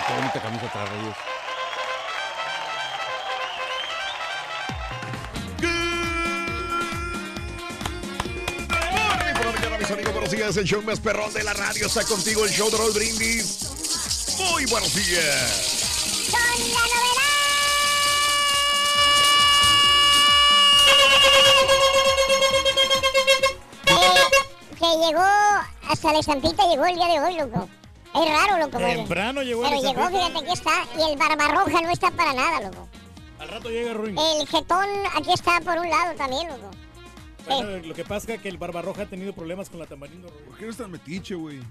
Qué bonita camisa trae Reyes. Amigos, buenos días. El show más perrón de la radio está contigo, el show de Raúl Brindis. Muy buenos días. Con la novedad. Que, que llegó hasta la estampita, llegó el día de hoy, loco. Es raro, loco. Temprano llegó Pero llegó, fíjate, aquí está. Y el barbarroja no está para nada, loco. Al rato llega Ruin. El jetón aquí está por un lado también, loco. Bueno, lo que pasa es que el Barbarroja ha tenido problemas con la tamarindo. ¿Por qué eres tan metiche, güey?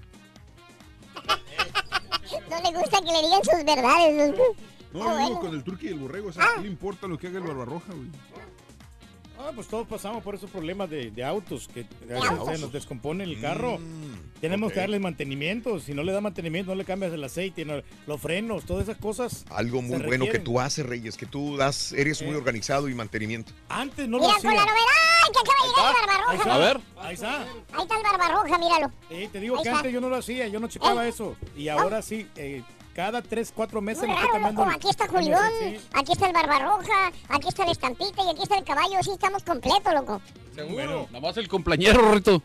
No le gusta que le digan sus verdades, loco. No, Ah, no, bueno. con el turqui y el borrego. O sea, ¿qué le importa lo que haga el barbarroja, güey? Ah, pues todos pasamos por esos problemas de, de autos que se nos descompone el carro. Tenemos ok. que darle mantenimiento. Si no le da mantenimiento, no le cambias el aceite, no- los frenos, todas esas cosas. Algo muy bueno que tú haces, Reyes, que tú das, eres muy organizado y mantenimiento. Antes no Mira, lo con hacía. la novedad que acaba de llegar el Ahí barbarroja. está. A ver. Ahí está. Ahí está el barbarroja, míralo. Eh, te digo Ahí que está. antes yo no lo hacía, yo no checaba eso. Y ahora sí, eh, cada tres, cuatro meses Muy le estoy raro, cambiando. loco. el- Aquí está el Julián, aceite. aquí está el barbarroja, aquí está la estampita y aquí está el caballo. Sí, estamos completos, loco. Seguro. Nada más el compañero, Rito.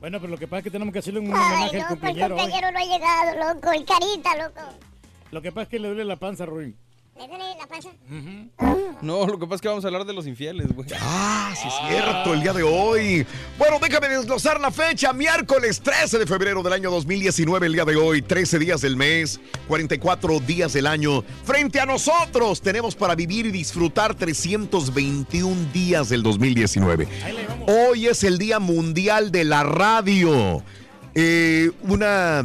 Bueno, pero lo que pasa es que tenemos que hacerle un Ay, homenaje al loco, el compañero hoy. compañero no ha llegado, loco. El carita, loco. Lo que pasa es que le duele la panza, Ruin. ¿Le duele la panza? No, lo que pasa es que vamos a hablar de los infieles, güey. Ah, sí, es cierto, el día de hoy. Bueno, déjame desglosar la fecha. Miércoles 13 de febrero del año 2019, el día de hoy. 13 días del mes, 44 días del año. Frente a nosotros tenemos para vivir y disfrutar 321 días del 2019. Hoy es el Día Mundial de la Radio. Eh, una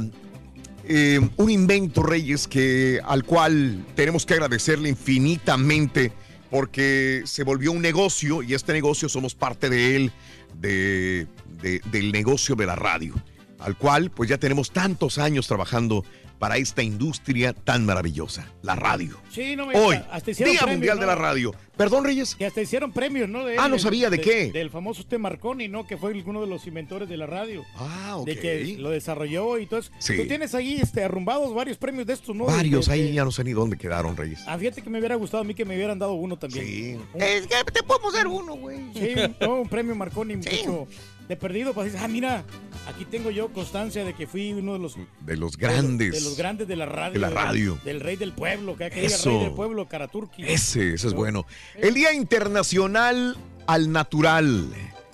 eh, un invento, Reyes, que, al cual tenemos que agradecerle infinitamente porque se volvió un negocio y este negocio somos parte de él, de, de- del negocio de la radio, al cual pues ya tenemos tantos años trabajando para esta industria tan maravillosa, la radio. Sí, no me Hoy, hasta hicieron Día premios, Mundial ¿no? de la Radio. Perdón, Reyes. Que hasta hicieron premios, ¿no? De Ah, no sabía, ¿de qué? Del famoso usted Marconi, ¿no? Que fue uno de los inventores de la radio. Ah, ok. De que lo desarrolló y todo eso. Sí. Tú tienes ahí este, arrumbados varios premios de estos, ¿no? Varios, de- ahí de- ya no sé ni dónde quedaron, Reyes. Ah, fíjate que me hubiera gustado a mí que me hubieran dado uno también. Sí. Un- Es que te podemos dar uno, güey. Sí, no, un premio Marconi mucho de perdido. Pues dices, ah, mira, aquí tengo yo constancia de que fui uno de los De los grandes. De los grandes de la radio. De la del- radio. Del, rey del pueblo, que aquel Eso. rey del pueblo, Karaturki. Ese, ese es bueno. El Día Internacional al Natural.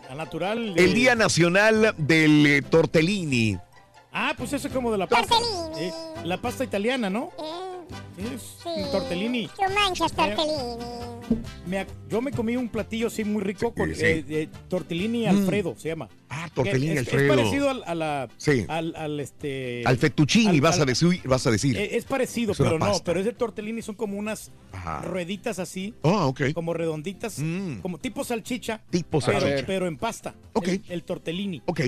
A natural. de- El Día Nacional del eh, Tortellini. Ah, pues eso es como de la pasta. eh, la pasta italiana, ¿no? Es el tortellini. Me yo me comí un platillo así muy rico con sí. eh, eh, tortellini Mm. Alfredo, se llama. Ah, tortellini es, Alfredo. Es parecido al, a la, Sí. al, al, este... Al fettuccini, al- vas, a decir, vas a decir. eh, es parecido, pero no, pero ese tortellini son como unas Ajá. rueditas así. Ah, ok. Como redonditas, Mm. como tipo salchicha. Tipo pero- salchicha. Pero, en pasta. Ok. El, el tortellini. Ok.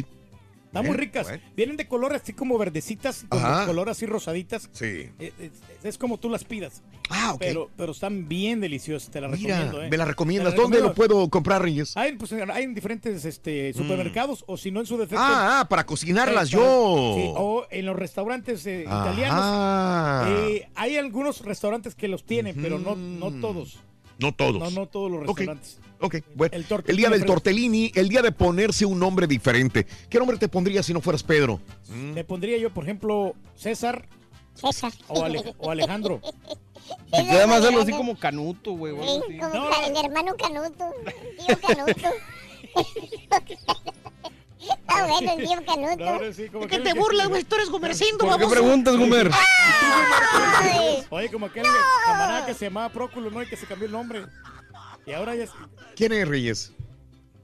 Están muy Bueno, ricas. bueno. Vienen de color así como verdecitas, con Ajá. color así rosaditas. Sí. Eh, Es, es como tú las pidas. Ah, ok. Pero, pero están bien deliciosas, te las recomiendo. ¿eh? me la recomiendas. ¿Dónde lo puedo comprar, Reyes? Hay, pues, hay en diferentes este, supermercados o si no en su defecto. Ah, ah, para cocinarlas Eh, para- yo. sí, o en los restaurantes eh, italianos. Eh, hay algunos restaurantes que los tienen, pero no, no todos. No todos. No, no todos los restaurantes. Ok, bueno. El El, tortellini día del tortellini, el día de ponerse un nombre diferente. ¿Qué nombre te pondrías si no fueras Pedro? Le pondría yo, por ejemplo, César. César. O, Ale- o Alejandro. Me queda más algo así como canuto, güey. así. Sí, como ca- mi hermano Canuto, tío Canuto. Está bueno el tío Canuto. ¿De qué te burlas, güey? Tú eres Gumercindo, ¿Por qué preguntas, Gumer? Oye, como aquel camarada que se llamaba Próculo, ¿no? Y que se cambió el nombre. Y ahora ya es... ¿Quién es Reyes?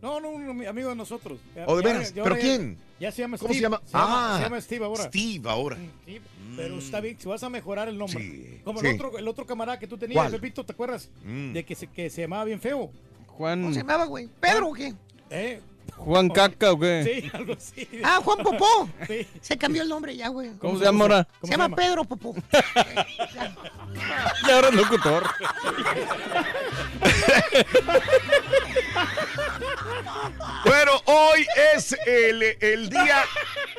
No, no, un amigo de nosotros. ¿O de ya- veras? ¿Pero ya- quién? Ya se llama ¿Cómo Steve. se llama? Se llama, Ah, se llama Steve ahora. Steve ahora. Sí, pero está bien, si vas a mejorar el nombre. Como sí. el, otro, el otro camarada que tú tenías, ¿Cuál? Pepito, ¿te acuerdas? Mm. De que se, que se llamaba bien feo. Juan. ¿Cómo se llamaba, güey? ¿Pedro o qué? ¿Eh? ¿Juan Caca o qué? Sí, algo así. Ah, Juan Popó. Sí. Se cambió el nombre ya, güey. ¿Cómo se llama ahora? Se llama Pedro Popó. Y ahora es locutor. Bueno, hoy es el, el día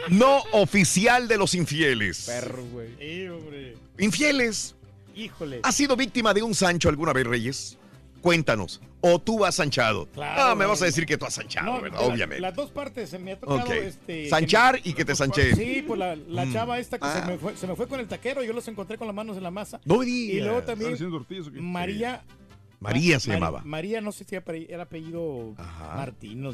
no oficial de los infieles. Perro, güey. Sí, hombre. Infieles. Híjole. ¿Has sido víctima de un Sancho alguna vez, Reyes? Cuéntanos. ¿O tú has sanchado? Claro, ah, me vas a decir que tú has sanchado, No, ¿verdad? la- Obviamente. Las dos partes se me ha tocado. Este, Sanchar me- y que te sanché. Sí, pues la, la Mm. chava esta que se, Ah. me fue, se me fue con el taquero, yo los encontré con las manos en la masa. No Y luego también. María. María se llamaba. María, no sé si era, apellido- Martín no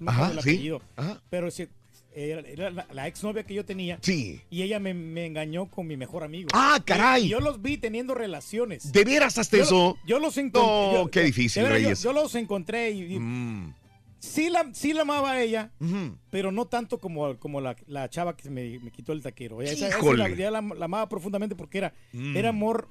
me Ajá, acuerdo el sí. apellido. Ajá. Pero sí, era, era la, la exnovia que yo tenía. Sí. Y ella me, me engañó con mi mejor amigo. ¡Ah, caray! Y yo los vi teniendo relaciones. ¿De veras hasta Yo eso? Yo los encontré. No, qué difícil, yo- Reyes. Yo, los encontré y, y Mm. sí, la, sí la amaba a ella, pero no tanto como, como la, la chava que me, me quitó el taquero. Esa, Híjole. la, ya la- la amaba profundamente porque era, Mm. era amor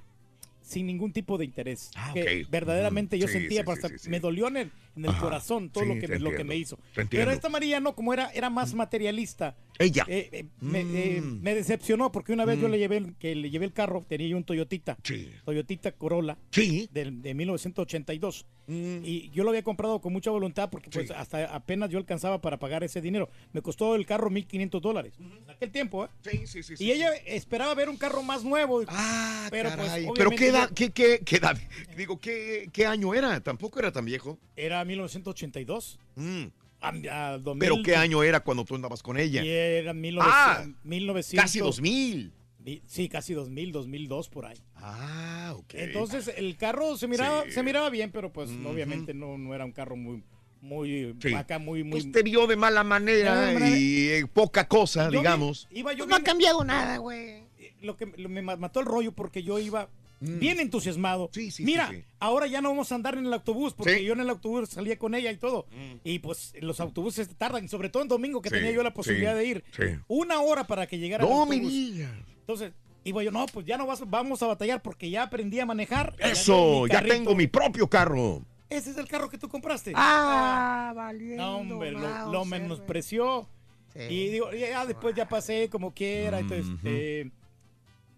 sin ningún tipo de interés. Ah, que verdaderamente yo Sí, sentía, sí, hasta sí, sí, sí. me dolió en el, en el Ajá. corazón todo Sí, lo, que, me- lo que entiendo, me hizo. Pero esta María no, como era, era más materialista. Ella. eh, eh, me, eh, Mm. me decepcionó porque una vez yo Mm. le llevé, el- que le llevé el carro, tenía yo un Toyotita. Sí. Toyotita Corolla. Sí. De 1982. Mm. Y yo lo había comprado con mucha voluntad porque pues hasta apenas yo alcanzaba para pagar ese dinero. Me costó el carro 1.500 dólares. En aquel tiempo, ¿eh? Sí, sí, sí. Y ella esperaba ver un carro más nuevo. Ah, pero caray. pues ¿Pero qué edad, qué, qué, qué edad? Digo, ¿qué, ¿qué año era? Tampoco era tan viejo. Era 1982. Mm. A- a 2000, ¿Pero qué año era cuando tú andabas con ella? Y era 1900, Ah, 1900. Casi 2000. Vi- Sí, casi 2000, 2002 por ahí. Ah, ok. Entonces el carro se miraba, Sí. se miraba bien, pero pues obviamente no, no era un carro muy, muy Sí. acá, muy, muy. Pues te vio de mala manera y eh, poca cosa, Yo vi- digamos. iba yo No ha cambiado nada, güey. lo que lo- me ma- mató el rollo porque yo iba Mm. bien entusiasmado. Mira, sí, sí. ahora ya no vamos a andar en el autobús porque Sí. yo en el autobús salía con ella y todo. Y pues los autobuses tardan, sobre todo en domingo que Sí, tenía yo la posibilidad sí, de ir. sí. Una hora para que llegara el No autobús. digas. Entonces, iba yo, no, pues ya no vas, vamos a batallar porque ya aprendí a manejar. Eso, mi ya tengo mi propio carro. Ese es el carro que tú compraste. Ah, valiendo. No, hombre, lo, menospreció. Y digo, ya después ya pasé como quiera. Entonces, eh,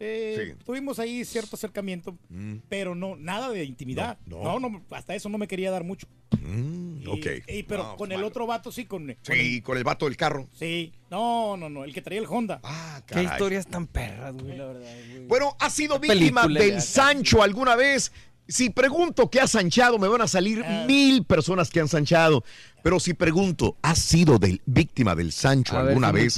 eh, tuvimos ahí cierto acercamiento, pero no, nada de intimidad. Mm. No, No, no. no, hasta eso no me quería dar mucho. Mm, Y- ok. y- pero No, con pues, el otro vato sí, con, con Sí, el- con el vato del carro. sí. No, no, no, el que traía el Honda. Ah, Qué caray. historias tan perras, güey, la verdad, güey. Bueno, ¿has sido víctima película del ya, Sancho alguna vez? Si pregunto qué has sanchado, me van a salir Ah. mil personas que han sanchado. Pero si pregunto, ¿has sido del, víctima del Sancho ver, alguna vez?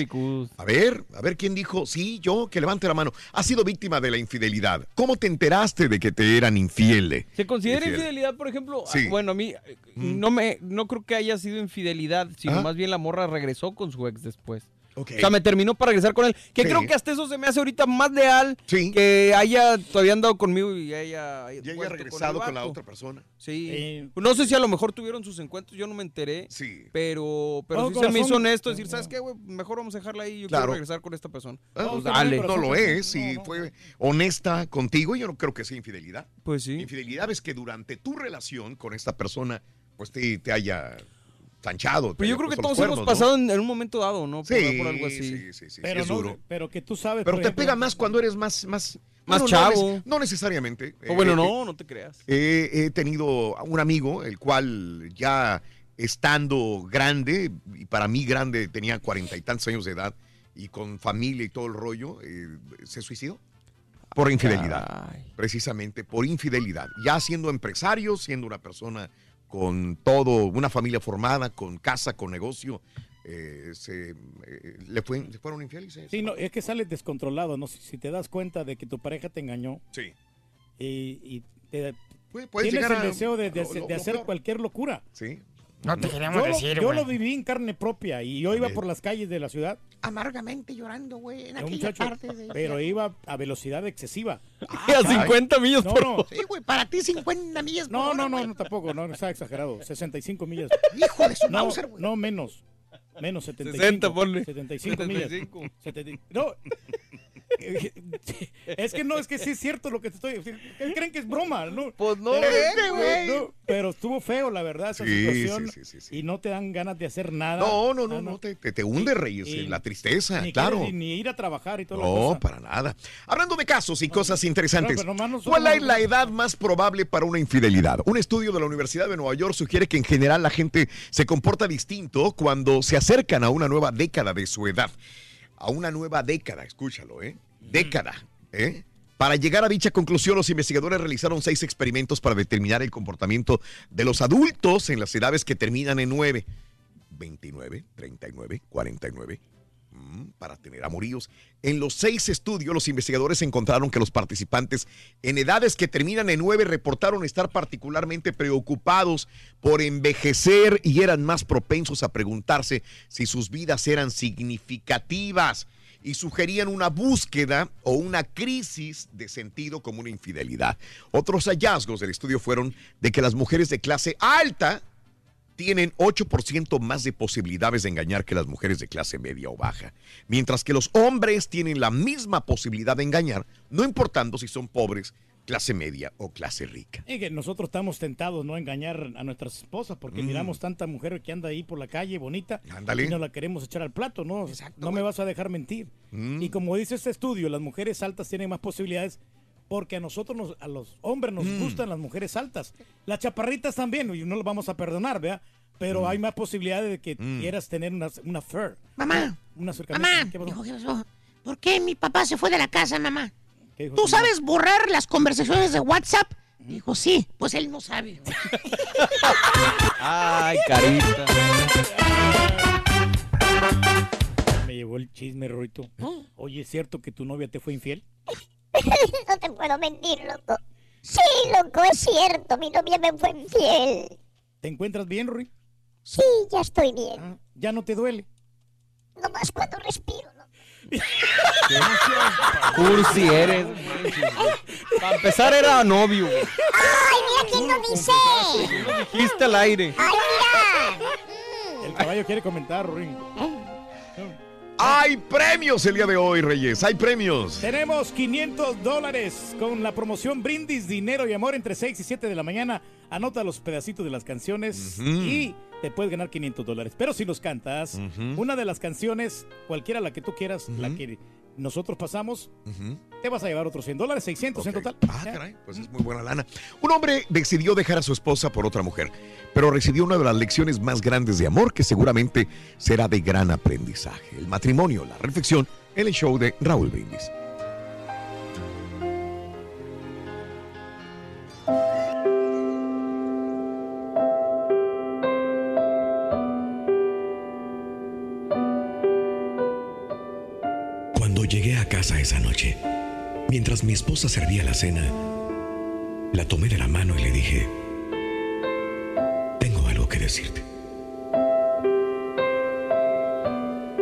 A ver, a ver quién dijo, sí, yo, que levante la mano. ¿Has sido víctima de la infidelidad? ¿Cómo te enteraste de que te eran infieles? ¿Se considera Infiel. infidelidad, por ejemplo? Sí. Ah, Bueno, a mí eh, no me no creo que haya sido infidelidad, sino Ah. más bien la morra regresó con su ex después. O sea, me terminó para regresar con él. Que Sí. creo que hasta eso se me hace ahorita más leal Sí. que haya todavía andado conmigo y haya, ¿Y haya regresado con la otra persona? Sí. Eh, No sé si a lo mejor tuvieron sus encuentros, yo no me enteré. Sí. Pero, pero No, sí se me hizo honesto decir, ¿sabes qué, güey? Mejor vamos a dejarla ahí. Yo Claro. quiero regresar con esta persona. Ah, Pues no, dale. No lo es, si no. fue honesta contigo, yo no creo que sea infidelidad. Pues sí. Infidelidad es que durante tu relación con esta persona, pues te, te haya planchado. te Pero yo creo que todos hemos pasado en, un momento dado, ¿no? Por, Sí, por algo así. sí, sí, sí, pero, es no, duro. pero que tú sabes. Pero te ejemplo, pega más cuando eres más... Más, Más bueno, chavo. No, necesariamente. O bueno, Eh, no, no te creas. eh, he tenido un amigo, el cual ya estando grande, y para mí grande, tenía cuarenta y tantos años de edad, y con familia y todo el rollo, eh, se suicidó. Por infidelidad. Precisamente por infidelidad. Ya siendo empresario, siendo una persona con todo, una familia formada, con casa, con negocio, eh, se, eh, le, fue- le fueron infieles. se- Sí, no, es que sales descontrolado, ¿no? Si, si te das cuenta de que tu pareja te engañó Sí. y, y te, tienes el a- deseo de, de lo- hacer- lo- de lo hacer peor. cualquier locura. Sí. No te queríamos Yo, lo, decir, yo güey. lo viví en carne propia y yo iba por las calles de la ciudad, Amargamente llorando, güey, en aquella muchacho, parte de... pero iba a velocidad excesiva. a 50 millas No, por no, Sí, güey, para ti 50 millas por no, hora, no, no, no, tampoco, no, está exagerado. 65 millas. Hijo de su No, Mauser, güey. no menos. Menos 75. 60, ponle. 75 millas. 75. 70 no. Es que no, es que sí es cierto lo que te estoy diciendo. ¿Creen que es broma? No, Pues no, pero, güey. no, pero estuvo feo, la verdad, esa Sí, situación. sí, sí, sí, sí. Y no te dan ganas de hacer nada. No, no, Ah, no, no, te, te, te hunde, Reyes, y- en la tristeza, ni claro. quieres Ni, ir a trabajar y todo lo No, cosa. para nada. Hablando de casos y cosas interesantes, pero ¿cuál es la edad más probable para una infidelidad? Un estudio de la Universidad de Nueva York sugiere que en general la gente se comporta distinto cuando se acercan a una nueva década de su edad. A una nueva década, escúchalo, ¿eh? Década, ¿eh? Para llegar a dicha conclusión, los investigadores realizaron seis experimentos para determinar el comportamiento de los adultos en las edades que terminan en 9, 29, 39, 49, mm, para tener amoríos. En los seis estudios, los investigadores encontraron que los participantes en edades que terminan en 9 reportaron estar particularmente preocupados por envejecer y eran más propensos a preguntarse si sus vidas eran significativas y sugerían una búsqueda o una crisis de sentido como una infidelidad. Otros hallazgos del estudio fueron de que las mujeres de clase alta tienen 8% más de posibilidades de engañar que las mujeres de clase media o baja, mientras que los hombres tienen la misma posibilidad de engañar, no importando si son pobres, clase media o clase rica. Es que nosotros estamos tentados no a engañar a nuestras esposas porque Mm. miramos tanta mujer que anda ahí por la calle bonita Ándale. y no la queremos echar al plato, ¿no? no me vas a dejar mentir. Mm. Y como dice este estudio, las mujeres altas tienen más posibilidades porque a nosotros, nos- a los hombres nos Mm. gustan las mujeres altas. Las chaparritas también, y no las vamos a perdonar, ¿verdad? Pero Mm. hay más posibilidades de que quieras tener una, una fur. Mamá, Un acercamiento. mamá, ¿Qué pasó? ¿Por qué mi papá se fue de la casa, mamá? ¿Qué dijo ¿Tú sabes borrar las conversaciones de WhatsApp? Dijo, sí, pues él no sabe. Ay, carita. Me llevó el chisme, Rorito. Oye, ¿es cierto que tu novia te fue infiel? no te puedo mentir, loco. Sí, loco, es cierto, mi novia me fue infiel. ¿Te encuentras bien, Rory? Sí, ya estoy bien. Ah, ¿Ya no te duele? Nomás cuando respiro, ¿no? Cursi eres. Para empezar era novio. ¡Ay, mira quién lo dice! Lo dijiste al aire. ¡Ay, mira! El caballo quiere comentar, Rory. Hay premios el día de hoy, Reyes. Hay premios. Tenemos 500 dólares con la promoción Brindis, Dinero y Amor entre 6 y 7 de la mañana. Anota los pedacitos de las canciones y te puedes ganar 500 dólares. Pero si los cantas, una de las canciones, cualquiera la que tú quieras, la que nosotros pasamos, te vas a llevar otros 100 dólares, 600 en total. Ah, caray, pues es muy buena lana. Un hombre decidió dejar a su esposa por otra mujer, pero recibió una de las lecciones más grandes de amor que seguramente será de gran aprendizaje. El matrimonio, la reflexión en el show de Raúl Brindis. Casa esa noche, mientras mi esposa servía la cena, la tomé de la mano y le dije, tengo algo que decirte.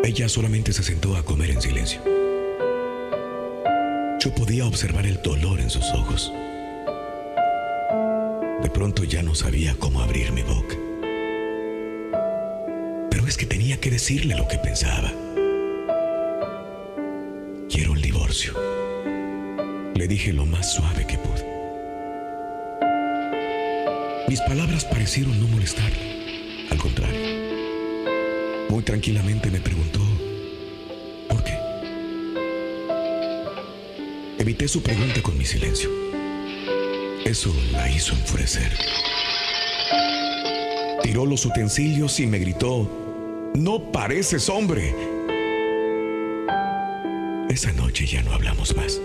Ella solamente se sentó a comer en silencio. Yo podía observar el dolor en sus ojos. De pronto ya no sabía cómo abrir mi boca. Pero es que tenía que decirle lo que pensaba. Le dije lo más suave que pude. Mis palabras parecieron no molestarle. Al contrario, Muy tranquilamente me preguntó, ¿por qué? Evité su pregunta con mi silencio. Eso la hizo enfurecer. Tiró los utensilios y me gritó, no pareces hombre. Esa noche ya no hablamos más.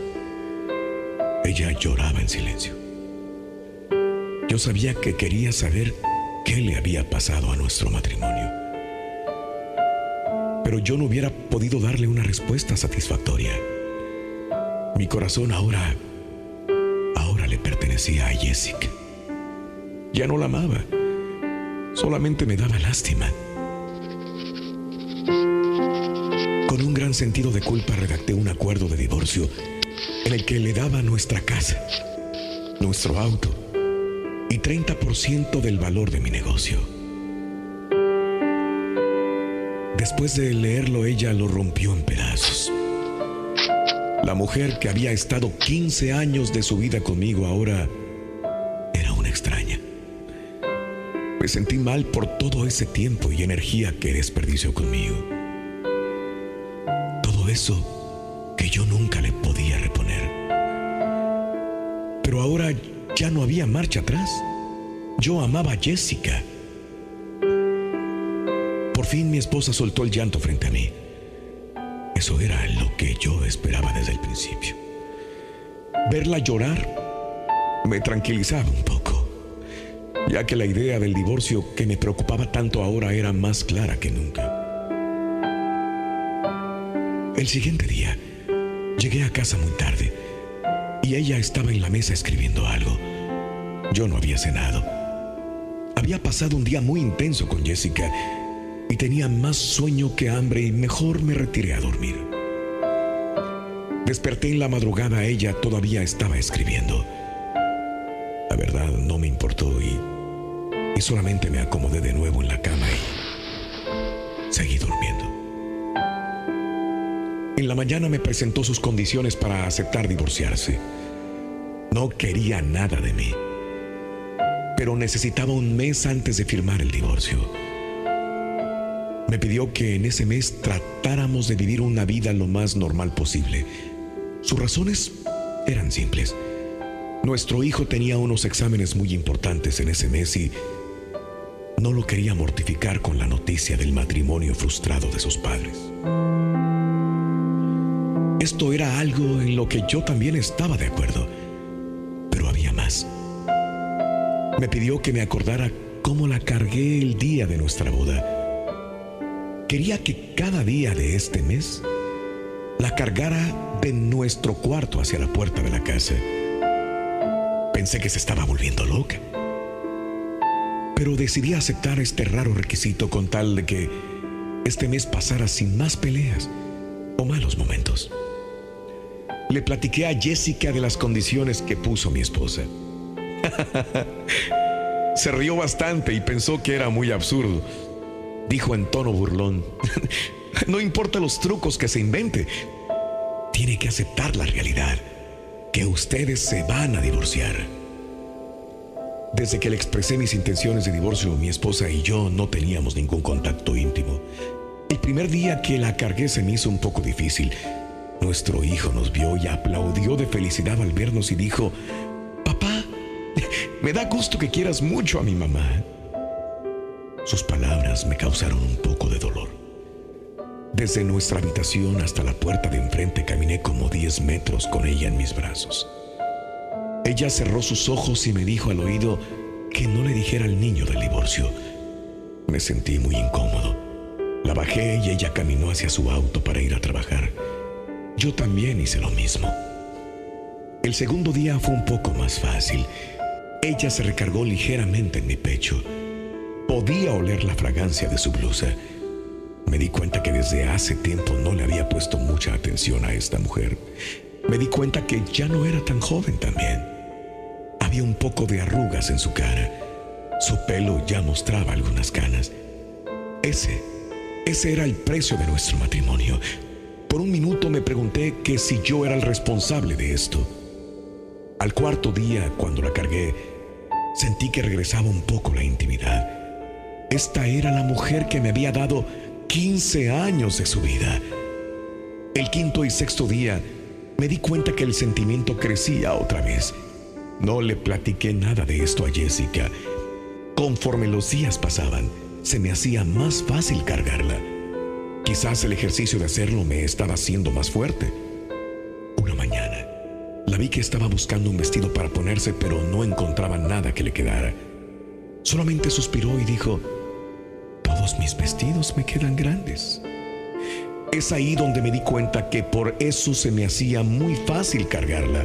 Ella lloraba en silencio. Yo sabía que quería saber qué le había pasado a nuestro matrimonio. Pero yo no hubiera podido darle una respuesta satisfactoria. Mi corazón ahora, ahora le pertenecía a Jessica. Ya no la amaba, solamente me daba lástima. Con un gran sentido de culpa redacté un acuerdo de divorcio en el que le daba nuestra casa, nuestro auto y 30% del valor de mi negocio. Después de leerlo, ella lo rompió en pedazos. La mujer que había estado 15 años de su vida conmigo ahora era una extraña. Me sentí mal por todo ese tiempo y energía que desperdició conmigo. Eso que yo nunca le podía reponer. Pero ahora ya no había marcha atrás. Yo amaba a Jessica. Por fin mi esposa soltó el llanto frente a mí. Eso era lo que yo esperaba desde el principio. Verla llorar me tranquilizaba un poco, ya que la idea del divorcio que me preocupaba tanto ahora era más clara que nunca. El siguiente día, llegué a casa muy tarde y ella estaba en la mesa escribiendo algo. Yo no había cenado. Había pasado un día muy intenso con Jessica y tenía más sueño que hambre y mejor me retiré a dormir. Desperté en la madrugada, ella todavía estaba escribiendo. La verdad no me importó y, y solamente me acomodé de nuevo en la cama y seguí durmiendo. En la mañana me presentó sus condiciones para aceptar divorciarse. No quería nada de mí, pero necesitaba un mes antes de firmar el divorcio. Me pidió que en ese mes tratáramos de vivir una vida lo más normal posible. Sus razones eran simples. Nuestro hijo tenía unos exámenes muy importantes en ese mes y no lo quería mortificar con la noticia del matrimonio frustrado de sus padres. Esto era algo en lo que yo también estaba de acuerdo, pero había más. Me pidió que me acordara cómo la cargué el día de nuestra boda quería que cada día de este mes la cargara de nuestro cuarto hacia la puerta de la casa. Pensé que se estaba volviendo loca. Pero decidí aceptar este raro requisito con tal de que este mes pasara sin más peleas o malos momentos. Le platiqué a Jessica de las condiciones que puso mi esposa. Se rió bastante y pensó que era muy absurdo dijo en tono burlón. no importa los trucos que se invente, tiene que aceptar la realidad, que ustedes se van a divorciar. Desde que le expresé mis intenciones de divorcio, mi esposa y yo no teníamos ningún contacto íntimo. El primer día que la cargué se me hizo un poco difícil. Nuestro hijo nos vio y aplaudió de felicidad al vernos y dijo, papá, me da gusto que quieras mucho a mi mamá. Sus palabras me causaron un poco de dolor. Desde nuestra habitación hasta la puerta de enfrente caminé como 10 metros con ella en mis brazos. Ella cerró sus ojos y me dijo al oído que no le dijera al niño del divorcio. Me sentí muy incómodo. La bajé y ella caminó hacia su auto para ir a trabajar. Yo también hice lo mismo. El segundo día fue un poco más fácil. Ella se recargó ligeramente en mi pecho Podía oler la fragancia de su blusa. Me di cuenta que desde hace tiempo no le había puesto mucha atención a esta mujer. Me di cuenta que ya no era tan joven también. Había un poco de arrugas en su cara. Su pelo ya mostraba algunas canas. Ese, ese era el precio de nuestro matrimonio. Por un minuto me pregunté que si yo era el responsable de esto. Al cuarto día, cuando la cargué, sentí que regresaba un poco la intimidad. Esta era la mujer que me había dado 15 años de su vida. El quinto y sexto día me di cuenta que el sentimiento crecía otra vez. No le platiqué nada de esto a Jessica. Conforme los días pasaban, se me hacía más fácil cargarla. Quizás el ejercicio de hacerlo me estaba haciendo más fuerte. Una mañana, la vi que estaba buscando un vestido para ponerse, pero no encontraba nada que le quedara. Solamente suspiró y dijo, todos mis vestidos me quedan grandes. Es ahí donde me di cuenta que por eso se me hacía muy fácil cargarla.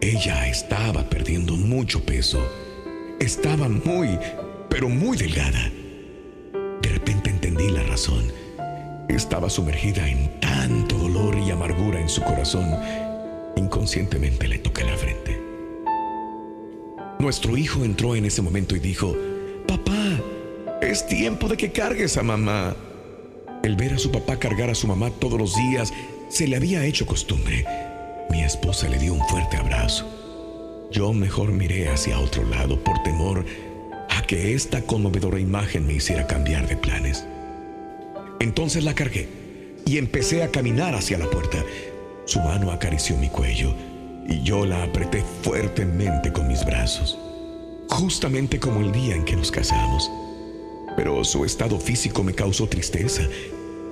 Ella estaba perdiendo mucho peso. Estaba muy, pero muy delgada. De repente entendí la razón. Estaba sumergida en tanto dolor y amargura en su corazón. Inconscientemente le toqué la frente. Nuestro hijo entró en ese momento y dijo, Papá, es tiempo de que cargues a mamá. El ver a su papá cargar a su mamá todos los días se le había hecho costumbre. Mi esposa le dio un fuerte abrazo. Yo mejor miré hacia otro lado por temor a que esta conmovedora imagen me hiciera cambiar de planes. Entonces la cargué y empecé a caminar hacia la puerta. Su mano acarició mi cuello y yo la apreté fuertemente con mis brazos, justamente como el día en que nos casamos. Pero su estado físico me causó tristeza.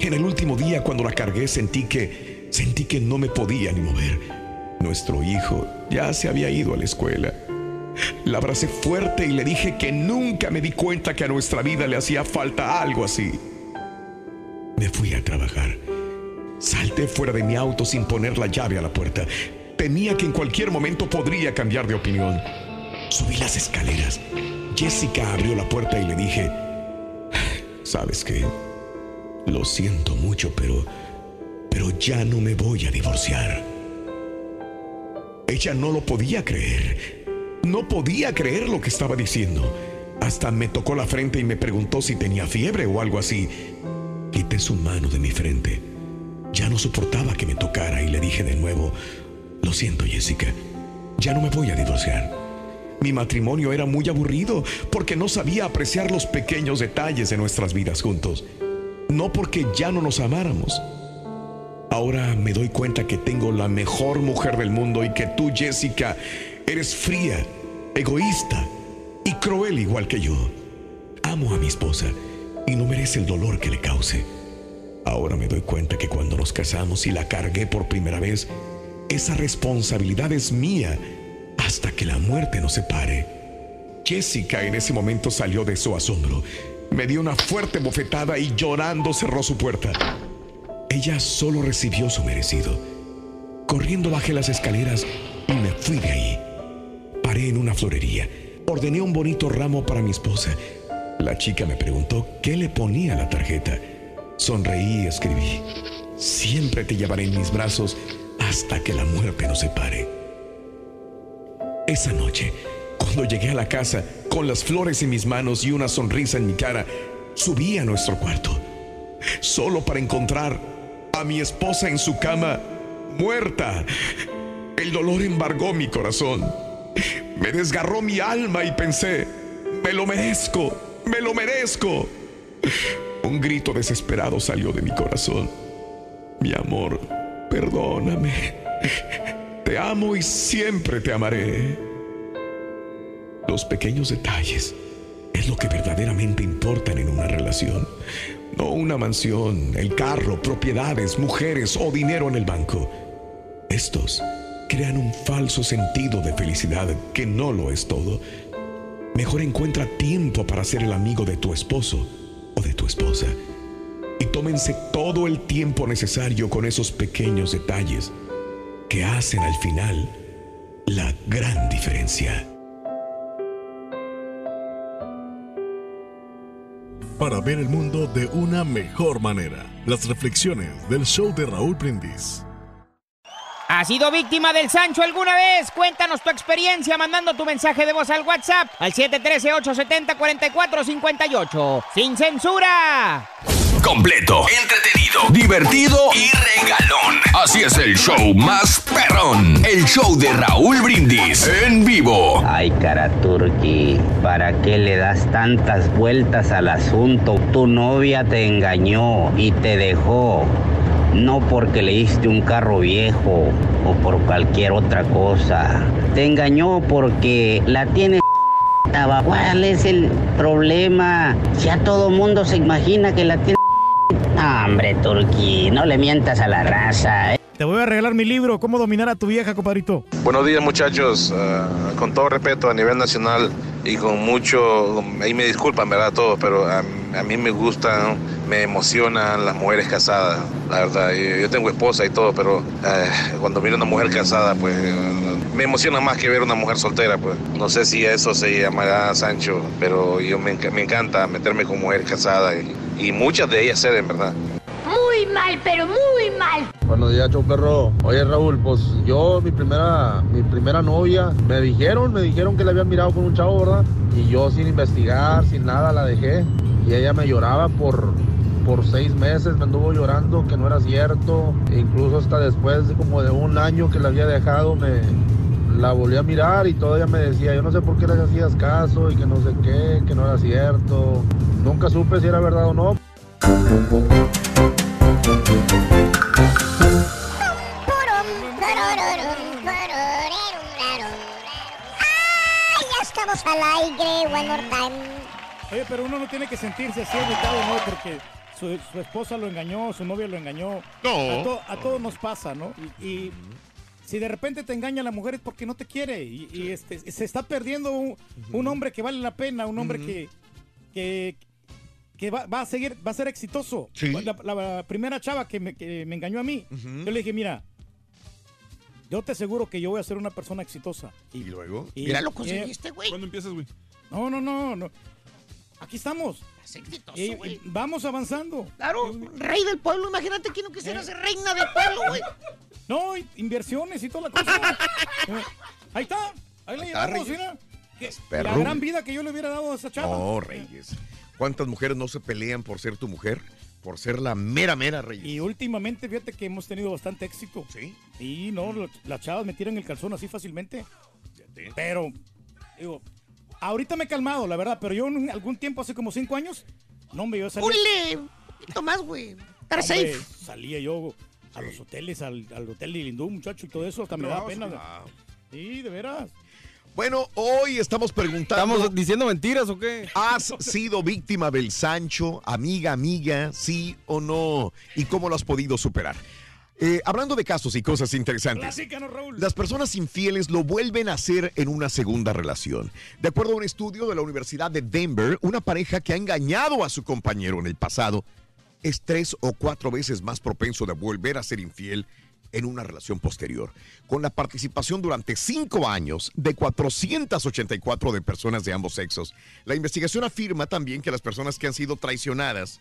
En el último día cuando la cargué sentí que sentí que no me podía ni mover. Nuestro hijo ya se había ido a la escuela. La abracé fuerte y le dije que nunca me di cuenta que a nuestra vida le hacía falta algo así. Me fui a trabajar. Salté fuera de mi auto sin poner la llave a la puerta. Temía que en cualquier momento podría cambiar de opinión. Subí las escaleras. Jessica abrió la puerta y le dije, ¿sabes qué? Lo siento mucho, pero... pero ya no me voy a divorciar. Ella no lo podía creer. No podía creer lo que estaba diciendo. Hasta me tocó la frente y me preguntó si tenía fiebre o algo así. Quité su mano de mi frente. Ya no soportaba que me tocara y le dije de nuevo, lo siento Jessica, ya no me voy a divorciar. Mi matrimonio era muy aburrido porque no sabía apreciar los pequeños detalles de nuestras vidas juntos. No porque ya no nos amáramos. Ahora me doy cuenta que tengo la mejor mujer del mundo y que tú, Jessica, eres fría, egoísta y cruel igual que yo. Amo a mi esposa y no merece el dolor que le cause. Ahora me doy cuenta que cuando nos casamos y la cargué por primera vez, esa responsabilidad es mía hasta que la muerte nos separe. Jessica en ese momento salió de su asombro. Me dio una fuerte bofetada y llorando cerró su puerta. Ella solo recibió su merecido. Corriendo bajé las escaleras y me fui de ahí. Paré en una florería. Ordené un bonito ramo para mi esposa. La chica me preguntó qué le ponía la tarjeta. Sonreí y escribí, siempre te llevaré en mis brazos hasta que la muerte nos separe. Esa noche, cuando llegué a la casa con las flores en mis manos y una sonrisa en mi cara, subí a nuestro cuarto, solo para encontrar a mi esposa en su cama, muerta. El dolor embargó mi corazón, me desgarró mi alma y pensé, me lo merezco, me lo merezco. Un grito desesperado salió de mi corazón. Mi amor, perdóname. Te amo y siempre te amaré. Los pequeños detalles es lo que verdaderamente importan en una relación. No una mansión, el carro, propiedades, mujeres o dinero en el banco. Estos crean un falso sentido de felicidad que no lo es todo. Mejor encuentra tiempo para ser el amigo de tu esposo o de tu esposa. Y tómense todo el tiempo necesario con esos pequeños detalles que hacen al final la gran diferencia. Para ver el mundo de una mejor manera, las reflexiones del show de Raúl Brindis. ¿Has sido víctima del Sancho alguna vez? Cuéntanos tu experiencia mandando tu mensaje de voz al WhatsApp al 713-870-4458. ¡Sin censura! completo, entretenido, divertido y regalón. Así es el show más perrón. El show de Raúl Brindis en vivo. Ay, cara turqui, ¿para qué le das tantas vueltas al asunto? Tu novia te engañó y te dejó. No porque le diste un carro viejo o por cualquier otra cosa. Te engañó porque la tienes ¿Cuál es el problema? Ya todo mundo se imagina que la tiene. Hombre, Turqui, no le mientas a la raza. ¿eh? Te voy a regalar mi libro, ¿Cómo dominar a tu vieja, compadrito? Buenos días muchachos, Ah, con todo respeto a nivel nacional y con mucho, ahí me disculpan, ¿verdad? Todos, pero a, a mí me gustan, me emocionan las mujeres casadas, la verdad. Yo, tengo esposa y todo, pero eh, cuando miro una mujer casada, pues me emociona más que ver una mujer soltera, pues. No sé si eso se llamará Sancho, pero yo me, me encanta meterme con mujeres casadas y, y muchas de ellas ceden, ¿verdad? Mal, pero muy mal. Buenos días, show perro. Oye, Raúl, pues yo, mi primera, mi primera novia, me dijeron, me dijeron que la habían mirado con un chavo, ¿verdad? Y yo sin investigar, sin nada, la dejé. Y ella me lloraba por, por seis meses, me anduvo llorando que no era cierto. E incluso hasta después de como de un año que la había dejado, me la volví a mirar y todavía me decía, yo no sé por qué le hacías caso y que no sé qué, que no era cierto. Nunca supe si era verdad o no. ¡Ay, ya estamos al aire! One more time. Oye, pero uno no tiene que sentirse así agüitado, ¿no? Porque su, su esposa lo engañó, su novia lo engañó. No. A, to- a todos nos pasa, ¿no? Y, y si de repente te engaña la mujer es porque no te quiere. Y, y, este, se está perdiendo un, un hombre que vale la pena, un hombre que, que, que va, va a seguir, va a ser exitoso. La, la primera chava que me, que me engañó a mí, yo le dije, mira, yo te aseguro que yo voy a ser una persona exitosa. ¿Y, luego? Mira, lo conseguiste, güey. ¿Cuándo empiezas, güey? No, no, no, no. Aquí estamos. Es exitoso, Y- y güey. vamos avanzando. Claro, rey del pueblo. Imagínate que no quisiera ser reina del pueblo, güey. No, y- inversiones y toda la cosa. Eh, Ahí está. Ahí le está, llevamos, mira. Que- La gran vida que yo le hubiera dado a esa chava. No, Reyes. ¿Cuántas mujeres no se pelean por ser tu mujer? Por ser la mera, mera Reyes. Y últimamente, fíjate que hemos tenido bastante éxito. Sí. Y no, lo- las chavas me tiran el calzón así fácilmente. Pero, digo, ahorita me he calmado, la verdad, pero yo en algún tiempo, hace como cinco años, no me yo salía. Ule, un poquito más, güey. Estar Hombre, safe. Salía yo a los hoteles, al, al hotel de Lindú, muchacho, y todo eso, hasta me da pena. Sí, de veras. Bueno, hoy estamos preguntando. ¿Estamos diciendo mentiras o qué? ¿Has sido víctima del Sancho, amiga, amiga, sí o no? ¿Y cómo lo has podido superar? Eh, hablando de casos y cosas interesantes. Raúl. Las personas infieles lo vuelven a hacer en una segunda relación. De acuerdo a un estudio de la Universidad de Denver, una pareja que ha engañado a su compañero en el pasado es tres o cuatro veces más propenso de volver a ser infiel en una relación posterior. Con la participación durante cinco años de 484 de personas de ambos sexos, la investigación afirma también que las personas que han sido traicionadas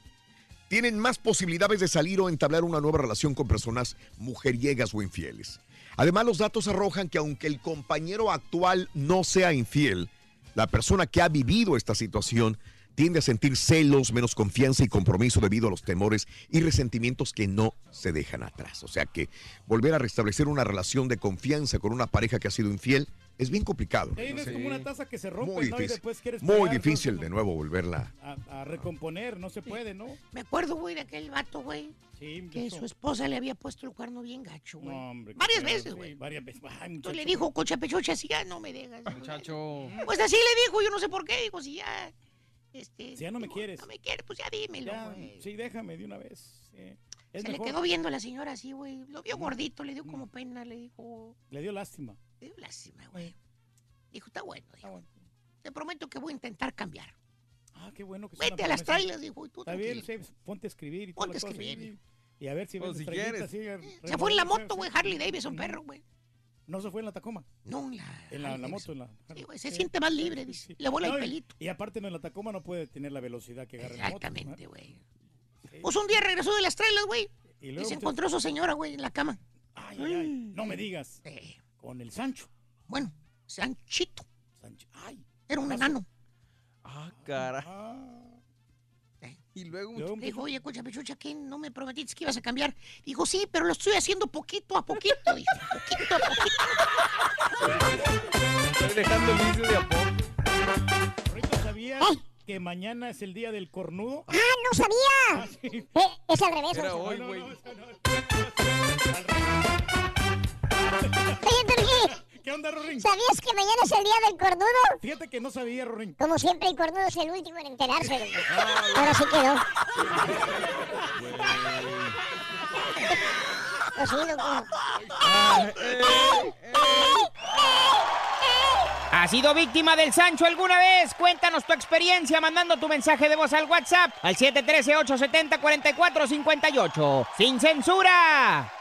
tienen más posibilidades de salir o entablar una nueva relación con personas mujeriegas o infieles. Además, los datos arrojan que aunque el compañero actual no sea infiel, la persona que ha vivido esta situación tiende a sentir celos, menos confianza y compromiso debido a los temores y resentimientos que no se dejan atrás. O sea que volver a restablecer una relación de confianza con una pareja que ha sido infiel es bien complicado. Sí, no es como una taza que se rompe, Muy ¿no? Y difícil. después quieres Muy pegar, difícil ¿no? de nuevo volverla. a, a recomponer, no se puede, ¿no? Me acuerdo, güey, de aquel vato, güey. Sí, Que su esposa le había puesto el cuerno bien gacho, güey. No, hombre, Varias veces, sí, güey. Varias veces. Entonces le dijo, cocha pechocha, así ya no me dejas. Muchacho. Pues así le dijo, yo no sé por qué. Dijo, si ya. Este, Si ya no me quieres. No me quieres, pues ya dímelo, Ya, güey. sí, déjame de una vez. Se le quedó viendo a la señora así, güey. Lo vio gordito, le dio como pena, le dijo. Le dio lástima. Le dio lástima, güey. Dijo, está bueno, dijo. Te prometo que voy a intentar cambiar. Ah, qué bueno que sea Vete a las trailas, dijo. Y tú Está bien, ponte a escribir y Ponte a escribir. sí. Y a ver si Pues, ves si quieres. Se fue en la moto, güey. Harley Davidson, perro, güey. No se fue en la Tacoma. No, en la. En la, la moto, en la. Sí, güey, se siente más libre, dice. Le vuela el y- pelito. Y aparte, no, en la Tacoma no puede tener la velocidad que agarra. Exactamente, güey. Pues un día regresó de las trailas, güey. Y Y, luego se te- encontró a su señora, güey, en la cama. Ay, ay, ay. No me digas. Eh, Con el Sancho. bueno, Sanchito. Sancho. Ay. Era un enano. Ah, cara. Ah. Y luego, dijo, oye, escúchame, chucha, ¿qué? ¿No me prometiste que ibas a cambiar? Dijo, sí, pero lo estoy haciendo poquito a poquito. Dijo, poquito a poquito. Estoy dejando el vicio de a poco. ¿sabías que mañana es el día del cornudo? ¡Ah, no sabía! Eh, es al revés. Era hoy, güey. ¿Qué onda, Rorín? ¿sabías que mañana es el día del cornudo? Fíjate que no sabía, Rorín. Como siempre, el cornudo es el último en enterarse. Ahora sí quedó. Sí, loco. ¿Has sido víctima del Sancho alguna vez? Cuéntanos tu experiencia mandando tu mensaje de voz al WhatsApp al 713-870-4458. ¡Sin censura!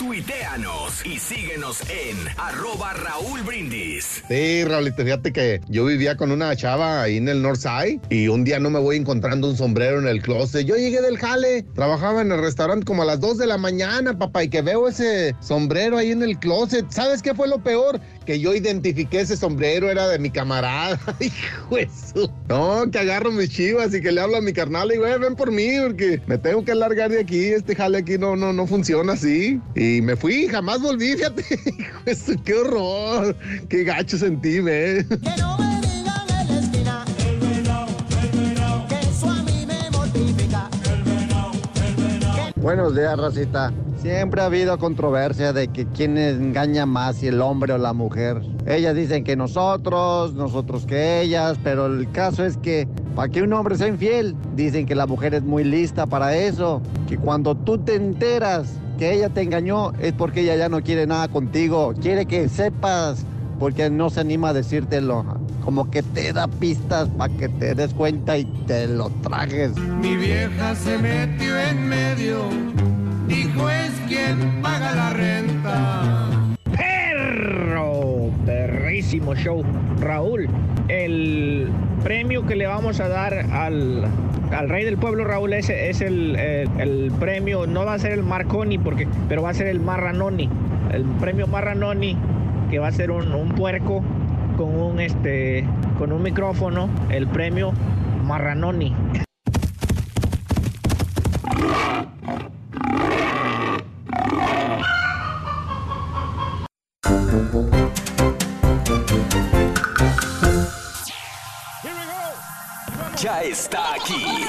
Tuiteanos y síguenos en arroba Raúl Brindis. Sí, Raulito, fíjate que yo vivía con una chava ahí en el Northside y un día no me voy encontrando un sombrero en el closet. Yo llegué del jale, trabajaba en el restaurante como a las 2 de la mañana, papá, y que veo ese sombrero ahí en el closet. ¿Sabes qué fue lo peor? Que yo identifiqué ese sombrero, era de mi camarada. Hijo de su- No, que agarro mis chivas y que le hablo a mi carnal y güey, ven por mí porque me tengo que largar de aquí. Este jale aquí no, no, no funciona así. Y me fui, jamás volví, fíjate. Hijo de su- qué horror. Qué gacho sentí, ve. Buenos días, Rosita. Siempre ha habido controversia de que quién engaña más, si el hombre o la mujer. Ellas dicen que nosotros, nosotros que ellas, pero el caso es que para que un hombre sea infiel, dicen que la mujer es muy lista para eso. Que cuando tú te enteras que ella te engañó es porque ella ya no quiere nada contigo. Quiere que sepas porque no se anima a decírtelo. Como que te da pistas para que te des cuenta y te lo trajes. Mi vieja se metió en medio, dijo es quien paga la renta. Perro, perrísimo show. Raúl, el premio que le vamos a dar al, al rey del pueblo, Raúl, ese es el, el- el premio, no va a ser el Marconi, porque, pero va a ser el Marranoni. El premio Marranoni, que va a ser un, un puerco con un, este, con un micrófono. El premio Marranoni. Ya está aquí.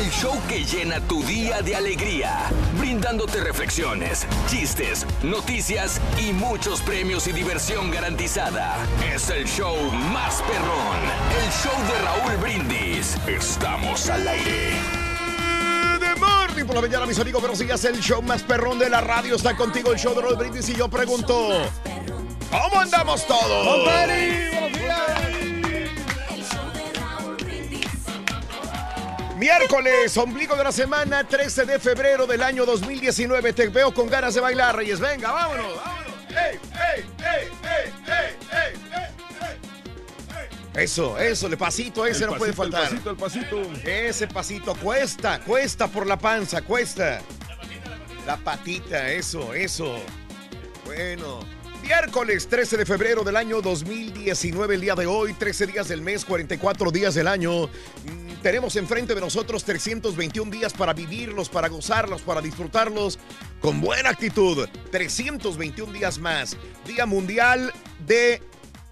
El show que llena tu día de alegría, brindándote reflexiones, chistes, noticias y muchos premios y diversión garantizada. Es el show más perrón, el show de Raúl Brindis. Estamos al aire. De morning por la mañana, mis amigos, pero sigas el show más perrón de la radio. Está contigo el show de Roll Brindis y yo pregunto: ¿Cómo andamos todos? Miércoles, ombligo de la semana, 13 de febrero del año 2019. Te veo con ganas de bailar, Reyes. Venga, vámonos, vámonos. ¡Ey, ey, ey, ey, ey, ey, ey! Eso, eso, el pasito ese El no puede faltar. El pasito, el pasito. Ese pasito cuesta, cuesta por la panza, cuesta. La patita, eso, eso. Bueno, miércoles 13 de febrero del año 2019, el día de hoy, 13 días del mes, 44 días del año. Mm, Tenemos enfrente de nosotros 321 días para vivirlos, para gozarlos, para disfrutarlos con buena actitud. 321 días más. Día Mundial de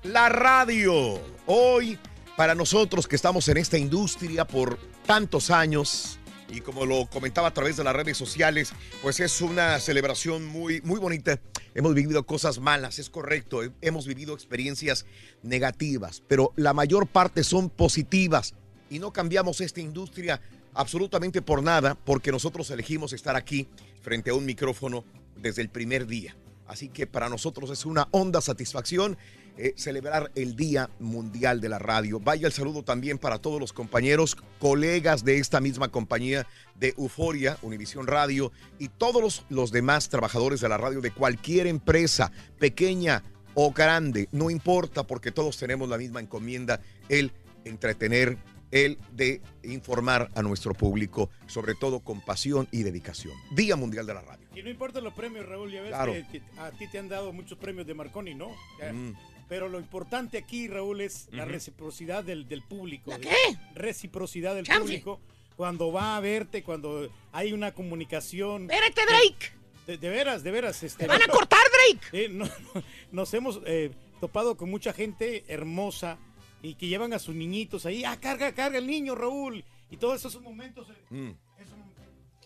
la Radio. Hoy, para nosotros que estamos en esta industria por tantos años, y como lo comentaba a través de las redes sociales, pues es una celebración muy, muy bonita. Hemos vivido cosas malas, es correcto, he- hemos vivido experiencias negativas, pero la mayor parte son positivas y no cambiamos esta industria absolutamente por nada, porque nosotros elegimos estar aquí frente a un micrófono desde el primer día. Así que para nosotros es una honda satisfacción eh, celebrar el Día Mundial de la Radio. Vaya el saludo también para todos los compañeros, colegas de esta misma compañía de Euforia, Univisión Radio y todos los, los demás trabajadores de la radio de cualquier empresa, pequeña o grande, no importa porque todos tenemos la misma encomienda, el entretener, el de informar a nuestro público, sobre todo con pasión y dedicación. Día Mundial de la Radio. Y no importa los premios, Raúl, ya ves Claro. que, que a ti te han dado muchos premios de Marconi, ¿no? Mm. Pero lo importante aquí, Raúl, es la reciprocidad del, del público. ¿La qué? Reciprocidad del público. Cuando va a verte, cuando hay una comunicación. Espérate, Drake. De, de veras, de veras. Este, van a cortar, Drake! Eh, no, no, nos hemos eh, topado con mucha gente hermosa y que llevan a sus niñitos ahí. Ah, carga, carga el niño, Raúl. Y todos esos momentos. eh, Mm.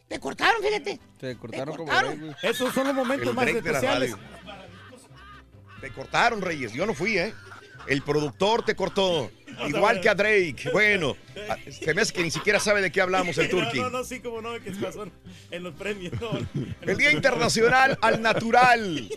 Te cortaron, fíjate. Te cortaron como cortaron. Drake, güey. Esos son los momentos El más especiales. Te cortaron, Reyes. Yo no fui, ¿eh? El productor te cortó. Igual que a Drake. Bueno, se me hace que ni siquiera sabe de qué hablamos el Turqui. No, no, no, sí, como no, que pasó en los premios. no. El Día Internacional al Natural.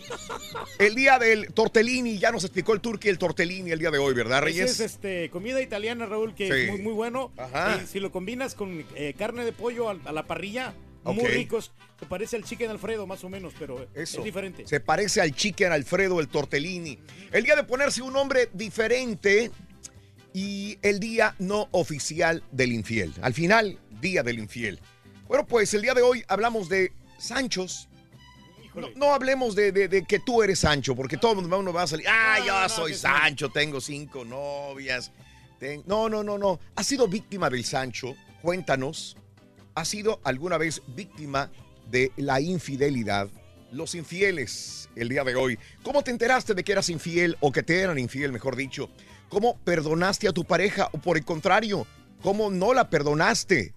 El Día del Tortellini. Ya nos explicó el Turqui el Tortellini el día de hoy, ¿verdad, Ese Reyes? es este, comida italiana, Raúl, que Sí. es muy, muy bueno. Ajá. Eh, si lo combinas con eh, carne de pollo a, la parrilla, muy ricos. Se parece al chicken Alfredo, más o menos, pero Eso. es diferente. Se parece al chicken Alfredo, el tortellini. El día de ponerse un nombre diferente y el día no oficial del infiel. Al final, día del infiel. Bueno, pues el día de hoy hablamos de Sanchos. No, no hablemos de, de- de que tú eres Sancho, porque todo el mundo va a salir. Ah, yo soy Sancho, tengo cinco novias. ten-". No, no, no, no. ¿Has sido víctima del Sancho? Cuéntanos. ¿Has sido alguna vez víctima de la infidelidad? Los infieles el día de hoy. ¿Cómo te enteraste de que eras infiel o que te eran infiel, mejor dicho? ¿Cómo perdonaste a tu pareja o por el contrario, cómo no la perdonaste?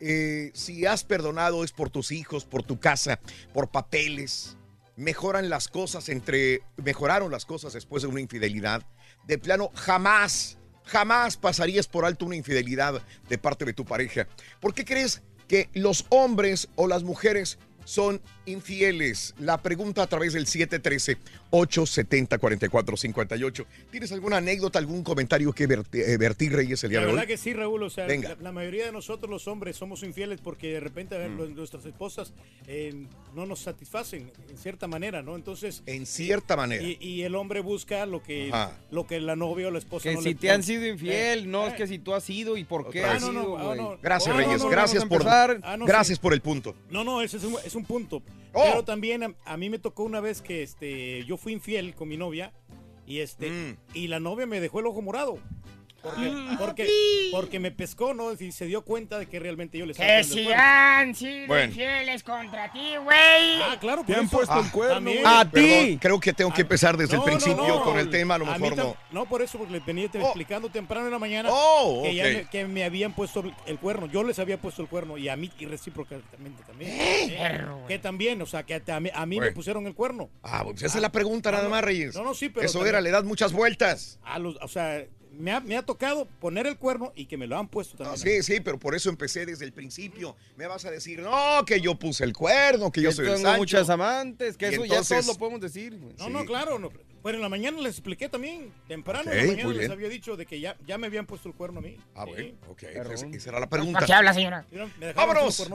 Eh, si has perdonado es por tus hijos, por tu casa, por papeles. Mejoran las cosas entre mejoraron las cosas después de una infidelidad. De plano jamás jamás pasarías por alto una infidelidad de parte de tu pareja. ¿Por qué crees que los hombres o las mujeres son infieles? La pregunta a través del 713-870-4458. ¿Tienes alguna anécdota, algún comentario que verti- eh, vertir, Reyes, el día La de verdad hoy? que sí, Raúl. O sea, Venga. la, la mayoría de nosotros los hombres somos infieles porque de repente a ver, Mm. nuestras esposas eh, no nos satisfacen en cierta manera, ¿no? Entonces. En cierta manera. Y, y el hombre busca lo que, Ajá. lo que la novia o la esposa Que no si le te han sido infiel, Eh, no eh. es que si tú has sido y por qué Otra has vez. sido, no, ah, no. Gracias, No, no, Reyes. no, gracias por. Ah, no, gracias sí. por el punto. No, no, ese es un, es un punto. Oh. Pero también a, a mí me tocó una vez que este, yo fui infiel con mi novia y este Mm. y la novia me dejó el ojo morado. Porque, porque, porque me pescó, ¿no? Y se dio cuenta de que realmente yo le estaba Que si han sido Bueno. infieles contra ti, güey. Ah, claro, Te por han eso. puesto el Ah, cuerno. ¡A Perdón, ti! creo que tengo que empezar desde No, el principio no. con el tema, a lo A mí mejor no. No, por eso, porque les venía te- Oh. explicando temprano en la mañana Oh, que, ya me, que me habían puesto el cuerno. Yo les había puesto el cuerno y a mí y recíprocamente también. Eh, Perro, güey. que también, o sea, que a, mí, a mí me pusieron el cuerno. Ah, pues esa es la pregunta nada más, Reyes. no, no, sí, pero Eso también- era, le das muchas vueltas. A los, o sea, me ha, me ha tocado poner el cuerno y que me lo han puesto también. sí, sí, pero por eso empecé desde el principio. Me vas a decir, no, que yo puse el cuerno, que yo Que soy el tengo Sancho. muchas amantes, que Y eso entonces- ya todos lo podemos decir. No, Sí. no, claro. No. Pero en la mañana les expliqué también. Temprano Ok, en la mañana les bien. había dicho de que ya, ya me habían puesto el cuerno a mí. Ah, Sí. bueno, ok. Perrón. Esa, esa era la ¿Para pregunta. qué habla, señora? Me Vámonos.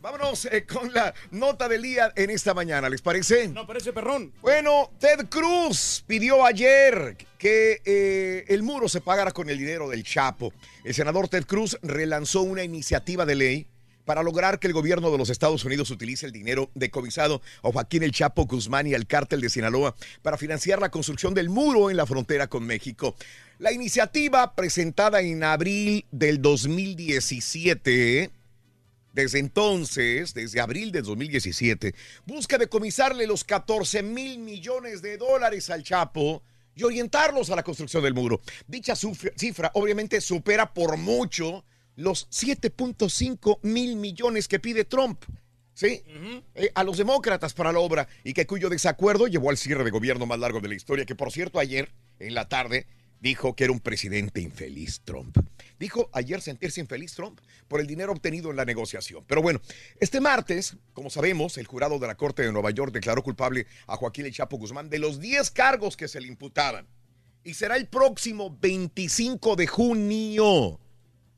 Vámonos eh, con la nota del día en esta mañana, ¿les parece? No, parece perrón. Bueno, Ted Cruz pidió ayer que eh, el muro se pagara con el dinero del Chapo. El senador Ted Cruz relanzó una iniciativa de ley para lograr que el gobierno de los Estados Unidos utilice el dinero decomisado a Joaquín El Chapo Guzmán y al cártel de Sinaloa para financiar la construcción del muro en la frontera con México. La iniciativa presentada en abril del 2017 desde entonces, desde abril de 2017, busca decomisarle los 14 mil millones de dólares al Chapo y orientarlos a la construcción del muro. Dicha cifra obviamente supera por mucho los 7.5 mil millones que pide Trump. ¿Sí? Eh, a los demócratas para la obra y que cuyo desacuerdo llevó al cierre de gobierno más largo de la historia, que por cierto ayer en la tarde dijo que era un presidente infeliz Trump. Dijo ayer sentirse infeliz Trump por el dinero obtenido en la negociación. Pero bueno, este martes, como sabemos, el jurado de la Corte de Nueva York declaró culpable a Joaquín El Chapo Guzmán de los 10 cargos que se le imputaban. Y será el próximo 25 de junio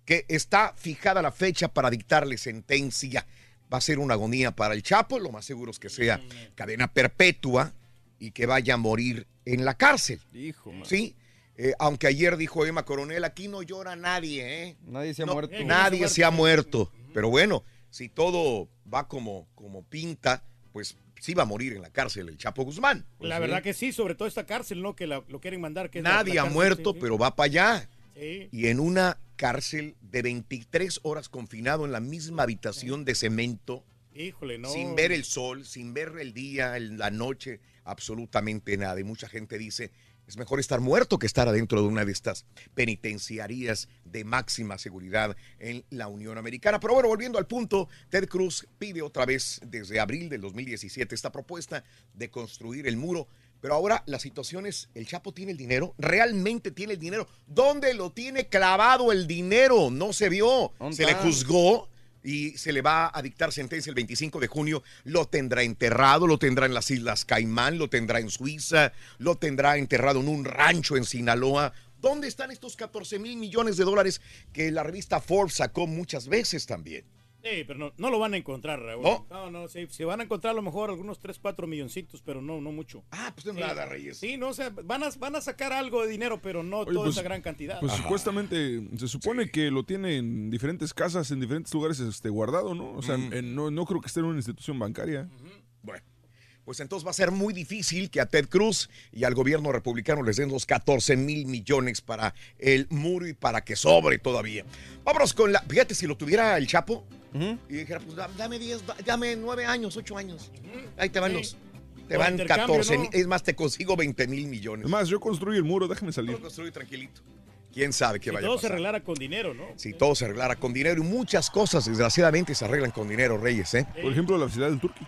que está fijada la fecha para dictarle sentencia. Va a ser una agonía para el Chapo, lo más seguro es que sea cadena perpetua y que vaya a morir en la cárcel. Hijo, man. Sí, Eh, aunque ayer dijo Emma Coronel, aquí no llora nadie, ¿eh? Nadie se ha No, muerto. Nadie se ha muerto. Pero bueno, si todo va como, como pinta, pues sí va a morir en la cárcel el Chapo Guzmán. La verdad que sí, sobre todo esta cárcel, ¿no? Que la- lo quieren mandar. Que es la- Nadie la ha cárcel, muerto, sí, sí. pero va para allá. Sí. Y en una cárcel de 23 horas confinado en la misma habitación de cemento, Híjole, no. sin ver el sol, sin ver el día, el- la noche, absolutamente nada. Y mucha gente dice, es mejor estar muerto que estar adentro de una de estas penitenciarías de máxima seguridad en la Unión Americana. Pero bueno, volviendo al punto, Ted Cruz pide otra vez desde abril del 2017 esta propuesta de construir el muro. Pero ahora la situación es, ¿el Chapo tiene el dinero? ¿Realmente tiene el dinero? ¿Dónde lo tiene clavado el dinero? No se vio. ¿Dónde Se le juzgó y se le va a dictar sentencia el 25 de junio. Lo tendrá enterrado, lo tendrá en las Islas Caimán, lo tendrá en Suiza, lo tendrá enterrado en un rancho en Sinaloa. ¿Dónde están estos 14 mil millones de dólares que la revista Forbes sacó muchas veces también? Sí, pero no, no lo van a encontrar, Raúl. ¿No? No, no, sí, se van a encontrar a lo mejor algunos 3, 4 milloncitos, pero no, no mucho. Ah, pues no nada, Reyes. Sí, no, o sea, van a, van a sacar algo de dinero, pero no Oye, toda pues- esa gran cantidad. Pues supuestamente se supone que lo tiene en diferentes casas, en diferentes lugares este, guardado, ¿no? O sea, Mm. en- no, no creo que esté en una institución bancaria. Bueno, pues entonces va a ser muy difícil que a Ted Cruz y al gobierno republicano les den los 14 mil millones para el muro y para que sobre todavía. Vámonos con la. Fíjate, si lo tuviera el Chapo y dijera, pues da- dame 10, da- dame 9 años, 8 años. Ahí te van Sí. los. Te van intercambio, 14 ¿no? mil. Es más, te consigo 20 mil millones. Además, yo construí el muro, déjame salir. Lo construí tranquilito. ¿Quién sabe qué Si vaya a todo se pasar? arreglara con dinero, ¿no? Si todo se arreglara con dinero y muchas cosas, desgraciadamente, se arreglan con dinero, Reyes, ¿eh? Por ejemplo, la ciudad del Turqui.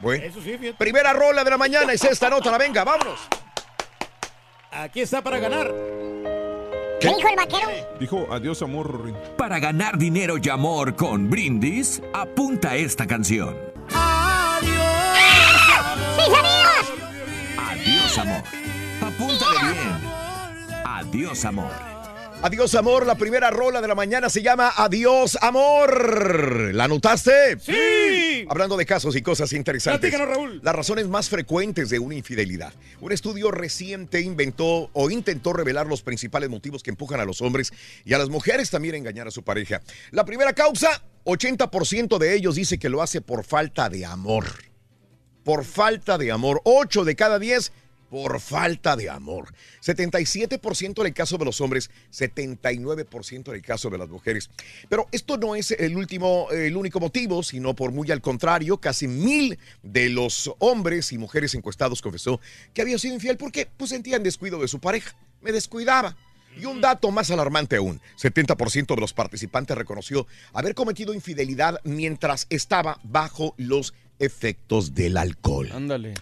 Bueno. Eso sí, fíjate. Primera rola de la mañana es esta nota, la venga, vámonos. Aquí está para ganar. ¿Qué dijo el vaquero? Dijo, adiós amor. Para ganar dinero y amor con Brindis, apunta esta canción. ¡Sí, amigos! Adiós amor. Apúntale bien. Adiós amor. Adiós amor, la primera rola de la mañana se llama Adiós amor. ¿La anotaste? Sí. Hablando de casos y cosas interesantes. Platícanos, Raúl. Las razones más frecuentes de una infidelidad. Un estudio reciente inventó o intentó revelar los principales motivos que empujan a los hombres y a las mujeres también a engañar a su pareja. La primera causa, 80% de ellos dice que lo hace por falta de amor. Por falta de amor. 8 de cada 10 por falta de amor. 77% en el caso de los hombres, 79% en el caso de las mujeres. Pero esto no es el último, el único motivo, sino por muy al contrario, casi mil de los hombres y mujeres encuestados confesó que había sido infiel porque pues, sentían descuido de su pareja. Me descuidaba. Y un dato más alarmante aún, 70% de los participantes reconoció haber cometido infidelidad mientras estaba bajo los efectos del alcohol. Ándale.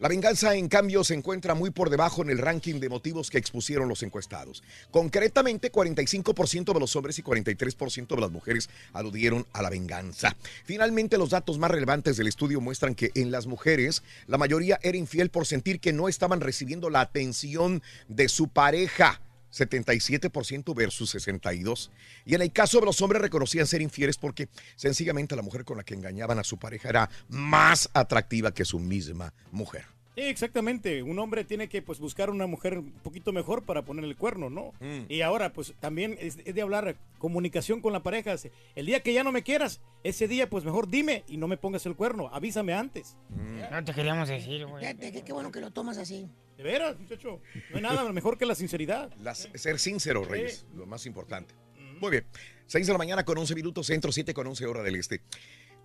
La venganza, en cambio, se encuentra muy por debajo en el ranking de motivos que expusieron los encuestados. Concretamente, 45% de los hombres y 43% de las mujeres aludieron a la venganza. Finalmente, los datos más relevantes del estudio muestran que en las mujeres, la mayoría era infiel por sentir que no estaban recibiendo la atención de su pareja. 77% versus 62. Y en el caso de los hombres reconocían ser infieles porque sencillamente la mujer con la que engañaban a su pareja era más atractiva que su misma mujer. Sí, exactamente. Un hombre tiene que pues buscar una mujer un poquito mejor para poner el cuerno, ¿no? Mm. Y ahora pues también es, es de hablar comunicación con la pareja. El día que ya no me quieras, ese día pues mejor dime y no me pongas el cuerno, avísame antes. No te queríamos decir, güey. Fíjate, qué, qué bueno que lo tomas así. De veras, muchacho. No hay nada mejor que la sinceridad. Las- ser sincero, Reyes, lo más importante. Muy bien. 6 de la mañana con 11 minutos, centro 7 con 11 hora del este.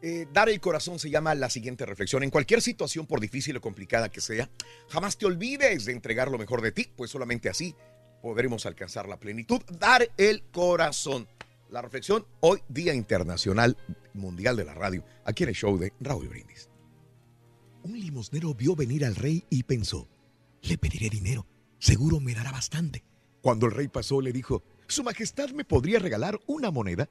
Eh, dar el corazón se llama la siguiente reflexión. En cualquier situación, por difícil o complicada que sea, jamás te olvides de entregar lo mejor de ti, pues solamente así podremos alcanzar la plenitud. Dar el corazón. La reflexión hoy, Día Internacional Mundial de la Radio, aquí en el show de Raúl Brindis. Un limosnero vio venir al rey y pensó, le pediré dinero, seguro me dará bastante. Cuando el rey pasó, le dijo, Su Majestad me podría regalar una moneda.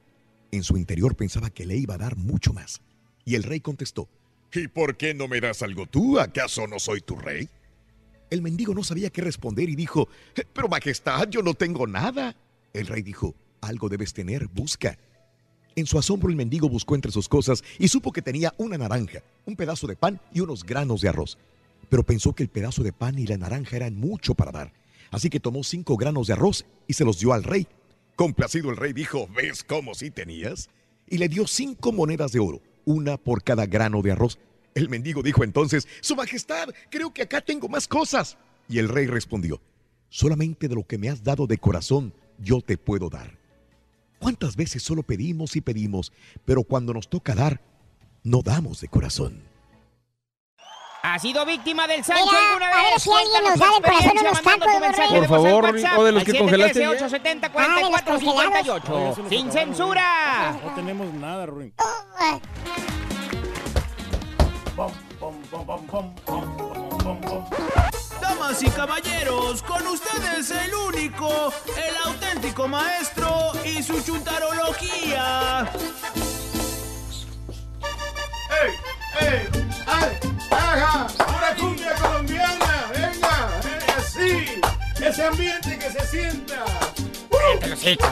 En su interior pensaba que le iba a dar mucho más. Y el rey contestó, ¿Y por qué no me das algo tú? ¿Acaso no soy tu rey? El mendigo no sabía qué responder y dijo, Pero Majestad, yo no tengo nada. el rey dijo, algo debes tener, busca. En su asombro el mendigo buscó entre sus cosas y supo que tenía una naranja, un pedazo de pan y unos granos de arroz. Pero pensó que el pedazo de pan y la naranja eran mucho para dar. Así que tomó cinco granos de arroz y se los dio al rey. Complacido el rey dijo, ¿ves cómo sí tenías? Y le dio cinco monedas de oro, una por cada grano de arroz. El mendigo dijo entonces, Su Majestad, creo que acá tengo más cosas. Y el rey respondió, solamente de lo que me has dado de corazón yo te puedo dar. ¿Cuántas veces solo pedimos y pedimos, pero cuando nos toca dar, no damos de corazón? ¿Ha sido víctima del Sancho Mira, alguna a ver vez? si alguien nos da tu de corazón unos tacos, Por favor, WhatsApp o de los que congelaste ya. 713-870-4458. Ah. No, ¡Sin acabaron. censura! No tenemos nada, Ruin. Damas y caballeros, con ustedes el único, el auténtico maestro y su chuntarología. ¡Ey! ¡Ey! ¡Ay! ¡Ajá! ¡Una cumbia colombiana! ¡Venga! eh, ¡Así! ¡Ese ambiente que se sienta!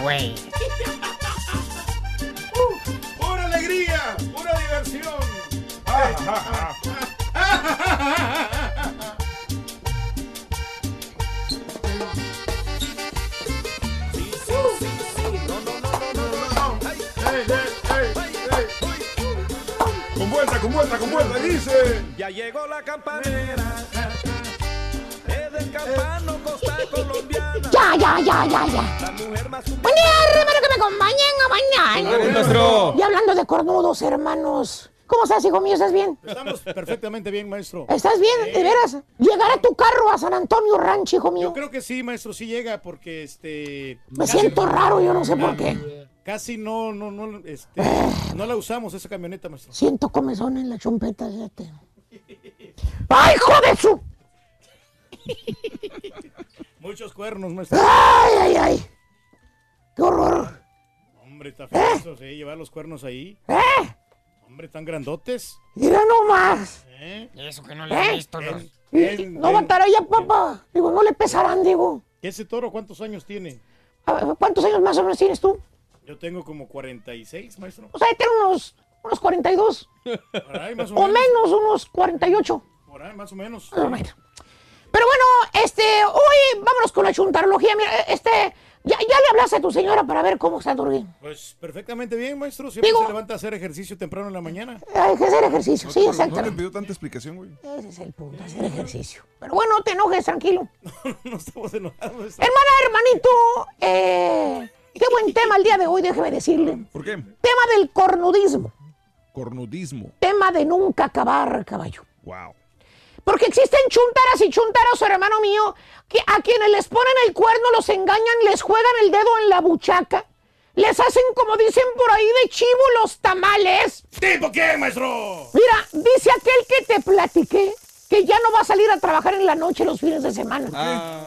güey. ¡Uh! ¡Pura alegría! ¡Pura diversión! vuelta, con vuelta, con vuelta, dice. Ya llegó la campanera. Es del campano costa colombiana. Ya, ya, ya, ya, ya. La mujer más Buen día, hermano, que me acompañen a mañana. Y hablando de cornudos, hermanos. ¿Cómo estás, hijo mío? ¿Estás bien? Estamos perfectamente bien, maestro. ¿Estás bien? ¿De veras? ¿Llegará tu carro a San Antonio Ranch, hijo mío? Yo creo que sí, maestro, sí llega porque este. Me siento raro, yo no sé por qué. Casi no, no, no, este, no la usamos esa camioneta, maestro. Siento comezón en la chompeta, fíjate. ¡Ay, hijo de su! Muchos cuernos, maestro. ¡Ay, ay, ay! ¡Qué horror! Hombre, está feo eso, sí, llevar los cuernos ahí. ¿Eh? Hombre, tan grandotes. Mira nomás. ¿Eh? Eso que no le he visto. El- Y- el- No matará ya, papá. Digo, no le pesarán, digo. ¿Ese toro cuántos años tiene? Ver, ¿Cuántos años más o menos tienes tú? Yo tengo como 46, maestro. O sea, tiene unos, unos 42. Por ahí, más o O menos. menos, unos 48. Por ahí, más o menos. Más o menos. Pero bueno, este, hoy vámonos con la chuntarología. Mira, este, ya, ya le hablaste a tu señora para ver cómo está durmiendo. Pues perfectamente bien, maestro. Siempre Digo- se levanta a hacer ejercicio temprano en la mañana. Hay que hacer ejercicio, sí, No le pidió tanta explicación, güey. Ese es el punto, hacer ejercicio. Pero bueno, no te enojes, tranquilo. no estamos enojados. Hermana, hermanito, eh, qué buen tema el día de hoy, déjeme decirle. ¿Por qué? Tema del cornudismo. Cornudismo. Tema de nunca acabar, caballo. Wow. Porque existen chuntaras y chuntaros, hermano mío, que a quienes les ponen el cuerno, los engañan, les juegan el dedo en la buchaca, les hacen, como dicen por ahí, de chivo los tamales. ¿Tipo qué, maestro? Mira, dice aquel que te platiqué que ya no va a salir a trabajar en la noche los fines de semana.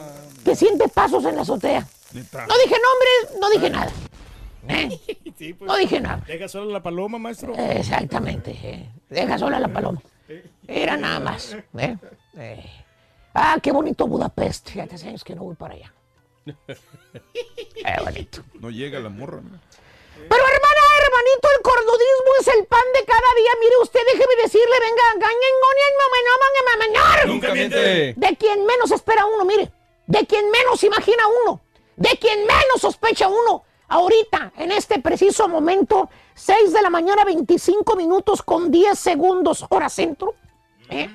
Que siente pasos en la azotea. No dije nombres, no dije nada. ¿Eh? Sí, pues. No dije nada. Deja solo la paloma, maestro. Exactamente. eh. Deja sola la paloma. Era nada más. ¿eh? Eh. Ah, qué bonito Budapest. Ya hace años que no voy para allá. Qué bonito. No llega la morra, ¿no? Pero hermana, hermanito, el cornudismo es el pan de cada día. Mire usted, déjeme decirle, venga, gañen, Nunca miente. De quien menos espera uno, mire. De quien menos imagina uno. De quien menos sospecha uno. Ahorita, en este preciso momento, 6 de la mañana, 25 minutos con 10 segundos, hora centro. ¿eh?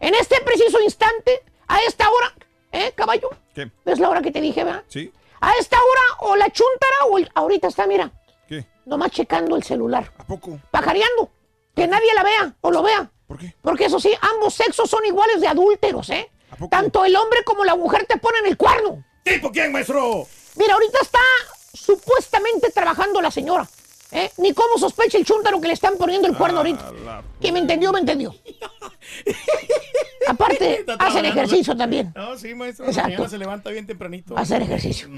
En este preciso instante, a esta hora, ¿eh, caballo? ¿Qué? Es la hora que te dije, ¿verdad? ¿Sí? A esta hora, o la chuntara, o el- ahorita está, mira, ¿Qué? nomás checando el celular. ¿A poco? Pajareando. Que nadie la vea o lo vea. ¿Por qué? Porque eso sí, ambos sexos son iguales de adúlteros, ¿eh? Tanto el hombre como la mujer te ponen el cuerno. ¿Tipo quién, maestro? Mira, ahorita está supuestamente trabajando la señora. ¿Eh? Ni cómo sospecha el chúntaro que le están poniendo el cuerno ahorita. Quien me entendió, me entendió. Aparte, hacen ejercicio también. No, sí, maestro. Exacto. Mañana se levanta bien tempranito. Hacer ejercicio.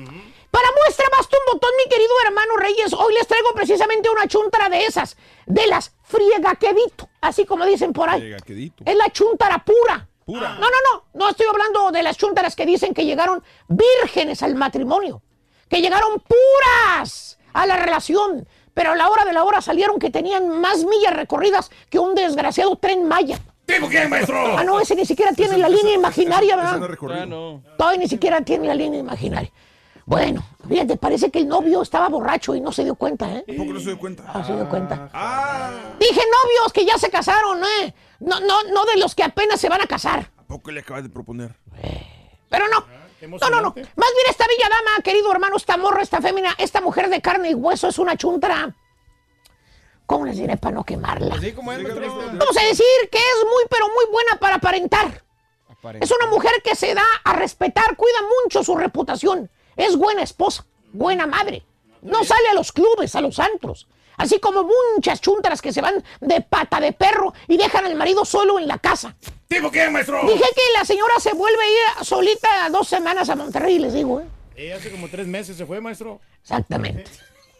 Para muestra, basta un botón, mi querido hermano Reyes. Hoy les traigo precisamente una chuntara de esas, de las friegaquedito, así como dicen por ahí. Friegaquedito. Es la chuntara pura. Pura. No, no, no. No estoy hablando de las chuntaras que dicen que llegaron vírgenes al matrimonio. Que llegaron puras a la relación. Pero a la hora de la hora salieron que tenían más millas recorridas que un desgraciado tren Maya. ¿Tipo quién, maestro? Ah, no, ese ni siquiera tiene la línea imaginaria, ¿verdad? no recorrido. Todavía ni siquiera tiene la línea imaginaria. Bueno, fíjate, parece que el novio estaba borracho y no se dio cuenta, ¿eh? ¿Por qué no se dio cuenta? Ah, se dio cuenta. Ah, Dije novios que ya se casaron, ¿eh? No, no, no de los que apenas se van a casar. ¿a poco le acabas de proponer? Pero no. No, no, no. Más bien esta bella dama, querido hermano, esta morra, esta fémina, esta mujer de carne y hueso es una chuntara. ¿Cómo les diré para no quemarla? Así como es, maestro. Vamos a decir que es muy, pero muy buena para aparentar. Es una mujer que se da a respetar, cuida mucho su reputación. Es buena esposa, buena madre. No sale a los clubes, a los antros. Así como muchas chuntaras que se van de pata de perro y dejan al marido solo en la casa. ¿Tipo qué, maestro? Dije que la señora se vuelve a ir solita dos semanas a Monterrey, les digo, ¿eh? Eh, hace como tres meses se fue, maestro. Exactamente.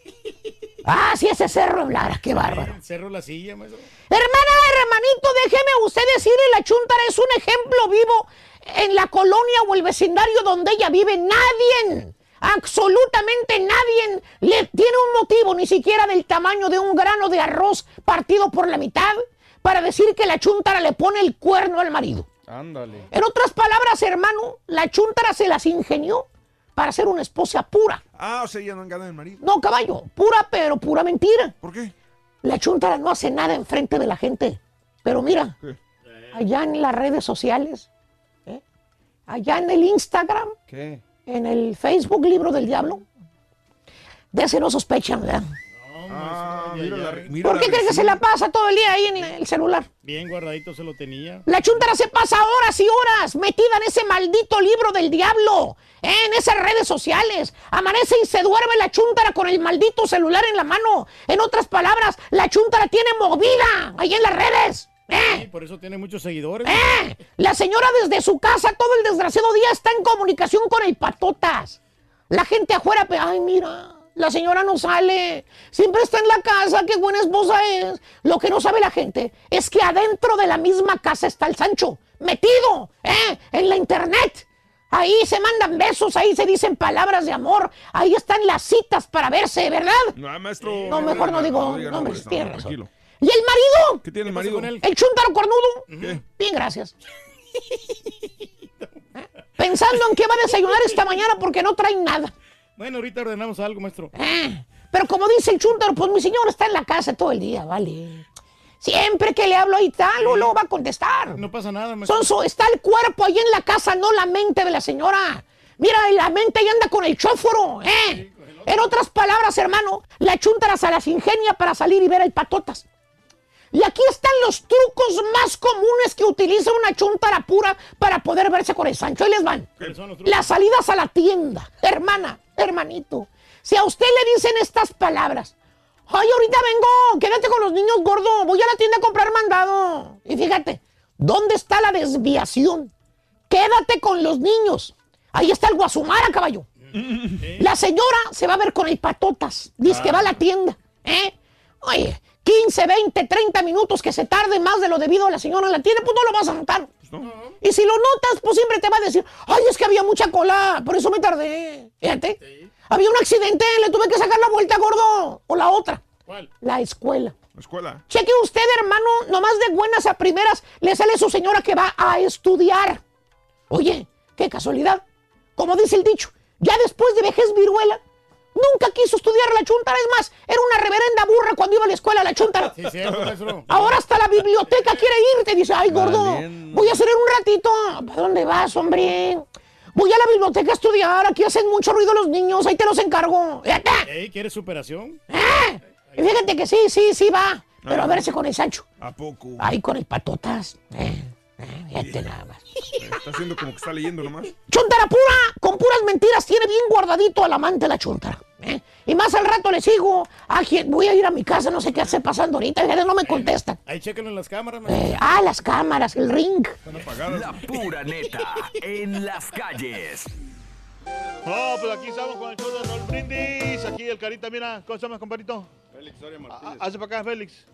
Ah, sí, ese cerro Lara, qué bárbaro. El cerro La Silla, maestro. Hermana, hermanito, déjeme usted decirle, la chuntara es un ejemplo vivo en la colonia o el vecindario donde ella vive. Nadie, absolutamente nadie, le tiene un motivo, ni siquiera del tamaño de un grano de arroz partido por la mitad, para decir que la chuntara le pone el cuerno al marido. Ándale. En otras palabras, hermano, la chuntara se las ingenió para ser una esposa pura. Ah, o sea, ya no ganado el marido. No, caballo, pura pero pura mentira. ¿Por qué? La chuntara no hace nada enfrente de la gente. Pero mira, ¿Qué? allá en las redes sociales, ¿eh? allá en el Instagram, ¿Qué? En el Facebook Libro del Diablo, de ese no sospechan, ¿verdad? Ah, mira la, mira ¿Por qué cree que se la pasa todo el día ahí en el celular? Bien guardadito se lo tenía. La chuntara se pasa horas y horas metida en ese maldito libro del diablo, ¿eh? en esas redes sociales. Amanece y se duerme la chuntara con el maldito celular en la mano. En otras palabras, la chuntara tiene movida ahí en las redes. ¿Eh? Sí, por eso tiene muchos seguidores. ¡Eh! La señora desde su casa todo el desgraciado día está en comunicación con el patotas. La gente afuera, pe- ay, mira, la señora no sale. Siempre está en la casa, qué buena esposa es. Lo que no sabe la gente es que adentro de la misma casa está el Sancho, metido, ¿eh? En la internet. Ahí se mandan besos, ahí se dicen palabras de amor, ahí están las citas para verse, ¿verdad? No, maestro. No, mejor no digo no, razón. ¿Y el marido? ¿Qué tiene el marido? El chúntaro cornudo. ¿Qué? Bien, gracias. Pensando en qué va a desayunar esta mañana porque no traen nada. Bueno, ahorita ordenamos algo, maestro. Eh, Pero como dice el chúntaro, pues mi señor está en la casa todo el día, vale. Siempre que le hablo ahí tal, luego va a contestar. No pasa nada, maestro. Sonso, está el cuerpo ahí en la casa, no la mente de la señora. Mira, la mente ahí anda con el chóforo, ¿eh? En otras palabras, hermano, la chuntara se las ingenia para salir y ver el patotas. Y aquí están los trucos más comunes que utiliza una chuntara pura para poder verse con el Sancho. Ahí les van. Las salidas a la tienda. Hermana, hermanito. Si a usted le dicen estas palabras. Ay, ahorita vengo, quédate con los niños gordo, voy a la tienda a comprar mandado. Y fíjate, ¿dónde está la desviación? Quédate con los niños. Ahí está el guasumara, caballo. La señora se va a ver con el patotas. Dice que va a la tienda. ¿eh? Oye, 15, 20, 30 minutos que se tarde más de lo debido a la señora la tienda, pues no lo vas a notar. Y si lo notas, pues siempre te va a decir, ay, es que había mucha cola, por eso me tardé. Fíjate. Había un accidente, le tuve que sacar la vuelta, gordo. O la otra. ¿Cuál? La escuela. La escuela. Cheque usted, hermano, nomás de buenas a primeras le sale su señora que va a estudiar. Oye, qué casualidad. Como dice el dicho, ya después de vejez viruela, nunca quiso estudiar la chuntara. Es más, era una reverenda burra cuando iba a la escuela la chuntara. Sí, cierto. Ahora hasta la biblioteca quiere ir. Te dice, ay, gordo, voy a salir un ratito. ¿Para dónde vas, hombre? Voy a la biblioteca a estudiar. Aquí hacen mucho ruido los niños. Ahí te los encargo. Ey, ¿quieres superación? Y fíjate que sí, sí, sí va. Pero a verse con el Sancho. ¿A poco? Ahí con el patotas. Eh, eh, fíjate nada más. Está haciendo como que está leyendo nomás. Chuntara pura, con puras mentiras, tiene bien guardadito al amante la chuntara. ¿eh? Y más al rato le sigo. Ah, ¿quién- voy a ir a mi casa, no sé qué hace pasando ahorita. Fíjate, no me contestan. Ahí chéquenlo en las cámaras. Eh, ah, las cámaras, el ring. La pura neta en las calles. No, pues aquí estamos con el show de Raúl Brindis. Aquí el carita, mira, ¿cómo estás, compadrito? Félix Soria Ah, Martínez. Hace para acá, Félix.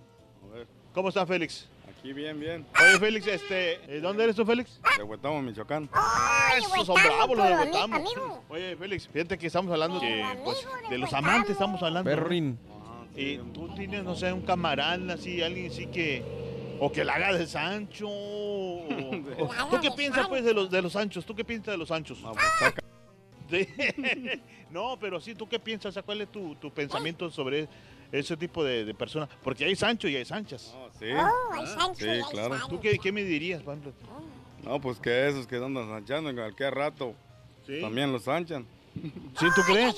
A ver, ¿Cómo está, Félix? Aquí bien, bien. Oye, Félix, este, ¿eh, ¿dónde eres tú, Félix? De Huetamo, Michoacán. Ah, esos son bravos los de Huetamo. Oye, Félix, fíjate que estamos hablando de, pues, de los amantes, estamos hablando. Perrin. Y tú tienes, no sé, un camarada así, alguien así que... O que la haga de Sancho. o- ¿Tú qué piensas, pues, de los, de los Sanchos? ¿Tú qué piensas de los Sanchos? Sí. no, pero sí, ¿tú qué piensas? ¿Cuál es tu, tu pensamiento sobre ese tipo de, de personas? Porque hay Sancho y hay Sanchas. sí. Oh, hay Sancho Sí, y hay claro. Sancho. ¿Tú qué, qué me dirías, por ejemplo? No, pues que esos que andan sanchando en cualquier rato también los sanchan. ¿Sí, tú crees?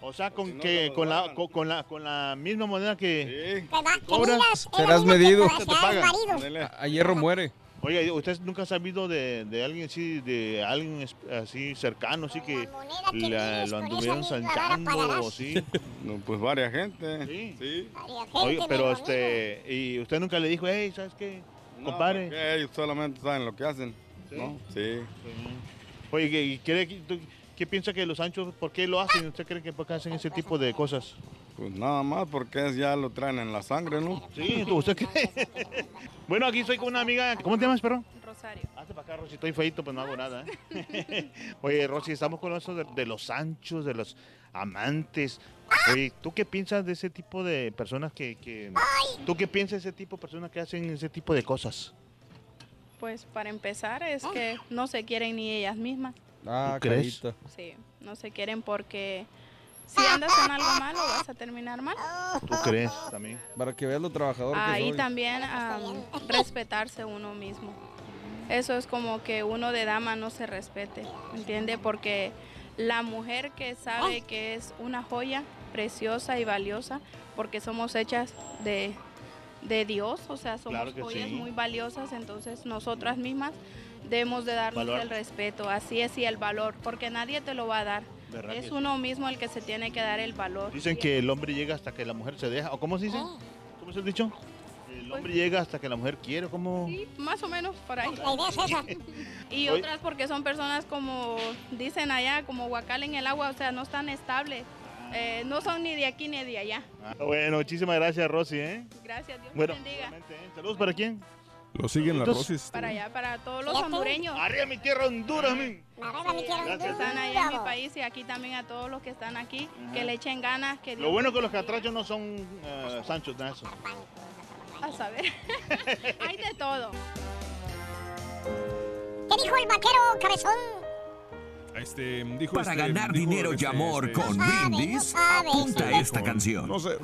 O sea, con que con la, con, con la con la misma moneda que, que cobras, Serás medido. te pagan. A, a hierro muere. Oiga, ¿usted nunca ha sabido de, de alguien así, de alguien así cercano, así que la- lo anduvieron sanchando o así? No, pues varias gente. Sí. Sí. Oye, pero este, y usted nunca le dijo, hey, ¿sabes qué? Compadre. porque ellos solamente saben lo que hacen. ¿no? Sí. Oye, ¿qué, y quiere- tú- ¿qué piensa que los anchos, por qué lo hacen? ¿Usted cree que por qué hacen ese tipo de cosas? Pues nada más porque es- ya lo traen en la sangre, ¿no? Sí, ¿usted cree? bueno, aquí estoy con una amiga. ¿Cómo te llamas, perro? Rosario. Hazte para acá, Rosy. Estoy feito, pues no hago nada. ¿eh? Oye, Rosy, estamos con eso de, de los anchos, de los amantes. Oye, ¿tú qué piensas de ese tipo de personas que... que ¿Tú qué piensas de ese tipo de personas que hacen ese tipo de cosas? Pues para empezar es que no se quieren ni ellas mismas. Ah, ¿Tú crees? carita. Sí, no se quieren porque si andas en algo malo vas a terminar mal. ¿Tú crees también? Para que veas lo trabajador que Ahí soy. también am, respetarse uno mismo. Eso es como que uno de dama no se respete, ¿entiende? Porque la mujer que sabe que es una joya preciosa y valiosa, porque somos hechas de, de Dios, o sea, somos Claro que joyas sí. muy valiosas, entonces nosotras mismas debemos de darnos Valor. el respeto, así es, y el valor, porque nadie te lo va a dar. ¿Verdad que Es uno mismo el que se tiene que dar el valor. Dicen que el hombre llega hasta que la mujer se deja. ¿O cómo se dice? ¿Cómo es el dicho? El hombre llega hasta que la mujer quiere. ¿Cómo? Sí, más o menos por ahí. La idea es esa. Y otras porque son personas como dicen allá, como guacal en el agua, o sea, no están estables. Eh, no son ni de aquí ni de allá. Ah, bueno, muchísimas gracias, Rosy. ¿eh? Gracias, Dios Bueno, te bendiga. Saludos para quién? Lo siguen las. Rosis. Para allá, para todos los hondureños. Arriba mi tierra, Honduras, mi. Arriba mi tierra, Que Gracias. están allá en mi país y aquí también a todos los que están aquí, que le echen ganas, que Lo bueno que los catrachos no son eh, Sanchos, de eso. a saber. Hay de todo. ¿Qué dijo el vaquero cabezón? Este, dijo Para este, ganar dijo, dinero y este, amor este, con no Brindis, apunta esta canción. No sé.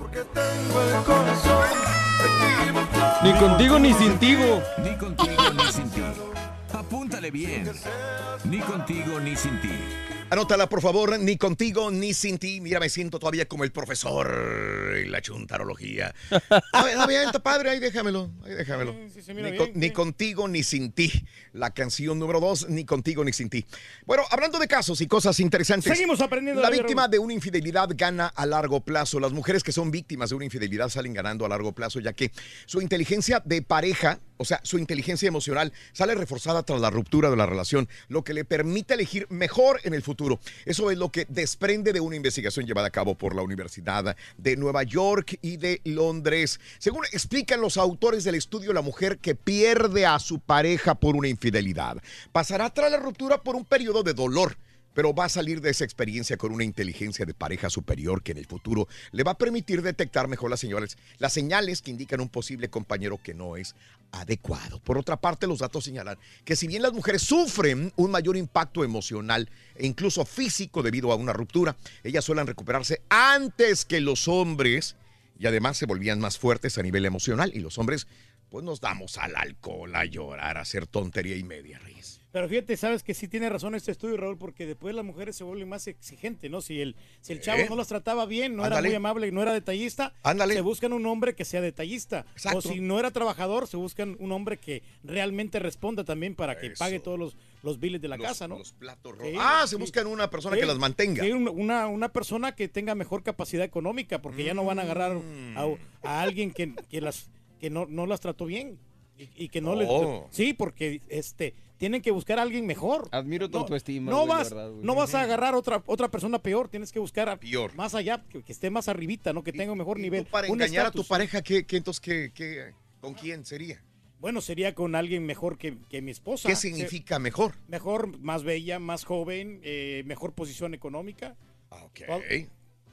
Ni contigo ni sin tigo. Ni contigo ni sin ti. Apúntale bien. Ni contigo ni sin ti. Anótala, por favor, ni contigo ni sin ti. Mira, me siento todavía como el profesor en la chuntarología. A ver, bien, está padre, ahí déjamelo, ahí déjamelo. Sí, sí, Ni, bien, con- ni sí. contigo ni sin ti. La canción número dos, ni contigo ni sin ti. Bueno, hablando de casos y cosas interesantes. Seguimos aprendiendo La de víctima de una infidelidad gana a largo plazo. Las mujeres que son víctimas de una infidelidad salen ganando a largo plazo, ya que su inteligencia de pareja, o sea, su inteligencia emocional, sale reforzada tras la ruptura de la relación, lo que le permite elegir mejor en el futuro. Eso es lo que desprende de una investigación llevada a cabo por la Universidad de Nueva York y de Londres. Según explican los autores del estudio, la mujer que pierde a su pareja por una infidelidad pasará tras la ruptura por un periodo de dolor pero va a salir de esa experiencia con una inteligencia de pareja superior que en el futuro le va a permitir detectar mejor las señales, las señales que indican un posible compañero que no es adecuado. Por otra parte, los datos señalan que si bien las mujeres sufren un mayor impacto emocional e incluso físico debido a una ruptura, ellas suelen recuperarse antes que los hombres y además se volvían más fuertes a nivel emocional y los hombres pues nos damos al alcohol, a llorar, a hacer tontería y media, Reyes. Pero fíjate, sabes que sí tiene razón este estudio, Raúl, porque después las mujeres se vuelven más exigentes, ¿no? Si el, si el chavo ¿Eh? no las trataba bien, no Ándale. era muy amable, no era detallista, Ándale. se buscan un hombre que sea detallista. Exacto. O si no era trabajador, se buscan un hombre que realmente responda también para que pague todos los, los biles de la Los- casa, ¿no? los platos Sí, Ah, se buscan una persona que las mantenga. sí, un- una, una persona que tenga mejor capacidad económica, porque ya no van a agarrar Mm. a, a alguien que, que las que no, no las trató bien. Y, y que no les Oh. sí porque este tienen que buscar a alguien mejor. Admiro tu no, autoestima, no güey, vas verdad, no vas a agarrar otra otra persona peor tienes que buscar a Peor. más allá que, que esté más arribita no que tenga un mejor nivel. Para un engañar a tu pareja, ¿qué, qué, entonces, qué, qué- con quién sería? bueno sería con alguien mejor que, que mi esposa. ¿Qué significa mejor? mejor más bella más joven eh, mejor posición económica. Ok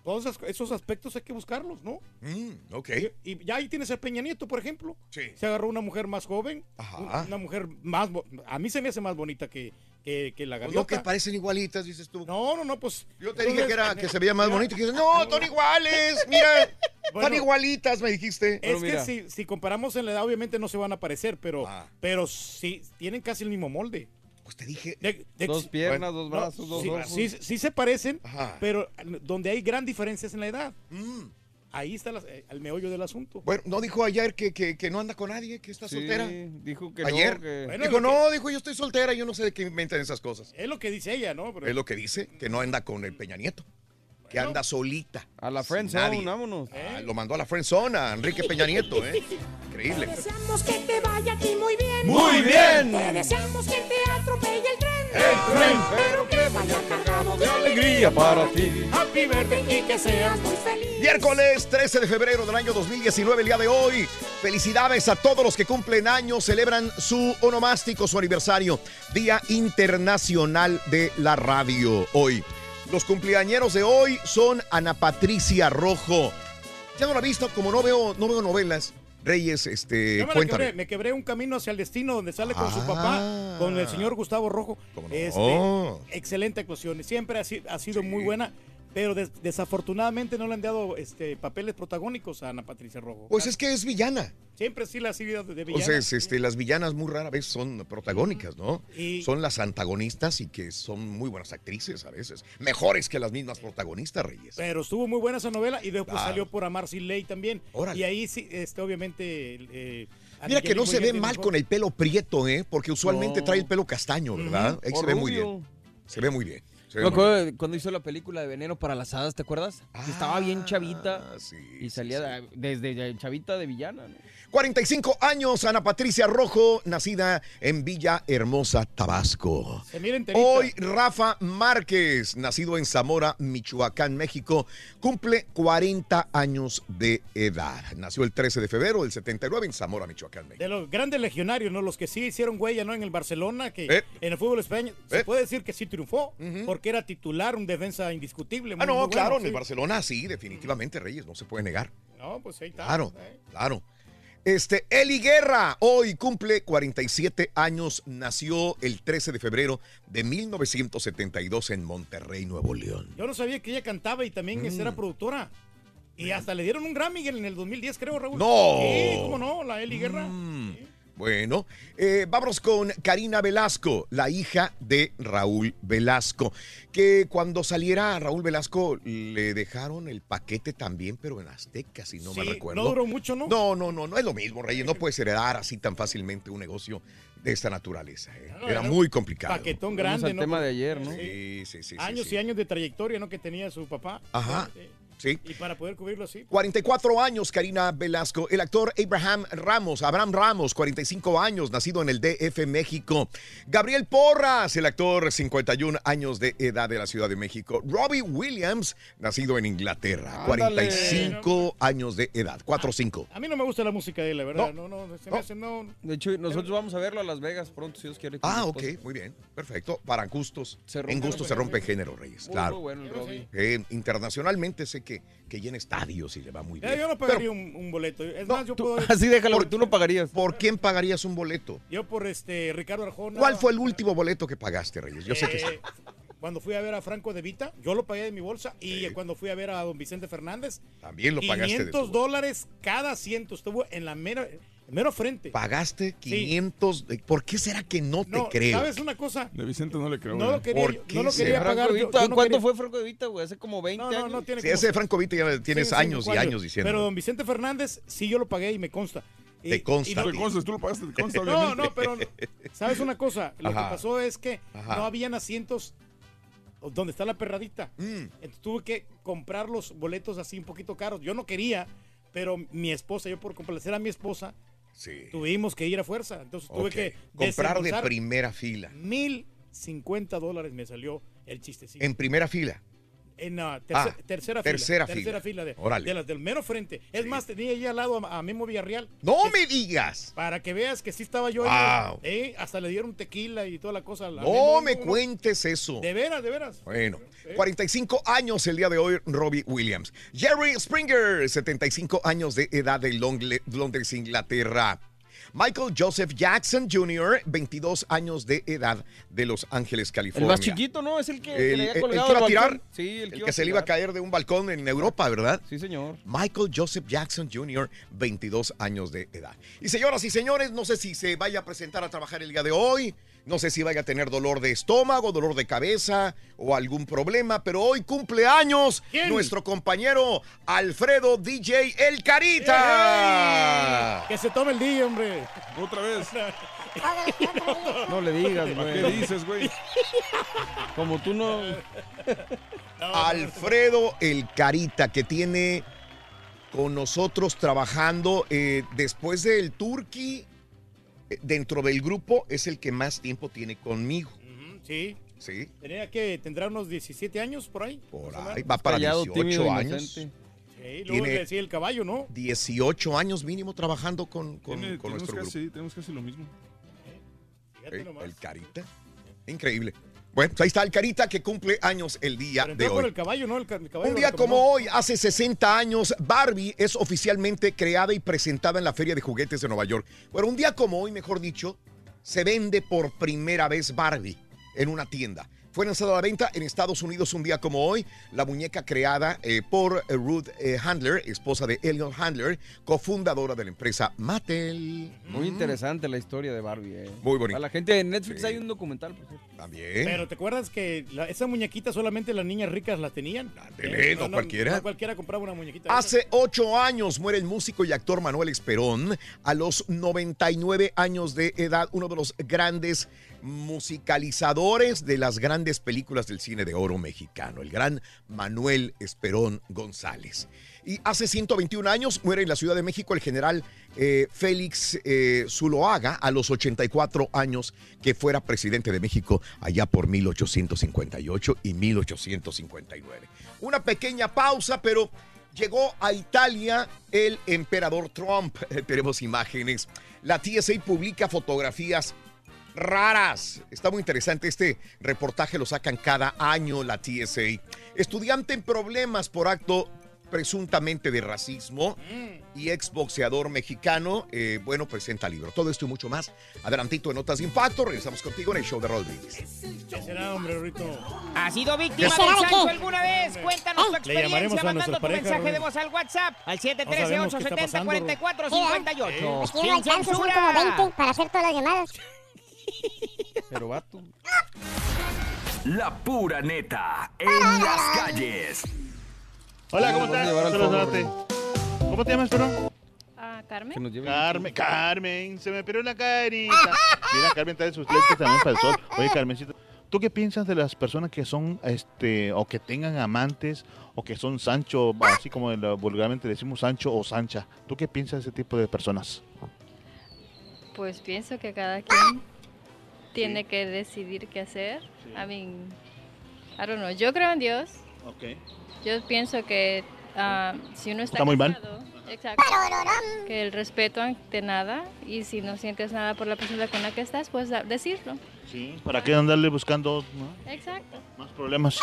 todos esos- esos aspectos hay que buscarlos no Mm, ok. Y, y ya ahí tienes a Peña Nieto, por ejemplo. Sí. Se agarró una mujer más joven, un- una mujer más, a mí se me hace más bonita que, que, que la Pues gaviota. no, que parecen igualitas, dices tú. No, no, no, pues. Yo te dije que, era, que se veía más bonito. Y dices, no, son iguales. Mira, están igualitas, me dijiste. Es que si, si comparamos en la edad, obviamente no se van a parecer, pero, pero sí tienen casi el mismo molde. Pues te dije. Dos piernas, dos brazos, dos sí, ojos. sí, sí se parecen, pero donde hay gran diferencias en la edad. Ahí está la- eh, el meollo del asunto. Bueno, no dijo ayer que, que, que no anda con nadie, que está Sí, soltera. dijo que ayer. no, que- Bueno, dijo, no, dijo, yo estoy soltera, yo no sé de qué inventan esas cosas. Es lo que dice ella, ¿no? Pero- Es lo que dice, que no anda con el Peña Nieto. Que anda solita. A la friend nadie. zone, vámonos. Ah, lo mandó a la friendzone a Enrique Peña Nieto, ¿eh? Increíble. Deseamos que te vaya aquí muy bien. Muy bien. Te deseamos que te atropelle el tren. El tren. Pero que vaya cargado de alegría para ti. Happy birthday y que seas muy feliz. Miércoles 13 de febrero del año 2019, el día de hoy. Felicidades a todos los que cumplen años, celebran su onomástico, su aniversario, Día Internacional de la Radio. Hoy, los cumpleañeros de hoy son Ana Patricia Rojo. Ya no la he visto, como no veo, no veo novelas. Reyes, este, me, quebré, me quebré un camino hacia el destino donde sale con su Ah. papá, con el señor Gustavo Rojo. Este? Excelente actuación. Siempre ha, si- ha sido muy buena, pero des- desafortunadamente no le han dado este, papeles protagónicos a Ana Patricia Rojo. Pues es que es villana. Siempre sí la ha sido de, villana. Entonces, este, las villanas muy rara vez son protagónicas, ¿no? Y- Son las antagonistas y que son muy buenas actrices a veces. Mejores que las mismas protagonistas, Reyes. Pero estuvo muy buena esa novela y después salió por Amar Sin Ley también. Órale. Y ahí sí, este, obviamente. eh, Mira que no se ve mal con el pelo prieto, ¿eh? Porque usualmente No. trae el pelo castaño, ¿verdad? Ahí O se ve muy bien. Se ve muy bien. Acuerdo de cuando hizo la película de Veneno para las Hadas, ¿te acuerdas? Que estaba Ah, bien chavita y salía de- desde chavita de villana. ¿no? 45 años, Ana Patricia Rojo, nacida en Villa Hermosa, Tabasco. Hoy Rafa Márquez, nacido en Zamora, Michoacán, México, cumple 40 años de edad. Nació el 13 de febrero del 79 en Zamora, Michoacán, México. De los grandes legionarios, ¿no? Los que sí hicieron huella, ¿no? En el Barcelona, que Eh. en el fútbol español se Eh. puede decir que sí triunfó, porque era titular, un defensa indiscutible. Ah, no, muy bueno, claro, en sí. el Barcelona sí, definitivamente, Reyes, no se puede negar. No, pues ahí está. Claro, Eh. claro. Este, Eli Guerra, hoy cumple 47 años, nació el 13 de febrero de 1972 en Monterrey, Nuevo León. Yo no sabía que ella cantaba y también Mm. era productora. Y hasta le dieron un Grammy en el 2010, creo, Raúl. ¡No! Sí, cómo no, la Eli Guerra. Mm. Bueno, eh, vámonos con Karina Velasco, la hija de Raúl Velasco, que cuando saliera a Raúl Velasco le dejaron el paquete también, pero en Azteca, si no me recuerdo. no duró mucho, ¿no? No, no, no, no es lo mismo, Reyes. No puedes heredar así tan fácilmente un negocio de esta naturaleza. eh. Era era muy complicado. Paquetón Vamos grande, al ¿no? tema de ayer, ¿no? Sí, sí, sí. Años sí, y años de trayectoria, ¿no? Que tenía su papá. Ajá. Sí. Y para poder cubrirlo así. 44 años, Karina Velasco. El actor Abraham Ramos, Abraham Ramos, 45 años, nacido en el DF, México. Gabriel Porras, el actor, 51 años de edad de la Ciudad de México. Robbie Williams, nacido en Inglaterra, Ándale. 45 años de edad, 4-5. A mí no me gusta la música de él, la verdad. No, no, se me hace, no. De hecho, nosotros vamos a verlo a Las Vegas pronto, si Dios quiere. Ah, ok, esposa. muy bien, perfecto. Para gustos, Se en gustos se rompe género, Reyes, Muy, claro. muy bueno el Robbie. Eh, internacionalmente sé que, que llena estadios y le va muy bien. yo no pagaría un, un boleto. Es más, yo puedo. Así déjalo, tú lo pagarías. ¿Por quién pagarías un boleto? Yo por este Ricardo Arjona. ¿Cuál fue el último boleto que pagaste, Reyes? Yo sé que sí. Eh, Cuando fui a ver a Franco de Vita, yo lo pagué de mi bolsa. Y cuando fui a ver a don Vicente Fernández, También lo pagaste de 500 tu dólares cada asiento. Estuvo en la mera, mero frente. Pagaste 500. de- ¿Por qué será que no te creo? ¿sabes una cosa? De Vicente no le creo. No lo quería, ¿Por yo- qué no lo quería pagar. de yo- Vita, yo no ¿Cuánto quería- fue Franco de Vita, güey? Hace como 20 No, no, años. no tiene Sí, como- ese de Franco Vita ya tienes Sí, años y años diciendo. Pero don Vicente Fernández, sí, yo lo pagué y me consta. Y- Te consta y. Te consta, tú lo pagaste, te consta, No, no, pero ¿sabes una cosa? Lo Ajá. que pasó es que Ajá. no habían asientos donde está la perradita. Mm. Entonces tuve que comprar los boletos así un poquito caros. Yo no quería, pero mi esposa, yo por complacer a mi esposa, Sí. tuvimos que ir a fuerza. Entonces tuve que Comprar de primera fila. mil cincuenta dólares me salió el chistecito. En primera fila. En la terce- Ah, tercera, tercera fila. Tercera fila de, de las del mero frente. Es más, tenía ahí al lado a, a Memo Villarreal. ¡No me digas! Para que veas que sí estaba yo ahí. Wow. eh, hasta le dieron tequila y toda la cosa. a No Memo, me cuentes eso. De veras, de veras. Bueno, 45 años el día de hoy, Robbie Williams. Jerry Springer, 75 años de edad de Londres, Inglaterra. Michael Joseph Jackson Jr., 22 años de edad, de Los Ángeles, El California. más chiquito, ¿no? Es el que, que El, le el- había el colgado que iba a tirar. Sí, el que, el que se le iba a caer de un balcón en Europa, ¿verdad? Sí, señor. Michael Joseph Jackson Jr., 22 años de edad. Y señoras y señores, no sé si se vaya a presentar a trabajar el día de hoy, no sé si vaya a tener dolor de estómago, dolor de cabeza o algún problema, pero hoy cumple años nuestro compañero Alfredo DJ El Carita. Que se tome el día, hombre. Otra vez. No le digas, güey. ¿Qué dices, güey? Como tú no. Alfredo El Carita, que tiene con nosotros trabajando eh, después del Turqui, eh, dentro del grupo, es el que más tiempo tiene conmigo. Sí. Sí. Tenía que, tendrá unos 17 años por ahí. Por ahí, va para Callado, 18 tímido, años. Sí, luego Tiene- le decía el caballo, ¿no? 18 años mínimo trabajando con, con- Tiene- con tenemos, nuestro grupo. casi, tenemos casi lo mismo. Eh, el Carita. Increíble. Bueno, pues ahí está el Carita que cumple años el día Pero de por hoy. el caballo, ¿no? El, caballo Un día como hoy, hace 60 años, Barbie es oficialmente creada y presentada en la Feria de Juguetes de Nueva York. Bueno, un día como hoy, mejor dicho, se vende por primera vez Barbie en una tienda. Fue lanzada a la venta en Estados Unidos un día como hoy. La muñeca creada eh, por eh, Ruth eh, Handler, esposa de Elliot Handler, cofundadora de la empresa Mattel. Muy interesante la historia de Barbie. eh. Muy bonito. Para la gente de Netflix Sí. hay un documental. por. También. Pero ¿te acuerdas que la- esa muñequita solamente las niñas ricas la tenían? Ándele, no cualquiera. no cualquiera compraba una muñequita. Hace ocho años muere el músico y actor Manuel Esperón a los 99 años de edad, uno de los grandes musicalizadores de las grandes películas del cine de oro mexicano, el gran Manuel Esperón González. Y hace 121 años muere en la Ciudad de México el general eh, Félix eh, Zuloaga a los 84 años que fuera presidente de México allá por 1858 y 1859. Una pequeña pausa, pero llegó a Italia el emperador Trump. Tenemos imágenes. La TSA publica fotografías raras. Está muy interesante. Este reportaje lo sacan cada año la TSA. Estudiante en problemas por acto presuntamente de racismo y exboxeador mexicano, eh, bueno, presenta libro. Todo esto y mucho más. Adelantito en Notas de Impacto. Regresamos contigo en el show de Roll Brindis. ¿Qué será, hombre, Rito? ¿Has sido víctima ¿Qué del será de qué? alguna vez? Cuéntanos tu Le experiencia llamaremos a mandando tu parejas, mensaje de voz al WhatsApp al No sabemos qué está pasando, 713-870-4458. Es que no son como 20 para hacer todas las llamadas. Pero vato. La pura neta en las calles. Hola, ¿cómo estás? ¿Cómo te llamas, perdón? Ah, Carmen. Nos Carmen, Carmen, se me perdió la carita. Mira, Carmen trae sus lentes también para el sol. Oye, Carmencita, ¿tú qué piensas de las personas que son, este, o que tengan amantes, o que son Sancho, así como vulgarmente decimos Sancho o Sancha? ¿Tú qué piensas de ese tipo de personas? Pues pienso que cada quien tiene que decidir qué hacer. I mean, I don't know. Yo creo en Dios. Ok. Yo pienso que ah, si uno está, Está muy mal. casado, exacto, que el respeto ante nada y si no sientes nada por la persona con la que estás, pues decirlo. Sí. ¿Para qué andarle buscando no? Exacto. más problemas?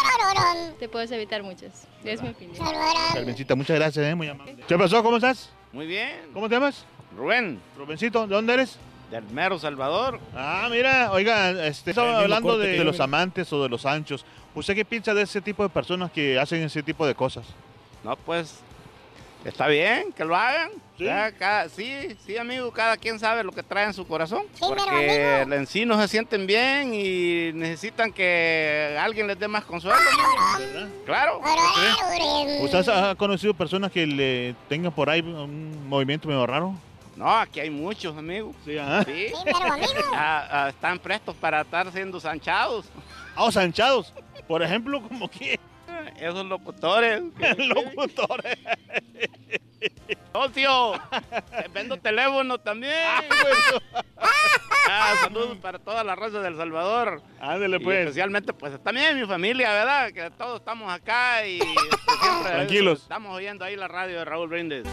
Te puedes evitar muchas. Es mi opinión. Carmencita, muchas gracias, ¿eh? muy amable. ¿Qué pasó? ¿Cómo estás? Muy bien. ¿Cómo te llamas? Rubén. Rubencito, ¿de dónde eres? Del mero Salvador. Ah, mira, oiga, este, estaba hablando de, los amantes o de los anchos. ¿Usted qué piensa de ese tipo de personas que hacen ese tipo de cosas? No, pues está bien que lo hagan. Ya, cada- sí, sí, amigo, cada quien sabe lo que trae en su corazón. porque en sí no se sienten bien y necesitan que alguien les dé más consuelo. Claro. ¿Usted ha conocido personas que le tengan por ahí un movimiento medio raro? No, aquí hay muchos, amigo. Sí, ajá. Sí. Ah, ah, están prestos para estar siendo sanchados. Ah, sanchados. Por ejemplo, como que Esos locutores. locutores. Socio, te vendo teléfono también. Ah, saludos para toda la raza del Salvador. Ándale, Y pues. especialmente, pues también mi familia, ¿verdad? Que todos estamos acá y este, siempre Tranquilos. estamos oyendo ahí la radio de Raúl Brindis.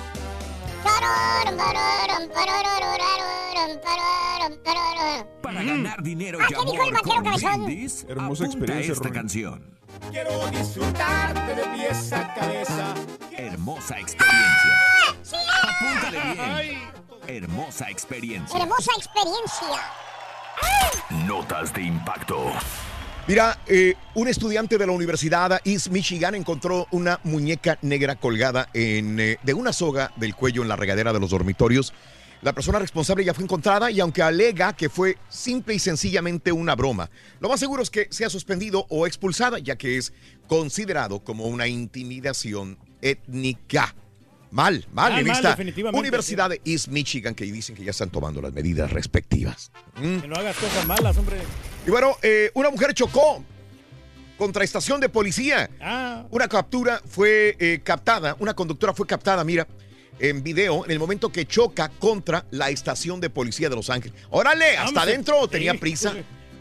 Para ganar dinero Ah, y ¿qué dijo el amor con cabezón? Brindis, Hermosa experiencia, esta Rubén. canción. Quiero disfrutarte de pies a cabeza. Hermosa experiencia. Apúntale bien. hermosa experiencia. Hermosa experiencia. Notas de impacto. Mira, eh, un estudiante de la Universidad East Michigan encontró una muñeca negra colgada en, eh, de una soga del cuello en la regadera de los dormitorios. La persona responsable ya fue encontrada y aunque alega que fue simple y sencillamente una broma, lo más seguro es que sea suspendido o expulsada, ya que es considerado como una intimidación étnica. Mal, mal, Mal, definitivamente, Universidad de East Michigan que dicen que ya están tomando las medidas respectivas. Mm. Que no hagas cosas malas, hombre. Y bueno, eh, una mujer chocó contra estación de policía. Ah. Una captura fue eh, captada, una conductora fue captada, mira, en video, en el momento que choca contra la estación de policía de Los Ángeles. Órale, hasta adentro, sí, tenía prisa.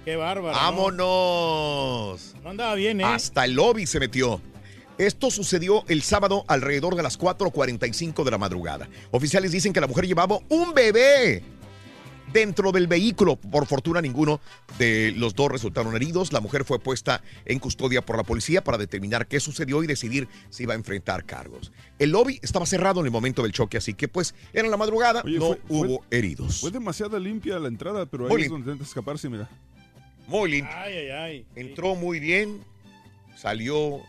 Qué bárbaro. ¿no? Vámonos. No andaba bien, ¿eh? Hasta el lobby se metió. Esto sucedió el sábado alrededor de las 4.45 de la madrugada. Oficiales dicen que la mujer llevaba un bebé dentro del vehículo. Por fortuna, ninguno de los dos resultaron heridos. La mujer fue puesta en custodia por la policía para determinar qué sucedió y decidir si iba a enfrentar cargos. El lobby estaba cerrado en el momento del choque, así que pues era la madrugada, Oye, no fue- fue- hubo heridos. Fue demasiado limpia la entrada, pero Muy ahí es donde intenta escaparse, mira. Muy limpio. Ay, ay, ay. Entró muy bien, salió.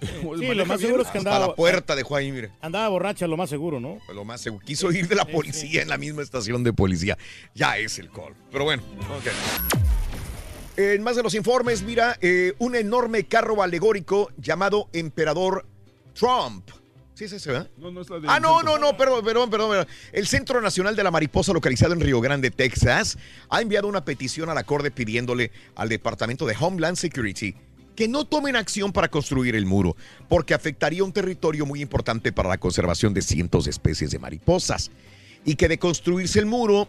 Sí, lo más seguro es que Hasta andaba. la puerta dejó ahí, mire. Andaba borracha, lo más seguro, ¿no? Lo más seguro. Quiso ir de la policía en la misma estación de policía. Ya es el call. Pero bueno, ok. En más de los informes, mira, eh, un enorme carro alegórico llamado Emperador Trump. Sí, sí, sí, ¿verdad? No, no es la de Ah, no, no, no, perdón, perdón, perdón, perdón. El Centro Nacional de la Mariposa, localizado en Río Grande, Texas, ha enviado una petición a la Corte pidiéndole al Departamento de Homeland Security que no tomen acción para construir el muro, porque afectaría un territorio muy importante para la conservación de cientos de especies de mariposas. Y que de construirse el muro,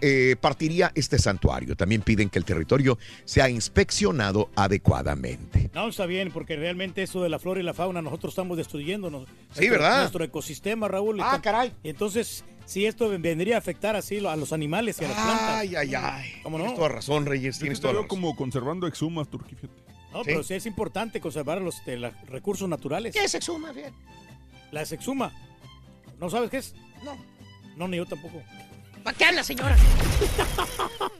eh, partiría este santuario. También piden que el territorio sea inspeccionado adecuadamente. No, está bien, porque realmente eso de la flora y la fauna nosotros estamos destruyéndonos. Sí, Nuestro- ¿verdad? Nuestro ecosistema, Raúl. Ah, caray. Entonces, si esto vendría a afectar así a los animales y a las plantas. Ay, ay, ay. ¿Cómo no? Tienes toda razón, Reyes, Yo tienes te toda veo razón. como conservando exhumas, Turquí, fíjate. No, pero sí es importante conservar los este, la- recursos naturales. ¿Qué es exhuma, bien? La exhuma. ¿No sabes qué es? No. No, ni yo tampoco. ¿Para qué habla, señora?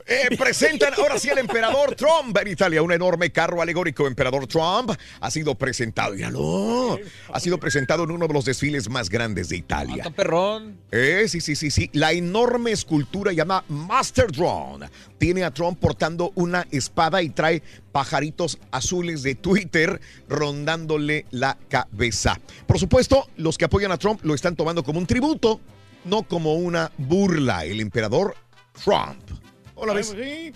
Eh, presentan ahora sí al emperador Trump en Italia. Un enorme carro alegórico emperador Trump ha sido presentado. Míralo. Ha sido presentado en uno de los desfiles más grandes de Italia. perrón. Eh, sí, sí, sí, sí. La enorme escultura llamada Master Drone tiene a Trump portando una espada y trae pajaritos azules de Twitter rondándole la cabeza. Por supuesto, los que apoyan a Trump lo están tomando como un tributo, no como una burla. El emperador Trump. Hola, ¿ves? pues sí.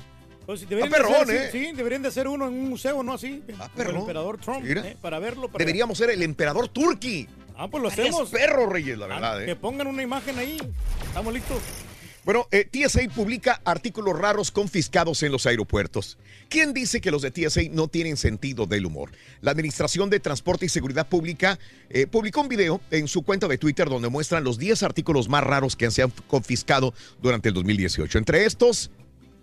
Pues deberían, Ah, perrón, de hacer, ¿eh? sí, deberían de hacer uno en un museo, ¿no? Así. como el emperador Trump. ¿eh? Para verlo. para- Deberíamos ser el emperador Turki. Ah, pues lo Estarías hacemos. perro, Reyes, la Ah, verdad, ¿eh? Que pongan una imagen ahí. Estamos listos. Bueno, eh, TSA publica artículos raros confiscados en los aeropuertos. ¿Quién dice que los de TSA no tienen sentido del humor? La Administración de Transporte y Seguridad Pública eh, publicó un video en su cuenta de Twitter donde muestran los 10 artículos más raros que se han confiscado durante el 2018. Entre estos,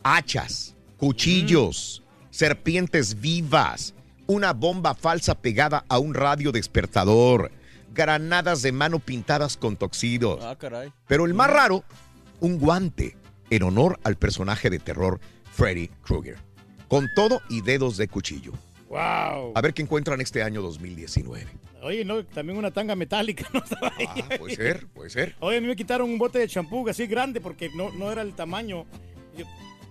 hachas, cuchillos, serpientes vivas, una bomba falsa pegada a un radio despertador, granadas de mano pintadas con toxidos. Ah, caray. Pero el más raro, un guante en honor al personaje de terror Freddy Krueger. Con todo y dedos de cuchillo. Wow. A ver qué encuentran este año 2019. Oye, no, también una tanga metálica no. Ah, Puede ser, puede ser. Oye, a mí me quitaron un bote de champú así grande porque no, no era el tamaño. Yo-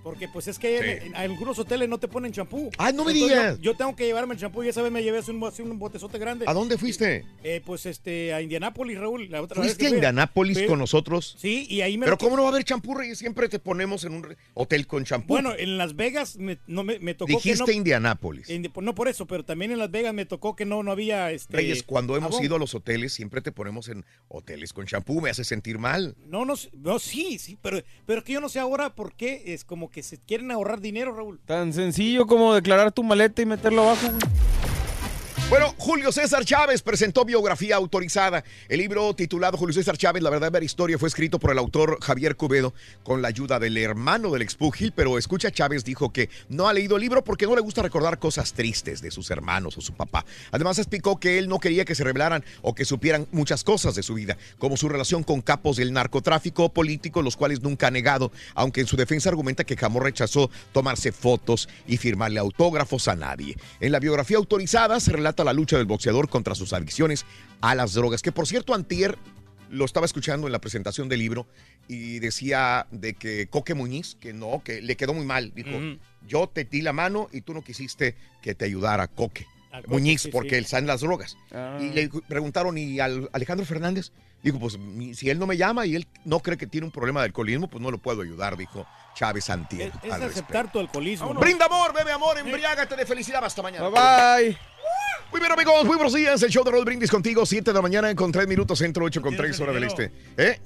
porque pues es que en, en algunos hoteles no te ponen champú. Ay, no me Entonces, digas. Yo, yo tengo que llevarme el champú y esa vez me llevé un, un botezote grande. ¿A dónde fuiste? Eh, pues este, a Indianápolis, Raúl. La otra vez ¿Fuiste a. Indianápolis Fui- con nosotros? Sí, y ahí me Pero lo- ¿cómo no va a haber champú, Reyes? Siempre te ponemos en un hotel con champú. Bueno, en Las Vegas me, no, me, me tocó Dijiste que no... Indianápolis. Indi- no por eso, pero también en Las Vegas me tocó que no, no había... Este, Reyes, cuando hemos ido a los hoteles, siempre te ponemos en hoteles con champú. Me hace sentir mal. No, no, no, sí, sí, pero, pero que yo no sé ahora por qué es como que se quieren ahorrar dinero, Raúl. Tan sencillo como declarar tu maleta y meterlo abajo. Bueno, Julio César Chávez presentó biografía autorizada. El libro titulado Julio César Chávez, la verdadera historia, fue escrito por el autor Javier Cubedo con la ayuda del hermano del expúgil, pero escucha Chávez dijo que no ha leído el libro porque no le gusta recordar cosas tristes de sus hermanos o su papá. Además explicó que él no quería que se revelaran o que supieran muchas cosas de su vida, como su relación con capos del narcotráfico político, los cuales nunca ha negado, aunque en su defensa argumenta que jamás rechazó tomarse fotos y firmarle autógrafos a nadie. En la biografía autorizada se relata la lucha del boxeador contra sus adicciones a las drogas, que por cierto antier lo estaba escuchando en la presentación del libro y decía de que Coque Muñiz, que no, que le quedó muy mal, dijo, yo te di la mano y tú no quisiste que te ayudara Coque. A Coque, Muñiz, sí, porque sí. él está en las drogas. Ah. Y le preguntaron, ¿y al Alejandro Fernández? Dijo, pues si él no me llama y él no cree que tiene un problema de alcoholismo, pues no lo puedo ayudar, dijo Chávez Antier. Es al aceptar tu alcoholismo. ¿no? Brinda amor, bebe amor, embriágate de felicidad. Hasta mañana. Bye bye. Muy bien, amigos, muy buenos días. El show de Roll Brindis contigo, 7 de la mañana con 3 minutos, centro 8 con 3 hora del este. ¿Eh?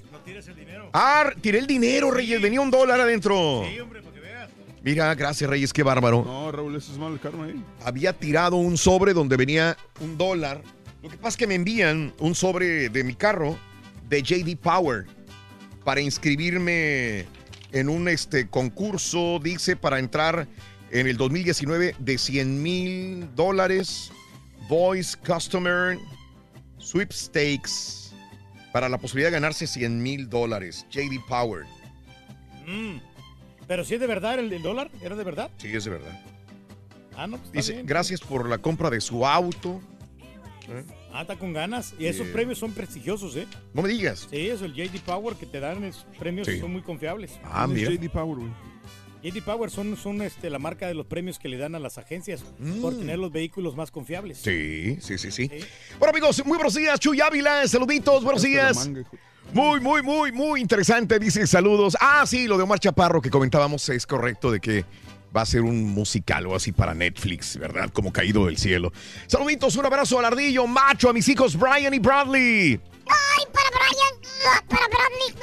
Ah, tiré el dinero, Reyes. Venía un dólar adentro. Mira, gracias, Reyes, qué bárbaro. No, Raúl, eso es mal karma ahí. Había tirado un sobre donde venía un dólar. Lo que pasa es que me envían un sobre de mi carro de JD Power para inscribirme en un este, concurso, dice, para entrar en el 2019 de 100 mil dólares. Voice Customer Sweepstakes para la posibilidad de ganarse 100 mil dólares. JD Power. Mm. Pero si es de verdad el, el dólar, ¿era de verdad? Sí, es de verdad. Ah, no, pues Dice, bien. gracias por la compra de su auto. ¿Eh? Ah, está con ganas. Y esos premios son prestigiosos, ¿eh? No me digas. Sí, eso, el JD Power que te dan, esos premios Sí. son muy confiables. Ah, ¿Quién es mira. JD Power, güey. JD Power son, son este, la marca de los premios que le dan a las agencias por tener los vehículos más confiables. Mm. Sí, sí, sí, sí. Bueno, amigos, muy buenos días. Chuy Ávila, saluditos, buenos días. Muy, muy, muy, muy interesante. Dice saludos. Ah, sí, lo de Omar Chaparro que comentábamos es correcto de que va a ser un musical o así para Netflix, ¿verdad? Como caído del cielo. Saluditos, un abrazo al ardillo, macho, a mis hijos Brian y Bradley. ¡Ay, para Brian! ¡Para Bradley!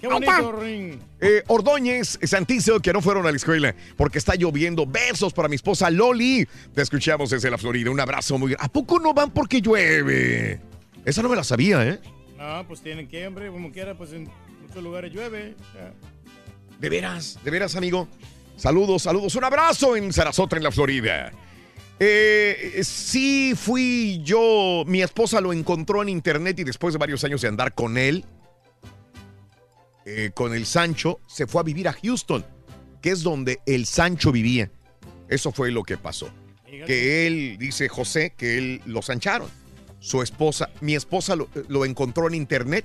¡Qué Ahí está. bonito, Ring! Eh, Ordóñez, Santizo, que no fueron a la escuela porque está lloviendo. Besos para mi esposa Loli. Te escuchamos desde la Florida. Un abrazo muy grande. ¿A poco no van porque llueve? Esa no me la sabía, ¿eh? No, pues tienen que, hombre, como quiera, pues en muchos lugares llueve. Ya. De veras, de veras, amigo. Saludos, saludos. Un abrazo en Sarasota, en la Florida. Eh, sí fui yo, mi esposa lo encontró en internet y después de varios años de andar con él, eh, con el Sancho, se fue a vivir a Houston, que es donde el Sancho vivía. Eso fue lo que pasó. Que él, dice José, que él lo sancharon. Su esposa, mi esposa lo, lo encontró en internet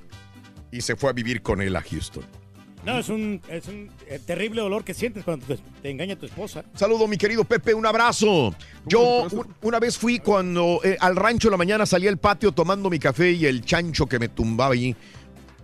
y se fue a vivir con él a Houston. No, es un, es un eh, terrible dolor que sientes cuando te, te engaña tu esposa. Saludo, mi querido Pepe, un abrazo. Yo un- una vez fui cuando eh, al rancho en la mañana salí al patio tomando mi café y el chancho que me tumbaba allí.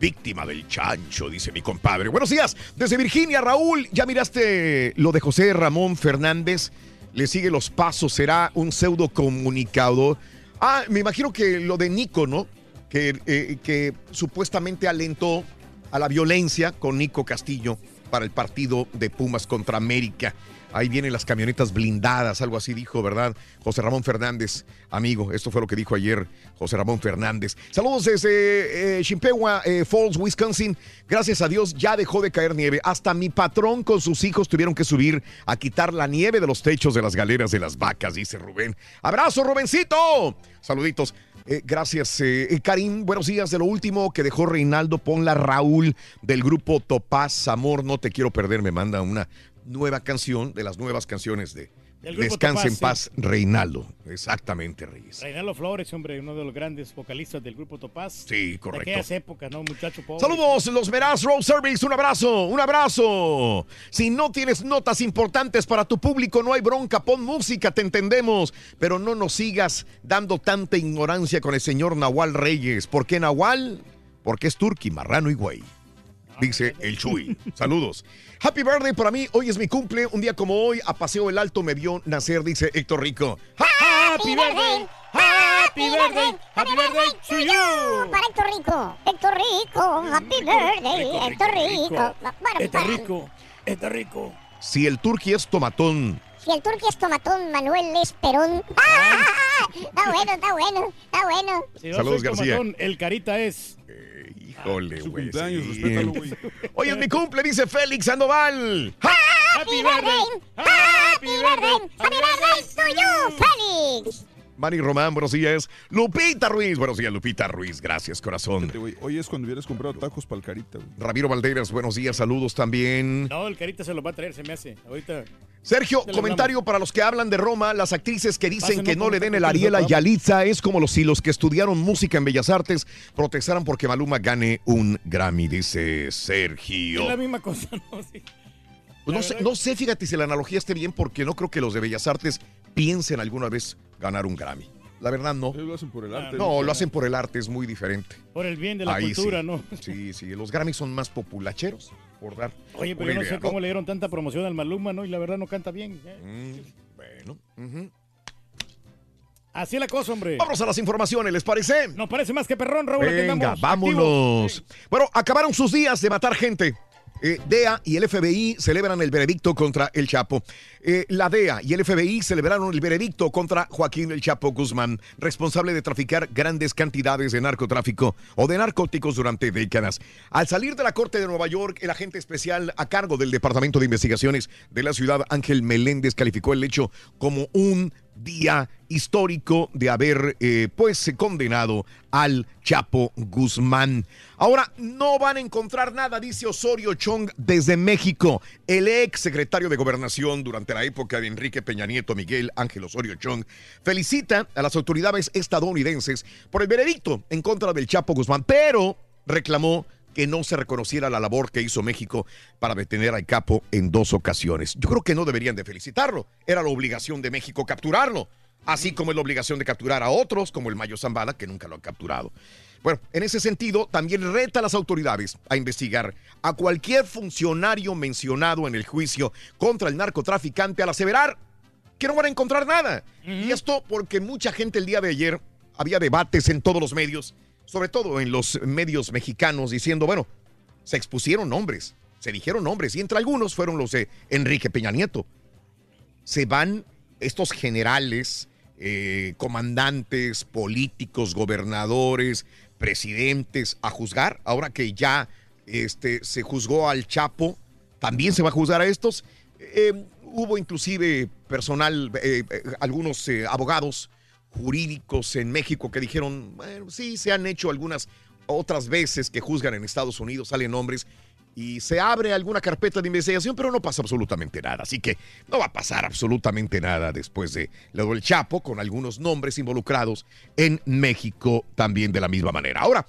Víctima del chancho, dice mi compadre. Buenos días, desde Virginia, Raúl. ¿Ya miraste lo de José Ramón Fernández? Le sigue los pasos, será un pseudo comunicador. Ah, me imagino que lo de Nico, ¿no? Que, eh, que supuestamente alentó a la violencia con Nico Castillo para el partido de Pumas contra América. Ahí vienen las camionetas blindadas, algo así dijo, ¿verdad? José Ramón Fernández, amigo, esto fue lo que dijo ayer José Ramón Fernández. Saludos desde eh, Chimpewa eh, Falls, Wisconsin. Gracias a Dios ya dejó de caer nieve. Hasta mi patrón con sus hijos tuvieron que subir a quitar la nieve de los techos de las galeras de las vacas, dice Rubén. Abrazo, Rubencito. Saluditos. Eh, gracias, eh, eh, Karim. Buenos días. De lo último que dejó Reinaldo, ponla Raúl del grupo Topaz Amor. No te quiero perder. Me manda una nueva canción de las nuevas canciones de Descansa en Topaz, paz, Reinaldo. Exactamente, Reyes. Reinaldo Flores, hombre, uno de los grandes vocalistas del grupo Topaz. Sí, correcto. De aquellas épocas, ¿no? Muchacho pobre. Saludos, los Meraz Road Service. Un abrazo, un abrazo. Si no tienes notas importantes para tu público, no hay bronca. Pon música, te entendemos. Pero no nos sigas dando tanta ignorancia con el señor Nahual Reyes. ¿Por qué Nahual? Porque es turqui, marrano y güey. Dice el Chuy. Saludos. Happy birthday para mí. Hoy es mi cumple. Un día como hoy, a Paseo el Alto me vio nacer, dice Héctor Rico. Happy birthday, happy birthday, happy birthday to you. Para Héctor Rico. Héctor Rico. Happy birthday. Héctor Rico. Para- rico, está rico. Si el turqui es tomatón Si el turque es tomatón, Manuel es perón. ¡Ah! Está bueno, está bueno, está bueno. Si Saludos, García. tomatón, el carita es. Híjole, güey. cumpleaños, sí. respétalo, güey. Hoy es mi cumple, dice Félix Sandoval. Happy birthday. Happy birthday. Happy birthday to you, Félix. Manny Román, buenos días. Lupita Ruiz, buenos días, Lupita Ruiz. Gracias, corazón. Fíjate, Hoy es cuando hubieras comprado tacos para el carita, güey. Ramiro Valderas, buenos días, saludos también. No, el carita se lo va a traer, se me hace. Ahorita. Sergio, comentario para los que hablan de Roma, las actrices que dicen Pásenlo que no le den el Ariel a Yalitza es como los, si los que estudiaron música en Bellas Artes protestaran porque Maluma gane un Grammy, dice Sergio. Es la misma cosa, ¿no? Sí. Pues no, sé, no sé, fíjate si la analogía esté bien porque no creo que los de Bellas Artes piensen alguna vez ganar un Grammy. La verdad no. Ellos lo hacen por el arte. No, lo hacen por el arte, es muy diferente. Por el bien de la Ahí cultura, sí. ¿no? Sí, sí, los Grammys son más populacheros, por dar Oye, pero yo no idea, sé cómo le dieron tanta promoción al Maluma, ¿no? Y la verdad no canta bien. ¿eh? Mm, bueno. Así es la cosa, hombre. Vamos a las informaciones, ¿les parece? Nos parece más que perrón, Raúl. Venga, andamos, vámonos. Bueno, acabaron sus días de matar gente. Eh, DEA y el FBI celebran el veredicto contra el Chapo. Eh, la DEA y el FBI celebraron el veredicto contra Joaquín el Chapo Guzmán, responsable de traficar grandes cantidades de narcotráfico o de narcóticos durante décadas. Al salir de la Corte de Nueva York, el agente especial a cargo del Departamento de Investigaciones de la ciudad, Ángel Meléndez, calificó el hecho como un día histórico de haber eh, pues condenado al Chapo Guzmán. Ahora no van a encontrar nada, dice Osorio Chong desde México. El ex secretario de Gobernación durante la época de Enrique Peña Nieto, Miguel Ángel Osorio Chong, felicita a las autoridades estadounidenses por el veredicto en contra del Chapo Guzmán, pero reclamó que no se reconociera la labor que hizo México para detener al capo en dos ocasiones. Yo creo que no deberían de felicitarlo. Era la obligación de México capturarlo, así como es la obligación de capturar a otros, como el Mayo Zambada, que nunca lo han capturado. Bueno, en ese sentido, también reta a las autoridades a investigar a cualquier funcionario mencionado en el juicio contra el narcotraficante al aseverar que no van a encontrar nada. Y esto porque mucha gente el día de ayer había debates en todos los medios, sobre todo en los medios mexicanos, diciendo, bueno, se expusieron nombres, se dijeron nombres, y entre algunos fueron los de Enrique Peña Nieto. Se van estos generales, eh, comandantes, políticos, gobernadores, presidentes a juzgar, ahora que ya este, se juzgó al Chapo, también se va a juzgar a estos. Eh, hubo inclusive personal, eh, algunos abogados jurídicos en México que dijeron, bueno, sí, se han hecho algunas otras veces que juzgan en Estados Unidos, salen nombres y se abre alguna carpeta de investigación, pero no pasa absolutamente nada. Así que no va a pasar absolutamente nada después de lo del Chapo, con algunos nombres involucrados en México también de la misma manera. Ahora,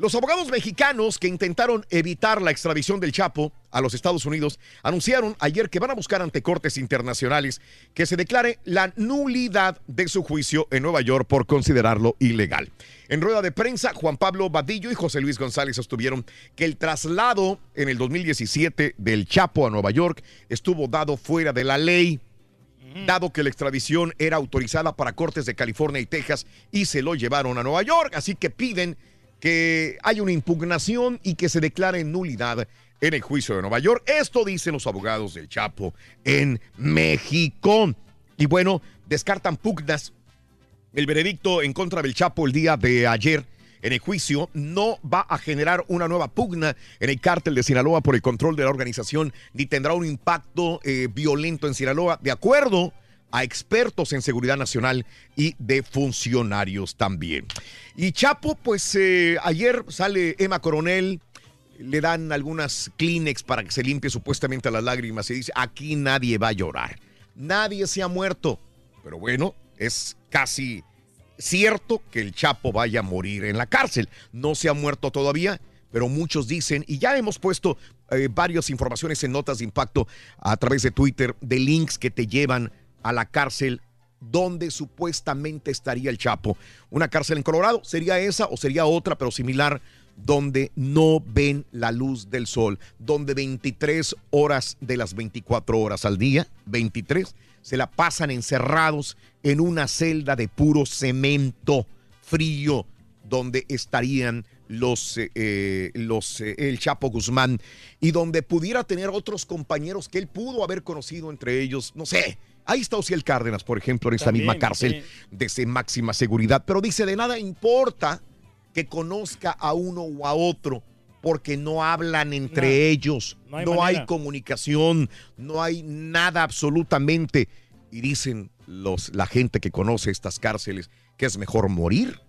los abogados mexicanos que intentaron evitar la extradición del Chapo a los Estados Unidos anunciaron ayer que van a buscar ante cortes internacionales que se declare la nulidad de su juicio en Nueva York por considerarlo ilegal. En rueda de prensa, Juan Pablo Badillo y José Luis González sostuvieron que el traslado en el 2017 del Chapo a Nueva York estuvo dado fuera de la ley dado que la extradición era autorizada para cortes de California y Texas y se lo llevaron a Nueva York. Así que piden que haya una impugnación y que se declare nulidad en el juicio de Nueva York. Esto dicen los abogados del Chapo en México. Y bueno, descartan pugnas. El veredicto en contra del Chapo el día de ayer en el juicio no va a generar una nueva pugna en el cártel de Sinaloa por el control de la organización, ni tendrá un impacto eh, violento en Sinaloa, de acuerdo a expertos en seguridad nacional y de funcionarios también. Y Chapo, pues eh, ayer sale Emma Coronel, le dan algunas Kleenex para que se limpie supuestamente las lágrimas y dice, aquí nadie va a llorar, nadie se ha muerto, pero bueno, es casi cierto que el Chapo vaya a morir en la cárcel. No se ha muerto todavía, pero muchos dicen, y ya hemos puesto eh, varias informaciones en notas de impacto a través de Twitter, de links que te llevan a la cárcel donde supuestamente estaría el Chapo. Una cárcel en Colorado, sería esa o sería otra, pero similar, donde no ven la luz del sol, donde 23 horas de las 24 horas al día, 23, se la pasan encerrados en una celda de puro cemento frío, donde estarían los, eh, eh, los eh, el Chapo Guzmán y donde pudiera tener otros compañeros que él pudo haber conocido entre ellos, no sé, Ahí está Ociel Cárdenas, por ejemplo, en esta También, misma cárcel de máxima seguridad. Pero dice, de nada importa que conozca a uno o a otro porque no hablan entre No, ellos, no hay no hay comunicación, no hay nada absolutamente. Y dicen los, la gente que conoce estas cárceles que es mejor morir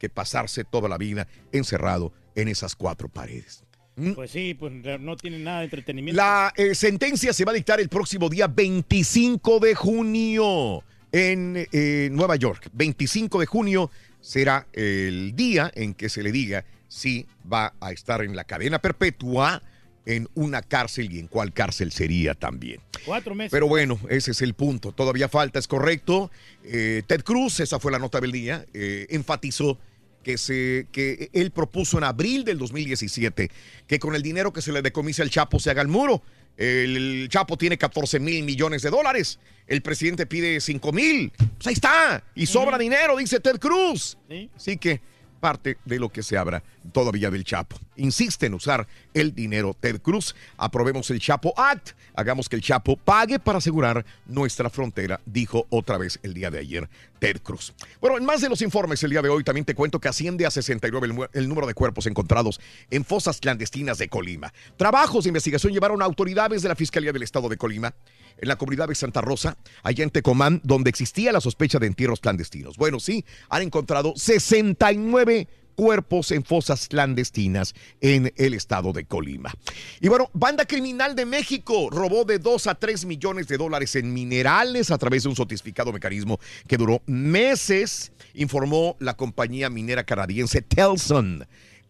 que pasarse toda la vida encerrado en esas cuatro paredes. Pues sí, pues no tiene nada de entretenimiento. La eh, sentencia se va a dictar el próximo día 25 de junio en eh, Nueva York. 25 de junio será el día en que se le diga si va a estar en la cadena perpetua en una cárcel y en cuál cárcel sería también. Cuatro meses. Pero bueno, ese es el punto. Todavía falta, es correcto. Eh, Ted Cruz, esa fue la nota del día, enfatizó que, se, que él propuso en abril del 2017 que con el dinero que se le decomisa al Chapo se haga el muro. El Chapo tiene 14 mil millones de dólares. El presidente pide 5 mil. Pues ahí está. Y sobra dinero, dice Ted Cruz. Así que parte de lo que se habla todavía del Chapo. Insiste en usar el dinero Ted Cruz. Aprobemos el Chapo Act. Hagamos que el Chapo pague para asegurar nuestra frontera, dijo otra vez el día de ayer Ted Cruz. Bueno, en más de los informes el día de hoy también te cuento que asciende a 69 el, el número de cuerpos encontrados en fosas clandestinas de Colima. Trabajos de investigación llevaron a autoridades de la Fiscalía del Estado de Colima en la comunidad de Santa Rosa, allá en Tecomán, donde existía la sospecha de entierros clandestinos. Bueno, sí, han encontrado 69 cuerpos en fosas clandestinas en el estado de Colima. Y bueno, Banda Criminal de México robó de 2 a 3 millones de dólares en minerales a través de un sotificado mecanismo que duró meses, informó la compañía minera canadiense Telson.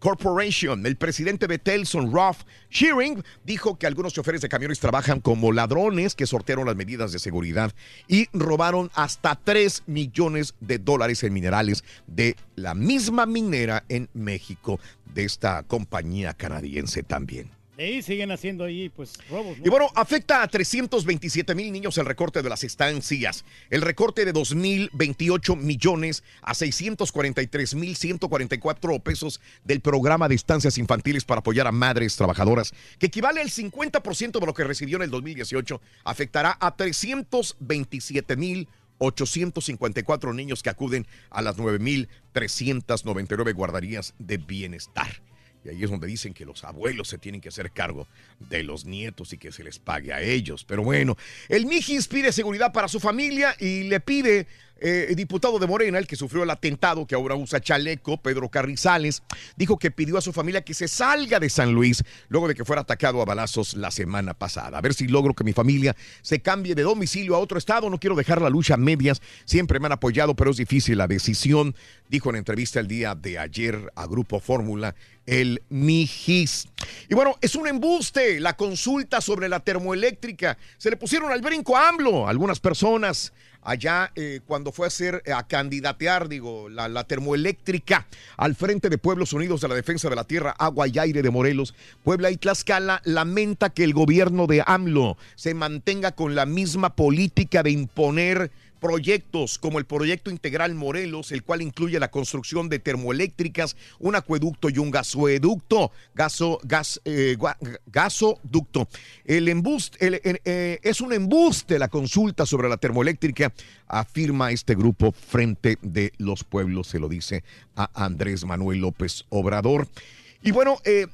Corporation. El presidente de Telson, Ralph Shearing, dijo que algunos choferes de camiones trabajan como ladrones que sortearon las medidas de seguridad y robaron hasta 3 millones de dólares en minerales de la misma minera en México, de esta compañía canadiense también. Y siguen haciendo ahí, pues, robos. Y bueno, afecta a 327 mil niños el recorte de las estancias. El recorte de 2.028 millones a 643 mil 144 pesos del programa de estancias infantiles para apoyar a madres trabajadoras, que equivale al 50% de lo que recibió en el 2018, afectará a 327 mil 854 niños que acuden a las 9.399 guarderías de bienestar. Y ahí es donde dicen que los abuelos se tienen que hacer cargo de los nietos y que se les pague a ellos. Pero bueno, el Mijis pide seguridad para su familia y le pide, eh, diputado de Morena, el que sufrió el atentado, que ahora usa chaleco, Pedro Carrizales, dijo que pidió a su familia que se salga de San Luis luego de que fuera atacado a balazos la semana pasada. A ver si logro que mi familia se cambie de domicilio a otro estado. No quiero dejar la lucha a medias. Siempre me han apoyado, pero es difícil la decisión, dijo en entrevista el día de ayer a Grupo Fórmula el Mijis. Y bueno, es un embuste la consulta sobre la termoeléctrica. Se le pusieron al brinco a AMLO algunas personas allá eh, cuando fue a hacer, a candidatear, digo, la, la termoeléctrica al frente de Pueblos Unidos de la Defensa de la Tierra, Agua y Aire de Morelos. Puebla y Tlaxcala lamenta que el gobierno de AMLO se mantenga con la misma política de imponer proyectos como el proyecto integral Morelos, el cual incluye la construcción de termoeléctricas, un acueducto y un gasoeducto, gaso, gas, eh, gasoducto. El embuste, el- el- eh, es un embuste la consulta sobre la termoeléctrica, afirma este grupo frente de los pueblos, se lo dice a Andrés Manuel López Obrador. Y bueno, eh,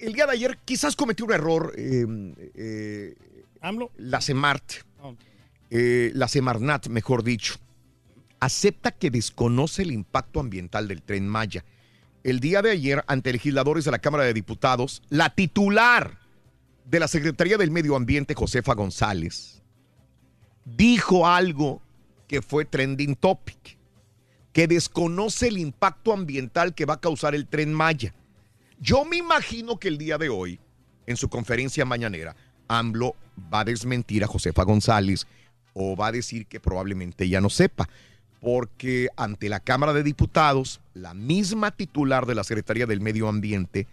el día de ayer quizás cometió un error. eh, eh, La CEMART, eh, la Semarnat, mejor dicho, acepta que desconoce el impacto ambiental del tren Maya. El día de ayer, ante legisladores de la Cámara de Diputados, la titular de la Secretaría del Medio Ambiente, Josefa González, dijo algo que fue trending topic, que desconoce el impacto ambiental que va a causar el tren Maya. Yo me imagino que el día de hoy, en su conferencia mañanera, AMLO va a desmentir a Josefa González o va a decir que probablemente ella no sepa, porque ante la Cámara de Diputados, la misma titular de la Secretaría del Medio Ambiente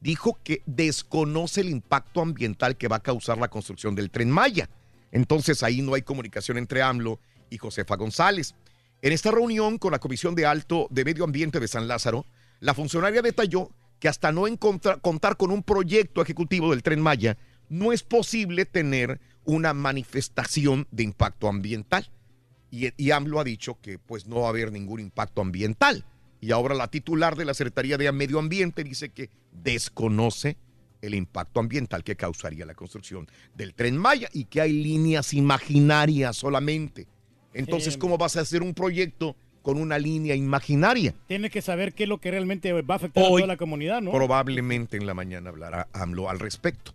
dijo que desconoce el impacto ambiental que va a causar la construcción del tren Maya. Entonces ahí no hay comunicación entre AMLO y Josefa González. En esta reunión con la Comisión de Alto de Medio Ambiente de San Lázaro, la funcionaria detalló que hasta no contar con un proyecto ejecutivo del tren Maya, no es posible tener una manifestación de impacto ambiental. Y, y AMLO ha dicho que pues no va a haber ningún impacto ambiental. Y ahora la titular de la Secretaría de Medio Ambiente dice que desconoce el impacto ambiental que causaría la construcción del tren Maya y que hay líneas imaginarias solamente. Entonces, Sí. ¿cómo vas a hacer un proyecto con una línea imaginaria? Tiene que saber qué es lo que realmente va a afectar a toda la comunidad, ¿no? Probablemente en la mañana hablará AMLO al respecto.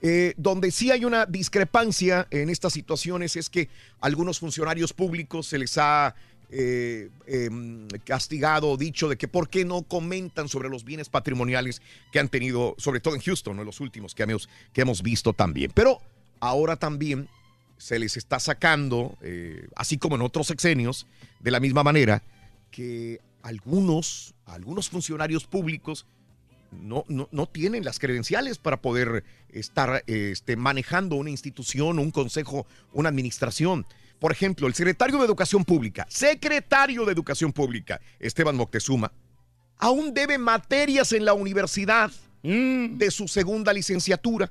Eh, donde sí hay una discrepancia en estas situaciones es que algunos funcionarios públicos se les ha eh, em, castigado o dicho de que por qué no comentan sobre los bienes patrimoniales que han tenido, sobre todo en Houston, ¿no? los últimos que hemos, que hemos visto también. Pero ahora también se les está sacando, eh, así como en otros sexenios, de la misma manera, que algunos, algunos funcionarios públicos no, no, no tienen las credenciales para poder estar este, manejando una institución, un consejo, una administración. Por ejemplo, el secretario de Educación Pública, secretario de Educación Pública, Esteban Moctezuma, aún debe materias en la universidad de su segunda licenciatura.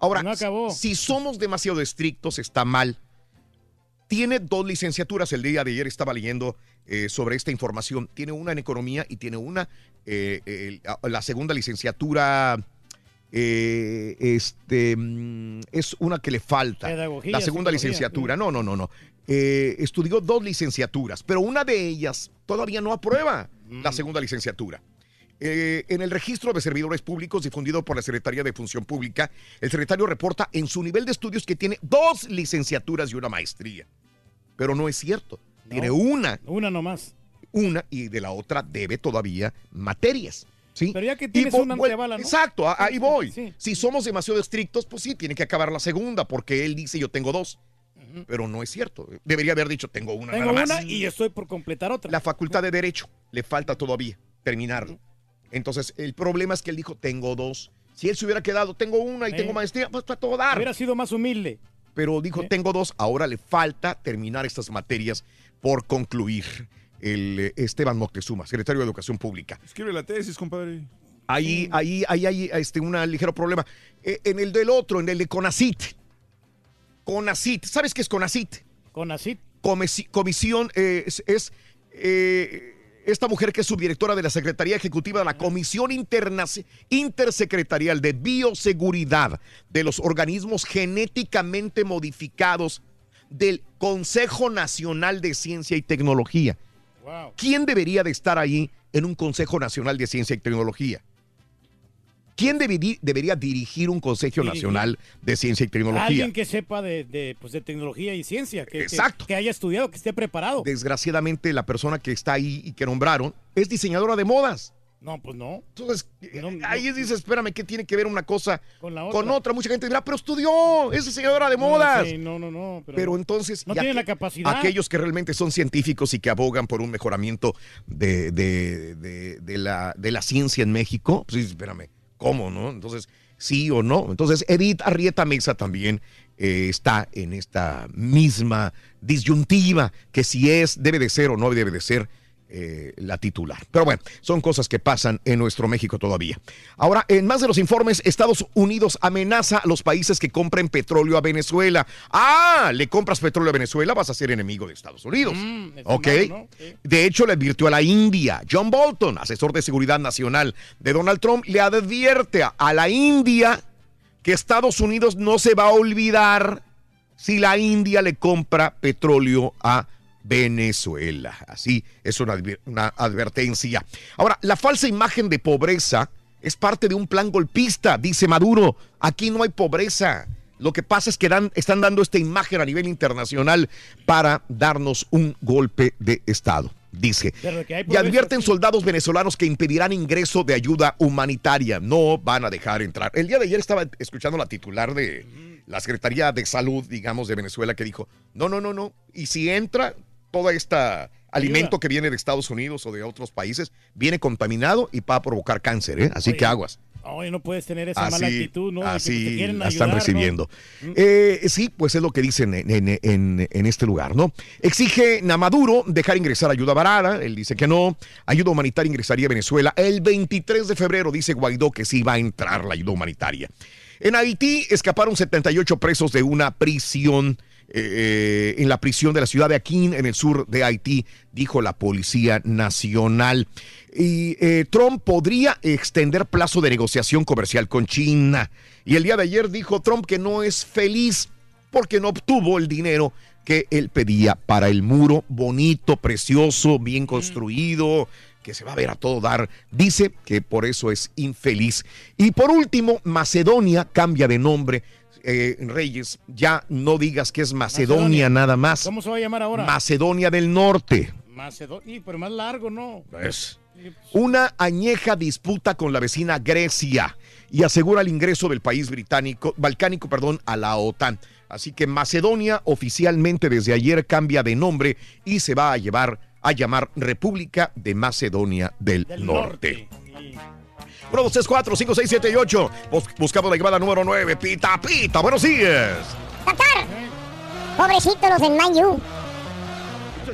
Ahora, si somos demasiado estrictos, está mal. Tiene dos licenciaturas. El día de ayer estaba leyendo eh, sobre esta información. Tiene una en economía y tiene una, eh, la segunda licenciatura. eh, este mm, es una que le falta. Pedagogía, la segunda licenciatura. No, no, no, no. Estudió dos licenciaturas, pero una de ellas todavía no aprueba la segunda licenciatura. Eh, en el registro de servidores públicos difundido por la Secretaría de Función Pública, el secretario reporta en su nivel de estudios que tiene dos licenciaturas y una maestría. Pero no es cierto. Tiene una. Una nomás. Una y de la otra debe todavía materias. ¿sí? Pero ya que tienes una. Exacto, ahí voy. sí. Si somos demasiado estrictos, pues sí, tiene que acabar la segunda, porque él dice yo tengo dos. Pero no es cierto. Debería haber dicho tengo una Tengo nada una más. y estoy por completar otra. La facultad de Derecho le falta todavía terminarlo. Entonces, el problema es que él dijo, tengo dos. Si él se hubiera quedado, tengo una y tengo maestría, pues para todo dar. Hubiera sido más humilde. Pero dijo, tengo dos, ahora le falta terminar estas materias por concluir. El eh, Esteban Moctezuma, secretario de Educación Pública. Escribe la tesis, compadre. Ahí, ahí, ahí hay este, un ligero problema. Eh, en el del otro, en el de CONACIT. CONACIT, ¿sabes qué es CONACIT? CONACIT. Comisi- comisión eh, es, es, eh, esta mujer que es subdirectora de la Secretaría Ejecutiva de la Comisión Interna- Intersecretarial de Bioseguridad de los Organismos Genéticamente Modificados del Consejo Nacional de Ciencia y Tecnología. ¿Quién debería de estar ahí en un Consejo Nacional de Ciencia y Tecnología? ¿Quién deberí- debería dirigir un Consejo Dirigir. Nacional de Ciencia y Tecnología? Alguien que sepa de, de, pues, de tecnología y ciencia. Que, que- Exacto. Que, haya estudiado, que esté preparado. Desgraciadamente, la persona que está ahí y que nombraron es diseñadora de modas. No, pues no. Entonces, ahí dices, espérame, ¿qué tiene que ver una cosa Con la con otra. otra? Mucha gente dirá, pero estudió, es diseñadora de modas. Sí, no, no, no. Pero, Pero entonces, no tiene la capacidad. Aquellos que realmente son científicos y que abogan por un mejoramiento de, de- de- de la, de la ciencia en México, pues espérame, ¿cómo, no? Entonces, sí o no. Entonces, Edith Arrieta Mesa también eh, está en esta misma disyuntiva, que si es, debe de ser o no debe de ser eh, la titular. Pero bueno, son cosas que pasan en nuestro México todavía. Ahora, en más de los informes, Estados Unidos amenaza a los países que compren petróleo a Venezuela. Ah, le compras petróleo a Venezuela, vas a ser enemigo de Estados Unidos. Mm, ¿Ok? malo, ¿no? Sí. De hecho, le advirtió a la India. John Bolton, asesor de seguridad nacional de Donald Trump, le advierte a- a la India que Estados Unidos no se va a olvidar si la India le compra petróleo a Venezuela. Así es una, adver- una advertencia. Ahora, la falsa imagen de pobreza es parte de un plan golpista, dice Maduro. Aquí no hay pobreza. Lo que pasa es que dan- están dando esta imagen a nivel internacional para darnos un golpe de Estado, dice. Y advierten soldados venezolanos que impedirán ingreso de ayuda humanitaria. No van a dejar entrar. El día de ayer estaba escuchando la titular de la Secretaría de Salud, digamos, de Venezuela, que dijo, no, no, no, no. Y si entra todo este alimento que viene de Estados Unidos o de otros países, viene contaminado y va a provocar cáncer, ¿eh? Así que aguas. Oye, no puedes tener esa mala Así, actitud, ¿no? Te así la están recibiendo. Mm. Eh, sí, pues es lo que dicen en, en- en- en este lugar, ¿no? Exige a Maduro dejar ingresar ayuda barata, él dice que no. Ayuda humanitaria ingresaría a Venezuela el 23 de febrero, dice Guaidó que sí va a entrar la ayuda humanitaria. En Haití escaparon 78 presos de una prisión. Eh, en la prisión de la ciudad de Aquín, en el sur de Haití, dijo la Policía Nacional. Y eh, Trump podría extender plazo de negociación comercial con China. Y el día de ayer dijo Trump que no es feliz porque no obtuvo el dinero que él pedía para el muro bonito, precioso, bien construido, que se va a ver a todo dar. Dice que por eso es infeliz. Y por último, Macedonia cambia de nombre. Eh, Reyes, ya no digas que es Macedonia, Macedonia. nada más. ¿Cómo se va a llamar ahora? Macedonia del Norte. Macedonia, pero más largo, ¿no? Es una añeja disputa con la vecina Grecia y asegura el ingreso del país británico, balcánico, perdón, a la OTAN. Así que Macedonia oficialmente desde ayer cambia de nombre y se va a llevar a llamar República de Macedonia del, Norte. 1, 2, 3, 4, 5, 6, 7 y 8. Buscamos la llamada número 9. Pita, pita. Buenos días. Pobrecitos los del Man.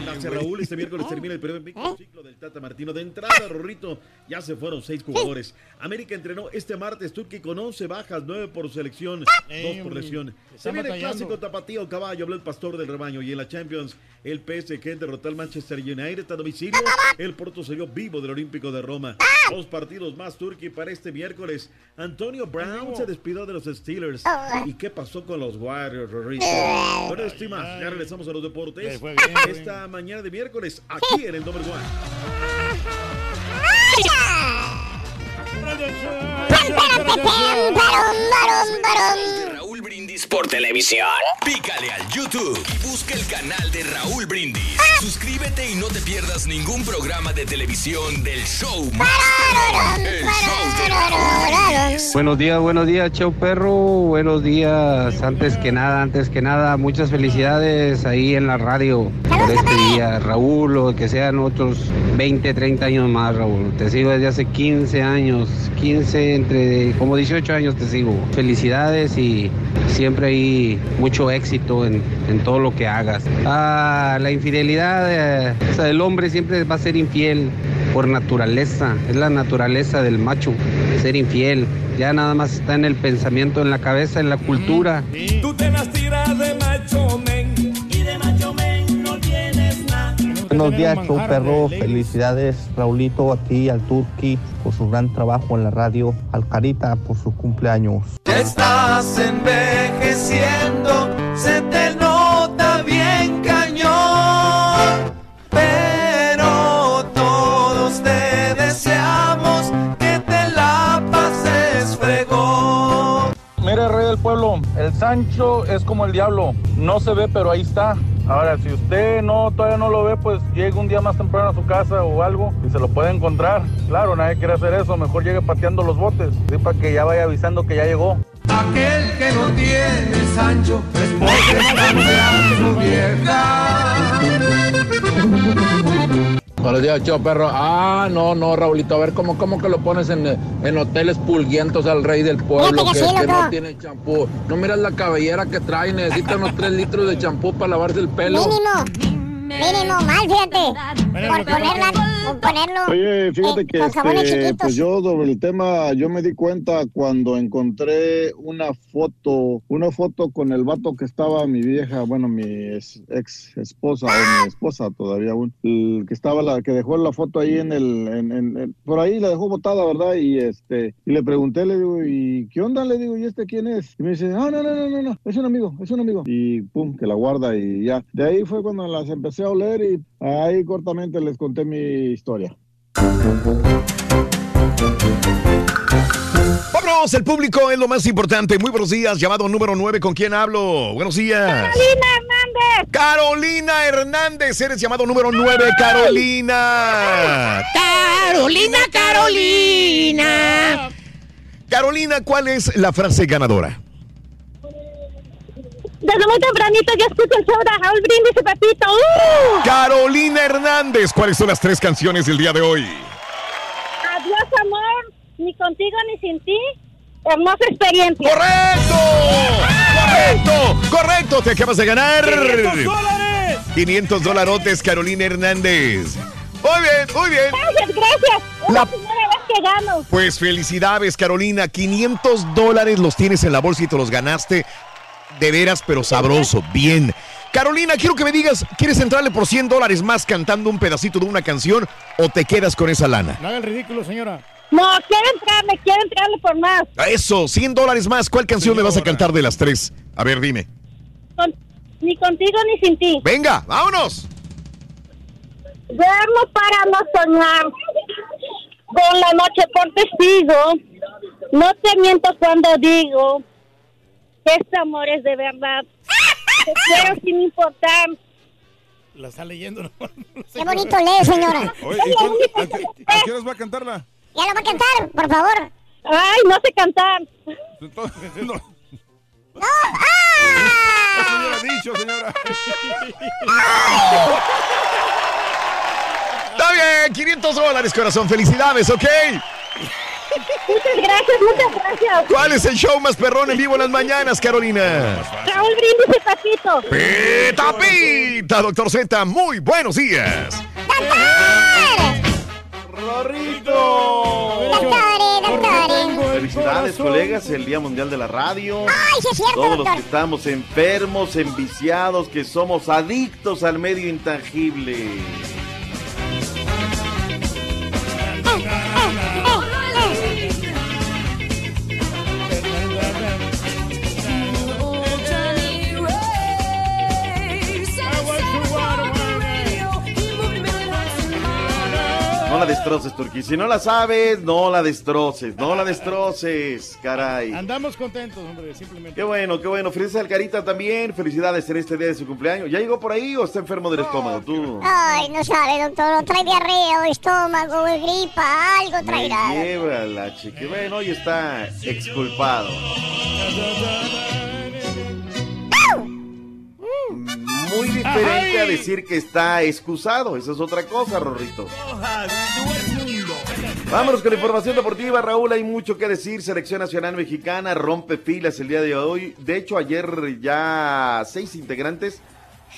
Gracias, Raúl. Este miércoles termina el primer ciclo del Tata Martino. De entrada, Rorrito, ya se fueron seis jugadores. América entrenó este martes Turquía con 11 bajas, 9 por selección, 2 por lesión. Se viene el clásico tapatío caballo, habló el pastor del rebaño. Y en la Champions, el PSG derrotó al Manchester United a domicilio. El Porto salió vivo del Olímpico de Roma. Dos partidos más Turquía para este miércoles. Antonio Brown se despidió de los Steelers. ¿Y qué pasó con los Warriors, Rorrito? Bueno, esto y más. Ya regresamos a los deportes. Esta mañana de miércoles, aquí en el Number One. Raúl Brindis por televisión. Pícale al YouTube y busca el canal de Raúl Brindis. Suscríbete y no te pierdas ningún programa de televisión del show más perrón, El show de Raúl Brindis. Buenos días, buenos días, Chau Perro. Buenos días. Antes que nada, antes que nada, muchas felicidades ahí en la radio por este día. Raúl, o que sean otros 20, 30 años más, Raúl. Te sigo desde hace 15 años, 15, entre como 18 años te sigo. Felicidades y siempre hay mucho éxito en, en todo lo que hagas. Ah, la infidelidad, eh, hombre siempre va a ser infiel por naturaleza. Es la naturaleza del macho, ser infiel. Ya nada más está en el pensamiento, en la cabeza, en la cultura. Tú te tiras de macho men Buenos días, show perro. Felicidades, Raulito, a ti, al Turqui, por su gran trabajo en la radio. Al Carita, por su cumpleaños. Ya estás envejeciendo, el Sancho es como el diablo. No se ve, pero ahí está. Ahora, si usted no todavía no lo ve, pues llegue un día más temprano a su casa o algo y se lo puede encontrar. Claro, nadie quiere hacer eso. Mejor llegue pateando los botes, ¿sí? para que ya vaya avisando que ya llegó. Aquel que no tiene Sancho es porque está su vieja. Buenos días, show perro. Ah, no, no, Raulito. A ver, ¿cómo, cómo que lo pones en, en hoteles pulguientos al rey del pueblo? Que Que, no tiene champú. No miras la cabellera que trae. Necesita unos 3 litros de champú para lavarse el pelo. Mínimo. Mínimo mal, fíjate. Por ponerla, ponerlo Oye, fíjate eh, que este, pues yo sobre el tema, yo me di cuenta cuando encontré una foto, una foto con el vato que estaba mi vieja, bueno, mi ex, ex esposa o mi esposa todavía aún, el que estaba la que dejó la foto ahí en el, en- en- en- por ahí la dejó botada, ¿verdad? Y este, y le pregunté, le digo, ¿y qué onda? Le digo, ¿y este quién es? Y me dice, ah, no, no, no, no, no, es un amigo, es un amigo. Y pum, que la guarda y ya. De ahí fue cuando las empecé a oler y ahí cortamente les conté mi historia. Vámonos, el público es lo más importante. Muy buenos días, llamado número 9, ¿con quién hablo? Buenos días. Carolina Hernández. Carolina Hernández, eres llamado número 9, Carolina. Carolina, Carolina. Carolina, ¿cuál es la frase ganadora? Desde muy tempranito yo escucho el show de Raúl Brindis y Pepito. ¡Uh! Carolina Hernández, ¿cuáles son las tres canciones del día de hoy? Adiós, amor. Ni contigo ni sin ti. Hermosa experiencia. ¡Correcto! ¡Correcto! ¡Correcto! Te acabas de ganar. 500 dólares. 500 dolarotes, Carolina Hernández. Muy bien, muy bien. Gracias, gracias. Es La- la primera vez que gano. Pues felicidades, Carolina. 500 dólares los tienes en la bolsa y te los ganaste. De veras, pero sabroso. Bien. Carolina, quiero que me digas, ¿quieres entrarle por 100 dólares más cantando un pedacito de una canción o te quedas con esa lana? No haga el ridículo, señora. No, quiero entrarle, quiero entrarle por más. A Eso, 100 dólares más. ¿Cuál canción me vas a cantar de las tres? A ver, dime. Con- ni contigo ni sin ti. Venga, vámonos. Duermo para no soñar. Con la noche por testigo. No te miento cuando digo que este amor es de verdad. Te quiero sin importar. La está leyendo. ¿no? Qué bonito lee, señora. Oye, ¿y cuándo- a, qué, a qué horas va a cantarla? Ya lo va a cantar, por favor. Ay, no sé cantar. Entonces, no. ¡No! ¡Ah! Eso hubiera dicho, señora. Está bien, 500 dólares, corazón. Felicidades, ¿ok? Muchas gracias, muchas gracias. ¿Cuál es el show más perrón en vivo en las mañanas, Carolina? Raúl Brindis y Paquito. Pita Pita, doctor Z, muy buenos días. ¡Rorrito! Doctores, doctores. Felicidades, colegas, el Día Mundial de la Radio. Ay, sí es cierto, Todos los doctor. que estamos enfermos, enviciados, que somos adictos al medio intangible. Destroces, Turquí. Si no la sabes, no la destroces. No la destroces, caray. Andamos contentos, hombre, simplemente. Qué bueno, qué bueno. Felicidades al Carita también. Felicidades en este día de su cumpleaños. ¿Ya llegó por ahí o está enfermo del estómago? Tú. Ay, no sabe, doctor. Trae diarrea, o estómago, o gripa, algo traerá. lleva la chique. Bueno, hoy está exculpado. Muy diferente a decir que está excusado. Eso es otra cosa, Rorrito. Vámonos con la información deportiva, Raúl. Hay mucho que decir. Selección Nacional Mexicana rompe filas el día de hoy. De hecho, ayer ya seis integrantes.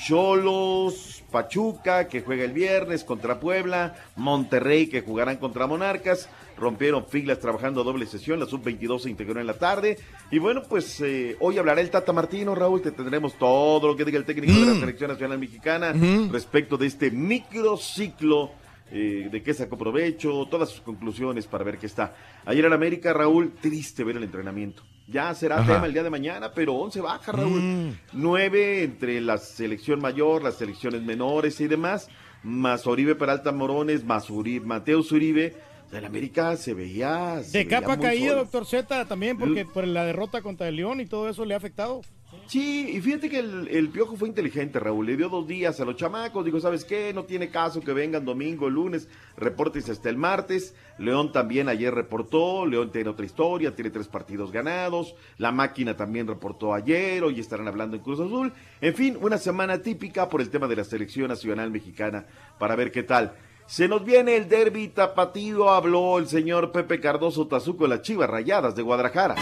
Cholos, Pachuca, que juega el viernes contra Puebla, Monterrey, que jugarán contra Monarcas. Rompieron filas trabajando doble sesión. La sub-22 se integró en la tarde. Y bueno, pues eh, hoy hablará el Tata Martino, Raúl. Te tendremos todo lo que diga el técnico de la Mm. Selección Nacional Mexicana respecto de este microciclo eh, de qué sacó provecho, todas sus conclusiones para ver qué está. Ayer en América, Raúl, triste ver el entrenamiento. Ya será Ajá. tema el día de mañana, pero 11 baja, Raúl. Mm. Nueve entre la selección mayor, las selecciones menores y demás, más Oribe Peralta Morones, más Uribe, Mateo Uribe. El América se veía. se De veía capa caída, doctor Z, también porque por la derrota contra el León y todo eso le ha afectado. Sí, y fíjate que el, el Piojo fue inteligente, Raúl. Le dio dos días a los chamacos. Dijo, ¿sabes qué? No tiene caso que vengan domingo, lunes. Reportes hasta el martes. León también ayer reportó. León tiene otra historia. Tiene tres partidos ganados. La máquina también reportó ayer. Hoy estarán hablando en Cruz Azul. En fin, una semana típica por el tema de la selección nacional mexicana. Para ver qué tal. Se nos viene el derby tapatío. Habló el señor Pepe Cardoso Tazuco de las Chivas Rayadas de Guadalajara.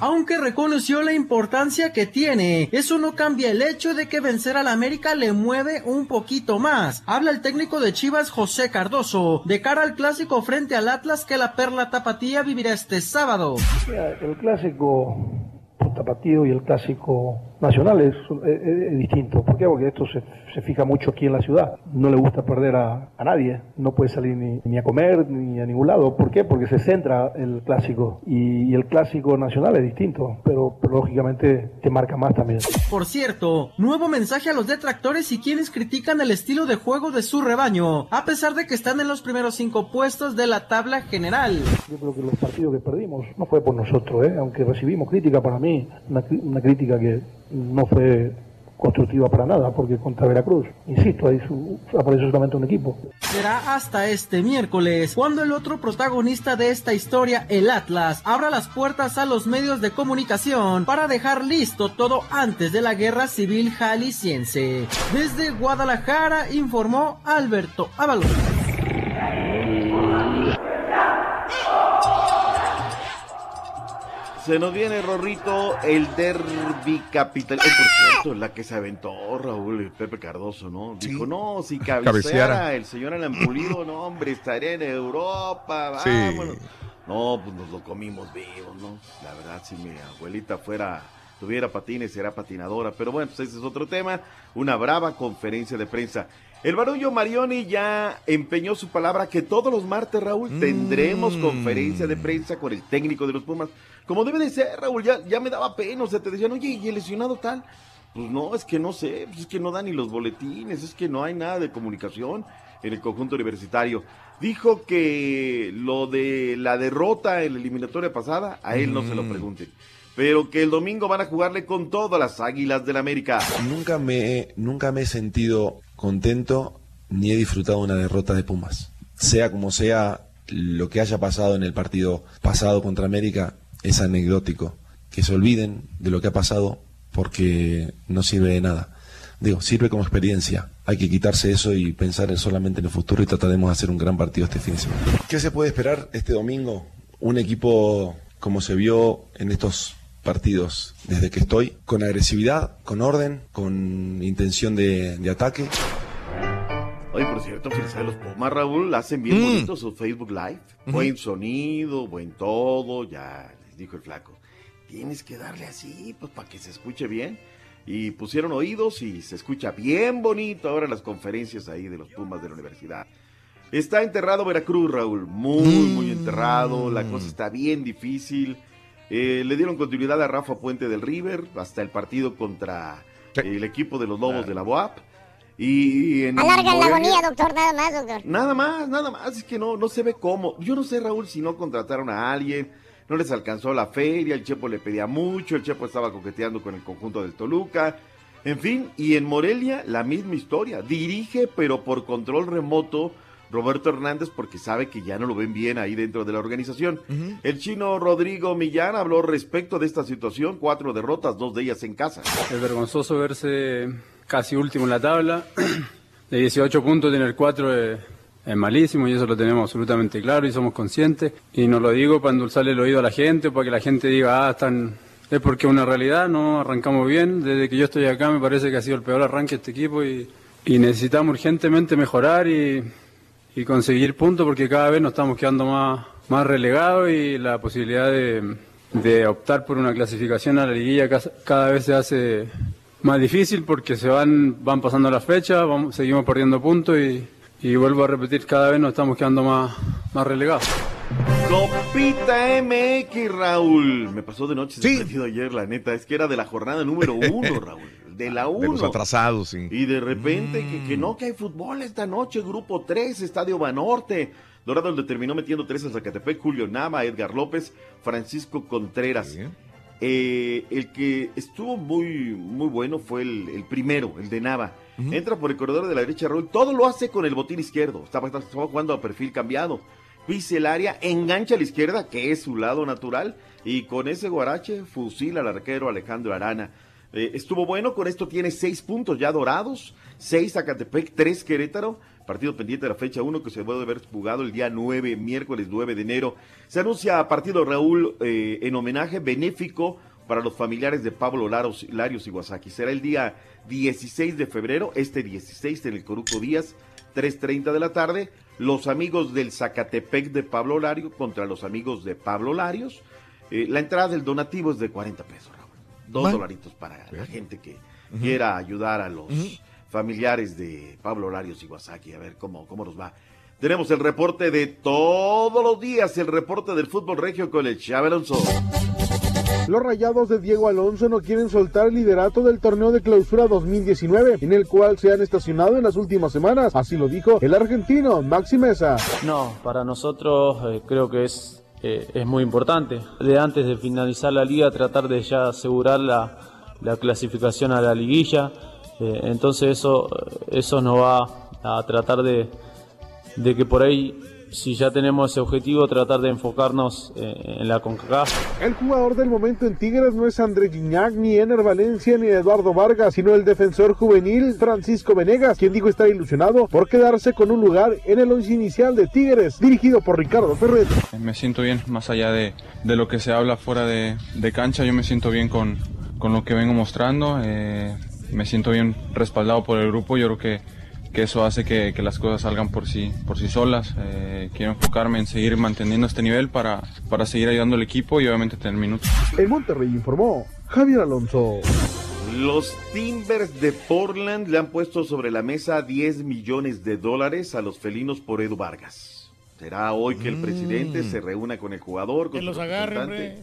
Aunque reconoció la importancia que tiene, eso no cambia el hecho de que vencer al América le mueve un poquito más. Habla el técnico de Chivas José Cardoso de cara al clásico frente al Atlas que la Perla Tapatía vivirá este sábado. El clásico tapatío y el clásico nacional es, es- es distinto. ¿Por qué? Porque esto se, se fija mucho aquí en la ciudad. No le gusta perder a, a nadie. No puede salir ni, ni a comer ni a ningún lado. ¿Por qué? Porque se centra el clásico. Y, y el clásico nacional es distinto. Pero, pero lógicamente te marca más también. Por cierto, nuevo mensaje a los detractores y quienes critican el estilo de juego de su rebaño, a pesar de que están en los primeros cinco puestos de la tabla general. Yo creo que los partidos que perdimos no fue por nosotros, ¿eh? aunque recibimos crítica para mí, una, una crítica que no fue constructiva para nada, porque contra Veracruz, insisto, ahí su- apareció solamente un equipo. Será hasta este miércoles, cuando el otro protagonista de esta historia, el Atlas, abra las puertas a los medios de comunicación para dejar listo todo antes de la guerra civil jalisciense. Desde Guadalajara informó Alberto Ábalos. Se nos viene, Rorrito, el derby capital. Eh, por cierto, la que se aventó Raúl Pepe Cardoso, ¿no? Dijo, no, si cabeceara, Cabeceara. el señor Alan Pulido, no, hombre, estaría en Europa, Sí. vámonos. No, pues nos lo comimos vivos, ¿no? La verdad, si mi abuelita fuera, tuviera patines, será patinadora. Pero bueno, pues ese es otro tema. Una brava conferencia de prensa. El barullo Marioni ya empeñó su palabra que todos los martes, Raúl, tendremos Mm. conferencia de prensa con el técnico de los Pumas. Como debe de ser, Raúl, ya, ya me daba pena. O sea, te decían, oye, ¿y el lesionado tal? Pues no, es que no sé, pues es que no dan ni los boletines, es que no hay nada de comunicación en el conjunto universitario. Dijo que lo de la derrota en la eliminatoria pasada, a él no se lo Mm. pregunten. Pero que el domingo van a jugarle con todas las águilas del América. Nunca me, nunca me he sentido contento ni he disfrutado una derrota de Pumas. Sea como sea lo que haya pasado en el partido pasado contra América, es anecdótico. Que se olviden de lo que ha pasado porque no sirve de nada. Digo, sirve como experiencia. Hay que quitarse eso y pensar en solamente en el futuro y trataremos de hacer un gran partido este fin de semana. ¿Qué se puede esperar este domingo? Un equipo como se vio en estos partidos desde que estoy, con agresividad, con orden, con intención de, de ataque. Oye, por cierto, felicidades a los Pumas, Raúl. Hacen bien Mm. bonito su Facebook Live. Buen sonido, buen todo. Ya les dijo el flaco. Tienes que darle así, pues para que se escuche bien. Y pusieron oídos y se escucha bien bonito ahora las conferencias ahí de los Pumas de la universidad. Está enterrado Veracruz, Raúl. Muy, muy enterrado. La cosa está bien difícil. Eh, le dieron continuidad a Rafa Puente del River hasta el partido contra el equipo de los Lobos de la BOAP. Y en Alargan la Morelia- agonía, doctor, nada más, doctor. Nada más, nada más, es que no, no se ve cómo. Yo no sé, Raúl, si no contrataron a alguien, no les alcanzó la feria, el Chepo le pedía mucho, el Chepo estaba coqueteando con el conjunto del Toluca. En fin, y en Morelia la misma historia. Dirige, pero por control remoto, Roberto Hernández, porque sabe que ya no lo ven bien ahí dentro de la organización. El chino Rodrigo Millán habló respecto de esta situación, cuatro derrotas, dos de ellas en casa. Es vergonzoso verse casi último en la tabla. De 18 puntos, tener 4 es, es malísimo y eso lo tenemos absolutamente claro y somos conscientes. Y no lo digo para endulzarle el oído a la gente, para que la gente diga, ah, están... Es porque es una realidad, no arrancamos bien. Desde que yo estoy acá me parece que ha sido el peor arranque de este equipo y, y necesitamos urgentemente mejorar y, y conseguir puntos porque cada vez nos estamos quedando más, más relegados y la posibilidad de, de optar por una clasificación a la liguilla ca- cada vez se hace más difícil porque se van, van pasando las fechas, vamos, seguimos perdiendo puntos y, y vuelvo a repetir, cada vez nos estamos quedando más, más relegados. Copita MX, Raúl. Me pasó de noche sorprendido ayer, la neta. Es que era de la jornada número uno, Raúl. De la De uno. los atrasados, sí. Y de repente, que, que no, que hay fútbol esta noche, grupo 3, Estadio Banorte. Dorado le terminó metiendo tres a Zacatepec, Julio Nava, Edgar López, Francisco Contreras. Eh, el que estuvo muy, muy bueno fue el, el primero, el de Nava. Entra por el corredor de la derecha, Raúl. Todo lo hace con el botín izquierdo. Estaba, estaba jugando a perfil cambiado. Pisa el área, engancha a la izquierda, que es su lado natural. Y con ese guarache fusila al arquero Alejandro Arana. Eh, estuvo bueno, con esto tiene seis puntos ya dorados, seis Zacatepec, tres Querétaro, partido pendiente de la fecha 1 que se puede haber jugado el día 9, miércoles 9 de enero. Se anuncia partido Raúl eh, en homenaje benéfico para los familiares de Pablo Laros, Larios Iwasaki. Será el día 16 de febrero, este 16 en el Coruco Díaz, 3.30 de la tarde. Los amigos del Zacatepec de Pablo Lario contra los amigos de Pablo Larios. Eh, la entrada del donativo es de 40 pesos. Dos Bueno. dolaritos para la gente que quiera ayudar a los familiares de Pablo Larios Iwasaki. A ver cómo, cómo nos va. Tenemos el reporte de todos los días, el reporte del fútbol regio con el Chave Alonso. Los rayados de Diego Alonso no quieren soltar el liderato del torneo de clausura 2019, en el cual se han estacionado en las últimas semanas. Así lo dijo el argentino Maxi Mesa. No, para nosotros eh, creo que es, eh, es muy importante. De antes de finalizar la liga, tratar de ya asegurar la, la clasificación a la liguilla. Eh, entonces eso, eso nos va a tratar de, de que por ahí si ya tenemos ese objetivo, tratar de enfocarnos eh, en la CONCACAF. El jugador del momento en Tigres no es André Gignac, ni Ener Valencia, ni Eduardo Vargas, sino el defensor juvenil Francisco Venegas, quien dijo estar ilusionado por quedarse con un lugar en el once inicial de Tigres, dirigido por Ricardo Ferret. Me siento bien, más allá de, de lo que se habla fuera de, de cancha, yo me siento bien con, con lo que vengo mostrando, eh, me siento bien respaldado por el grupo, yo creo que que eso hace que, que, las cosas salgan por sí, por sí solas. Eh, quiero enfocarme en seguir manteniendo este nivel para, para seguir ayudando al equipo y obviamente tener minutos. El Monterrey informó Javier Alonso. Los Timbers de Portland le han puesto sobre la mesa 10 millones de dólares a los felinos por Edu Vargas. Será hoy que el Mm. presidente se reúna con el jugador, con Que los agarre.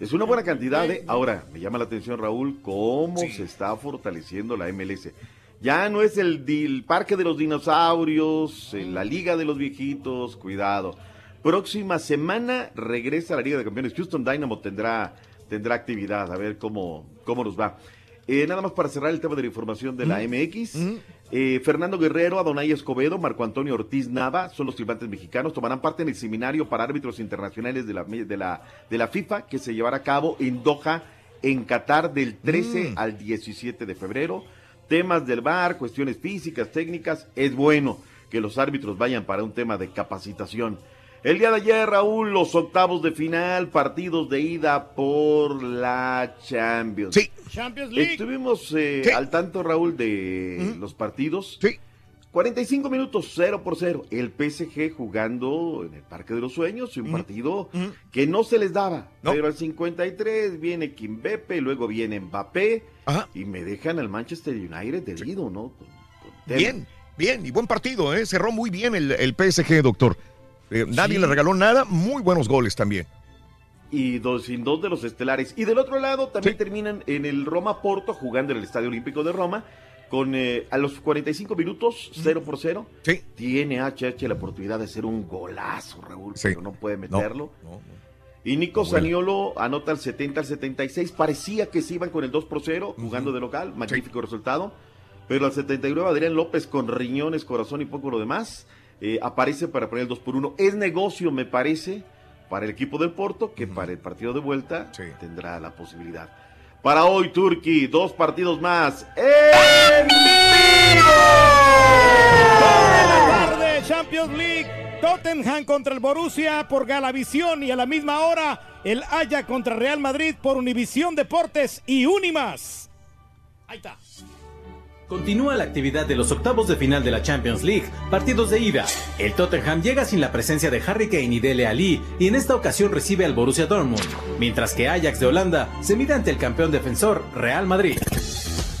Es una buena cantidad, ¿eh? Ahora, me llama la atención, Raúl, cómo se está fortaleciendo la MLS. Ya no es el, parque de los dinosaurios, eh, la liga de los viejitos, cuidado. Próxima semana regresa a la Liga de Campeones. Houston Dynamo tendrá, tendrá actividad, a ver cómo, cómo nos va. Eh, nada más para cerrar el tema de la información de la MX. eh, Fernando Guerrero, Adonai Escobedo, Marco Antonio Ortiz Nava son los silbantes mexicanos. Tomarán parte en el seminario para árbitros internacionales de la, de la, de la FIFA que se llevará a cabo en Doha, en Qatar, del 13 Mm. al 17 de febrero. Temas del VAR, cuestiones físicas, técnicas. Es bueno que los árbitros vayan para un tema de capacitación. El día de ayer, Raúl, los octavos de final, partidos de ida por la Champions. Sí. Champions League. Estuvimos eh, al tanto, Raúl, de los partidos. Sí. 45 minutos, 0 por 0. El PSG jugando en el Parque de los Sueños, un partido que no se les daba. Pero al 53 viene Kimbepe, luego viene Mbappé y me dejan al Manchester United herido, ¿no? Con-. Bien, bien, y buen partido, ¿eh? Cerró muy bien el, el PSG, doctor. Eh, nadie le regaló nada, muy buenos goles también. y dos, sin dos de los estelares. Y del otro lado también terminan en el Roma Porto jugando en el Estadio Olímpico de Roma con eh, a los 45 minutos 0 por 0. Tiene HH la oportunidad de hacer un golazo, Raúl, pero no puede meterlo. Y Nico Saniolo anota el 70 al 76. Parecía que se iban con el 2 por 0 jugando de local. Magnífico resultado. Pero al 79 Adrián López con riñones, corazón y poco lo demás. eh, aparece para poner el 2 por 1. Es negocio, me parece, para el equipo del Porto, que para el partido de vuelta tendrá la posibilidad. Para hoy, Turquía, dos partidos más. ¡En tarde, Champions League. Tottenham contra el Borussia por Galavisión y a la misma hora el Haya contra Real Madrid por Univisión Deportes y Unimas. Ahí está. Continúa la actividad de los octavos de final de la Champions League, partidos de ida. El Tottenham llega sin la presencia de Harry Kane y Dele Alli y en esta ocasión recibe al Borussia Dortmund, mientras que Ajax de Holanda se mide ante el campeón defensor Real Madrid.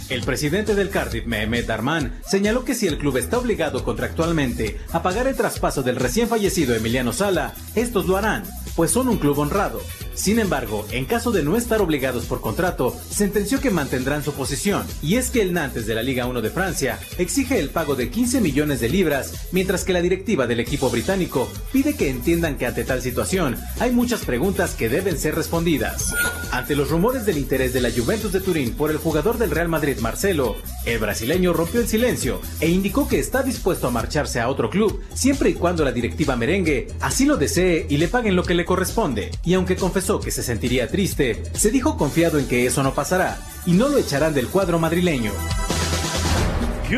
El presidente del Cardiff, Mehmet Darman, señaló que si el club está obligado contractualmente a pagar el traspaso del recién fallecido Emiliano Sala, estos lo harán, pues son un club honrado. Sin embargo, en caso de no estar obligados por contrato, sentenció que mantendrán su posición. Y es que el Nantes de la Liga 1 de Francia exige el pago de 15 millones de libras, mientras que la directiva del equipo británico pide que entiendan que ante tal situación hay muchas preguntas que deben ser respondidas. Ante los rumores del interés de la Juventus de Turín por el jugador del Real Madrid Marcelo, el brasileño rompió el silencio e indicó que está dispuesto a marcharse a otro club siempre y cuando la directiva merengue así lo desee y le paguen lo que le corresponde. Y aunque confesó que se sentiría triste, se dijo confiado en que eso no pasará y no lo echarán del cuadro madrileño.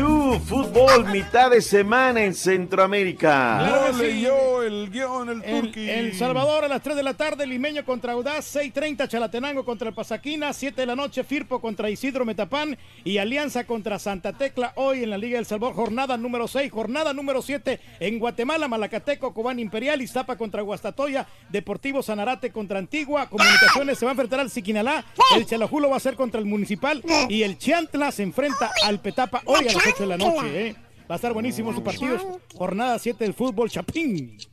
Fútbol, mitad de semana en Centroamérica. Claro que sí. leyó el guion, el El, turqui. El Salvador a las 3 de la tarde, Limeño contra Audaz, 6.30 Chalatenango contra el Pasaquina, 7 de la noche Firpo contra Isidro Metapán y Alianza contra Santa Tecla hoy en la Liga del Salvador, jornada número 6, jornada número 7 en Guatemala, Malacateco, Cobán Imperial, Iztapa contra Guastatoya, Deportivo Sanarate contra Antigua, Comunicaciones se va a enfrentar al Siquinalá, el Chalajulo va a ser contra el Municipal y el Chiantla se enfrenta al Petapa hoy a las 8 de la noche. ¿eh? Va a estar buenísimo sus partidos, jornada 7 del fútbol Chapín.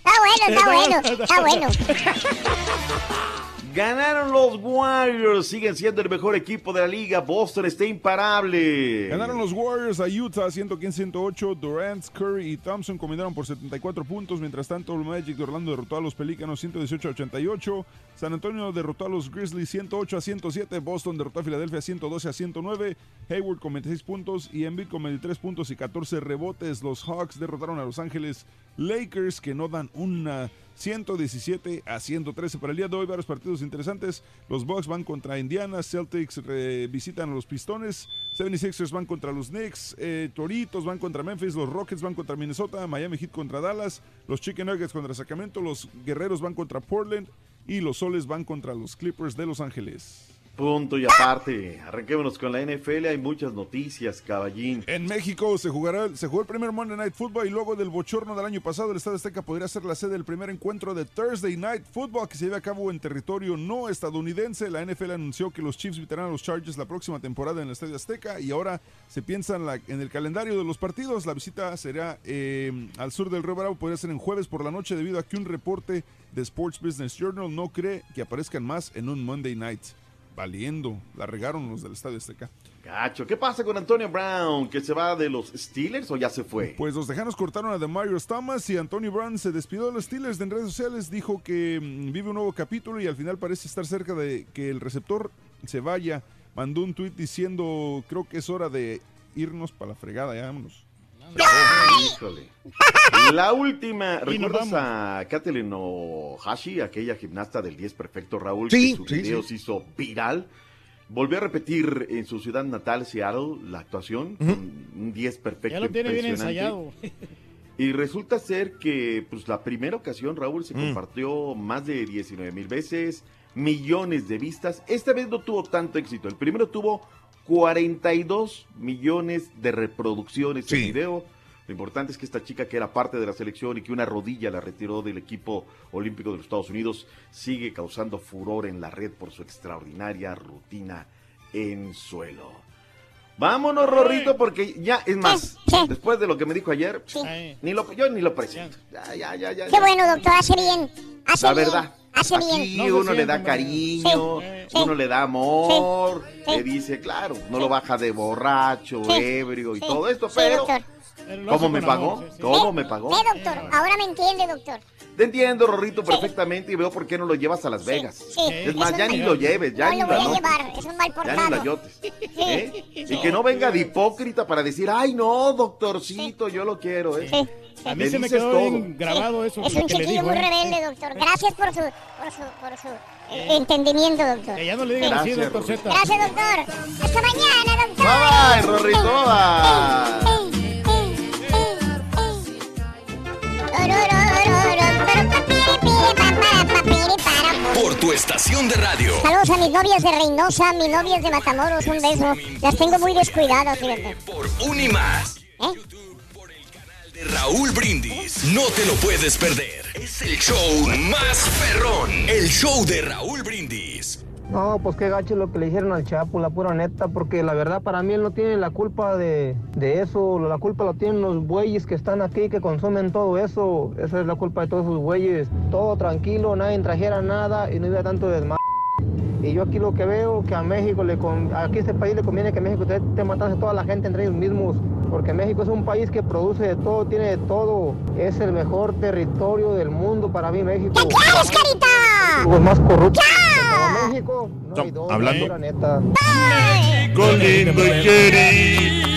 Está bueno, está bueno, está bueno. Ganaron los Warriors, siguen siendo el mejor equipo de la liga. Boston está imparable. Ganaron los Warriors a Utah 115-108. Durant, Curry y Thompson combinaron por 74 puntos. Mientras tanto, el Magic de Orlando derrotó a los Pelícanos 118-88. San Antonio derrotó a los Grizzlies 108 a 107. Boston derrotó a Filadelfia 112 a 109. Hayward con 26 puntos y Embiid con 23 puntos y 14 rebotes. Los Hawks derrotaron a Los Ángeles Lakers que no dan una 117 a 113 para el día de hoy. Varios partidos interesantes. Los Bucks van contra Indiana, Celtics visitan a los Pistones, 76ers van contra los Knicks, eh, Toritos van contra Memphis, los Rockets van contra Minnesota, Miami Heat contra Dallas, los Chicken Nuggets contra Sacramento, los Guerreros van contra Portland y los Soles van contra los Clippers de Los Ángeles. Punto y aparte. Arranquémonos con la NFL. Hay muchas noticias, caballín. En México se jugará, se jugó el primer Monday Night Football y luego del bochorno del año pasado, el Estado Azteca podría ser la sede del primer encuentro de Thursday Night Football que se lleve a cabo en territorio no estadounidense. La NFL anunció que los Chiefs visitarán a los Chargers la próxima temporada en el Estadio Azteca y ahora se piensa en, en el calendario de los partidos. La visita será eh, al sur del Río Bravo, podría ser en jueves por la noche debido a que un reporte de Sports Business Journal no cree que aparezcan más en un Monday Night. Valiendo, la regaron los del Estadio Azteca. Gacho, ¿qué pasa con Antonio Brown? ¿Que se va de los Steelers o ya se fue? Pues los Tejanos cortaron a Demarius Thomas y Antonio Brown se despidió de los Steelers en redes sociales. Dijo que mm, vive un nuevo capítulo y al final parece estar cerca de que el receptor se vaya. Mandó un tuit diciendo, creo que es hora de irnos para la fregada, ya vámonos. Híjole. La última, ¿recuerdas a Kathleen Ohashi, aquella gimnasta del 10 perfecto, Raúl? Sí, que su sí, video sí. se hizo viral. Volvió a repetir en su ciudad natal, Seattle, la actuación, con un 10 perfecto. Ya lo tiene bien ensayado. Y resulta ser que pues la primera ocasión, Raúl, Mm. se compartió más de 19 mil veces, millones de vistas. Esta vez no tuvo tanto éxito. El primero tuvo 42 millones de reproducciones el video. Lo importante es que esta chica que era parte de la selección y que una rodilla la retiró del equipo olímpico de los Estados Unidos sigue causando furor en la red por su extraordinaria rutina en suelo. Vámonos, Rorrito, porque ya, es más, después de lo que me dijo ayer, ni lo, yo ni lo presento. Ya, ya, ya, ya. Qué ya. bueno, doctor, hace bien. Hace La bien. Hace Aquí bien. uno le da cariño, Sí, uno le da amor, Sí. le dice, claro, no lo baja de borracho, Sí. ebrio y Sí. todo esto, pero. ¿cómo me pagó? ¿Cómo me pagó? Eh, doctor, ahora me entiende, doctor. Te entiendo, Rorrito, perfectamente y veo por qué no lo llevas a Las Vegas. Sí, Es más, ya ni lo lleves, ya no ni lo la voy a anotes, llevar, es un mal ya portado. ni la yotes. ¿eh? Y que no venga de hipócrita para decir, ay no, doctorcito, yo lo quiero. ¿eh? A mí se me quedó bien grabado eso. Es lo un que chiquillo muy ¿eh? rebelde, doctor. Gracias por su, por su, por su eh, entendimiento, doctor. Que ya no le digan así, Gracias, doctor Z. Gracias, doctor. Hasta mañana, doctor. Bye, bye, Rorrito, bye. Por tu estación de radio. Saludos a mis novias de Reynosa, mis novias de Matamoros, un beso. Las tengo muy descuidadas, fíjate. Por Unimas. ¿Eh? De Raúl Brindis. No te lo puedes perder. Es el show más perrón. El show de Raúl Brindis. No, pues qué gacho lo que le dijeron al Chapo, la pura neta, porque la verdad para mí él no tiene la culpa de, de eso, la culpa la tienen los bueyes que están aquí, que consumen todo eso, esa es la culpa de todos esos bueyes, todo tranquilo, nadie trajera nada y no hubiera tanto desmadre. Y yo aquí lo que veo, que a México, le con, aquí a este país le conviene que México esté, esté matando a toda la gente entre ellos mismos, porque México es un país que produce de todo, tiene de todo, es el mejor territorio del mundo para mí México. ¿Qué quieres, carita? Los más corruptos. Como México, no hay dos, hablando. la neta. Con lindo y querido.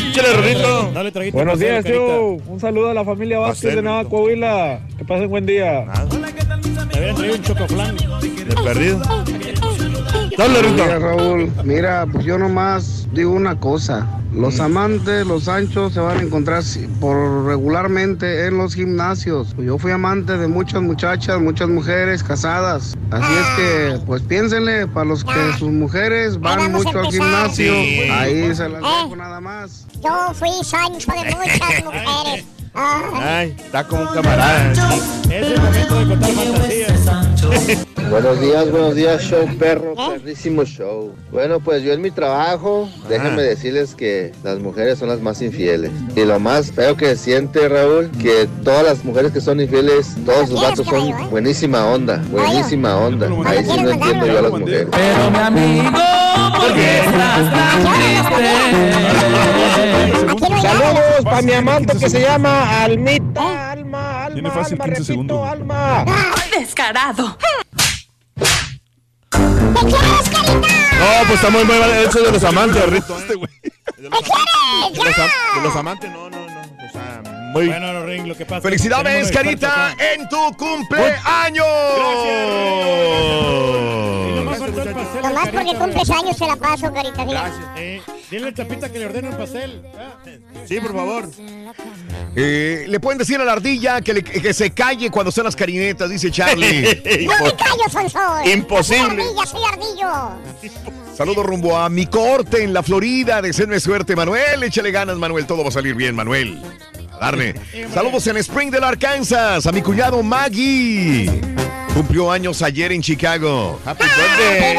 Dale, traguito. Buenos días, carita. Joe. Un saludo a la familia Vázquez Pastel, de Nava Coahuila. Que pasen buen día. Me habían traído un chocoflán. De perdido. Dale, Mira. Raúl, mira, pues yo nomás digo una cosa. Los amantes, los anchos se van a encontrar por regularmente en los gimnasios. Yo fui amante de muchas muchachas, muchas mujeres casadas. Así es que, pues piénsenle, para los que sus mujeres van mucho al gimnasio, Sí. ahí se las Eh. dejo nada más. Yo fui Sancho de muchas mujeres. Ay, está como un camarada. Es el momento de contar fantasías. Buenos días, buenos días, show perro, perrísimo show. Bueno, pues yo en mi trabajo, déjenme decirles que las mujeres son las más infieles. Y lo más feo que siente Raúl, que todas las mujeres que son infieles, todos sus vatos son buenísima onda, buenísima onda. Ahí sí no entiendo yo a las mujeres. Pero mi amigo, ¿por qué estás tan triste? Saludos para mi amante que se llama Almita, Alma, Tiene Alma, fácil Alma, 15 repito, segundos. Alma. Descarado. No, pues está muy mal eso de los amantes, Rito. ¿eh? De los, quieres? de los am- de los amantes, no, no, muy. Bueno, Ring, lo que pasa. Felicidades, es que tenemos Carita, en tu cumpleaños. Pastel. Nomás Carita, porque cumples años se la paso, carita. Gracias. Eh, dile al Chapita que le ordene un pastel. Sí, por favor. Eh, le pueden decir a la ardilla que, le- que se calle cuando sean las carinetas, dice Charlie. No me callo, Sonso. Imposible. Soy ardilla, soy ardillo. Saludos rumbo a mi corte en la Florida. Deseenme suerte, Manuel. Échale ganas, Manuel. Todo va a salir bien, Manuel. Saludos en Springdale, Arkansas. A mi cuñado Maggie. Cumplió años ayer en Chicago. Happy birthday.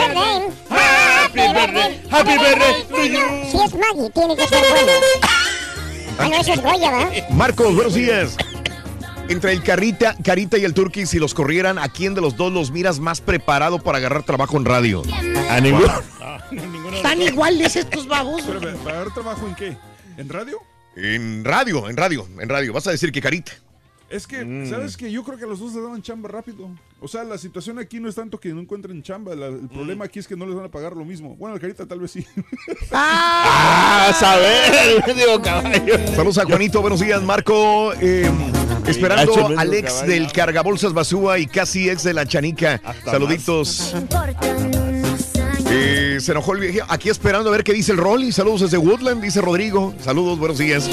Happy birthday. Happy birthday to you. Si es Maggie, tiene que ser bueno. Ah, no, eso es Goya, ¿verdad? Marcos, buenos días. Entre el Carita, Carita y el Turqui, si los corrieran, ¿a quién de los dos los miras más preparado para agarrar trabajo en radio? A ninguno. Están iguales estos babos. ¿para dar trabajo en qué? ¿En radio? En radio, en radio, en radio. Vas a decir que Carita. Es que, Mm. ¿sabes que Yo creo que a los dos les daban chamba rápido. O sea, la situación aquí no es tanto que no encuentren chamba. la- el problema aquí es que no les van a pagar lo mismo. Bueno, al carita tal vez sí. Ah, a saber, digo caballo. Saludos a Juanito, buenos días, Marco. Eh, esperando al ex Caballo. del cargabolsas Basúa y casi ex de la Chanica. Saluditos. Se enojó el viejo. Aquí esperando a ver qué dice el Rolly. Saludos desde Woodland, dice Rodrigo. Saludos, buenos días.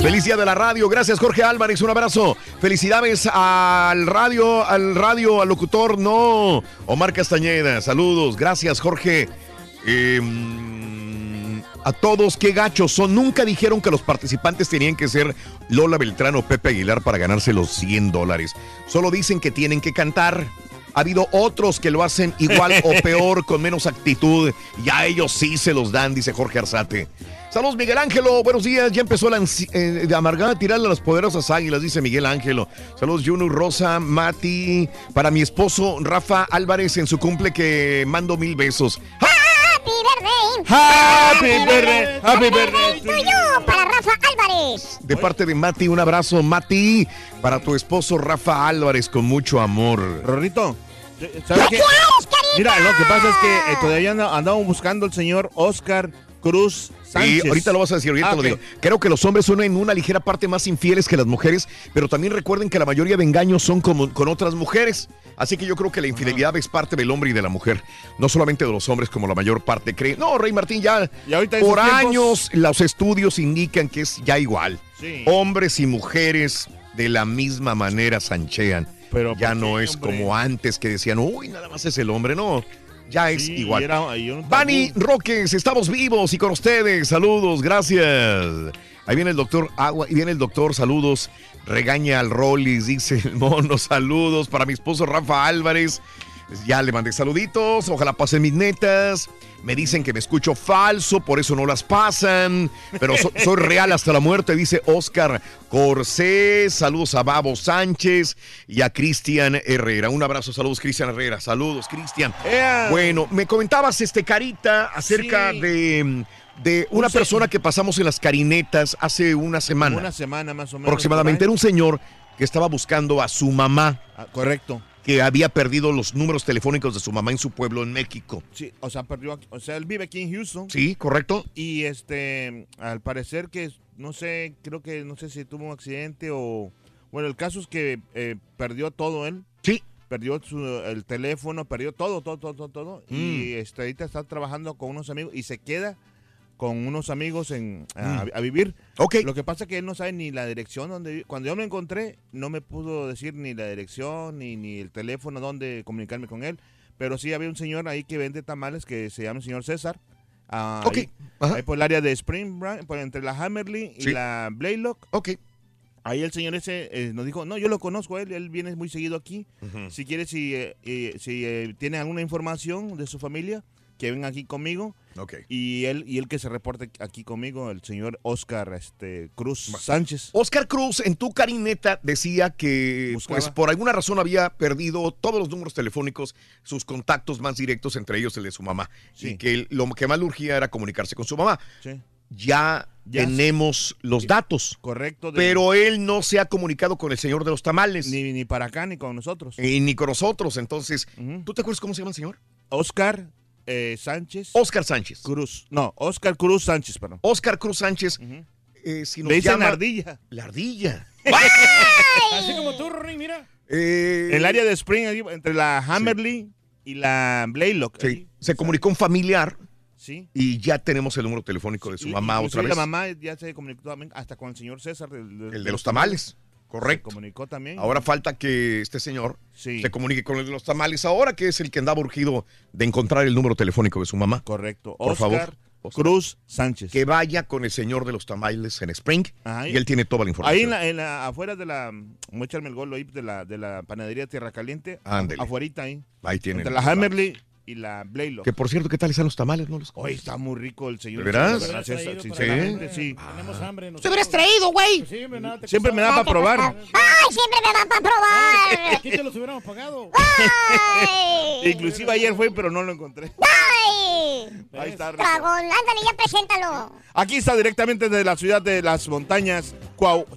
Feliz de la radio. Gracias, Jorge Álvarez. Un abrazo. Felicidades al radio, al radio, al locutor, no. Omar Castañeda. Saludos. Gracias, Jorge. Mm, a todos, qué gachos son. Nunca dijeron que los participantes tenían que ser Lola Beltrán o Pepe Aguilar para ganarse los 100 dólares. Solo dicen que tienen que cantar. Ha habido otros que lo hacen igual o peor, con menos actitud. Y a ellos sí se los dan, dice Jorge Arzate. Saludos, Miguel Ángelo. Buenos días. Ya empezó la eh, de amargada a tirarle a las poderosas águilas, dice Miguel Ángelo. Saludos, Juno, Rosa, Mati. Para mi esposo, Rafa Álvarez, en su cumple que mando mil besos. Happy birthday. Happy birthday. Happy birthday. to you. Para Rafa Álvarez. De parte de Mati, un abrazo, Mati, para tu esposo Rafa Álvarez, con mucho amor. Rorrito, ¿sabes qué? Mira, lo que pasa es que eh, todavía andamos buscando al señor Oscar Cruz Sánchez. Sí, ahorita lo vas a decir, ahorita Ah, lo digo. Creo que los hombres son en una ligera parte más infieles que las mujeres, pero también recuerden que la mayoría de engaños son con otras mujeres. Así que yo creo que la infidelidad es parte del hombre y de la mujer, no solamente de los hombres como la mayor parte cree. No, Rey Martín, ya Y por tiempos- años los estudios indican que es ya igual. Sí. Hombres y mujeres de la misma manera sanchean. Pero ya ¿por no qué, es hombre? como antes que decían, uy, nada más es el hombre. No, ya es igual. Bani Roques, estamos vivos y con ustedes. Saludos, gracias. Ahí viene el doctor Agua, y viene el doctor, saludos. Regaña al Rollis, dice el mono, saludos para mi esposo Rafa Álvarez. Ya le mandé saluditos, ojalá pasen mis netas. Me dicen que me escucho falso, por eso no las pasan. Pero so- soy real hasta la muerte, dice Oscar Corsés. Saludos a Babo Sánchez y a Cristian Herrera. Un abrazo, saludos Cristian Herrera. Saludos, Cristian. Bueno, me comentabas, este Carita, acerca de, de una Un persona que pasamos en las carinetas hace una semana. Una semana más o menos. aproximadamente. Era un señor que estaba buscando a su mamá. Ah, correcto. Que había perdido los números telefónicos de su mamá en su pueblo en México. Sí, o sea, perdió, o sea, él vive aquí en Houston. Sí, correcto. Y este, al parecer que, no sé, creo que, no sé si tuvo un accidente o, bueno, el caso es que eh, perdió todo él. Sí. Perdió su, el teléfono, perdió todo, todo, todo, todo, todo. Y Mm. este, ahorita está trabajando con unos amigos y se queda con unos amigos en, a, Mm. a vivir. Ok. Lo que pasa es que él no sabe ni la dirección donde. Cuando yo me encontré, no me pudo decir ni la dirección ni, ni el teléfono donde comunicarme con él. Pero sí había un señor ahí que vende tamales que se llama el señor César. Ah, Ahí, ajá. ahí por el área de Spring, Bra- por entre la Hammerly y Sí. la Blaylock. Ok. Ahí el señor ese eh, nos dijo, no, yo lo conozco, él, él viene muy seguido aquí. Si quiere, si, eh, eh, si eh, tiene alguna información de su familia, que venga aquí conmigo. Ok. Y él, y él que se reporte aquí conmigo, el señor Oscar este, Cruz Sánchez. Oscar Cruz en tu carineta decía que Buscaba. pues por alguna razón había perdido todos los números telefónicos, sus contactos más directos, entre ellos el de su mamá. Y que lo que más le urgía era comunicarse con su mamá. Sí. Ya, Ya tenemos los datos. Correcto. de- Pero él no se ha comunicado con el señor de los tamales. Ni, ni para acá ni con nosotros. Y ni con nosotros. Entonces, ¿tú te acuerdas cómo se llama el señor? Oscar eh, Sánchez. Oscar Sánchez. Cruz. No, Oscar Cruz Sánchez, perdón. Oscar Cruz Sánchez. eh, si nos Le dicen llama- ardilla. La ardilla. Así como tú, Rory, mira. Eh, El área de Spring, ahí, entre la Hammerly y la Blaylock. Sí, se comunicó un familiar Sí. y ya tenemos el número telefónico de su mamá otra vez. La mamá ya se comunicó también hasta con el señor César. El de los tamales. Correcto. Se comunicó también. Ahora falta que este señor Sí. se comunique con el de los tamales ahora, que es el que andaba urgido de encontrar el número telefónico de su mamá. Correcto. Por Oscar favor. Cruz Sánchez. Que vaya con el señor de los tamales en Spring Ajá, y él tiene toda la información. Ahí en la, en la- afuera de la, voy a echarme el gol de la, de la panadería Tierra Caliente. Ándele. Afuerita ahí. Ahí tiene. Entre la Hammerly y la Blaylock. Que por cierto, ¿qué tal están los tamales? No los Hoy está muy rico el señor. ¿De veras? Gracias, Hubieras traído sinceramente, para- sí. Tenemos hambre. Te hubieras traído, güey. Sí, hombre, nada, te Siempre me da para probar. ¡Ay, siempre me dan para probar! Aquí te los hubiéramos pagado. ¡Ay! Inclusive ayer fue, pero no lo encontré. ¡Ay! Ahí está. rico. Dragón, ándale, ya preséntalo. Aquí está directamente desde la ciudad de las montañas,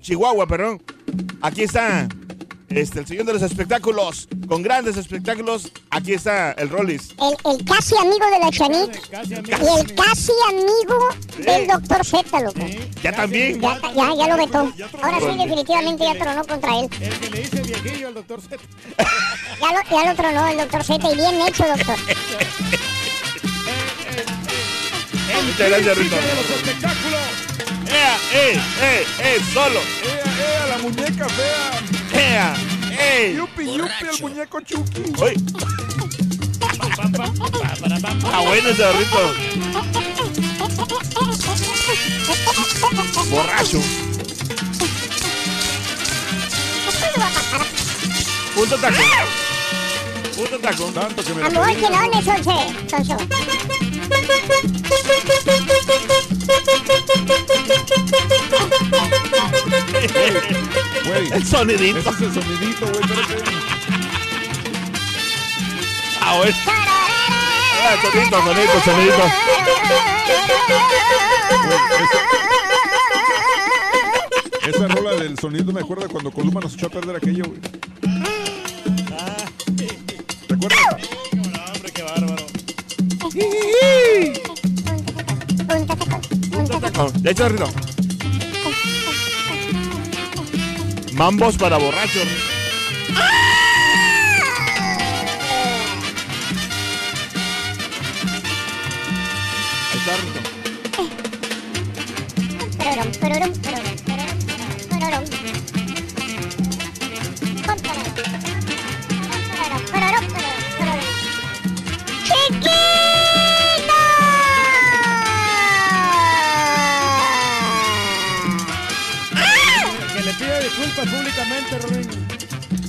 Chihuahua, perdón. Aquí está este, el señor de los espectáculos, con grandes espectáculos. Aquí está el Rollis. El, el casi amigo de la Chanik y el casi amigo del doctor Z, loco. Ya también. Ya, ya, ya lo vetó. Ahora sí, definitivamente ya tronó contra él. El que le dice viejillo al doctor Z. Ya lo, ya lo tronó el doctor Z y bien hecho, doctor. Muchas gracias, Rito. de los espectáculos. ¡Ea, eh, eh, eh, solo! ¡Ea, ea, la muñeca fea! ¡Ea, eh! ¡Yupi, yupi, el muñeco Chucky! ¡Uy! ¡Ah, bueno ese gorrito! ¡Borracho! Punto taco. Punto taco. Tanto que me Amor, que no sonso. El sonidito. ese es el sonidito, güey. espérate. Ah. Ah, sonidito, sonidito, sonidito. Esa rola del sonido me acuerda cuando Columa nos echó a perder aquello, güey. ¿Te acuerdas? Hecho, Rito. Mambos para borrachos.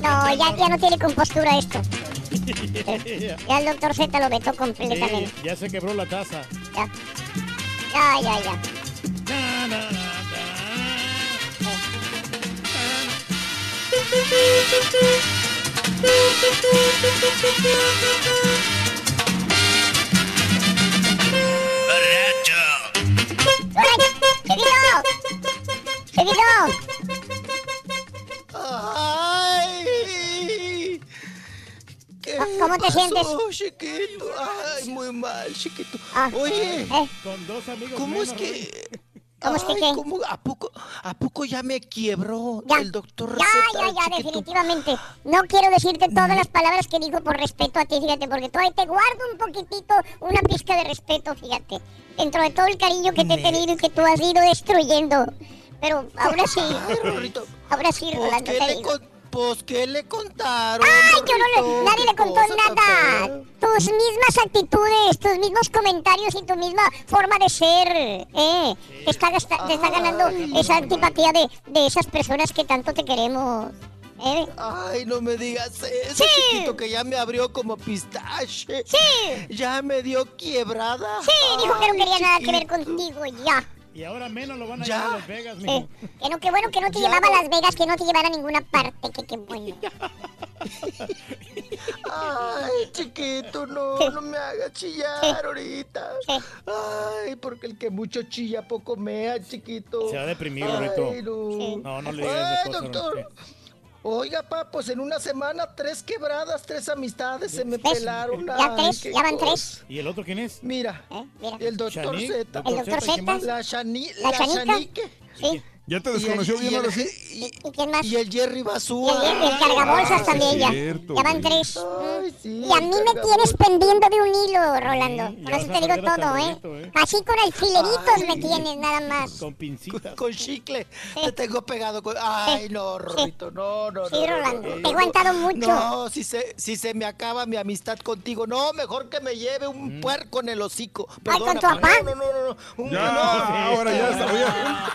No, ya, ya no tiene compostura esto. Ya el doctor Z lo vetó completamente. Sí, ya se quebró la taza. Ya. Ya, ya, ya. ¡Ay! ¡Chiquito! ¡Chiquito! ¿Cómo te pasó, sientes? chiquito? Ay, muy mal, chiquito. Ah, Oye, ¿eh? Con dos amigos ¿cómo es que ¿Cómo es que qué? ¿cómo- a, poco, ¿A poco ya me quiebró Ya. el doctor Ya, Receta, ya, ya, chiquito? definitivamente. No quiero decirte todas las palabras que digo por respeto a ti, fíjate, porque todavía te guardo un poquitito, una pizca de respeto, fíjate. Dentro de todo el cariño que te he tenido y que tú has ido destruyendo. Pero ahora sí, ahora sí, ¿por Rolando, te le digo. Pues, ¿qué le contaron? Ay, yo no le, nadie ¿Qué le contó nada. Tus mismas actitudes, tus mismos comentarios y tu misma forma de ser, ¿eh? Te está, gasta- te está ganando esa antipatía de, de esas personas que tanto te queremos. ¿eh? Ay, no me digas eso, chiquito, que ya me abrió como pistache. Sí. Ya me dio quiebrada. Sí, dijo que no Ay, quería nada que ver chiquito. contigo, ya. Y ahora menos lo van a Ya. llevar a Las Vegas, Sí. mijo. Que no, qué bueno que no te Ya llevaba no- a Las Vegas, que no te llevara a ninguna parte, que qué bueno. Ay, chiquito, no, no me hagas chillar ahorita. Ay, porque el que mucho chilla poco mea, chiquito. Se va a deprimir, Ay, no. No, no le digas Ay, de cosas, doctor. Oiga, pa, pues en una semana tres quebradas, tres amistades se me pelaron. Ya Ay, tres, ya van tres. ¿Y el otro quién es? Mira, ¿eh? Mira. el doctor Z. El doctor Zeta, ¿quién Z. La, Shani, ¿La la? Shanique. Sí. ¿Ya te el- desconoció y bien el- ahora sí? y- ¿Y quién más? Y el Jerry Basúa. el, y el cargabolsas Ah, también sí, ya. cierto, ya van tres. Ay, sí, y a mí me tienes pendiendo de un hilo, Rolando. Sí, Por eso te digo todo, el ¿eh? rolito, ¿eh? Así con alfileritos me Ay. tienes, nada más. Con pincitas. Con chicle. Te tengo pegado con... Ay, no, Rorrito, no, no, Sí, no, no, Rolando, no, te he aguantado mucho. No, si se, si se me acaba mi amistad contigo, no, mejor que me lleve un puerco en el hocico. Mm. Ay, ¿con Perdona, tu papá? No, no, no, no. Un- Ya, no. ahora ya está.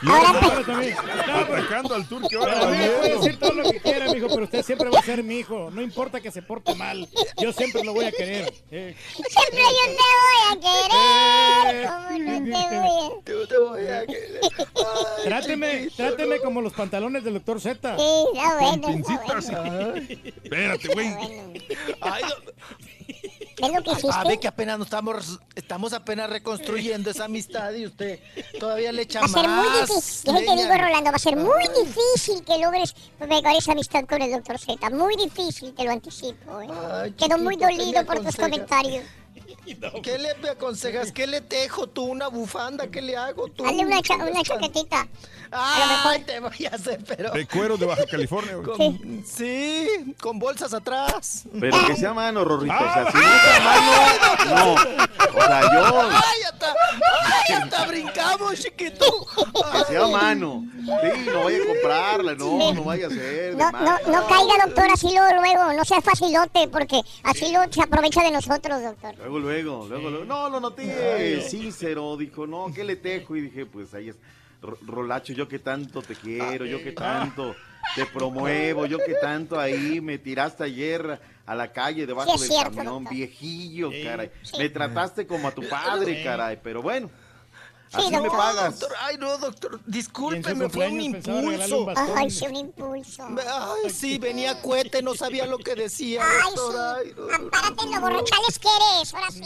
Ahora También. No, pero- al turque pero ahora. a mí puede decir todo lo que quiera, mijo, pero usted siempre va a ser mi hijo. No importa que se porte mal. Yo siempre lo voy a querer. Eh, Siempre yo te voy a querer. ¿Cómo no te voy a...? Yo te voy a querer. Ay, Tráteme, chiquito, tráteme no. como los pantalones del doctor Z. Sí, está bueno, Pincitas. bueno. Espérate, güey. Bueno. Ay, no. ¿Ves lo que A ver hiciste? que apenas nos estamos, estamos apenas reconstruyendo esa amistad y usted todavía le echa Va a ser muy más difícil, leña. digo Rolando, va a ser muy difícil que logres pegar esa amistad con el doctor Z. Muy difícil, te lo anticipo. ¿eh? Ay, Quedo muy chiquito, ¿qué me dolido por tus aconseja? ¿Qué le me aconsejas? ¿Qué le tejo tú? ¿Una bufanda? ¿Qué le hago tú? Hazle una, cha- una chaquetita. Ay, te voy a hacer, pero... De cuero de Baja California, güey. con- sí, con bolsas atrás. Pero que sea mano, Rorrito. O sea, si no es a mano, no. O sea, yo, ¡Ay, hasta, ay, hasta brincamos, chiquito! que sea mano. Sí, no vaya a comprarla, no, no vaya a ser. No, no, no caiga, doctor, así luego, luego. No sea facilote, porque así luego se aprovecha de nosotros, doctor. Luego, luego, luego, luego. No, lo noté sincero. Dijo, no, ¿qué le tejo? Y dije, pues ahí es. Ro- Rolacho, yo que tanto te quiero, yo que tanto te promuevo, yo que tanto ahí me tiraste ayer a la calle debajo Sí, del cierto, camión, doctor. viejillo, Sí. caray. Me trataste como a tu padre, caray, pero bueno. Sí, Así me doctor. pagas. Doctor, ay, no, doctor, discúlpeme, fue un un impulso. bastón. Ay, sí, un impulso. Ay, sí, venía cuete, no sabía lo que decía, Ay, doctor. Ay, sí. no, no, no. Ampárate en lo borrachales que eres, ahora sí.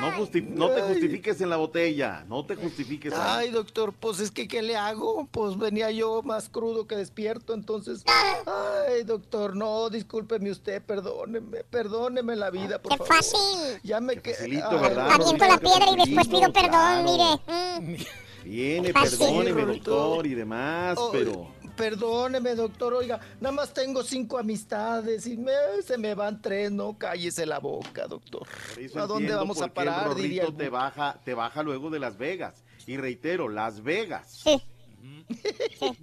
No, justi- no te justifiques en la botella, no te justifiques. ahí. Ay, doctor, pues es que ¿qué le hago? Pues venía yo más crudo que despierto, entonces. Ay, doctor, no, discúlpeme usted, perdóneme, perdóneme la vida, por Qué favor. fácil. Ya me quedé. Aviento la piedra y después pido perdón, claro. mire. Mm. Viene, perdóneme, doctor, y demás, pero... Perdóneme, doctor, oiga, nada más tengo cinco amistades y me- se me van tres, no cállese la boca, doctor. ¿A dónde vamos a parar? Diría el te baja, te baja luego de Las Vegas. Y reitero, Las Vegas. Sí.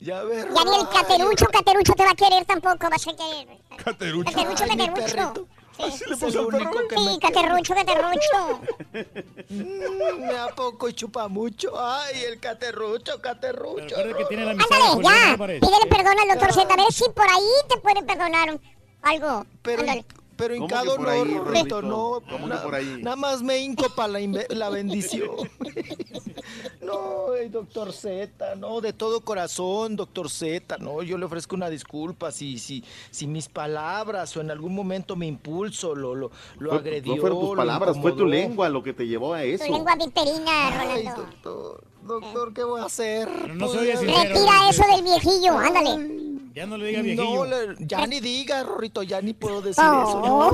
Ya ver. Ya ni el caterucho, caterucho te va a querer tampoco, vas a querer. Caterucho. Caterucho, Ay, caterucho. Perrito. Sí, Es lo único que sí me caterrucho, caterrucho. Mm, a poco y chupa mucho. Ay, el caterrucho, caterrucho. que tiene la Ándale, ya. Pídele perdón al doctor Z, a ver si por ahí te puede perdonar algo. Pero, Ándale. Pero ¿Cómo que hincado no, ahí, Rorrito, Rorrito? no. ¿Cómo que na- por ahí? Nada más me hinco para la, inve- la bendición. no, doctor Z, no, de todo corazón, doctor Z, no, yo le ofrezco una disculpa si, si, si mis palabras o en algún momento mi impulso lo, lo, lo Fue- agredió. no fueron tus palabras, fue tu lengua lo que te llevó a eso. Tu lengua viperina, Ay, doctor, doctor, ¿qué voy a hacer? No se oye Todavía- sincero. Retira eso del viejillo, ándale. Ya no le diga viejillo. No, le- ya ni diga, Rorrito, ya ni puedo decir Oh. eso. No.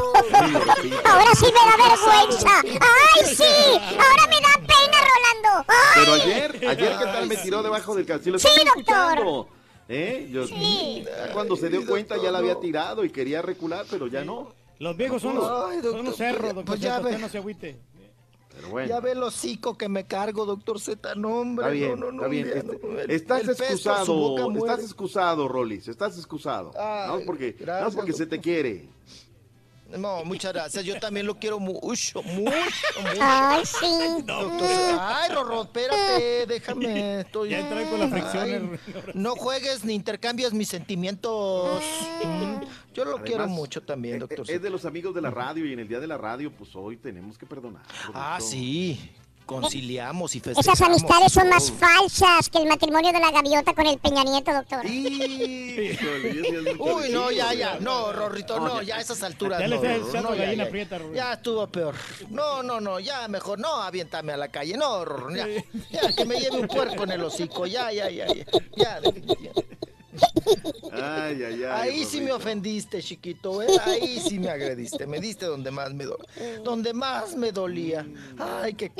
Sí. Ahora sí me da vergüenza. ¡Ay, sí! Ahora me da pena, Rolando. ¡Ay! Pero ayer, ayer, ¿qué tal me tiró debajo del castillo? Sí, doctor. escuchando. ¿Eh? Yo- ya Cuando se dio cuenta ya la había tirado y quería recular, pero ya no. Los viejos son los, Ay, son doctor, los cerros, pues- doctor pues ya ve. no se agüite. Bueno. Ya ve el hocico que me cargo, doctor Z. No, hombre, Está bien, no, no, está bien. Este- no, el- estás el excusado, estás excusado, Rolis, estás excusado. Ay, no porque, no porque se te quiere. No, muchas gracias. Yo también lo quiero mucho, mucho, mucho. Ay, sí. Doctor Z. Ay, Rorro, espérate, déjame. Estoy... Ya entré con la fricción, Ay, no juegues ni intercambias mis sentimientos. Yo lo quiero mucho también, eh, doctor Es de los amigos de la radio y en el día de la radio, pues hoy tenemos que perdonar. Ah, sí. Conciliamos y festejamos. Esas amistades son más falsas que el matrimonio de la gaviota con el Peña Nieto, doctor. Uy, no, ya, ya. No, Rorrito, no, ya a esas alturas. Ya le estás no, ya, ya. prieta. Ya estuvo peor. No, no, no, ya mejor. No, aviéntame a la calle. No, Rorro, ya. Ya, que me lleve un puerco en el hocico. Ya, ya, ya, ya. Ya, definitivamente. Ay, ay, ay. Ahí sí me ofendiste, chiquito, ¿eh? Ahí sí me agrediste. Me diste donde más me dolía. Donde más me dolía. Ay, qué.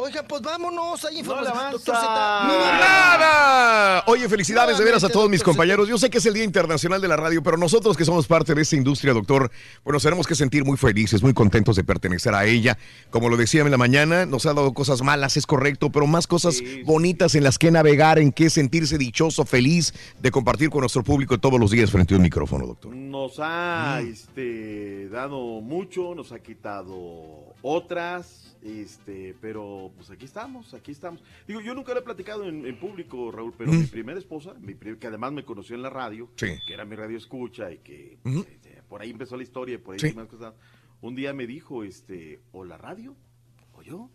Oiga, pues vámonos. Hay información. Doctor Z. ¡Nada! Oye, felicidades de veras a todos mis doctor compañeros. Yo sé que es el Día Internacional de la Radio, pero nosotros que somos parte de esta industria, doctor, bueno, tenemos que sentir muy felices, muy contentos de pertenecer a ella. Como lo decía en la mañana, nos ha dado cosas malas, es correcto, pero más cosas bonitas en las que navegar, en que sentirse dichoso, feliz de compartir con nuestro público todos los días frente a un micrófono, doctor. Nos ha Mm. este, dado mucho, nos ha quitado otras, este, pero pues aquí estamos, aquí estamos. Digo, yo nunca lo he platicado en, en público, Raúl, pero Mm. mi primera esposa, mi pri- que además me conoció en la radio, Sí. que era mi radio escucha y que este, por ahí empezó la historia, y por ahí Sí. más cosas. Un día me dijo, este, o la radio, o yo.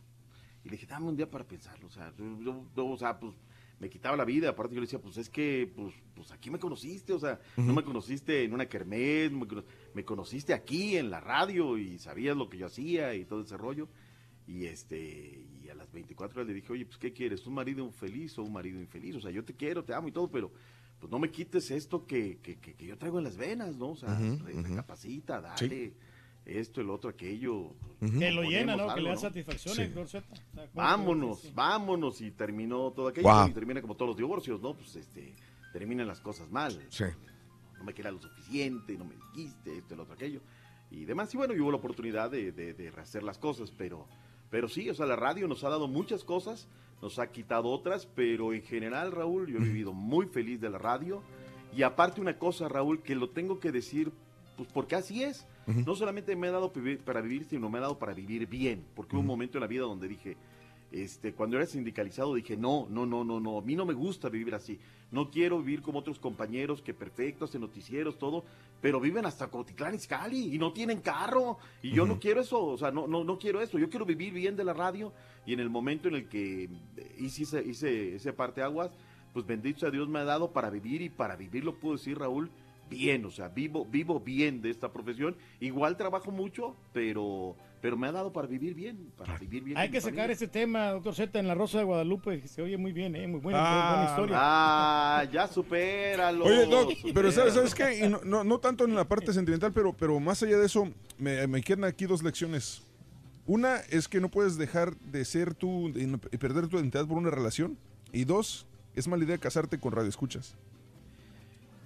Y le dije, dame un día para pensarlo, o sea, yo, yo- yo, o sea, pues me quitaba la vida, aparte yo le decía, pues es que, pues, pues aquí me conociste, o sea, no Ujú. me conociste en una kermés, no me, me conociste aquí en la radio y sabías lo que yo hacía y todo ese rollo. Y este, y a las 24 horas le dije, oye, pues ¿qué quieres? ¿Un marido feliz o un marido infeliz? O sea, yo te quiero, te amo y todo, pero pues no me quites esto que, que, que- que yo traigo en las venas, ¿no? O sea, re- ujú. recapacita, dale esto, el otro, aquello. Que lo llena, ¿no? Que le da satisfacción, Sí. doctor Z. O sea, ¿cómo que- Vámonos, sí. vámonos y terminó todo aquello y termina como todos los divorcios, ¿no? Pues este, terminan las cosas mal. Sí. No me queda lo suficiente, no me dijiste, esto, el otro, aquello y demás. Y bueno, y hubo la oportunidad de, de, de rehacer las cosas, pero, pero sí, o sea, la radio nos ha dado muchas cosas, nos ha quitado otras, pero en general, Raúl, yo he vivido muy feliz de la radio. Y aparte una cosa, Raúl, que lo tengo que decir, pues porque así es. No solamente me ha dado para vivir, sino me ha dado para vivir bien. Porque hubo un momento en la vida donde dije, este, cuando era sindicalizado dije, no, no, no, no, no, a mí no me gusta vivir así. No quiero vivir como otros compañeros que perfectos, hacen noticieros, todo, pero viven hasta Cotitlán Izcalli y no tienen carro. Y yo no quiero eso, o sea, no, no, no quiero eso. Yo quiero vivir bien de la radio y en el momento en el que eh, hice, ese- hice ese parteaguas, pues bendito sea Dios me ha dado para vivir y para vivir lo puedo decir, Raúl, bien, o sea, vivo, vivo bien de esta profesión. Igual trabajo mucho, pero, pero me ha dado para vivir bien, para vivir bien. Hay que sacar familia. ese tema, doctor Z, en la Rosa de Guadalupe. que Se oye muy bien, ¿eh? Muy buena, Ah, buena historia. Ah, ya supéralo. Oye, Doc, pero ¿sabes. ¿sabes qué? Y no, no, no tanto en la parte sentimental, pero, pero más allá de eso, me, me quedan aquí dos lecciones. Una es que no puedes dejar de ser tú y perder tu identidad por una relación. Y dos, es mala idea casarte con radioescuchas.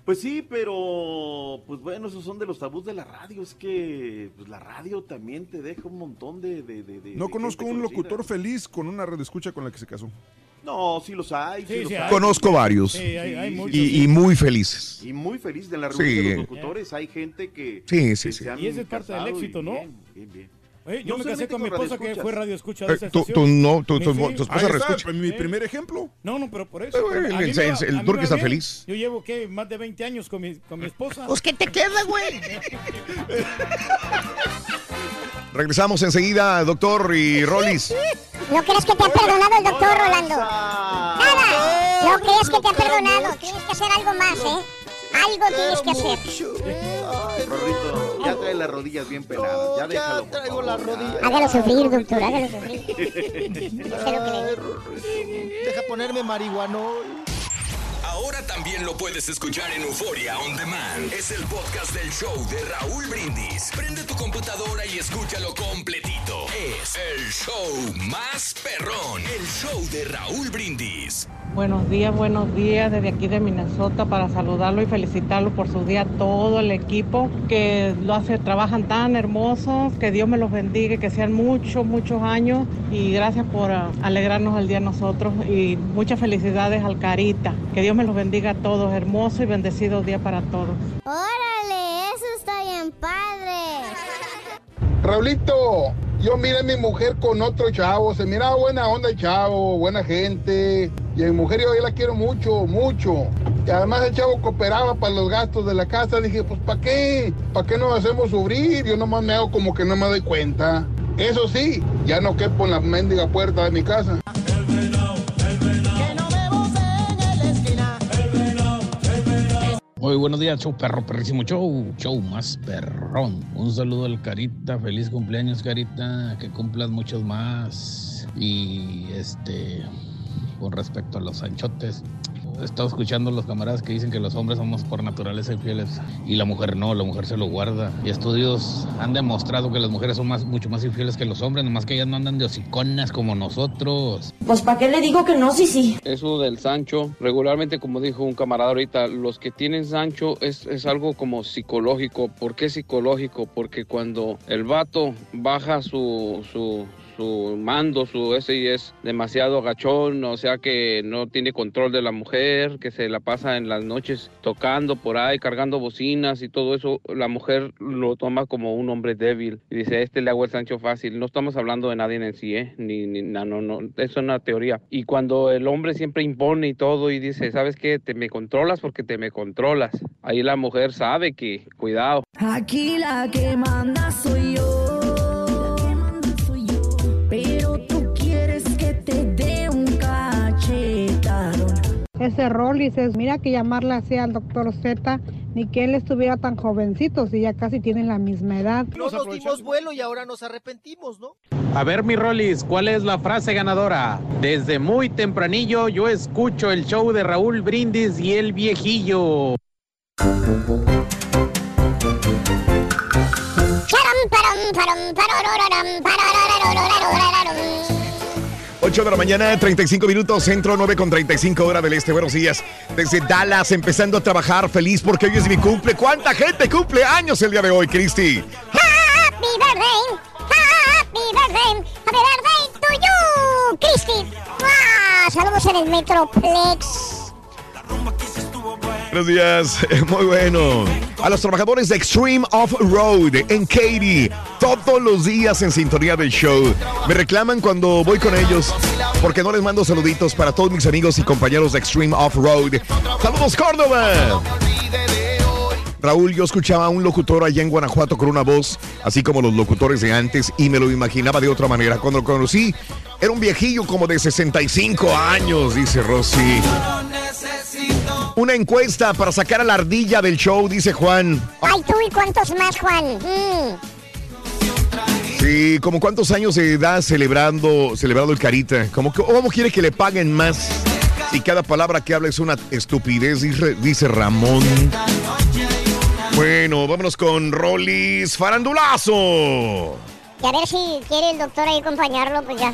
Pues sí, pero pues bueno, esos son de los tabús de la radio. Es que pues, la radio también te deja un montón de. de- de- de- No de conozco un conocida. locutor feliz con una radioescucha con la que se casó. No, sí los hay. Sí, Sí, los sí hay. Conozco varios. Sí, hay- hay muchos. Y, y muy felices. Y muy feliz de la Sí. reunión de los locutores. Hay gente que. Sí, sí, que sí. se han Y ese es parte del éxito, ¿no? Bien, bien, bien. Oye, yo No me casé con mi esposa que fue radioescucha de Eh, esa tú, tú no, tu, Mi tu- tu esposa está, reescucha. mi Sí. primer ejemplo. No, no, pero por eso. Eh, pero a el- va- el turco está bien. feliz. Yo llevo, ¿qué? Más de 20 años con mi, con mi esposa. Pues, ¿qué te queda, güey? Regresamos enseguida, doctor y Rollis. ¿No crees que te ha perdonado el doctor Rolando? Nada. ¿No crees que te ha perdonado? Tienes que hacer algo más, ¿eh? Algo tienes que hacer. Rorrito, ya trae las rodillas bien peladas. ya déjalo. traigo las rodillas. Hágalo sufrir, doctor, hágalo sufrir. Deja ponerme marihuanol. Ahora también lo puedes escuchar en Euforia On Demand. Es el podcast del show de Raúl Brindis. Prende tu computadora y escúchalo completito. Es el show más perrón. El show de Raúl Brindis. Buenos días, buenos días desde aquí de Minnesota para saludarlo y felicitarlo por su día, todo el equipo que lo hace, trabajan tan hermosos, que Dios me los bendiga, que sean muchos, muchos años y gracias por ah, alegrarnos al día nosotros y muchas felicidades al Carita, que Dios me los bendiga a todos, hermoso y bendecido día para todos. Órale, eso está bien padre. Raulito, yo miré a mi mujer con otro chavo, se miraba buena onda el chavo, buena gente. Y a mi mujer yo, la quiero mucho, mucho. Y además el chavo cooperaba para los gastos de la casa. Dije, pues ¿para qué? ¿Para qué nos hacemos sufrir? Yo nomás me hago como que no me doy cuenta. Eso sí, ya no quepo en la mendiga puerta de mi casa. Muy buenos días, show perro, perrísimo show, show más perrón. Un saludo al Carita, feliz cumpleaños Carita, que cumplas muchos más. Y este, con respecto a los anchotes, he estado escuchando a los camaradas que dicen que los hombres somos por naturaleza infieles y la mujer no, la mujer se lo guarda. Y estudios han demostrado que las mujeres son más, mucho más infieles que los hombres, nomás que ellas no andan de hociconas como nosotros. Pues ¿para qué le digo que no? Sí, sí. Eso del Sancho, regularmente, como dijo un camarada ahorita, los que tienen Sancho es, es algo como psicológico. ¿Por qué psicológico? Porque cuando el vato baja su, su, su mando, su ese y es demasiado agachón, o sea que no tiene control de la mujer, que se la pasa en las noches tocando por ahí, cargando bocinas y todo eso, la mujer lo toma como un hombre débil y dice, este le hago el Sancho fácil. No estamos hablando de nadie en sí, ¿eh? Ni, ni no, no, no, eso es una teoría. Y cuando el hombre siempre impone y todo y dice, ¿sabes qué? Te me controlas porque te me controlas. Ahí la mujer sabe que, cuidado. Aquí la que manda soy yo. Ese Rollis es, mira que llamarle así al doctor Z, ni que él estuviera tan jovencito, si ya casi tienen la misma edad. No nos dimos vuelo y ahora nos arrepentimos, ¿no? A ver, mi Rolis, ¿cuál es la frase ganadora? Desde muy tempranillo yo escucho el show de Raúl Brindis y el viejillo. 8 de la mañana, 35 minutos, centro 9 con 35 horas del este. Buenos días. Desde Dallas, empezando a trabajar feliz porque hoy es mi cumple. ¿Cuánta gente cumple años el día de hoy, Cristi? Happy birthday, happy birthday, happy birthday to you, Cristi. Saludos en el Metroplex. Buenos días, muy bueno. A los trabajadores de Extreme Off-Road en Katy, todos los días en sintonía del show. Me reclaman cuando voy con ellos porque no les mando saluditos para todos mis amigos y compañeros de Extreme Off-Road. ¡Saludos, Córdoba! Raúl, yo escuchaba a un locutor allá en Guanajuato con una voz así como los locutores de antes y me lo imaginaba de otra manera. Cuando lo conocí, era un viejillo como de 65 años, dice Rosy. Una encuesta para sacar a la ardilla del show, dice Juan. Ay, tú y cuántos más, Juan. Mm. Sí, como cuántos años de edad celebrando, celebrando el Carita. Que, ¿Cómo quiere que le paguen más? Si cada palabra que habla es una estupidez, dice, dice Ramón. Bueno, vámonos con Rolis Farandulazo. Y a ver si quiere el doctor ahí acompañarlo, pues ya.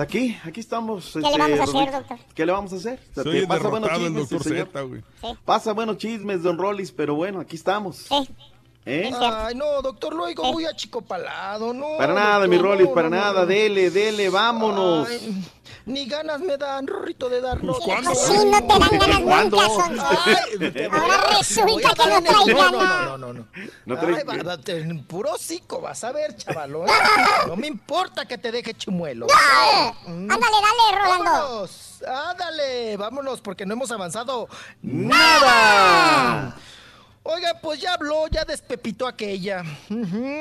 Aquí, aquí estamos. este, ¿Qué le vamos a hacer, Rodolfo. doctor? ¿Qué le vamos a hacer? Pasa buenos chismes, señor. Pasa buenos chismes, don Rollis, pero bueno, aquí estamos. ¿Eh? Ay, no, doctor, lo oigo muy achicopalado, no. Para nada, mi Rollis, no, para no, nada. no. Dele, dele, vámonos. Ay, ni ganas me dan, Rorrito, de darnos. ¿Cuándo? Sí, no te dan ganas ¿Cuándo? nunca, son. Ahora resulta que no trae No, ganas. no, no, no, no. No trae- Ay, va, en puro cico, vas a ver, chavalón. No me importa que te deje chimuelo. Mm. Ándale, dale, Rolando. Vámonos, ándale, vámonos, porque no hemos avanzado ¡Nada! Oiga, pues ya habló, ya despepitó aquella.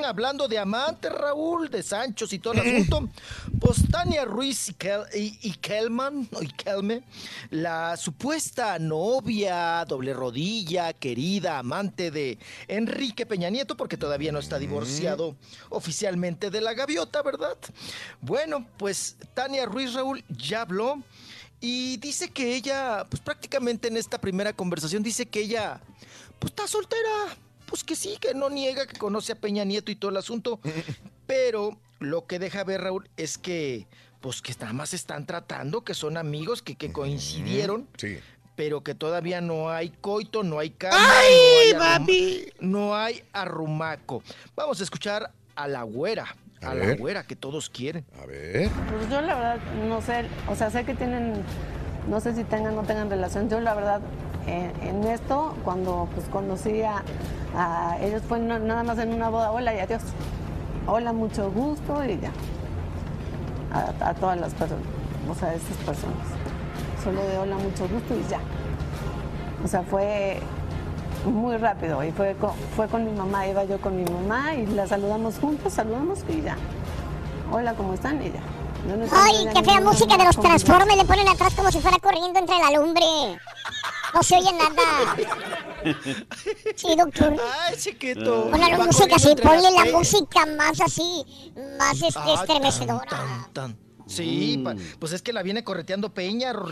Hablando de amantes, Raúl, de Sanchos y todo el asunto. Pues Tania Ruiz y, Kel- y- y Kelman, o y Kelme, la supuesta novia, doble rodilla, querida, amante de Enrique Peña Nieto, porque todavía no está divorciado oficialmente de la gaviota, ¿verdad? Bueno, pues Tania Ruiz, Raúl, ya habló. Y dice que ella, pues prácticamente en esta primera conversación, dice que ella, pues está soltera. Pues que sí, que no niega que conoce a Peña Nieto y todo el asunto. Pero lo que deja ver Raúl es que, pues que nada más están tratando, que son amigos, que, que coincidieron. Sí. Pero que todavía no hay coito, no hay cama, ¡Ay, no, hay no hay arrumaco. Vamos a escuchar a la güera, a, A la güera que todos quieren. A ver. Pues yo la verdad no sé, o sea, sé que tienen, no sé si tengan o no tengan relación. Yo la verdad en, esto, cuando pues conocí a, ellos fue na- nada más en una boda, hola y adiós. Hola, mucho gusto y ya. A, todas las personas, o sea, a estas personas. Solo de hola, mucho gusto y ya. O sea, fue muy rápido y fue con, fue con mi mamá, iba yo con mi mamá y la saludamos juntos, saludamos y ya. Hola, ¿cómo están? Y ya. No Ay, qué fea música de los. Transformers le ponen atrás como si fuera corriendo entre la lumbre. No se oye nada. Sí, doctor. Ay, chiquito. Ponle la música así, ponle la música más así, más este, Ah, estremecedora. tan, tan. Sí, pa- pues es que la viene correteando Peña.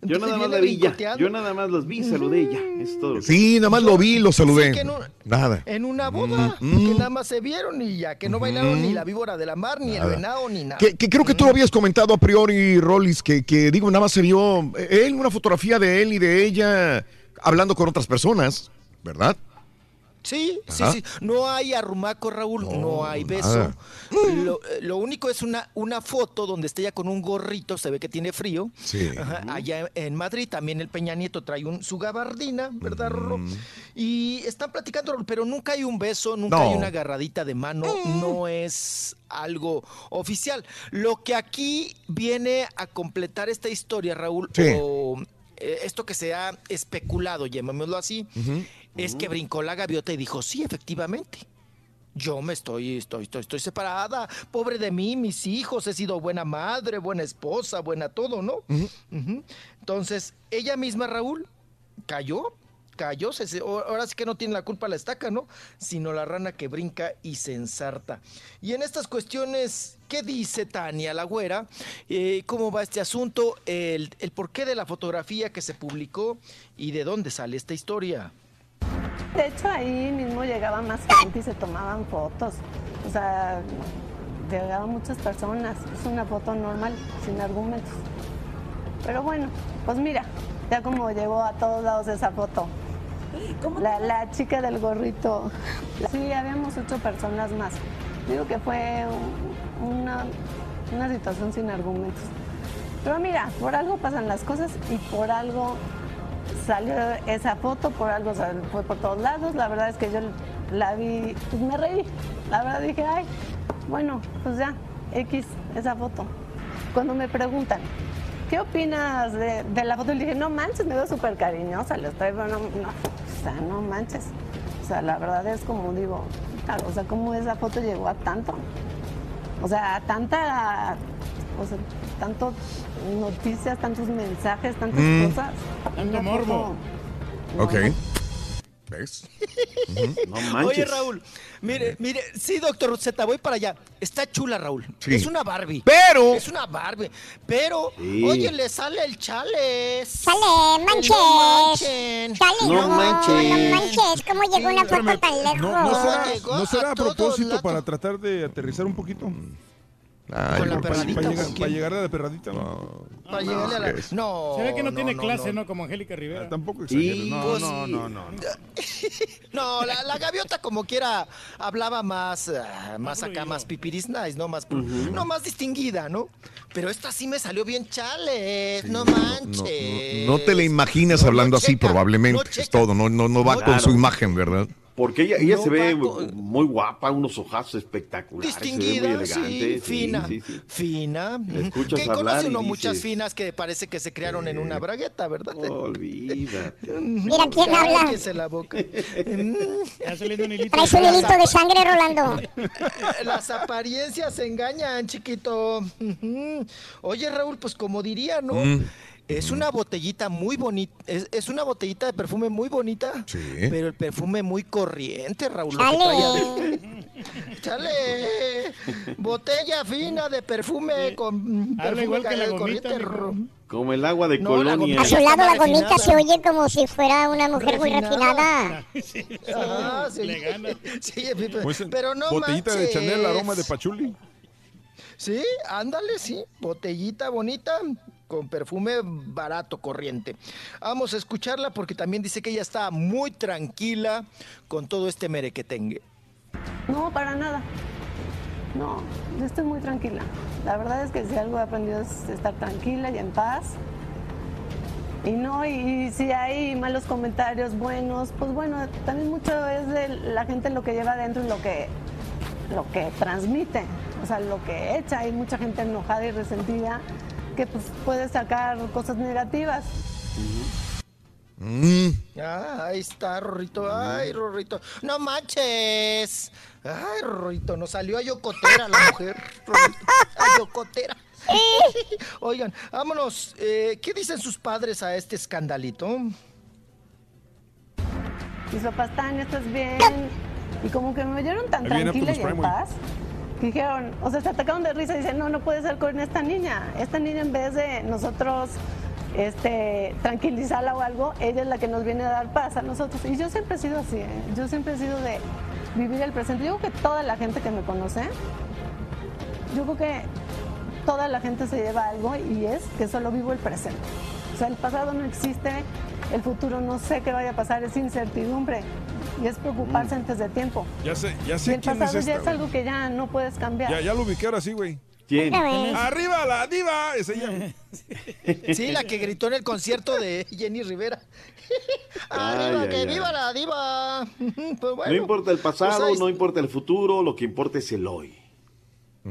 Yo nada más la vi ya. Yo nada más los vi, saludé ya. Es todo. lo que- Sí, nada más lo vi, lo saludé. Sí, que no- Nada. En una boda, Mm, que mm. nada más se vieron y ya, que no bailaron ni la víbora de la mar, ni el venado, ni nada. Que, que creo que tú lo habías comentado a priori, Rollis, que, que digo, nada más se vio eh, él, una fotografía de él y de ella hablando con otras personas, ¿verdad? Sí, sí, Ajá. sí. No hay arrumaco, Raúl, no, hay beso. nada. Lo, lo único es una, una foto donde está ella con un gorrito, se ve que tiene frío. Sí. Ajá, allá en Madrid también el Peña Nieto trae un, su gabardina, ¿verdad, Rorro? Y están platicando, Raúl, pero nunca hay un beso, nunca No. hay una agarradita de mano, no es algo oficial. Lo que aquí viene a completar esta historia, Raúl, Sí. o eh, esto que se ha especulado, llamémoslo así, es que brincó la gaviota y dijo, sí, efectivamente. Yo me estoy, estoy, estoy, estoy separada. Pobre de mí, mis hijos. He sido buena madre, buena esposa, buena todo, ¿no? Entonces, ella misma, Raúl, cayó, cayó. se- se- ahora sí que no tiene la culpa la estaca, ¿no? Sino la rana que brinca y se ensarta. Y en estas cuestiones, ¿qué dice Tania la güera? Eh, ¿Cómo va este asunto? El, el porqué de la fotografía que se publicó y de dónde sale esta historia. De hecho, ahí mismo llegaba más gente y se tomaban fotos. O sea, llegaban muchas personas. Es una foto normal, sin argumentos. Pero bueno, pues mira, ya como llegó a todos lados esa foto. La, la chica del gorrito. Sí, habíamos ocho personas más. Digo que fue un- una, una situación sin argumentos. Pero mira, por algo pasan las cosas y por algo salió esa foto, por algo fue por todos lados. La verdad es que yo la vi, pues me reí. La verdad dije, ay, bueno, pues ya, X, esa foto. Cuando me preguntan, ¿qué opinas de, la foto? Le dije, no manches, me veo súper cariñosa, le estoy, pero no, o sea, no manches. O sea, la verdad es como digo, o sea, cómo esa foto llegó a tanto. O sea, a tanta, o sea, tanto noticias, tantos mensajes, tantas Mm. cosas. Tanto morbo. foto- Ok. ¿Ves? No Oye, Raúl, mire, mire, sí, doctor Z, voy para allá. Está chula, Raúl. Sí. Es una Barbie. Pero- Es una Barbie. Pero, Sí. oye, le sale el chales. Sale, manches. No manchen. Chale, No no, manches. no manches. ¿Cómo llegó una foto tan lejos? No, no será, no a a propósito para tratar de aterrizar un poquito. Ah, Con la perradita, para ¿con llegar, quién? para llegar a la perradita, no. Para llegarle a la... No, Se ve que no, tiene clase, no. ¿no? Como Angélica Rivera. Ah, Tampoco exageres. No, pues no, sí. no, no, no. No, la, la gaviota como quiera hablaba más, ah, más acá, más pipiris nice, ¿no? Más, no, más distinguida, ¿no? Pero esta sí me salió bien chales, no No, manches. no te la imaginas No, no hablando así, checa, probablemente. no es todo. No, no, no va No, con su claro. imagen, ¿verdad? Porque ella, ella No se ve muy guapa, unos ojazos espectaculares. se ve muy Distinguida, elegante. sí, fina, sí, sí. fina. Escuchas que hablar conoce uno muchas dices, finas que parece que se criaron en una bragueta, ¿verdad? Olvídate. Mira quién habla. Cállese la boca. Traes un hilito de sangre, Rolando. Las apariencias engañan, chiquito. Oye, Raúl, pues como diría, ¿no? Mm. Es una botellita muy bonita, es, es una botellita de perfume muy bonita, Sí. pero el perfume muy corriente, Raúl. Chale. Chale, botella fina de perfume con perfume igual que la de gomita, corriente, mijo. ro- Como el agua de No, colonia. A su lado la gomita se oye como si fuera una mujer muy Refinada. refinada. Ajá, sí. Le gana. Sí, Pues, pero no Botellita de. Chanel, aroma de pachuli. Sí, ándale, sí. Botellita bonita con perfume barato, corriente. Vamos a escucharla porque también dice que ella está muy tranquila con todo este merequetengue. No, para nada. No, yo estoy muy tranquila. La verdad es que si algo he aprendido es estar tranquila y en paz. Y no, y si hay malos comentarios buenos, pues bueno, también mucho es de la gente lo que lleva adentro y lo que, lo que transmite, o sea, lo que echa. Hay mucha gente enojada y resentida que pues puede sacar cosas negativas. Ah, ahí está, Rorrito. Ay, Rorrito. No manches. Ay, Rorrito, nos salió a yocotera la mujer. Rorrito. A yocotera. Oigan, vámonos. Eh, ¿Qué dicen sus padres a este escandalito? Mis papás están, estás bien. Y como que me oyeron tan viene tranquila y en paz. Dijeron, o sea, se atacaron de risa y dicen, no, no puede ser con esta niña. Esta niña en vez de nosotros este, tranquilizarla o algo, ella es la que nos viene a dar paz a nosotros. Y yo siempre he sido así, ¿eh? yo siempre he sido de vivir el presente. Yo creo que toda la gente que me conoce, yo creo que toda la gente se lleva algo y es que solo vivo el presente. O sea, el pasado no existe, el futuro no sé qué vaya a pasar, es incertidumbre y es preocuparse antes de tiempo. Ya sé, ya Y sé el quién es pasado esta. ya es algo que ya no puedes cambiar. Ya, ya lo ubiqué ahora sí, güey. ¿Quién? ¡Arriba la diva! Es ella. Sí, la que gritó en el concierto de Jenny Rivera. ¡Arriba, Ay, que ay, viva ay. la diva! Pues bueno, no importa el pasado, pues ahí no importa el futuro, lo que importa es el hoy.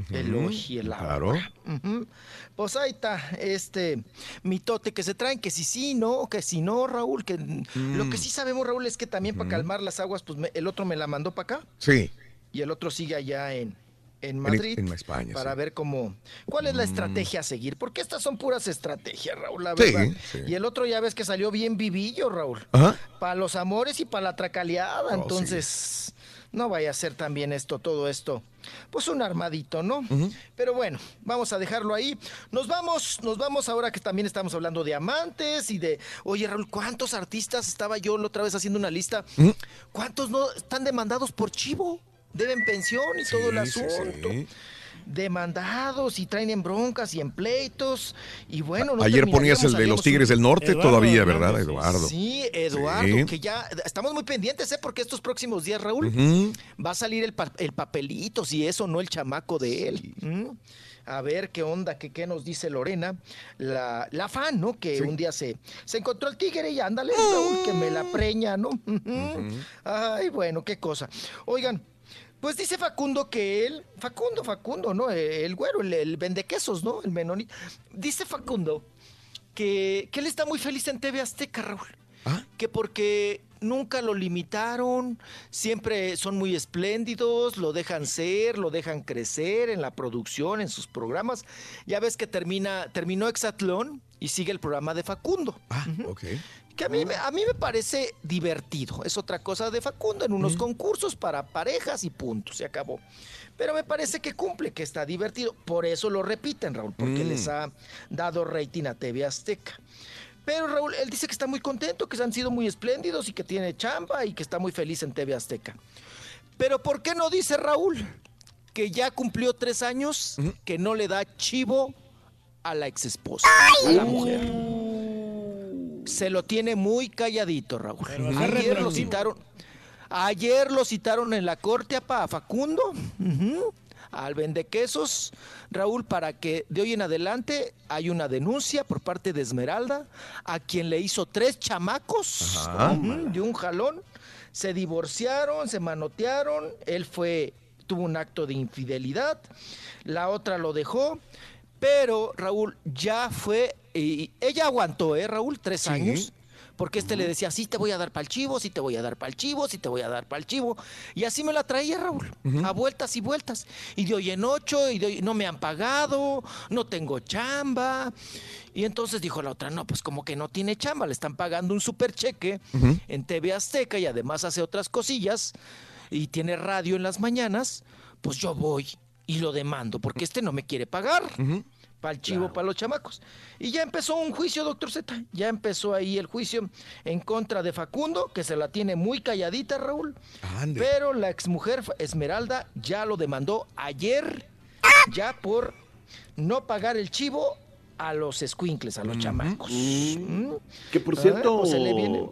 El hoy y el ahora. Ujú. Pues ahí está, este mitote que se traen, que si sí, no, que si no, Raúl, que lo que sí sabemos, Raúl, es que también para calmar las aguas, pues me- el otro me la mandó para acá Sí. y el otro sigue allá en, en Madrid. en España, Para sí. ver cómo, cuál es la estrategia a seguir, porque estas son puras estrategias, Raúl, la verdad. sí. Y el otro ya ves que salió bien vivillo, Raúl. Ajá. Para los amores y para la tracaleada, Oh, entonces no vaya a ser también esto, todo esto, pues un armadito, ¿no? Pero bueno, vamos a dejarlo ahí. Nos vamos, nos vamos ahora que también estamos hablando de amantes y de, oye Raúl, ¿cuántos artistas estaba yo la otra vez haciendo una lista? ¿Cuántos no están demandados por chivo? Deben pensión y todo el Sí, sí, asunto. sí. Demandados y traen en broncas y en pleitos. Y bueno, no Ayer ponías el de los Tigres del Norte Eduardo todavía, ¿verdad. Eduardo? Sí, Eduardo, Sí. que ya estamos muy pendientes, ¿eh? Porque estos próximos días, Raúl, va a salir el, pa- el papelito, si eso no el chamaco de él. ¿Mm? A ver qué onda, qué, qué nos dice Lorena, la, la fan, ¿no? Que un día se, se encontró el tigre y ándale, Raúl, que me la preña, ¿no? Ay, bueno, qué cosa. Oigan, pues dice Facundo que él, Facundo, Facundo, ¿no? El güero, el, el vendequesos, ¿no? El menoni. Dice Facundo que, que él está muy feliz en TV Azteca, Raúl. Que porque nunca lo limitaron, siempre son muy espléndidos, lo dejan ser, lo dejan crecer en la producción, en sus programas. Ya ves que termina, terminó Exatlón y sigue el programa de Facundo. Ok. Que a mí, me- a mí me parece divertido. Es otra cosa de Facundo en unos concursos para parejas y punto, se acabó. Pero me parece que cumple, que está divertido. Por eso lo repiten, Raúl, porque Mm. les ha dado rating a TV Azteca. Pero Raúl, él dice que está muy contento, que han sido muy espléndidos y que tiene chamba y que está muy feliz en TV Azteca. Pero ¿por qué no dice Raúl que ya cumplió tres años que no le da chivo a la exesposa, a la mujer? Se lo tiene muy calladito, Raúl. Ayer lo citaron. Ayer lo citaron en la corte a Facundo, ujú, al vendequesos, Raúl, para que de hoy en adelante hay una denuncia por parte de Esmeralda, a quien le hizo tres chamacos Ajá. de un jalón. Se divorciaron, se manotearon, él fue, tuvo un acto de infidelidad, la otra lo dejó, pero Raúl ya fue, y ella aguantó, ¿eh, Raúl? Tres años. Porque este le decía, sí te voy a dar pa'l chivo, sí te voy a dar pa'l chivo, sí te voy a dar pa'l chivo. Y así me la traía Raúl, a vueltas y vueltas. Y de hoy en ocho, y de hoy, no me han pagado, no tengo chamba. Y entonces dijo la otra, no, pues como que no tiene chamba, le están pagando un super cheque en TV Azteca y además hace otras cosillas y tiene radio en las mañanas, pues yo voy y lo demando, porque este no me quiere pagar. Para el chivo, para los chamacos. Y ya empezó un juicio, doctor Z. Ya empezó ahí el juicio en contra de Facundo, que se la tiene muy calladita, Raúl. Pero la exmujer Esmeralda ya lo demandó ayer ya por no pagar el chivo a los squinkles, a los chamacos. ¿Mm? Que por Ah, cierto, pues se le viene.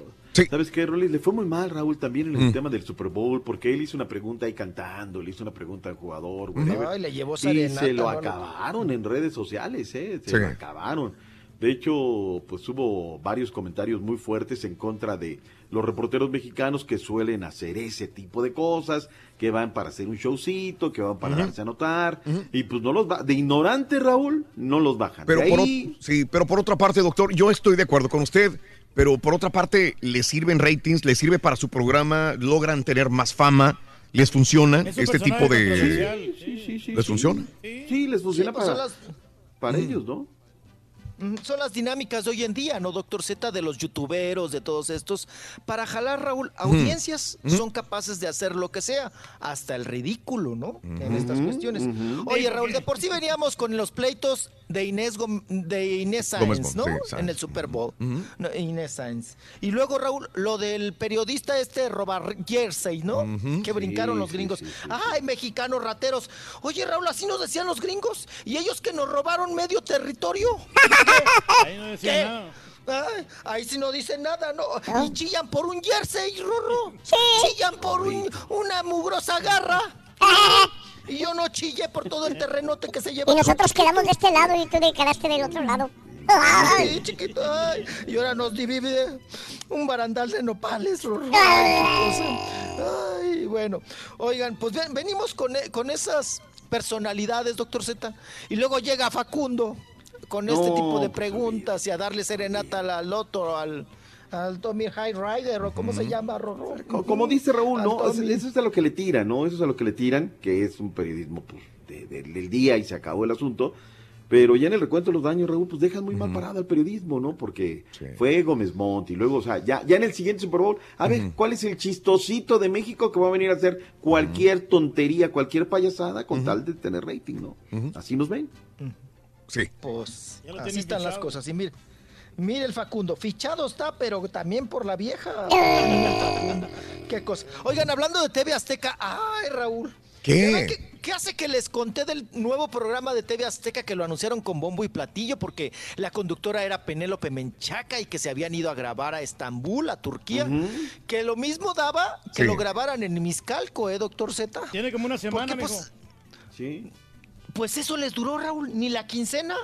¿Sabes qué, Rolis? Le fue muy mal, Raúl, también en el Mm. tema del Super Bowl, porque él hizo una pregunta ahí cantando, le hizo una pregunta al jugador, whatever, Ay, le llevó y se lo ¿no? acabaron en redes sociales, ¿eh? Se Sí. lo acabaron. De hecho, pues hubo varios comentarios muy fuertes en contra de los reporteros mexicanos que suelen hacer ese tipo de cosas, que van para hacer un showcito, que van para darse a notar, y pues no los va, de ignorante, Raúl, no los bajan. Pero De por, ahí- sí, pero por otra parte, doctor, yo estoy de acuerdo con usted, pero por otra parte, le sirven ratings, le sirve para su programa, logran tener más fama, les funciona Es un este tipo de... sí, sí, sí, ¿Les sí. funciona? Sí, les funciona Sí, pues, para, para Mm. ellos, ¿no? Mm, Son las dinámicas de hoy en día, ¿no, doctor Z? De los youtuberos, de todos estos. Para jalar, Raúl, audiencias son capaces de hacer lo que sea, hasta el ridículo, ¿no? En estas cuestiones. Oye, Raúl, de por sí veníamos con los pleitos de Inés, Gom- de Inés Sáenz, ¿no? sí, Sáenz. en el Super Bowl. No, Inés Sáenz. Y luego, Raúl, lo del periodista este robar jersey, ¿no? Que brincaron Sí, los gringos. sí, Ay, mexicanos rateros. Oye, Raúl, así nos decían los gringos. Y ellos que nos robaron medio territorio. Ahí no decía ¿Qué? nada. Ay, ahí sí no dicen nada, ¿no? Y chillan por un jersey, Rorro. Chillan por un- una mugrosa garra. Y yo no chillé por todo el terrenote que se lleva. Y nosotros quedamos de este lado y tú te quedaste del otro lado. Ay, chiquito, ay. Y ahora nos divide un barandal de nopales, Rorro. Ay, bueno. Oigan, pues ven- venimos con, e- con esas personalidades, doctor Z. Y luego llega Facundo con este tipo de pues, preguntas y a darle serenata al, al otro, al, al Tommy High Rider, o cómo se llama, Rorro. Como dice Raúl, ¿no? Eso, es a lo que le tiran, ¿no? Eso es a lo que le tiran, que es un periodismo pues, de- de- del día y se acabó el asunto. Pero ya en el recuento de los daños, Raúl, pues dejan muy mal parado al periodismo, ¿no? Porque fue Gómez Montt y luego, o sea, ya, ya en el siguiente Super Bowl, a ver, ¿cuál es el chistosito de México que va a venir a hacer cualquier tontería, cualquier payasada con tal de tener rating, ¿no? Así nos ven. Sí. Pues Ya lo así están las cosas. Y mire, mire el Facundo, fichado está, pero también por la vieja. Qué cosa. Oigan, hablando de TV Azteca, ay, Raúl. ¿Qué? ¿Saben ¿Qué, qué hace que les conté del nuevo programa de TV Azteca que lo anunciaron con bombo y platillo? Porque la conductora era Penélope Menchaca y que se habían ido a grabar a Estambul, a Turquía. Que lo mismo daba que Sí. lo grabaran en Miscalco, ¿eh, doctor Z? Tiene como una semana, mijo. pues, Sí. Pues eso les duró, Raúl, ni la quincena.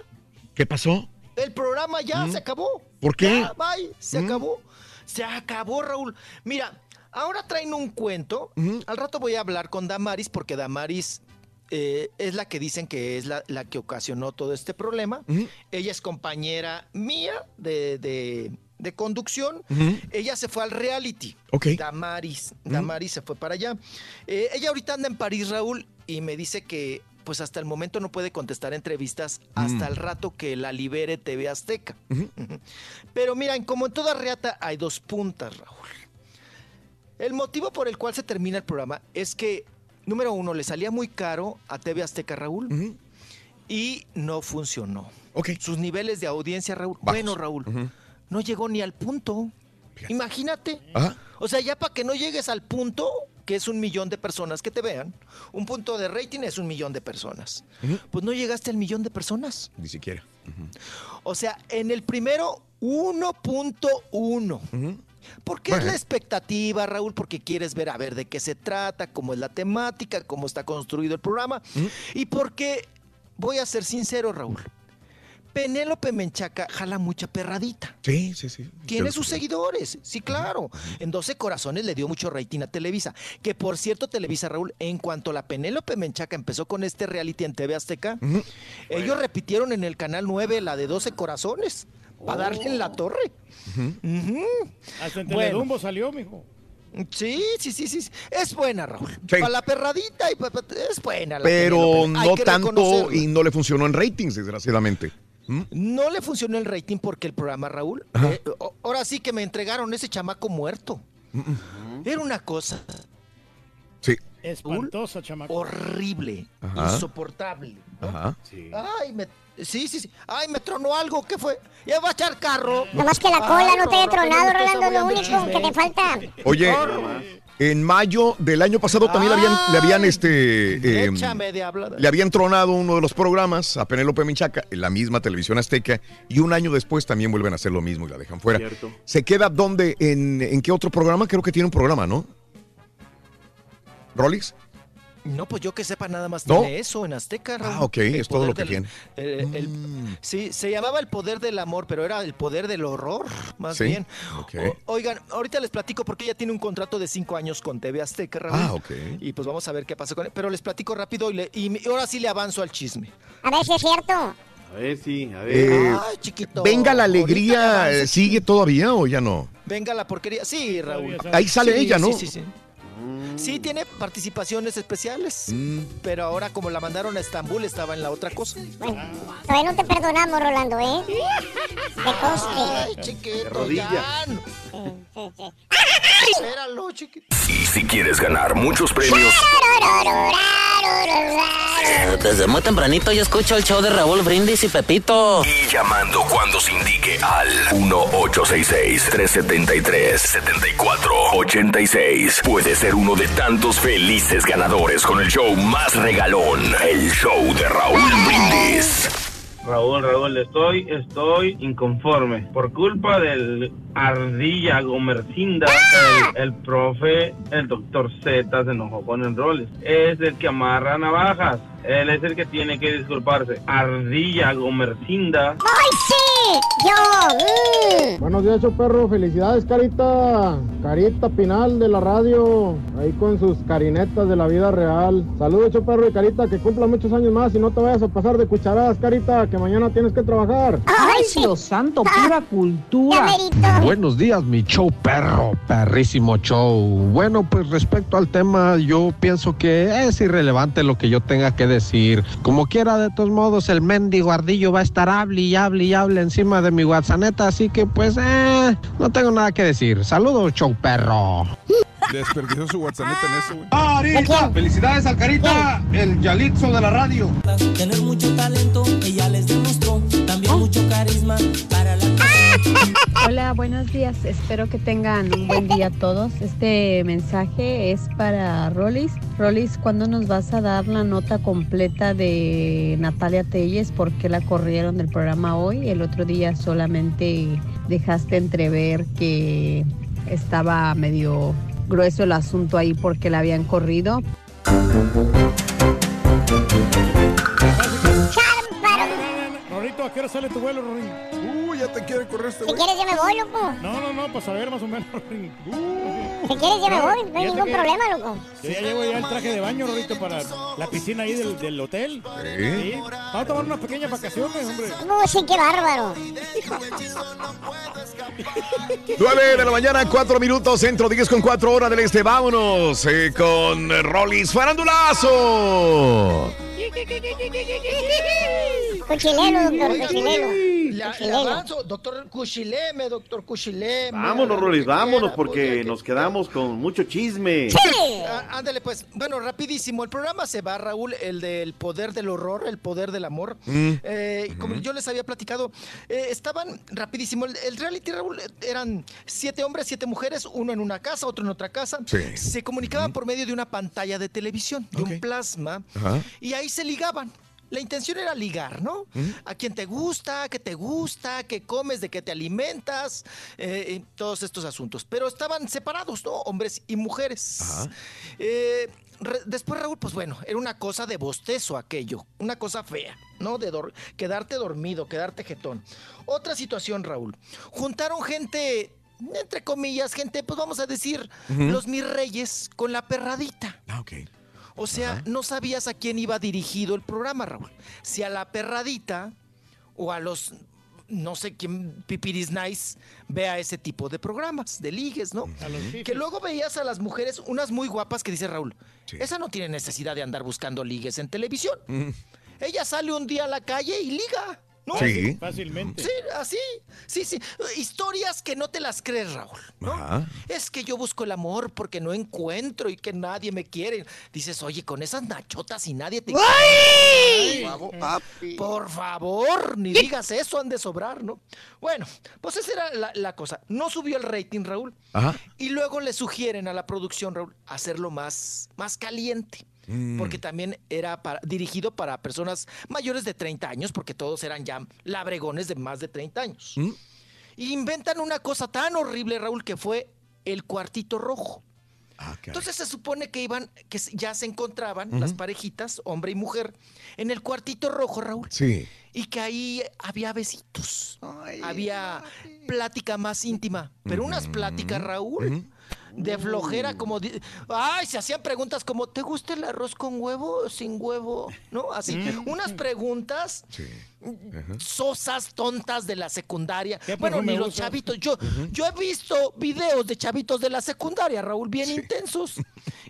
¿Qué pasó? El programa ya Mm. se acabó. ¿Por qué? Ya, bye, se Mm. acabó. Se acabó, Raúl. Mira, ahora traen un cuento. Al rato voy a hablar con Damaris porque Damaris eh, es la que dicen que es la, la que ocasionó todo este problema. Ella es compañera mía de, de- de conducción. Ella se fue al reality. Ok. Damaris. Damaris se fue para allá. Eh, ella ahorita anda en París, Raúl, y me dice que pues hasta el momento no puede contestar entrevistas hasta Mm. el rato que la libere TV Azteca. Pero miren, como en toda reata hay dos puntas, Raúl. El motivo por el cual se termina el programa es que, número uno, le salía muy caro a TV Azteca, Raúl, y no funcionó. Sus niveles de audiencia, Raúl, bueno, Raúl, no llegó ni al punto. Imagínate. Ajá. O sea, ya para que no llegues al punto, que es un millón de personas que te vean, un punto de rating es un millón de personas. Pues no llegaste al millón de personas. Ni siquiera. O sea, en el primero, 1.1. Porque es la expectativa, Raúl, porque quieres ver a ver de qué se trata, cómo es la temática, cómo está construido el programa. Y porque, voy a ser sincero, Raúl, Penélope Menchaca jala mucha perradita. Sí, sí, sí. Tiene sus seguidores, sí, claro. En 12 Corazones le dio mucho rating a Televisa. Que por cierto, Televisa, Raúl, en cuanto la Penélope Menchaca empezó con este reality en TV Azteca, ellos repitieron en el canal 9 la de 12 Corazones. Para darle en la torre. Ujú. Hasta en Bueno. Teledumbo salió, mijo. Sí, sí, sí, sí. Es buena, Raúl. Sí. Para la perradita y pa- pa- es buena. la Pero no tanto y no le funcionó en ratings, desgraciadamente. ¿Mm? No le funcionó el rating porque el programa, Raúl, eh, ahora sí que me entregaron ese chamaco muerto. Era una cosa Sí. Espantosa, chamaco. horrible, Ajá. insoportable. ¿no? Ajá. Ay, me, sí, sí, sí. Ay, me tronó algo. ¿Qué fue? Ya va a echar carro. Nomás que la cola Ay, no te haya tronado, Rolando, lo único que te falta. Oye. En mayo del año pasado también le habían, le habían este, eh, de hablar. le habían tronado uno de los programas a Penélope Minchaca en la misma televisión azteca y un año después también vuelven a hacer lo mismo y la dejan fuera. Cierto. ¿Se queda dónde? ¿En, en qué otro programa? Creo que tiene un programa, ¿no? ¿Rollins? No, pues yo que sepa nada más ¿No? tiene eso en Azteca. Raúl. Ah, ok, El es todo lo que del- tiene. el- el- Sí, se llamaba el poder del amor, pero era el poder del horror, más Sí, bien. O- oigan, ahorita les platico porque ella tiene un contrato de cinco años con TV Azteca, Raúl. Ah, ok. Y pues vamos a ver qué pasa con él. Pero les platico rápido y, le- y ahora sí le avanzo al chisme. A ver si es cierto. A ver, sí, a ver. Eh, Ay, chiquito. Venga la alegría, avanzo. eh, ¿sigue todavía o ya no? Venga la porquería. Sí, Raúl. Ahí sale Sí, ella, ¿no? Sí, sí, sí. Sí, tiene participaciones especiales, Mm. pero ahora como la mandaron a Estambul estaba en la otra cosa. Bueno, todavía no te perdonamos, Rolando, ¿eh? De coste. Ay, chiquito, De rodillas. ya. Y si quieres ganar muchos premios, Desde muy tempranito yo escucho el show de Raúl Brindis y Pepito. y llamando cuando se indique al 1-866-373-7486, puedes ser uno de tantos felices ganadores con el show más regalón, el show de Raúl Brindis. Raúl, Raúl, estoy, estoy inconforme. Por culpa del ardilla Gomercinda, el, el profe, el doctor Z se enojó con el Roles. Es el que amarra navajas. Él es el que tiene que disculparse. Ardilla Gomercinda. ¡Ay, sí! ¡Yo! mm. Buenos días, perro. Felicidades, Carita. Carita Pinal de la radio. Ahí con sus carinetas de la vida real. Saludos, perro y Carita. Que cumpla muchos años más y no te vayas a pasar de cucharadas, Carita. Que mañana tienes que trabajar. ¡Ay, sí! Dios santo, pura Ya cultura. Buenos días, mi show perro, perrísimo show. Bueno, pues respecto al tema, yo pienso que es irrelevante lo que yo tenga que decir. Como quiera, de todos modos, el mendigo ardillo va a estar hable y hable y hable encima de mi WhatsApp, así que pues, eh, no tengo nada que decir. Saludos, show perro. Desperdició su WhatsApp en eso, güey. Carita! ¡Felicidades al Carita! El Yalitzo de la radio. Tener mucho talento, ella les demostró. También mucho carisma para la Hola, buenos días. Espero que tengan un buen día todos. Este mensaje es para Rolis. Rolis, ¿cuándo nos vas a dar la nota completa de Natalia Telles? ¿Por qué la corrieron del programa hoy? El otro día solamente dejaste entrever que estaba medio grueso el asunto ahí porque la habían corrido. Rorrito, ¿a qué hora sale tu vuelo, Rorín? Ya te quiere correr este Si güey. quieres, ya me voy, loco. No, no, no, pues a ver más o menos, Rorín. Si quieres, ya me voy. No hay ningún problema, loco. Yo ya llevo ya el traje de baño, Rorrito, para la piscina ahí del, del hotel. Sí. Vamos a tomar unas pequeñas vacaciones, hombre. No, sí, qué bárbaro. 9 de la mañana, 4 minutos, centro 10 con 4 horas del este. Vámonos eh, con Rollis Farandulazo. Cuchilelo, doctor, cuchilelo. Le, le Doctor Cuchileme, doctor Cuchileme. Vámonos, Rolis, vámonos, porque pues, nos quedamos con mucho chisme. que- Ah, Ándale, pues, bueno, rapidísimo. El programa se va, Raúl, el del poder del horror, el poder del amor. Mm. Eh, como yo les había platicado, eh, estaban rapidísimo. El, el reality, Raúl, eran siete hombres, siete mujeres, uno en una casa, otro en otra casa. Sí. Se comunicaban por medio de una pantalla de televisión, de un plasma, Ajá. y ahí se ligaban. La intención era ligar, ¿no? A quien te gusta, qué te gusta, qué comes, de qué te alimentas, eh, todos estos asuntos. Pero estaban separados, ¿no? Hombres y mujeres. Eh, re- después, Raúl, pues bueno, era una cosa de bostezo aquello, una cosa fea, ¿no? De dor- quedarte dormido, quedarte jetón. Otra situación, Raúl. Juntaron gente, entre comillas, gente, pues vamos a decir, los mis reyes con la perradita. Ah, ok. O sea, no sabías a quién iba dirigido el programa, Raúl. Si a la perradita o a los, no sé quién, pipiris nice, vea ese tipo de programas, de ligues, ¿no? Que luego veías a las mujeres, unas muy guapas que dice Raúl, esa no tiene necesidad de andar buscando ligues en televisión. Ella sale un día a la calle y liga. ¿No? Sí. Fácilmente. Sí, así. Sí, sí. Historias que no te las crees, Raúl. Ajá. Es que yo busco el amor porque no encuentro y que nadie me quiere. Dices, oye, con esas nachotas y nadie te ¡Ay! Por favor, por favor, ni digas eso, han de sobrar, ¿no? Bueno, pues esa era la, la cosa. No subió el rating, Raúl. Ajá. Y luego le sugieren a la producción, Raúl, hacerlo más, más caliente. Mm. Porque también era para- dirigido para personas mayores de 30 años, porque todos eran ya labregones de más de 30 años. Mm. Y inventan una cosa tan horrible, Raúl, que fue el cuartito rojo. Ah, Entonces se supone que iban, que ya se encontraban las parejitas, hombre y mujer, en el cuartito rojo, Raúl. Sí. Y que ahí había besitos, había plática más íntima, pero unas pláticas, Raúl, de flojera, como, di- ay, se hacían preguntas como, ¿te gusta el arroz con huevo o sin huevo? ¿No? Así, unas preguntas sosas, tontas de la secundaria. Bueno, perfume ni los chavitos. Yo, yo he visto videos de chavitos de la secundaria, Raúl, bien intensos.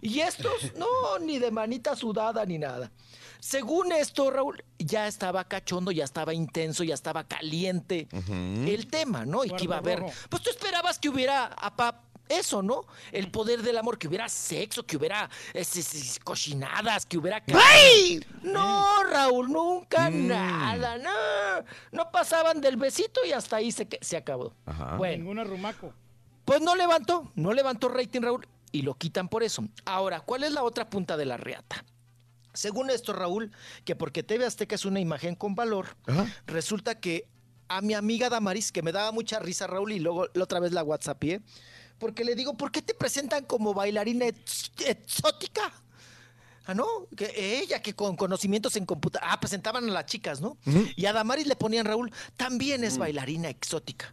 Y estos, no, ni de manita sudada ni nada. Según esto, Raúl, ya estaba cachondo, ya estaba intenso, ya estaba caliente el tema, ¿no? Y que iba a haber. Pues tú esperabas que hubiera apa, eso, ¿no? El poder del amor, que hubiera sexo, que hubiera es- es- es, cochinadas, que hubiera. ¡Ay! No, Raúl, nunca Mm. nada, no. No pasaban del besito y hasta ahí se, que- se acabó. Ajá. Bueno, Ningún arrumaco. pues no levantó, no levantó rating, Raúl, y lo quitan por eso. Ahora, ¿cuál es la otra punta de la reata? Según esto, Raúl, que porque TV Azteca es una imagen con valor, resulta que a mi amiga Damaris, que me daba mucha risa, Raúl, y luego la otra vez la WhatsAppé, porque le digo, ¿por qué te presentan como bailarina ex- exótica? Ah, ¿no? Que ella que con conocimientos en computadora. Ah, presentaban a las chicas, ¿no? Y a Damaris le ponían, Raúl, también es bailarina exótica.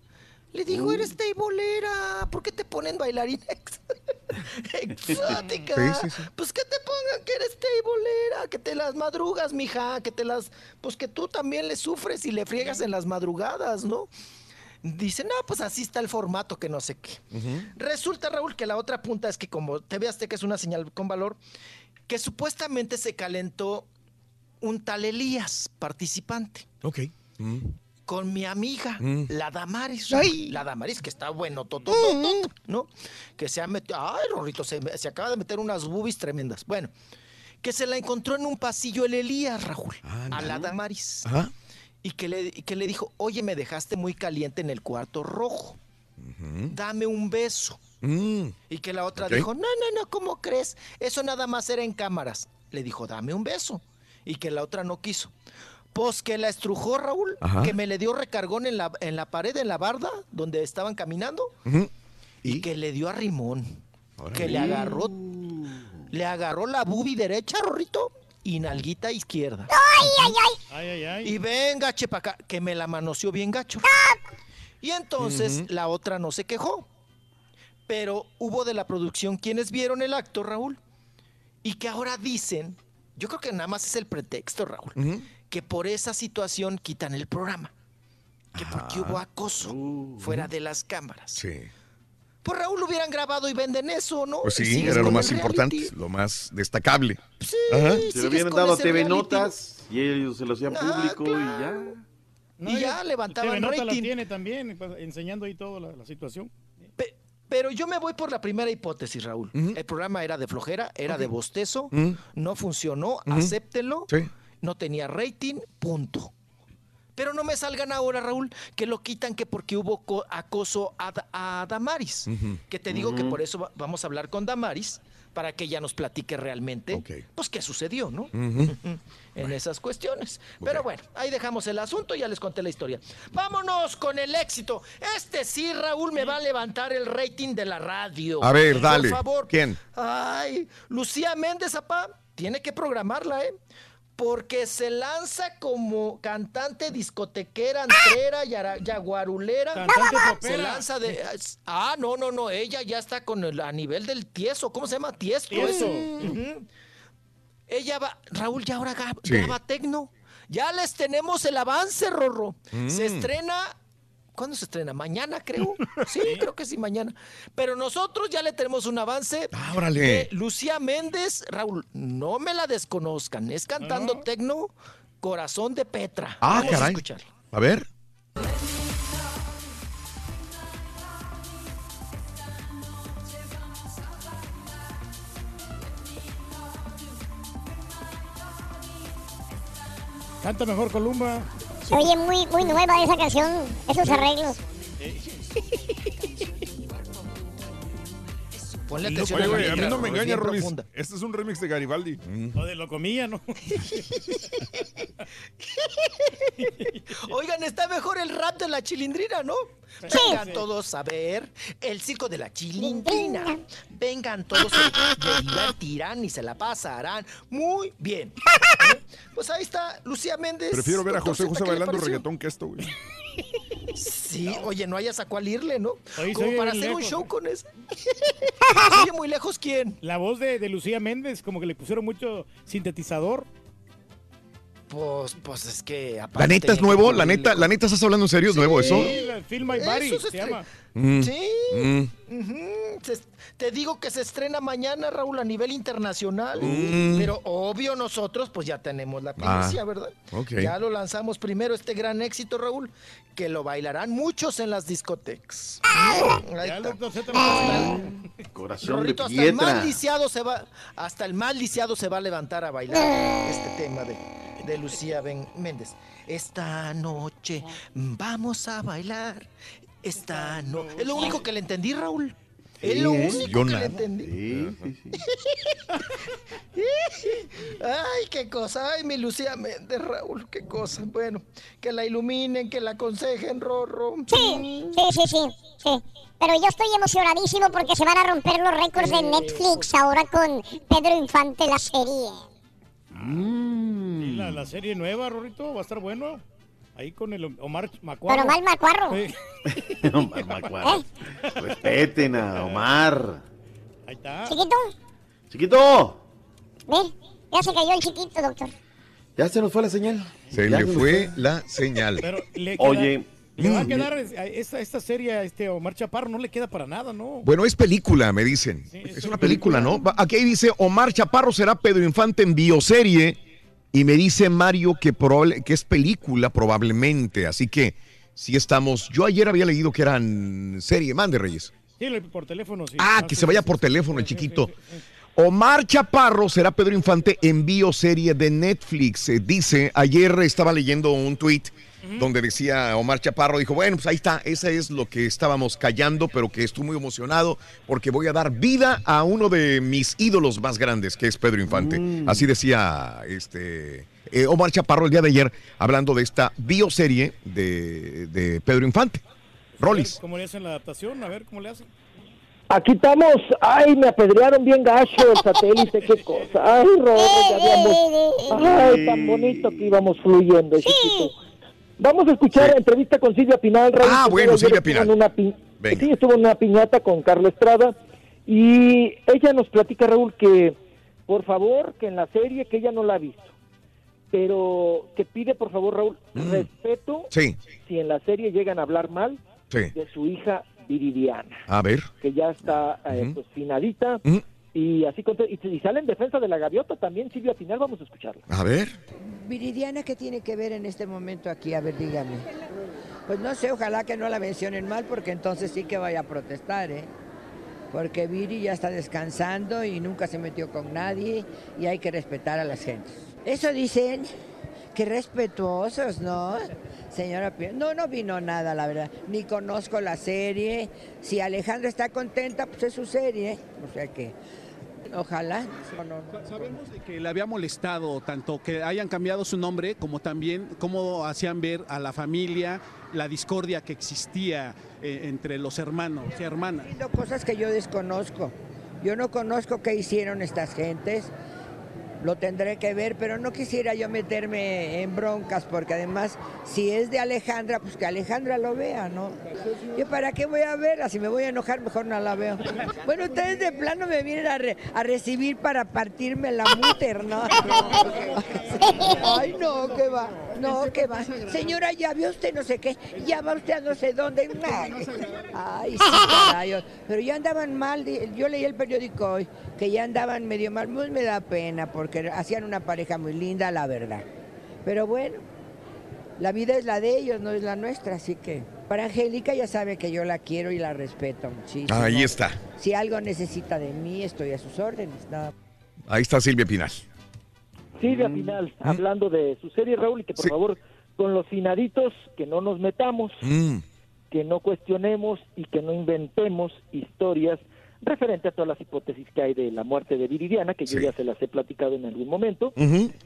Le digo, eres teibolera. ¿Por qué te ponen bailarina ex- exótica? Sí, sí, sí. Pues que te pongan que eres teibolera, que te las madrugas, mija, que te las. Pues que tú también le sufres y le friegas en las madrugadas, ¿no? Dicen, no, pues así está el formato, que no sé qué. Resulta, Raúl, que la otra punta es que como TV Azteca es una señal con valor, que supuestamente se calentó un tal Elías, participante, Ok. Mm. con mi amiga, Mm. la Damaris. Ay. La Damaris, que está bueno, toto, ¿no? Que se ha metido, ay, Rorrito, se, se acaba de meter unas boobies tremendas. Bueno, que se la encontró en un pasillo el Elías, Raúl, a la Damaris. Ajá. Y que, le, y que le dijo, oye, me dejaste muy caliente en el cuarto rojo. Dame un beso. Mm. Y que la otra dijo, no, no, no, ¿cómo crees? Eso nada más era en cámaras. Le dijo, dame un beso. Y que la otra no quiso. Pues que la estrujó Raúl, Ajá. que me le dio recargón en la, en la pared, en la barda, donde estaban caminando, y que le dio a Rimón. Que le agarró, le agarró la bubi derecha, Rorrito, y nalguita izquierda. ¡Ay, ay, ay! Ay, ay, ay. Y venga, chepaca, que me la manoseó bien gacho. Y entonces la otra no se quejó. Pero hubo de la producción quienes vieron el acto, Raúl, y que ahora dicen, yo creo que nada más es el pretexto, Raúl, que por esa situación quitan el programa. Que porque hubo acoso fuera de las cámaras. Sí. Pues Raúl hubieran grabado y venden eso, ¿no? Pues sí, era lo más importante, reality. lo más destacable. Sí, Ajá. Se hubieran con dado TV reality. Notas y ellos se lo hacían Ah, público y ya. No, y ya levantaban TV Nota la rating. tiene también, pues, enseñando ahí toda la, la situación. Pe- Pero yo me voy por la primera hipótesis, Raúl. El programa era de flojera, era de bostezo, no funcionó, acéptenlo, Sí. no tenía rating, punto. Pero no me salgan ahora, Raúl, que lo quitan que porque hubo co- acoso a, Da- a Damaris. Que te digo que por eso va- vamos a hablar con Damaris, para que ella nos platique realmente, Ok. pues qué sucedió, ¿no? En esas cuestiones. Pero bueno, ahí dejamos el asunto, ya les conté la historia. Vámonos con el éxito. Este sí, Raúl, me va a levantar el rating de la radio. A ver, Por dale. favor. ¿Quién? Ay, Lucía Méndez, apá, tiene que programarla, ¿eh? Porque se lanza como cantante discotequera, antrera, yara- yaguarulera. Cantante Se lanza de... Ah, no, no, no, ella ya está con el, a nivel del tieso. ¿Cómo se llama? Tiesto. Tieso. Ujú. Ella va, Raúl, ya ahora ga- Sí. graba tecno. Ya les tenemos el avance, Rorro. Se Mm. estrena. ¿Cuándo se estrena? Mañana, creo. Sí, creo que sí, mañana. Pero nosotros ya le tenemos un avance. Ah, órale. de Lucía Méndez, Raúl, no me la desconozcan. Es cantando tecno, Corazón de Petra. Ah, Vamos a caray. escucharla. A ver. Canta mejor Columba. Se oye muy, muy nueva esa canción, esos arreglos. Ponle Oye, atención a güey, a mí no me engaña, Rolis. Este es un remix de Garibaldi. O de Locomía, ¿no? Oigan, está mejor el rap de la chilindrina, ¿no? Sí. Vengan todos a ver el circo de la chilindrina. Vengan todos, se divertirán y se la pasarán muy bien. ¿Eh? Pues ahí está Lucía Méndez. Prefiero ver a José José ¿qué le bailando reggaetón que esto, güey. Sí, oye, no hayas a cuál irle, ¿no? Oye, Como para hacer un show con eso. ¿Se oye muy lejos quién? La voz de, de Lucía Méndez, como que le pusieron mucho sintetizador. Pues, pues es que La neta es nuevo, la neta, la neta estás hablando en serio, es nuevo eso. Sí, Feel My Body Eso se llama. Mm, Sí. mm. Se- te digo que se estrena mañana, Raúl, a nivel internacional. Mm. Pero obvio nosotros pues ya tenemos la Ah, primicia, ¿verdad? Ya lo lanzamos primero, este gran éxito, Raúl, que lo bailarán muchos en las discotecas. Ahí Ya está. está Corazón Rorrito, de hasta el más piedra. lisiado se va, hasta el más lisiado se va a levantar a bailar este tema de, de Lucía Ben- Méndez. Esta noche vamos a bailar. Esta no. Es lo único que le entendí, Raúl. Es lo único yo que nada. le entendí. Sí, sí, sí. Ay, qué cosa. Ay, mi Lucía Méndez, Raúl, qué cosa. Bueno, que la iluminen, que la aconsejen, Rorro. Sí, sí, sí, sí, sí. Pero yo estoy emocionadísimo porque se van a romper los récords de Netflix ahora con Pedro Infante la serie. Y la, la serie nueva, Rorrito, va a estar bueno. Ahí con el Omar Macuarro. Pero mal macuarro. Sí. Omar Macuarro. Respeten a Omar. Ahí está. Chiquito, Chiquito, ve, ya se cayó el chiquito, doctor. ya se nos fue la señal. Se Ya le fue la señal. Pero le queda- Oye, Le va a mm, quedar esta, esta serie a este Omar Chaparro, no le queda para nada, ¿no? Bueno, es película, me dicen. es una película, ¿no? Aquí dice Omar Chaparro será Pedro Infante en bioserie y me dice Mario que, probable, que es película probablemente. Así que sí estamos. Yo ayer había leído que eran serie. Mande, Reyes. Sí, por teléfono, sí. Ah, Ah, que sí, se vaya por teléfono el chiquito. Omar Chaparro será Pedro Infante en bioserie de Netflix. Eh, dice, ayer estaba leyendo un donde decía Omar Chaparro, dijo, bueno, pues ahí está, ese es lo que estábamos callando, pero que estoy muy emocionado porque voy a dar vida a uno de mis ídolos más grandes, que es Pedro Infante. Así decía este eh, Omar Chaparro el día de ayer, hablando de esta bioserie de, de Pedro Infante. Rolis. ¿Cómo le hacen la adaptación? A ver, ¿cómo le hacen? Aquí estamos. Ay, me apedrearon bien gacho el satélite, qué cosa. Ay, ya habíamos. Ay, tan bonito que íbamos fluyendo, chiquito. Vamos a escuchar entrevista con Silvia Pinal. Raúl, Ah, bueno, Silvia Pinal. en una pi-. Sí, estuvo en una piñata con Carla Estrada. Y ella nos platica, Raúl, que por favor, que en la serie, que ella no la ha visto, pero que pide, por favor, Raúl, respeto Mm. Sí, si en la serie llegan a hablar mal sí. de su hija Viridiana A ver. que ya está eh, Ujú. pues, finadita Ujú. Y así y, y sale en defensa de la gaviota también Silvia Pinal vamos a escucharla A ver. Viridiana, ¿qué tiene que ver en este momento aquí? A ver, dígame. Pues no sé, ojalá que no la mencionen mal, porque entonces sí que vaya a protestar, ¿eh? Porque Viri ya está descansando y nunca se metió con nadie y hay que respetar a las gentes. Eso dicen, que respetuosos, ¿no? Señora Pi- no, no vino nada, la verdad. Ni conozco la serie. Si Alejandra está contenta, pues es su serie. O sea que, ojalá. No, no, no. Sabemos de que le había molestado tanto que hayan cambiado su nombre como también cómo hacían ver a la familia la discordia que existía eh, entre los hermanos y hermanas. Cosas que yo desconozco. Yo no conozco qué hicieron estas gentes. Lo tendré que ver, pero no quisiera yo meterme en broncas, porque además, si es de Alejandra, pues que Alejandra lo vea, ¿no? Yo para qué voy a verla, si me voy a enojar, mejor no la veo. Bueno, ustedes de plano me vienen a, re- a recibir para partirme la muter, ¿no? Ay, no, que va, no, que va. Señora, ya vio usted no sé qué, ya va usted a no sé dónde. Ay, sí, caray. Pero ya andaban mal, yo leí el periódico hoy, que ya andaban medio mal, pues me da pena, porque hacían una pareja muy linda, la verdad. Pero bueno, La vida es la de ellos, no es la nuestra, así que para Angélica ya sabe que yo la quiero y la respeto muchísimo. Ahí está. Si algo necesita de mí, estoy a sus órdenes. nada Ahí está Silvia Pinal. Silvia Pinal, hablando de su serie, Raúl, y que por favor, con los finaditos, que no nos metamos, Mm. que no cuestionemos y que no inventemos historias referente a todas las hipótesis que hay de la muerte de Viridiana, que yo ya se las he platicado en algún momento.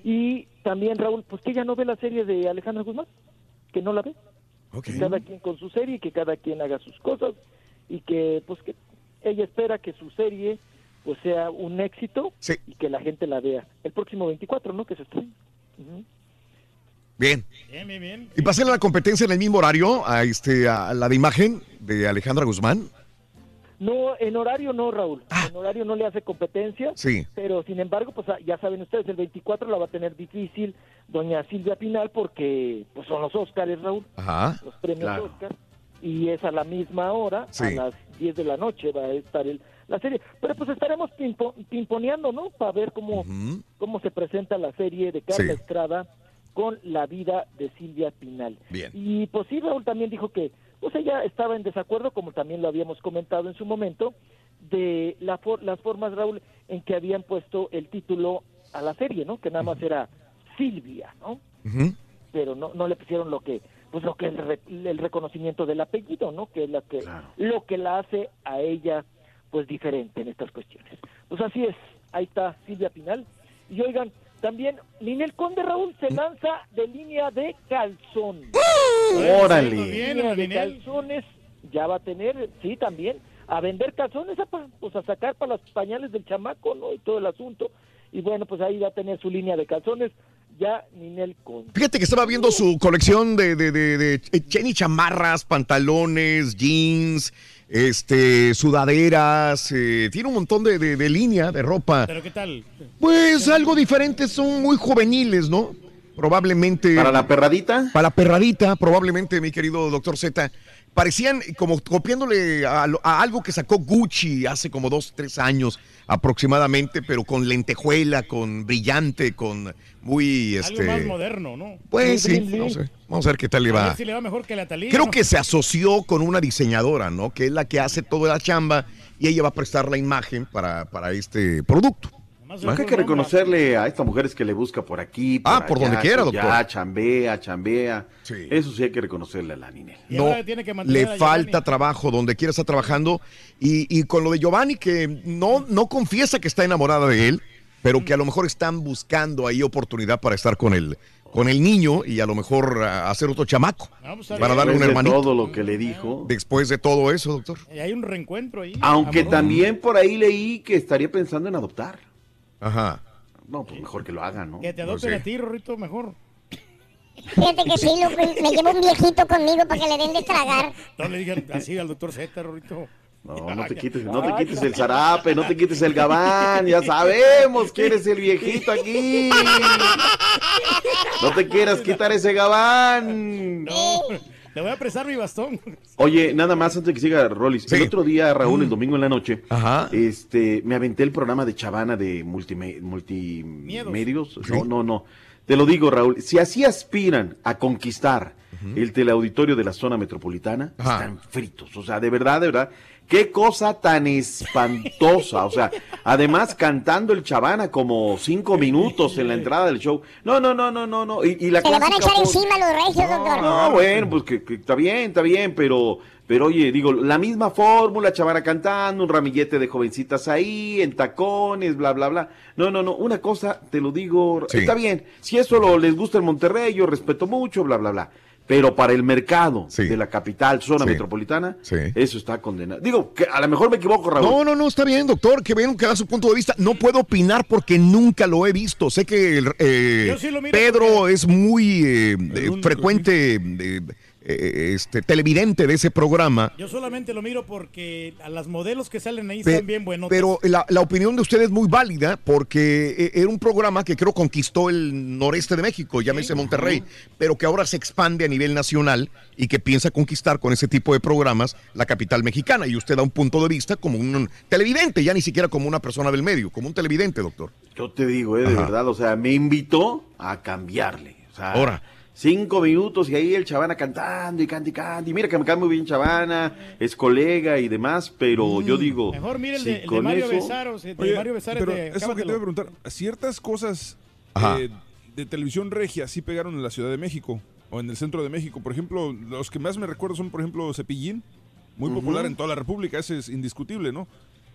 Y también, Raúl, pues que ella no ve la serie de Alejandra Guzmán, que no la ve. Que cada quien con su serie, que cada quien haga sus cosas y que, pues, que ella espera que su serie pues sea un éxito y que la gente la vea. El próximo 24, ¿no? Que se estrena. Bien. Bien, bien, bien. ¿Y va a ser la competencia en el mismo horario a, este, a la de imagen de Alejandra Guzmán? No, en horario no, Raúl. En horario no le hace competencia. Sí. Pero, sin embargo, pues ah, ya saben ustedes, el 24 la va a tener difícil doña Silvia Pinal porque pues son los Óscares, Raúl. Ajá. Los premios Claro. Óscar. Y es a la misma hora, a las 10 de la noche va a estar el, la serie. Pero pues estaremos pimpo- pimponeando, ¿no? Para ver cómo, cómo se presenta la serie de Carla Sí. Estrada con la vida de Silvia Pinal. Bien. Y pues sí, Raúl también dijo que pues ella estaba en desacuerdo, como también lo habíamos comentado en su momento, de la for- las formas, Raúl, en que habían puesto el título a la serie, ¿no? Que nada más era Silvia, ¿no? Pero no, no le pusieron lo que pues lo que el, re- el reconocimiento del apellido, ¿no? Que es la que lo que la hace a ella pues diferente en estas cuestiones. Pues así es, ahí está Silvia Pinal. Y oigan, también Ninel Conde Raúl se lanza de línea de calzón. Órale. Línea de calzones ya va a tener, sí, también, a vender calzones, pues a sacar para los pañales del chamaco, ¿no? Y todo el asunto. Y bueno, pues ahí va a tener su línea de calzones, ya Ninel Conde. Fíjate que estaba viendo su colección de, de, de, de Jenny chamarras, pantalones, jeans, este, sudaderas, eh, tiene un montón de, de, de línea de ropa. Pero ¿qué tal? Pues algo diferente, son muy juveniles, ¿no? Probablemente. ¿Para la perradita? Para la perradita, probablemente, mi querido doctor Z. Parecían como copiándole a, lo- a algo que sacó Gucci hace como dos, tres años aproximadamente, pero con lentejuela, con brillante, con muy. Algo Este, más moderno, ¿no? pues sí, vamos a, ver, vamos a ver qué tal le A va. ver si le va mejor que la Talía. Creo ¿no? que se asoció con una diseñadora, ¿no? Que es la que hace toda la chamba y ella va a prestar la imagen para, para este producto. Que hay que reconocerle a esta mujer es que le busca por aquí, por Ah, por donde quiera, doctor. allá, chambea, chambea. Eso sí hay que reconocerle a la Ninel. No, le falta trabajo donde quiera estar trabajando. Y, y con lo de Giovanni, que no, no confiesa que está enamorada de él, pero que a lo mejor están buscando ahí oportunidad para estar con el, con el niño y a lo mejor hacer otro chamaco. para darle un Después de hermanito. todo lo que le dijo. Después de todo eso, doctor. Y hay un reencuentro ahí. Aunque amoroso. también por ahí leí que estaría pensando en adoptar. Ajá. No, pues mejor que lo haga, ¿no? Que te adopten a ti, Rorrito, mejor. Fíjate que sí, loco, me llevo un viejito conmigo para que le den de tragar. No le digan así al doctor Z, Rorrito. No, no te quites, no te quites el zarape, no te quites el gabán, ya sabemos que eres el viejito aquí. No te quieras quitar ese gabán. No, le voy a prestar mi bastón. Oye, nada más antes de que siga Rollis. El otro día, Raúl, Mm. el domingo en la noche, este, me aventé el programa de Chavana de multime- multimedios. No, no, no. Te lo digo, Raúl. Si así aspiran a conquistar el teleauditorio de la zona metropolitana, están fritos. O sea, de verdad, de verdad. Qué cosa tan espantosa. O sea, además cantando el Chavana como cinco minutos en la entrada del show. No, no, no, no, no, no. Y, y la Se le van a echar voz- encima a los regios, doctor. no, bueno, pues que, que está bien, está bien, pero, pero oye, digo, la misma fórmula, chavana cantando, un ramillete de jovencitas ahí, en tacones, bla, bla, bla. No, no, no, una cosa, te lo digo, Sí. está bien, si eso lo, les gusta en Monterrey, yo respeto mucho, bla, bla, bla. Pero para el mercado de la capital, zona Sí. metropolitana, Sí. eso está condenado. Digo, que a lo mejor me equivoco, Raúl. No, no, no, está bien, doctor, que bien que da su punto de vista. No puedo opinar porque nunca lo he visto. Sé que el, eh, Pedro es muy eh, eh, frecuente este, televidente de ese programa. Yo solamente lo miro porque a las modelos que salen ahí están bien buenos. Pero la, la opinión de usted es muy válida porque eh, era un programa que creo conquistó el noreste de México, llámese Monterrey, pero que ahora se expande a nivel nacional y que piensa conquistar con ese tipo de programas la capital mexicana. Y usted da un punto de vista como un televidente, ya ni siquiera como una persona del medio, como un televidente, doctor. Yo te digo, eh, de Ajá. verdad, o sea, me invitó a cambiarle. O sea, Ahora. Cinco minutos y ahí el Chavana cantando y cantando y cantando. Y mira que me cae muy bien Chavana, es colega y demás, pero yo digo. Mejor mire el si de, el de Mario eso- Besaros. De Oye, Mario Besares pero de eso es lo que te voy a preguntar. Ciertas cosas eh, de televisión regia sí pegaron en la Ciudad de México o en el centro de México. Por ejemplo, los que más me recuerdo son, por ejemplo, Cepillín, muy popular en toda la República, ese es indiscutible, ¿no?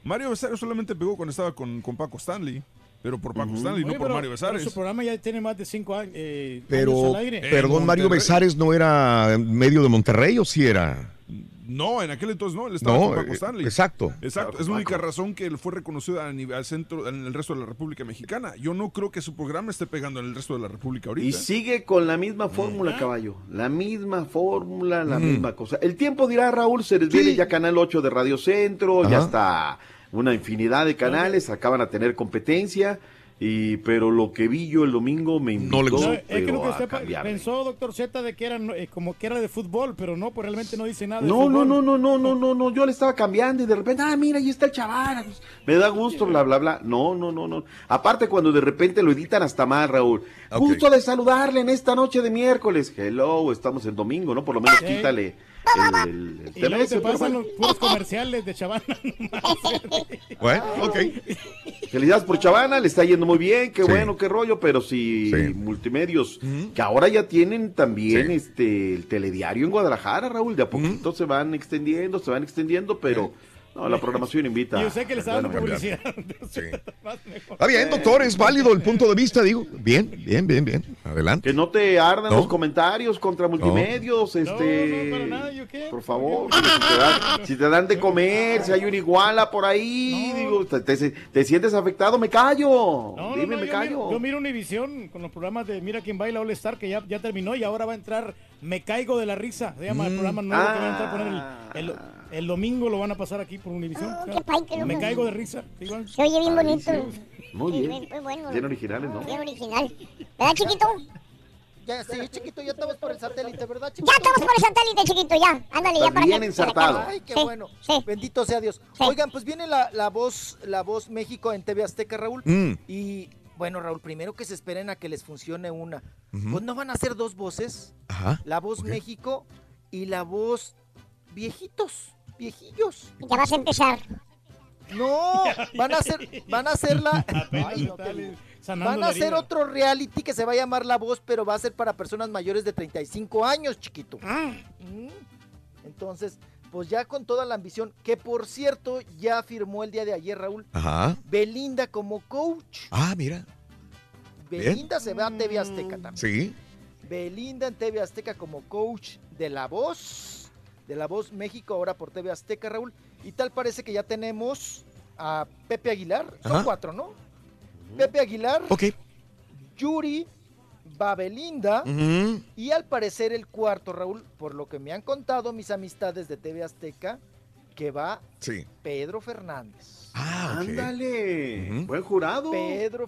Mario Besares solamente pegó cuando estaba con, con Paco Stanley, pero por Paco Stanley, Oye, no por pero- Mario pero Besares. Su programa ya tiene más de cinco años, eh, años Pero, al aire. perdón, Mario Besares no era medio de Monterrey o sí era. No, en aquel entonces no, él estaba No, con Paco eh, Stanley. exacto. Exacto, es la única razón que él fue reconocido a nivel al centro, en el resto de la República Mexicana. Yo no creo que su programa esté pegando en el resto de la República ahorita. Y sigue con la misma fórmula, caballo. La misma fórmula, la Mm. misma cosa. El tiempo dirá, Raúl, se les viene ya Canal 8 de Radio Centro, ya está una infinidad de canales, acaban a tener competencia. Y, pero lo que vi yo el domingo me invitó le gustó. No, es que pero lo que a usted pa- cambiar. pensó, doctor Z, de que era no, eh, como que era de fútbol, pero no, pues realmente no dice nada de No, no, no, no, no, no, no, no, yo le estaba cambiando y de repente, ah, mira, ahí está el chaval, pues, me da gusto, bla, bla, bla. No, no, no, no. Aparte cuando de repente lo editan hasta más, Raúl. Gusto de saludarle en esta noche de miércoles. Hello, estamos en domingo, ¿no? Por lo menos quítale el, el, el Y luego te pasan los puros comerciales de Chavana. Bueno, ok. Felicidades por Chavana, le está yendo muy bien, qué Sí. bueno, qué rollo, pero si multimedios, que ahora ya tienen también este el telediario en Guadalajara, Raúl, de a poquito se van extendiendo, se van extendiendo, pero no, la programación invita. Yo sé que le dando Bueno, publicidad. Está bien, doctor, es válido el punto de vista, digo. Bien, bien, bien, bien. Adelante. Que no te ardan No. los comentarios contra multimedios, este. Por favor, si te, dan, si te dan de comer, si hay una iguala por ahí, digo, te, te- te sientes afectado, me callo. No, no, Dime, no, me yo, callo. miro, yo miro Univisión con los programas de Mira quién baila All Star, que ya, ya terminó y ahora va a entrar Me caigo de la risa. Se llama el Mm. programa nuevo que van a Ah. entrar a poner el, el- el domingo, lo van a pasar aquí por Univisión. Qué qué Me loco. caigo de risa. igual. Se oye bien bonito. Muy bien. muy- muy bueno. Bien originales, ¿no? Bien original. ¿Verdad, chiquito? Ya, sí, chiquito, ya estamos por el satélite, ¿verdad, Ya chiquito? estamos por el satélite, chiquito, ya. Ándale, ya para para que- Ay, qué Sí, bueno. sí. Bendito sea Dios. Oigan, pues viene la, la voz la voz México en TV Azteca, Raúl. Mm. Y bueno, Raúl, primero que se esperen a que les funcione una. Pues no van a ser dos voces. Ajá. La voz México y la voz viejitos, viejillos. Ya vas a empezar. No, van a hacer, van a hacer la, Ay, no te digo. sanando van a hacer otro reality que se va a llamar La Voz, pero va a ser para personas mayores de 35 años, chiquito. Mm. Entonces, pues ya con toda la ambición, que por cierto ya firmó el día de ayer, Raúl, Ajá. Belinda como coach. Ah, mira. Bien. Belinda se va a TV Azteca también. Sí. Belinda en TV Azteca como coach de La Voz, de La Voz México, ahora por TV Azteca, Raúl. Y tal parece que ya tenemos a Pepe Aguilar, son Ajá. cuatro, ¿no? Pepe Aguilar, Ok. Yuri, va Belinda, Ujú. y al parecer el cuarto, Raúl, por lo que me han contado mis amistades de TV Azteca, que va Sí. Pedro Fernández. Ah. Ándale, Ujú. buen jurado. Pedro.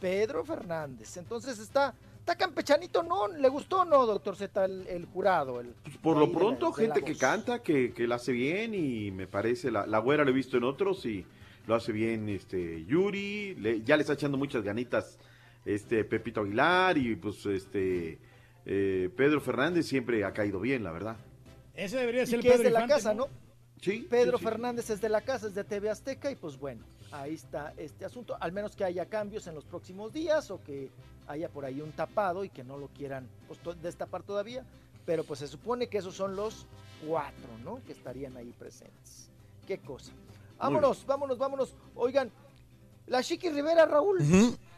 Pedro Fernández. Entonces está, está campechanito, ¿no? ¿Le gustó o no, doctor Z, el, el jurado? El, Por ahí lo pronto, la gente que canta, que, que la hace bien y me parece, la, la güera lo he visto en otros y lo hace bien este Yuri, le- ya le está echando muchas ganitas este Pepito Aguilar y pues este eh, Pedro Fernández siempre ha caído bien, la verdad. Ese debería Y ser el que es Pedro de la casa, ¿no? Sí. Pedro sí, sí. Fernández es de la casa, es de TV Azteca y pues bueno, ahí está este asunto. Al menos que haya cambios en los próximos días o que haya por ahí un tapado y que no lo quieran pues, destapar todavía. Pero pues se supone que esos son los cuatro, ¿no? Que estarían ahí presentes. Qué cosa. Vámonos, vámonos, vámonos. Oigan, la Chiqui Rivera, Raúl.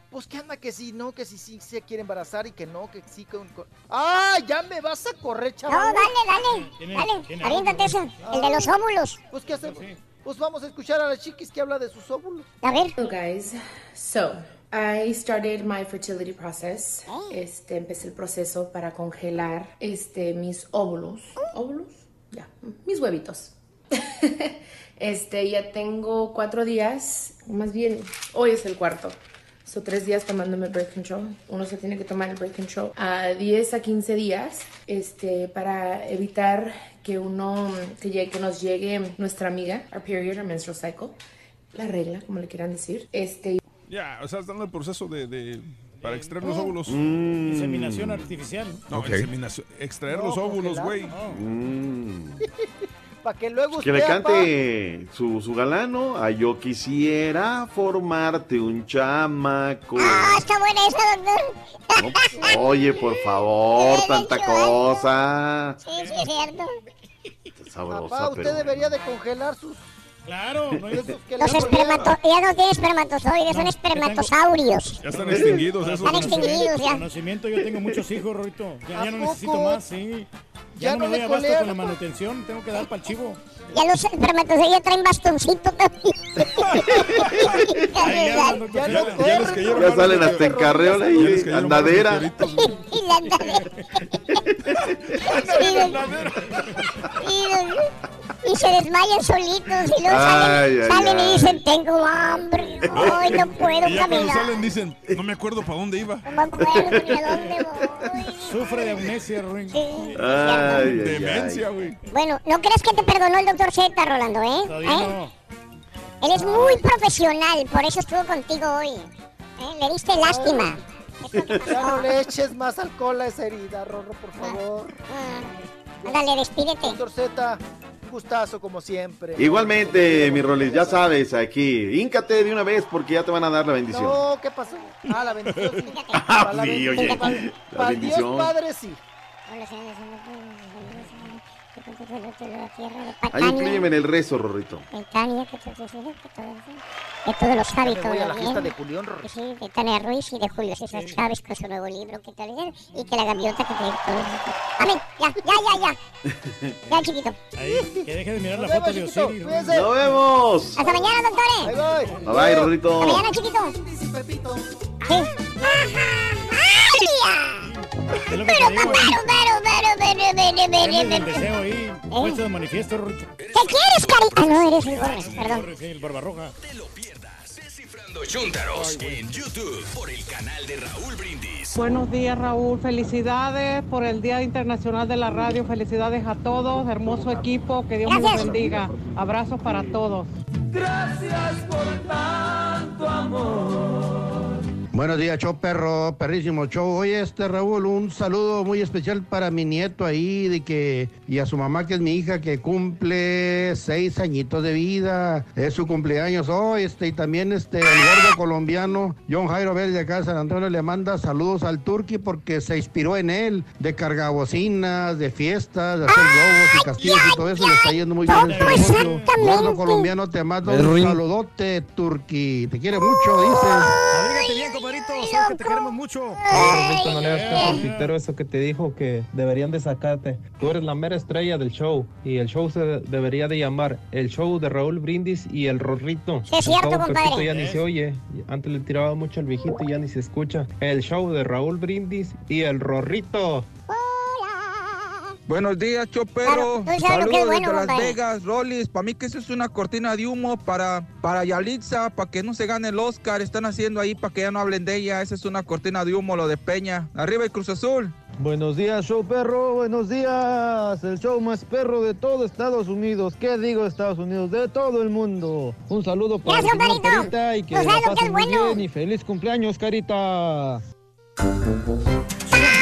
Pues que anda que sí, no, que sí, sí se quiere embarazar y que no, que sí con... con- ¡Ah! Ya me vas a correr, No, chaval. dale, Tiene- dale. Dale, tiene aviéntate ese. El de los óvulos. Pues ¿qué hacemos? Pues vamos a escuchar a la Chiquis que habla de sus óvulos. A ver. Hello guys. So, I started my fertility process. Este, empecé el proceso para congelar este mis óvulos. ¿Óvulos? Ya, mis huevitos. este, ya tengo cuatro días, más bien, hoy es el cuarto. So, tres días tomándome birth control. Uno se tiene que tomar el birth control a 10 a 15 días este, para evitar que uno, que, llegue, que nos llegue nuestra amiga, our period, our menstrual cycle, la regla, como le quieran decir. Este, Ya, o sea, están en el proceso de, de, Para extraer los óvulos. Mm. Inseminación artificial. No, Ok. inseminación- extraer No, los óvulos, güey. Mm. Para que luego Que usted, le apa, cante su, su galano. A yo quisiera formarte un chamaco. Ah, está buena esa, doctor. No, pues, oye, por favor, tanta cosa. Sí, sí, es cierto. Sabrosa, Papá, usted pero. debería de congelar sus... Claro, no hay esos que le Los espermato ya no tienen espermatozoides, son espermatosaurios. Ya están extinguidos esos. Están extinguidos ya. nacimiento yo tengo muchos hijos, Rorito. Ya, ¿A ya no necesito más, sí. Ya, Ya no me no doy abasto con la manutención, tengo que dar para el chivo. Ya los espermatozoides ya traen bastoncito también. Ya, Ya no salen hasta en carreola y andadera. Y la andadera. Y los- Y se desmayan solitos y luego Ay, salen, ay, salen y dicen, tengo hambre, hoy no puedo Y ya cuando caminar. salen dicen, no me acuerdo para dónde iba. No me acuerdo ni a dónde voy. Sufre de amnesia, Ruin. Sí, Ay, cierto. ay, ay. Demencia, güey. Bueno, no crees que te perdonó el doctor Z, Rolando, ¿eh? Todavía ¿Eh? no. Él es muy profesional, por eso estuvo contigo hoy. ¿Eh? Le diste lástima. Ya no le eches más alcohol a esa herida, Rorro, por favor. Ah, Ándale, despídete. Doctor Z, un gustazo como siempre. Igualmente, mi Rolis, ya sabes, aquí. Híncate de una vez porque ya te van a dar la bendición. No, ¿qué pasó? Ah, la bendición. sí. Ah, sí, oye, para- la para Dios bendición. Padre, sí. Hola, señores, Ahí incluyeme en el rezo, Rorrito. De Tania, que todo, que todo, que todos los hábitos voy a la fiesta de Julián Rorro. Sí, de Tania Ruiz y de Julio César Chávez con su nuevo libro, que tal y que la gaviota que tiene todo. Amén, ya, ya, ya, ya. Ya, chiquito. Ahí, que deje de mirar la foto de Osiris. ¡Nos vemos! Hasta mañana, doctores. bye. Bye bye, Rorrito. Hasta mañana, chiquito. Sí. Es lo que Pero, te digo. pero, pero, pero, pero, pero, pero, Tienes pero, el pero. deseo ahí. Puesto de manifiesto, Rorrito. ¿Qué quieres, carita? Ah, no, eres el Borges, perdón. El Barbarroja. te lo pierdas. Descifrando Chúntaros en YouTube por el canal de Raúl Brindis. Buenos días, Raúl. Felicidades por el Día Internacional de la Radio. Felicidades a todos. Hermoso equipo. Que Dios Gracias. los bendiga. Abrazos para todos. Buenos días, show perro, perrísimo show. Oye, este Raúl, un saludo muy especial para mi nieto ahí de que y a su mamá que es mi hija que cumple seis añitos de vida. Es su cumpleaños hoy, este y también este el gordo colombiano John Jairo Vélez de acá de San Antonio le manda saludos al Turqui porque se inspiró en él de cargabocinas, de fiestas, de hacer globos y castillos y todo eso le está yendo muy bien en su negocio. exactamente. Gordo colombiano te manda Es un saludote, Turqui. Te quiere mucho, dice. Abrígate bien, compadrito. Sabes que te queremos mucho. Rorrito, no le hagas caso eso que te dijo que deberían de sacarte. Tú eres la mera estrella del show y el show se debería de llamar el show de Raúl Brindis y el Rorrito. Sí, es cierto, compadre. Pepito ya ni se oye. Antes le tiraba mucho al viejito y ya ni se escucha. El show de Raúl Brindis y el Rorrito. Buenos días, Claro, Chopero. que es Saludos bueno, desde Las. Vegas, Rollis. Para mí que eso es una cortina de humo para, para Yalitza, para que no se gane el Oscar. Están haciendo ahí para que ya no hablen de ella. Esa es una cortina de humo, lo de Peña. Arriba el Cruz Azul. Buenos días, show perro, buenos días. El show más perro de todo Estados Unidos. ¿Qué digo Estados Unidos? De todo el mundo. Un saludo para Gracias, el señor. Carita y que la lo que pasen es muy bueno. bien y feliz cumpleaños, Carita.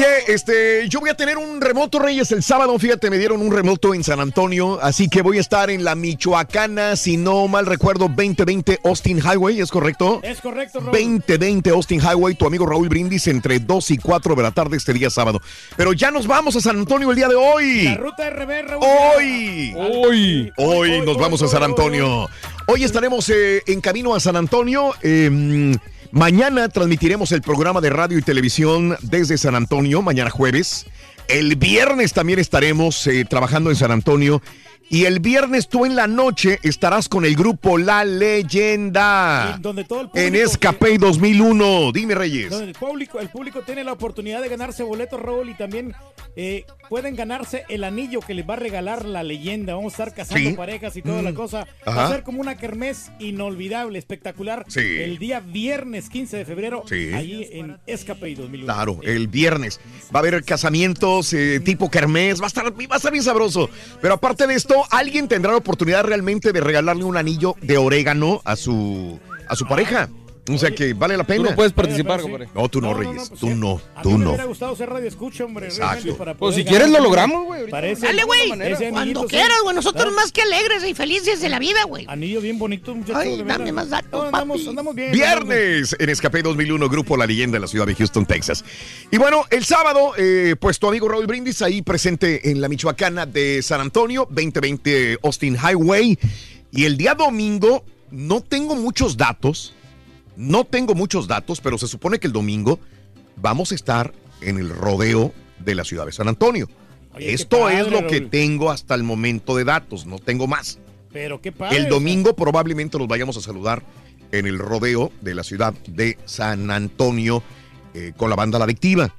Oye, este, yo voy a tener un remoto, Reyes, el sábado. Fíjate, me dieron un remoto en San Antonio, así que voy a estar en la Michoacana, si no mal recuerdo, 2020 Austin Highway, ¿es correcto? Es correcto, Raúl. 2020 Austin Highway, tu amigo Raúl Brindis, entre 2 y 4 de la tarde este día sábado. Pero ya nos vamos a San Antonio el día de hoy. La ruta RB, Raúl. Hoy, Hoy. hoy nos vamos a San Antonio. Hoy estaremos eh, en camino a San Antonio. eh, mañana transmitiremos el programa de radio y televisión desde San Antonio, mañana jueves. El viernes también estaremos eh, trabajando en San Antonio. Y el viernes tú en la noche estarás con el grupo La Leyenda. Y donde todo el En público- Escape 2001. Dime, Reyes. Donde el público, el público tiene la oportunidad de ganarse boletos, Raúl, y también eh, pueden ganarse el anillo que les va a regalar la leyenda. Vamos a estar casando Sí. parejas y toda Mm. la cosa. Va a ser como una kermés inolvidable, espectacular. Sí. El día viernes 15 de febrero, Sí. allí en Escape 2001. Claro, el viernes va a haber casamientos eh, tipo kermés, va a estar va a estar bien sabroso. Pero aparte de esto, alguien tendrá la oportunidad realmente de regalarle un anillo de orégano a su a su pareja. O sea que vale la pena. no puedes participar, compadre. No, tú no, No, no, Reyes. no, pues tú sí. no, tú me no. hubiera gustado ser radio escucha, hombre. Exacto. realmente, para Pues si quieres lo logramos, güey. Dale, güey. Cuando quieras, güey. Nosotros más que alegres y felices de la vida, güey. Anillo bien bonito, muchachos. Ay, dame más datos, No, andamos, papi. andamos bien. Viernes en Escape 2001, Grupo La Leyenda en la ciudad de Houston, Texas. Y bueno, el sábado, eh, pues tu amigo Raúl Brindis ahí presente en la Michoacana de San Antonio, 2020 Austin Highway. Y el día domingo, no tengo muchos datos, no tengo muchos datos, pero se supone que el domingo vamos a estar en el rodeo de la ciudad de San Antonio. Oye, Esto es lo que Raúl. tengo hasta el momento de datos, no tengo más. Pero qué padre. El o sea, domingo probablemente los vayamos a saludar en el rodeo de la ciudad de San Antonio eh, con la banda La Adictiva.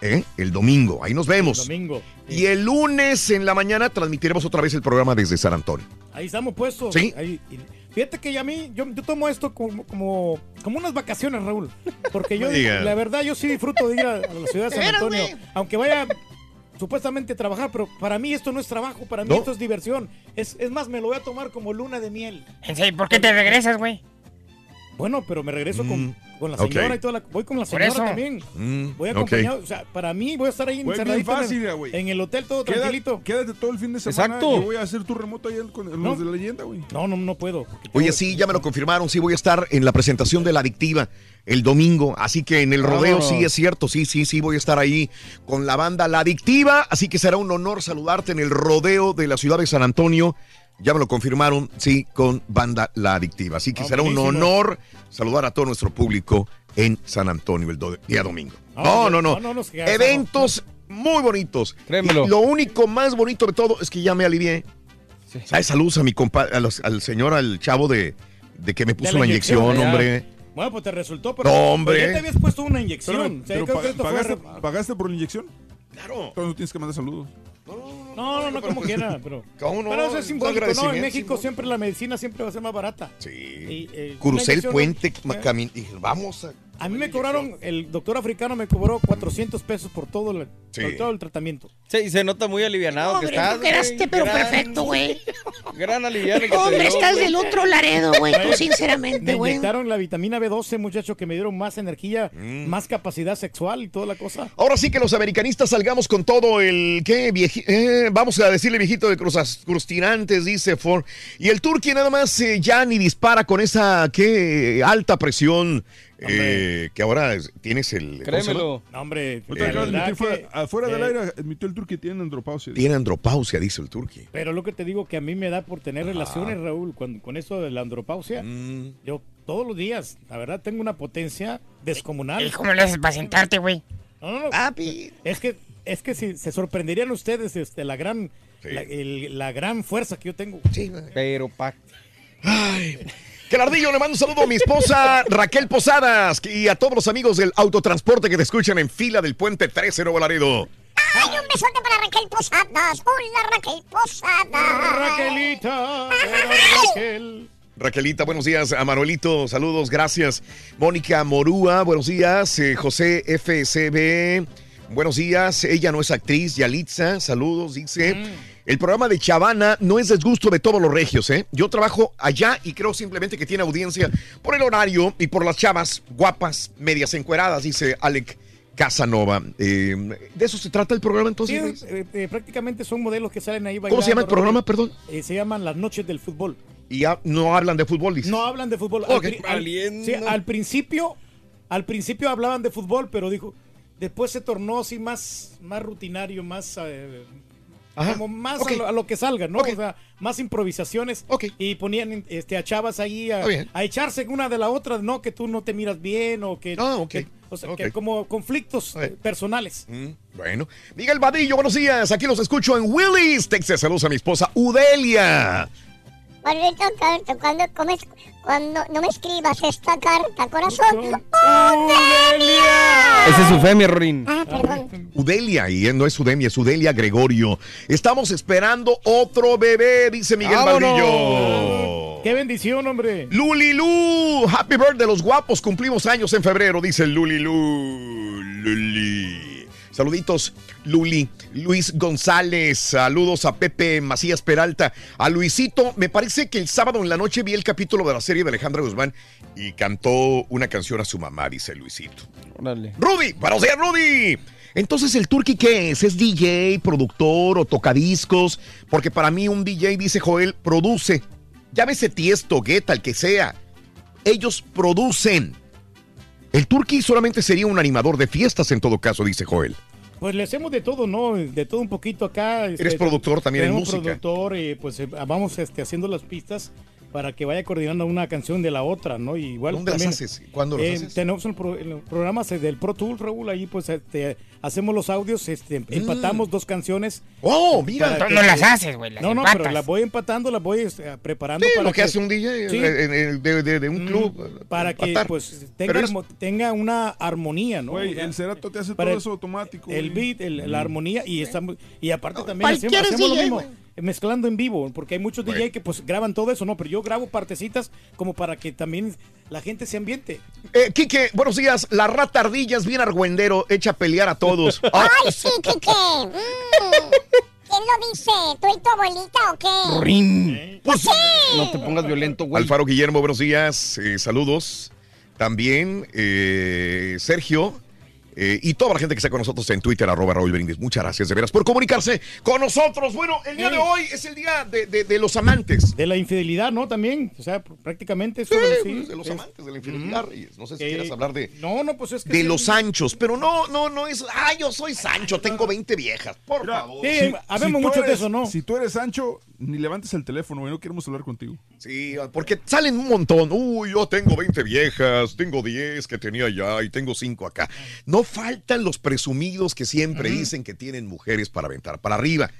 ¿eh? El domingo, ahí nos vemos. Domingo. Y el lunes en la mañana transmitiremos otra vez el programa desde San Antonio. Ahí estamos puestos. Sí. Ahí- y fíjate que a mí, yo, yo tomo esto como, como, como unas vacaciones, Raúl. Porque yo, la verdad, yo sí disfruto de ir a, a la ciudad de San Antonio. Aunque vaya supuestamente a trabajar, pero para mí esto no es trabajo, para mí No. esto es diversión. Es, es más, me lo voy a tomar como luna de miel. ¿En serio? ¿Por qué te regresas, güey? Bueno, pero me regreso con, Mm, con la ok. señora y toda la... Voy con la Por señora eso. también. Mm, Voy acompañado, o sea, para mí voy a estar ahí en el- fácil, en el hotel todo Queda- tranquilito. Quédate todo el fin de semana. Exacto. Yo voy a hacer tu remoto ahí con los No. de la leyenda, güey. No, no, no puedo. Oye, tengo- sí, ya me lo confirmaron, sí voy a estar en la presentación de La Adictiva el domingo, así que en el rodeo sí es cierto, sí, sí, sí voy a estar ahí con la banda La Adictiva, así que será un honor saludarte en el rodeo de la ciudad de San Antonio. Ya me lo confirmaron, sí, con banda La Adictiva. Así que Ah, será un honor saludar a todo nuestro público en San Antonio el do- día domingo. Ah, No, no, no. Eventos muy bonitos. Créemelo. Y lo único más bonito de todo es que ya me alivié. ¿Sabes? Saludos a mi compa, a los- al señor, al chavo de, de que me puso la inyección, hombre. Bueno, pues te resultó, pero, No, hombre. pero ya te habías puesto una inyección. Pero, O sea, pero creo pa- que esto fue pagaste, re- ¿pagaste por la inyección? Claro. Entonces no tienes que mandar saludos. No, no, no, como quiera, pero. ¿Cómo no? Pero eso es simbólico, ¿no? En México siempre la medicina siempre va a ser más barata. Sí. Eh, Crucé el puente, dije, vamos a... A mí me cobraron, el doctor africano me cobró 400 pesos por todo el, Sí. por todo el tratamiento. Sí, y se nota muy alivianado que Hombre, estás. tú quedaste pero Gran- perfecto, güey. Gran aliviano que te Hombre, dio, estás del otro Laredo, güey, tú Me sinceramente, güey. inyectaron la vitamina B12, muchacho, que me dieron más energía, Mm. más capacidad sexual y toda la cosa. Ahora sí que los americanistas salgamos con todo el que vamos a decirle viejito de cruzas crustirantes, dice Ford. Y el Turquía nada más eh, ya ni dispara con esa que alta presión eh, que ahora es- tienes el. Créemelo. No, hombre, admitir fuera, que- afuera del eh, aire admitió el tour que tiene andropausia. Tiene andropausia, dice el Turquía. Pero lo que te digo que a mí me da por tener relaciones, Raúl, con, con eso de la andropausia. Mm. Yo todos los días, la verdad, tengo una potencia descomunal. ¿Y cómo le haces para sentarte, güey? No, no, no. Es que, es que si se sorprenderían ustedes este, la gran, la, el- la gran fuerza que yo tengo. Pero, pa. Que el ardillo le mando un saludo a mi esposa Raquel Posadas y a todos los amigos del autotransporte que te escuchan en fila del puente 13 Nuevo Laredo. Ay, un besote para Raquel Posadas. Hola, Raquel Posadas. Raquelita, Raquel. Raquelita, buenos días. A Manuelito, saludos, gracias. Mónica Morúa, buenos días. Eh, José FCB, buenos días. Ella no es actriz. Yalitza, saludos, dice. El programa de Chavana no es desgusto de todos los regios, ¿eh? Yo trabajo allá y creo simplemente que tiene audiencia por el horario y por las chavas guapas, medias encueradas, dice Alec Casanova. Eh, ¿De eso se trata el programa Sí, entonces? eh, eh, prácticamente son modelos que salen ahí bailando. ¿Cómo se llama el programa, perdón? Eh, se llaman Las Noches del Fútbol. Y ya no hablan de fútbol, dice. No hablan de fútbol. Al, sí, al principio, al principio hablaban de fútbol, pero dijo, después se tornó así más, más rutinario, más, como más a, lo, a lo que salga, ¿no? O sea, más improvisaciones. Y ponían este, a chavas ahí a, a echarse una de la otra, no que tú no te miras bien o que, Ah, ok. que- o sea, que como conflictos personales. Bueno, Miguel Vadillo, buenos días. Aquí los escucho en Willis, Texas. Saludos a mi esposa Udelia. Bonito, carta, cuando comes, cuando no me escribas esta carta, corazón. Ese es su fe, mi Rorín. Ah, perdón. Udelia, y no es Udemia, es Udelia Gregorio. Estamos esperando otro bebé, dice Miguel. Vadillo. ¡Qué bendición, hombre! Lulilú, happy birthday los guapos, cumplimos años en febrero, dice Lulilú. Luli. Saluditos, Luli. Luis González, saludos a Pepe Macías Peralta. A Luisito, me parece que el sábado en la noche vi el capítulo de la serie de Alejandra Guzmán y cantó una canción a su mamá, dice Luisito. Órale. Rudy, buenos días, Rudy. Entonces, ¿el Turqui qué es? ¿Es DJ, productor o tocadiscos? Porque para mí un DJ, dice Joel, produce. Llámese Tiesto, Guetta, el que sea. Ellos producen. El Turqui solamente sería un animador de fiestas en todo caso, dice Joel. Pues le hacemos de todo, ¿no? De todo un poquito acá. este, Eres productor también en música. productor y pues eh, vamos este, haciendo las pistas para que vaya coordinando una canción de la otra, ¿no? Y igual ¿Dónde las también, haces? ¿Cuándo las eh, haces? Tenemos el pro- los programas eh, del Pro Tool, Raúl, ahí pues este, hacemos los audios, este, Mm. empatamos dos canciones. Oh, mira. que- no las haces, güey, las No, no, empatas. pero las voy empatando, las voy este, preparando Sí, para lo que hace un DJ Sí. eh, en- en- de, de- de un Mm, club. para que empatar. pues tenga, Pero es- armo- tenga una armonía, ¿no? Güey, O sea, el Cerato te hace todo el- eso automático. el güey. beat, el- la armonía y estamos y aparte también cualquiera hacemos, hacemos lo DJ, mismo, güey. Mezclando en vivo, porque hay muchos DJ que pues graban todo eso, no, pero yo grabo partecitas como para que también la gente se ambiente. Eh, Quique, buenos días. La rata ardilla es bien argüendero, echa a pelear a todos. Ah, Ay, sí, Kike. Mm. ¿Quién lo dice? ¿Tú y tu abuelita o qué? Rorín. Pues sí. No te pongas violento, güey. Alfaro Guillermo, buenos días. eh, saludos. También eh, Sergio. Eh, y toda la gente que está con nosotros en Twitter, arroba Raúl Brindis. Muchas gracias de veras por comunicarse con nosotros. Bueno, el día de Sí. hoy es el día de, de- de los amantes. De la infidelidad, ¿no? También, o sea, prácticamente eso Sí, sí, pues, de los es- amantes de la infidelidad, Reyes. No sé si Eh, quieras hablar de, No, no, pues es que de sí. los Sanchos, pero no, no, no es. Ah, yo soy Sancho, tengo 20 viejas. Por favor. Sí, habemos tú mucho de eso, ¿no? Si tú eres Sancho, ni levantes el teléfono, güey. No queremos hablar contigo. Sí, porque salen un montón. Uy, yo tengo 20 viejas, tengo 10 que tenía allá y tengo 5 acá. No faltan los presumidos que siempre dicen que tienen mujeres para aventar para arriba.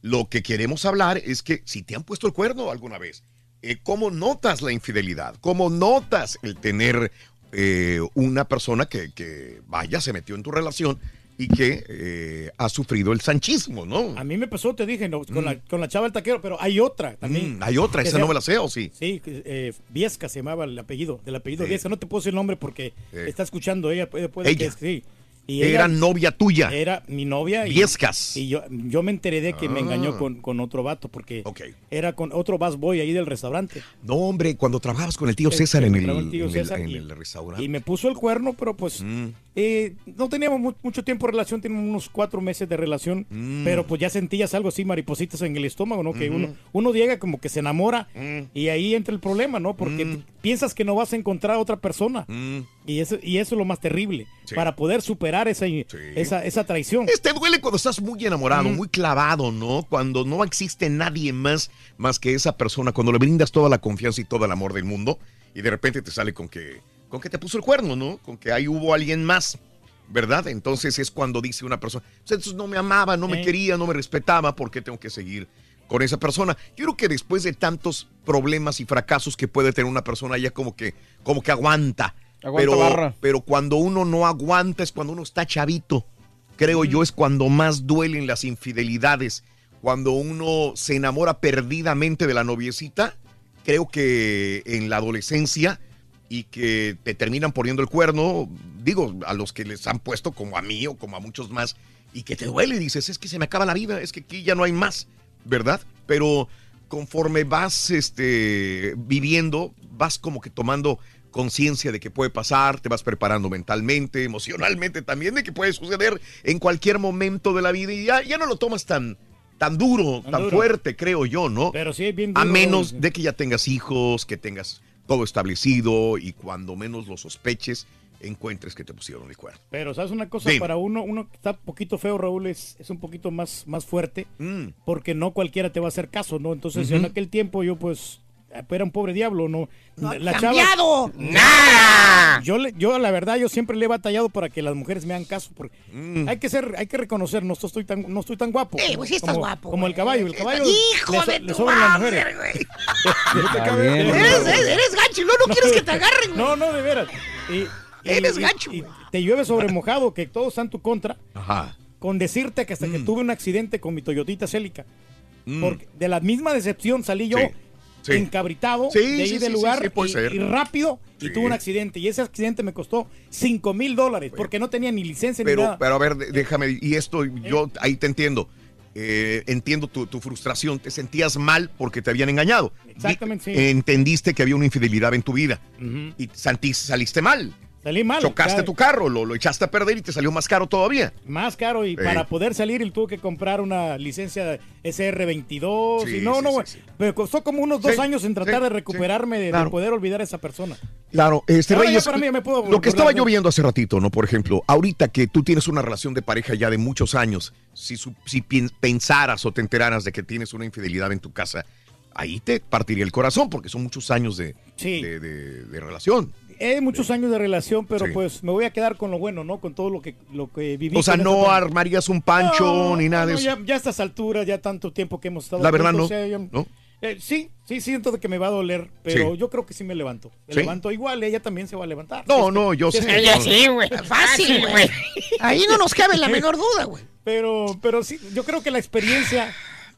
Lo que queremos hablar es que si te han puesto el cuerno alguna vez, eh, ¿cómo notas la infidelidad? ¿Cómo notas el tener eh, una persona que, que, vaya, se metió en tu relación y que eh, ha sufrido el sanchismo, ¿no? A mí me pasó, te dije, no, con, la, con la chava del taquero, pero hay otra también. Mm, hay otra, esa no me la sé, ¿o sí? Sí, eh, Viesca se llamaba el apellido, del apellido. Viesca. No te puedo decir el nombre porque está escuchando ella. Puede, puede Ella. que- sí. Y Era novia tuya. Era mi novia. Y, Viescas. Y yo, yo me enteré de que me Ah. engañó con, con otro vato porque Ok. era con otro bus boy ahí del restaurante. No, hombre, cuando trabajabas con el tío Sí, César en el, trabajaba el tío en el- César en y- el restaurante. Y me puso el cuerno, pero pues Mm. Eh, no teníamos mu- mucho tiempo de relación, teníamos unos cuatro meses de relación, Mm. pero pues ya sentías algo así, maripositas en el estómago, ¿no? Que uno, uno llega como que se enamora Mm. y ahí entra el problema, ¿no? Porque t- piensas que no vas a encontrar a otra persona Mm. y, eso, y eso es lo más terrible, Sí. para poder superar esa, esa, esa traición. Te duele cuando estás muy enamorado, muy clavado, ¿no? Cuando no existe nadie más más que esa persona, cuando le brindas toda la confianza y todo el amor del mundo y de repente te sale con que con que te puso el cuerno, ¿no? Con que ahí hubo alguien más, ¿verdad? Entonces es cuando dice una persona, "Pues entonces no me amaba, no me quería, no me respetaba, ¿por qué tengo que seguir con esa persona? Yo creo que después de tantos problemas y fracasos que puede tener una persona ya como que como que aguanta. Aguanta pero, barra. pero cuando uno no aguanta es cuando uno está chavito. Creo yo es cuando más duelen las infidelidades. Cuando uno se enamora perdidamente de la noviecita, creo que en la adolescencia y que te terminan poniendo el cuerno, digo, a los que les han puesto como a mí o como a muchos más, y que te duele y dices, es que se me acaba la vida, es que aquí ya no hay más, ¿verdad? Pero conforme vas este, viviendo, vas como que tomando conciencia de que puede pasar, te vas preparando mentalmente, emocionalmente también, de que puede suceder en cualquier momento de la vida y ya, ya no lo tomas tan, tan duro, tan, duro. fuerte, creo yo, ¿no? Pero sí bien A menos de que ya tengas hijos, que tengas todo establecido y cuando menos lo sospeches, encuentres que te pusieron el cuerno. Pero, ¿sabes una cosa? Dime. Para uno, uno que está un poquito feo, Raúl, es, es un poquito más, más fuerte, Mm. porque no cualquiera te va a hacer caso, ¿no? Entonces, en aquel tiempo yo, pues, era un pobre diablo, ¿no? ha la cambiado. ¡Nada! Yo, yo, la verdad, yo siempre le he batallado para que las mujeres me hagan caso, porque Mm. hay que ser, hay que reconocer, no estoy tan, no estoy tan guapo. Eh, como- pues sí estás como- guapo, Como el caballo, el caballo. Hijo le, so- de le tu madre, güey. No Eres, eres, eres gancho luego no quieres que te agarren. güey. No, no, de veras. Y- Eres y- gacho, y te llueve sobre mojado, que todos están en tu contra. Ajá. Con decirte que hasta que tuve un accidente con mi Toyotita Celica. Mm. Porque de la misma decepción salí yo Sí, sí. encabritado Sí, de ahí sí, del lugar y, rápido y Sí. tuve un accidente. Y ese accidente me costó 5 mil dólares porque no tenía ni licencia ni nada. pero a ver, déjame, y esto yo ahí te entiendo. Eh, entiendo tu, tu frustración, te sentías mal porque te habían engañado. Exactamente, sí. Di- Entendiste que había una infidelidad en tu vida y saliste mal. Salí mal. Chocaste tu carro, lo, lo echaste a perder y te salió más caro todavía. Más caro y para poder salir él tuvo que comprar una licencia SR22 Sí, y no, sí, no, sí. Me costó como unos dos años en tratar de recuperarme, de- poder olvidar a esa persona. Claro, este Ahora Reyes, para mí ya me puedo lo que estaba yo viendo hace ratito, ¿no? Por ejemplo, ahorita que tú tienes una relación de pareja ya de muchos años, si, si pensaras o te enteraras de que tienes una infidelidad en tu casa, ahí te partiría el corazón porque son muchos años de, Sí. de, de- de relación. He muchos años de relación, pero Sí. pues me voy a quedar con lo bueno, ¿no? Con todo lo que, lo que viví. O sea, no armarías un pancho No, ni nada de no, eso. Ya, ya a estas alturas, ya tanto tiempo que hemos estado. La verdad juntos, no, o sea, ya- ¿no? Eh, sí, sí, siento de que me va a doler, pero Sí. yo creo que sí me levanto. Me ¿Sí? levanto igual, ella también se va a levantar. No, Si es que- no, yo si es sé. que- Ella sí, güey. Fácil, güey. Ahí no nos cabe la menor duda, güey. Pero, pero sí, yo creo que la experiencia.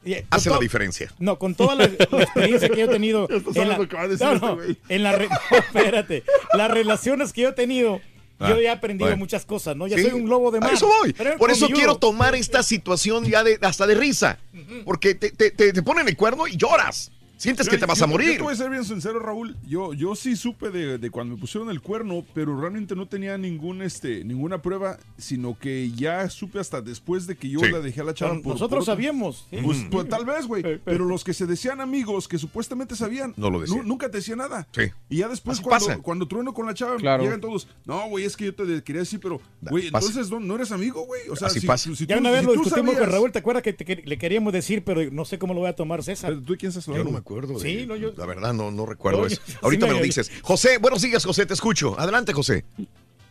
Eh, Hace la diferencia. No, con toda la, la experiencia que yo he tenido. Sabes en la- no, este no, en la re- no, espérate. Las relaciones que yo he tenido, Ah, yo ya he aprendido bueno. muchas cosas, ¿no? Ya Sí, soy un lobo de mar. A eso voy. Por eso quiero tomar esta situación ya de hasta de risa. Porque te, te- te- te ponen el cuerno y lloras. Sientes que te vas yo- a morir. Yo te voy a ser bien sincero, Raúl. Yo, yo sí supe de, de cuando me pusieron el cuerno, pero realmente no tenía ningún, este, ninguna prueba, sino que ya supe hasta después de que yo Sí. la dejé a la chava. Por- nosotros por sabíamos. ¿sí? Pues, pues, tal vez, güey. Pero los que se decían amigos, que supuestamente sabían, No lo decían. nu- nunca te decían nada. Sí. Y ya después, cuando, pasa. cuando trueno con la chava, Claro. llegan todos. No, güey, es que yo te quería decir, pero, güey, entonces no, no eres amigo, güey. O sea, Así si, pasa. si Ya tú- una vez si lo discutimos con Raúl, ¿te acuerdas que te- que le queríamos decir, pero no sé cómo lo voy a tomar César? ¿Tú quién estás Yo no me acuerdo. De- Sí, no, yo- La verdad, no, no recuerdo No, eso. yo- sí Ahorita me me lo dices. José, buenos días, José, te escucho. Adelante, José.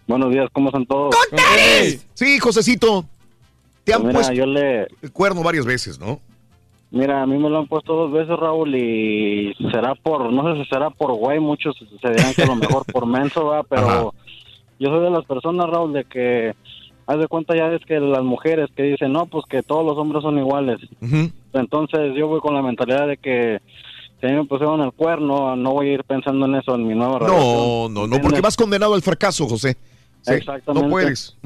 Buenos días, ¿cómo están todos? Sí, Josecito. Te han Pues mira, puesto yo le... el cuerno varias veces, ¿no? Mira, a mí me lo han puesto dos veces, Raúl, y será por, no sé si será por güey, muchos se dirán que a lo mejor por menso, va, pero Ajá. yo soy de las personas, Raúl, de que, haz de cuenta ya es que las mujeres que dicen, no, pues que todos los hombres son iguales. Ujú. Entonces yo voy con la mentalidad de que si me pusieron el cuerno, no voy a ir pensando en eso en mi nueva relación. No, no, no, porque vas condenado al fracaso, José. Sí, Exactamente. No puedes.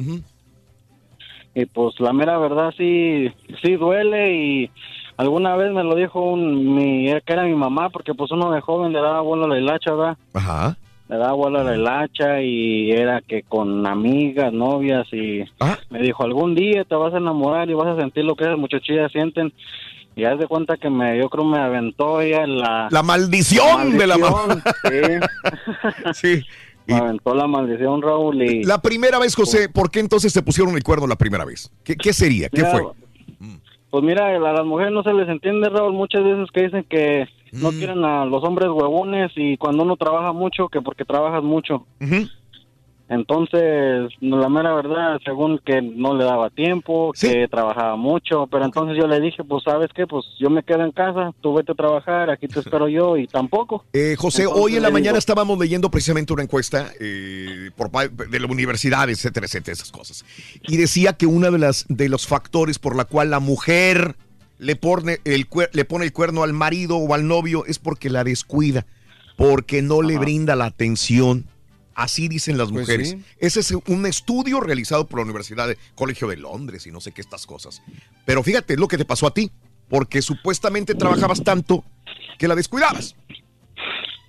Y pues la mera verdad sí, sí duele y alguna vez me lo dijo un, mi, que era mi mamá, porque pues uno de joven le daba vuelo a la hilacha, ¿verdad? Ajá. Le daba vuelo a la hilacha y era que con amigas, novias y Ah. me dijo, algún día te vas a enamorar y vas a sentir lo que esas muchachillas sienten. Y haz de cuenta que me, yo creo me aventó ella la... La maldición, de la mamá. maldición, Sí. Sí, me aventó la maldición, Raúl, y... La primera vez, José, ¿por qué entonces te pusieron el cuerno la primera vez? ¿Qué, qué sería? ¿Qué Mira, fue? Pues mira, a las mujeres no se les entiende, Raúl, muchas veces que dicen que no Mm. quieren a los hombres huevones y cuando uno trabaja mucho, que porque trabajas mucho. Ujú. Entonces, la mera verdad, según que no le daba tiempo, que trabajaba mucho, pero entonces yo le dije, pues sabes qué, pues yo me quedo en casa, tú vete a trabajar, aquí te espero yo y tampoco. Eh, José, Entonces hoy en la mañana digo, estábamos leyendo precisamente una encuesta eh, por, de la universidad, etcétera, etcétera, esas cosas. Y decía que uno de, las, de los factores por la cual la mujer le pone, el, le pone el cuerno al marido o al novio es porque la descuida, porque no le brinda la atención. Así dicen las Pues mujeres. sí. Ese es un estudio realizado por la Universidad de Colegio de Londres y no sé qué estas cosas. Pero fíjate, lo que te pasó a ti, porque supuestamente trabajabas tanto que la descuidabas.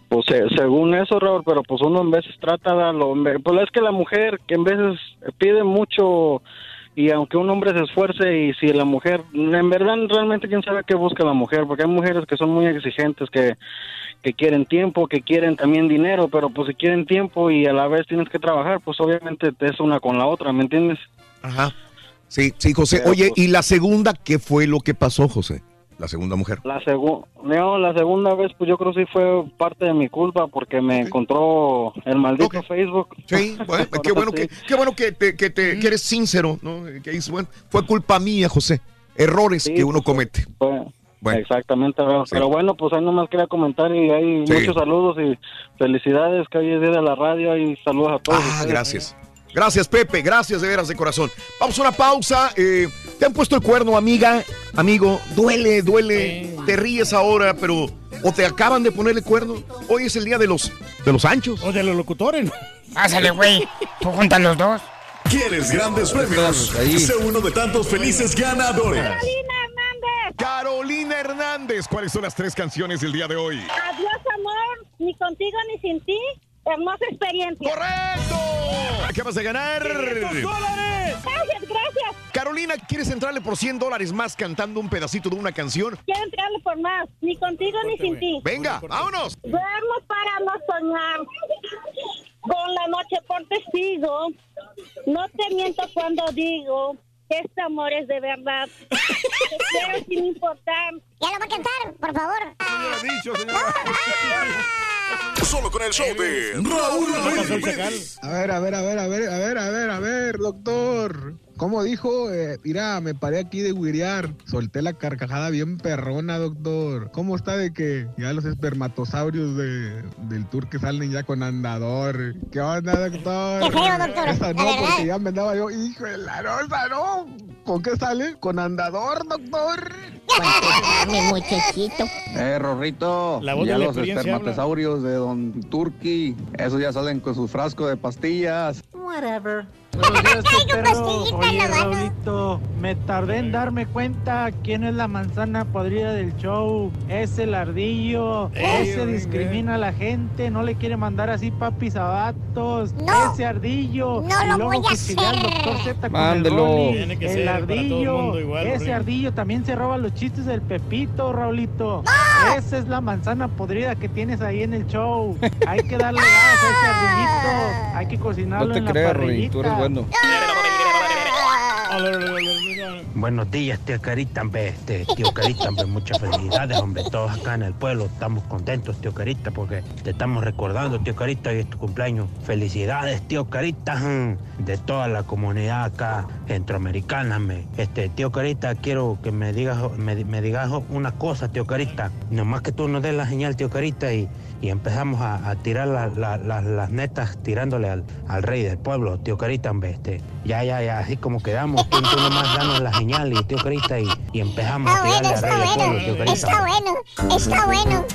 Pues eh, según eso, Raúl, pero pues uno en veces trata de lo, pues es que la mujer que en veces pide mucho y aunque un hombre se esfuerce y si la mujer, en verdad realmente quién sabe qué busca la mujer, porque hay mujeres que son muy exigentes, que, que quieren tiempo, que quieren también dinero, pero pues si quieren tiempo y a la vez tienes que trabajar, pues obviamente es una con la otra, ¿me entiendes? Ajá. Sí, sí, José. Oye, pues- ¿y la segunda qué fue lo que pasó, José? La segunda mujer. La, segu no, la segunda vez, pues yo creo que sí fue parte de mi culpa porque me encontró el maldito Facebook. Sí, bueno, qué bueno que, qué bueno que, te, que, te- que eres sincero, ¿no? Que dices, bueno, fue culpa mía, José. Errores Sí, que uno pues, comete. Fue- Exactamente, pero, pero bueno, pues ahí nomás quería comentar y hay Sí. muchos saludos y felicidades que hoy es día de la radio y saludos a todos. Ah, gracias. Gracias, Pepe. Gracias de veras de corazón. Vamos a una pausa. Eh, ¿Te han puesto el cuerno, amiga? Amigo, duele, duele. Te ríes ahora, pero. ¿O te acaban de poner el cuerno? Hoy es el día de los, de los anchos. O de los locutores. Pásale, güey. Tú juntas los dos. ¿Quieres grandes premios? Sé uno de tantos felices ganadores. Carolina Hernández, ¿cuáles son las tres canciones del día de hoy? Adiós, amor. Ni contigo ni sin ti. Hermosa experiencia. ¡Correcto! Acabas de ganar. Gracias, gracias. Carolina, ¿quieres entrarle por 100 dólares más cantando un pedacito de una canción? Quiero entrarle por más. Ni contigo ni sin ti. Venga, vámonos. Duermo para no soñar. Con la noche por testigo. No te miento cuando digo este amor es de verdad. Te quiero sin importar. Ya lo va a cantar, por favor. Solo con el show de Raúl Brindis. A ver, a ver, a ver, a ver, a ver, a ver, a ver, doctor. ¿Cómo dijo? Eh, mira, me paré aquí de huirear. Solté la carcajada bien perrona, doctor. ¿Cómo está de que ya los espermatosaurios de, del tour que salen ya con andador? ¿Qué onda, doctor? Qué feo, doctor, Esa no, verdad. porque ya me andaba yo, hijo de la rosa, no. ¿Con qué sale? Con andador, doctor. Mi muchachito. Eh, Rorrito, La voz ya de la los espermatosaurios de Don Turkey, esos ya salen con sus frascos de pastillas. Whatever. Buenos días, perro. Oye, Raulito, me tardé en darme cuenta quién es la manzana podrida del show. Es el ardillo. Ey, Ese discrimina a la gente. No le quiere mandar así papis a vatos. No. Ese ardillo. No y lo luego voy a al hacer. doctor Z con Mándelo. el Rolly. Tiene que el ser ardillo. igual, ese ardillo también se roba los chistes del Pepito, Raulito. Esa es la manzana podrida que tienes ahí en el show. Hay que darle gas a ese ardillito. Hay que cocinarlo No te en la creas, parrillita. Bueno. Buenos días, tío Carita, hombre, este, tío Carita, hombre, muchas felicidades, hombre, todos acá en el pueblo estamos contentos, tío Carita, porque te estamos recordando, tío Carita, hoy es tu cumpleaños. Felicidades, tío Carita, mm, de toda la comunidad acá centroamericana, hombre. Este, tío Carita, quiero que me digas, me, me digas una cosa, tío Carita, nomás que tú nos des la señal, tío Carita, y, y empezamos a, a tirar la- la- la- las netas tirándole al, al rey del pueblo, tío Carita, este, ya, ya, ya, así como quedamos, tú, tú nomás danos la señal, y tío Carita, y, y empezamos a Está tirarle bueno, al está rey del pueblo, tío bueno. Carita. Está bueno, está bueno.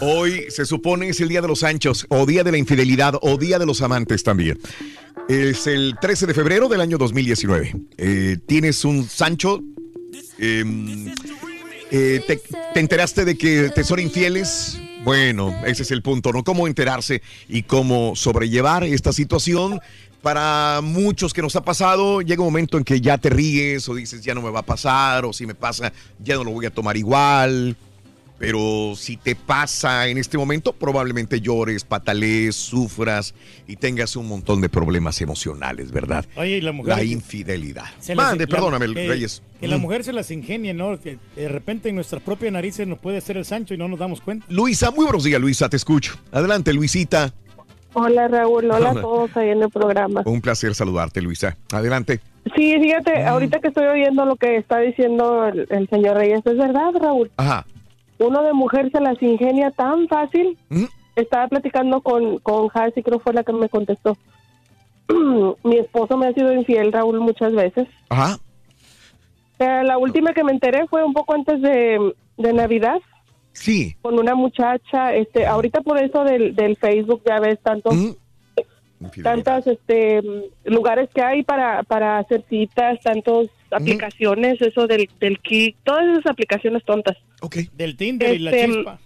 Hoy se supone es el Día de los Anchos, o Día de la Infidelidad, o Día de los Amantes también. Es el 13 de febrero del año 2019. Eh, Tienes un Sancho. em, eh, te, te enteraste de que te son infieles? Bueno, ese es el punto, ¿no? Cómo enterarse y cómo sobrellevar esta situación. Para muchos que nos ha pasado, llega un momento en que ya te ríes o dices, ya no me va a pasar, o si me pasa, ya no lo voy a tomar igual. Pero si te pasa en este momento, probablemente llores, patalees, sufras y tengas un montón de problemas emocionales, ¿verdad? Oye, y la mujer- La infidelidad. Se las- Mande, la- perdóname, que- Reyes. Que la Mm. mujer se las ingenie, ¿no? Que de repente en nuestras propias narices nos puede hacer el Sancho y no nos damos cuenta. Luisa, muy buenos días, Luisa, te escucho. Adelante, Luisita. Hola Raúl, hola Hola. a todos ahí en el programa. Un placer saludarte, Luisa. Adelante. Sí, fíjate, ahorita que estoy oyendo lo que está diciendo el, el señor Reyes, es verdad, Raúl. Ajá. Uno de mujer se las ingenia tan fácil. Estaba platicando con, con Halsey, creo fue la que me contestó. Mi esposo me ha sido infiel, Raúl, muchas veces. Ajá. Eh, la última que me enteré fue un poco antes de, de Navidad. Sí. Con una muchacha, este, ahorita por eso del, del Facebook ya ves tantos, tantas, este, mm, lugares que hay para, para hacer citas, tantas aplicaciones, eso del, del Kik, todas esas aplicaciones tontas. Del Tinder y la Este, chispa.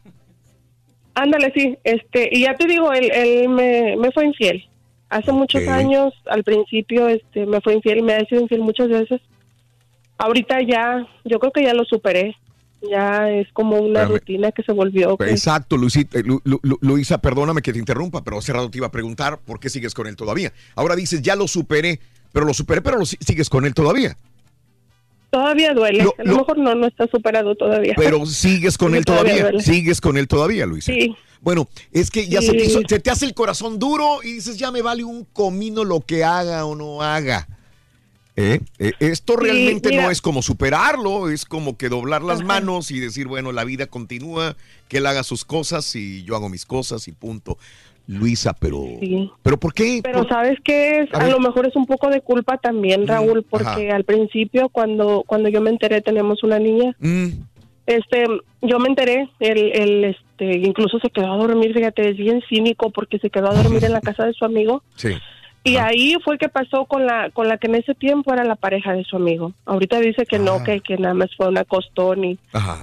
Ándale, sí, este, y ya te digo, él, él me, me fue infiel. Hace muchos Ok. años, al principio, este, me fue infiel, me ha sido infiel muchas veces. Ahorita ya, yo creo que ya lo superé. Ya es como una Espérame. rutina que se volvió. Exacto, Luisita, eh, Lu- Lu- Lu- Luisa, perdóname que te interrumpa, pero hace rato te iba a preguntar por qué sigues con él todavía. Ahora dices, ya lo superé, pero lo superé, pero lo si- sigues con él todavía. Todavía duele. Lo- a lo, lo- mejor no, no está superado todavía. Pero sigues con Sí, él todavía. Sigues con él todavía, Luisa. Sí. Bueno, es que ya Sí. se, te hizo- se te hace el corazón duro y dices, ya me vale un comino lo que haga o no haga. ¿Eh? Eh, Esto realmente no es como superarlo, es como que doblar las Ajá. manos y decir, bueno, la vida continúa, que él haga sus cosas y yo hago mis cosas y punto. Luisa, pero... Sí. ¿Pero por qué? Pero ¿Por- sabes qué es, A a, lo mejor es un poco de culpa también, Raúl, porque ajá. al principio cuando cuando yo me enteré tenemos una niña, Mm, este, yo me enteré, él, él, este, incluso se quedó a dormir, fíjate, es bien cínico porque se quedó a dormir en la casa de su amigo sí. Y ahí fue que pasó con la con la que en ese tiempo era la pareja de su amigo. Ahorita dice que no, que, que nada más fue una costón y,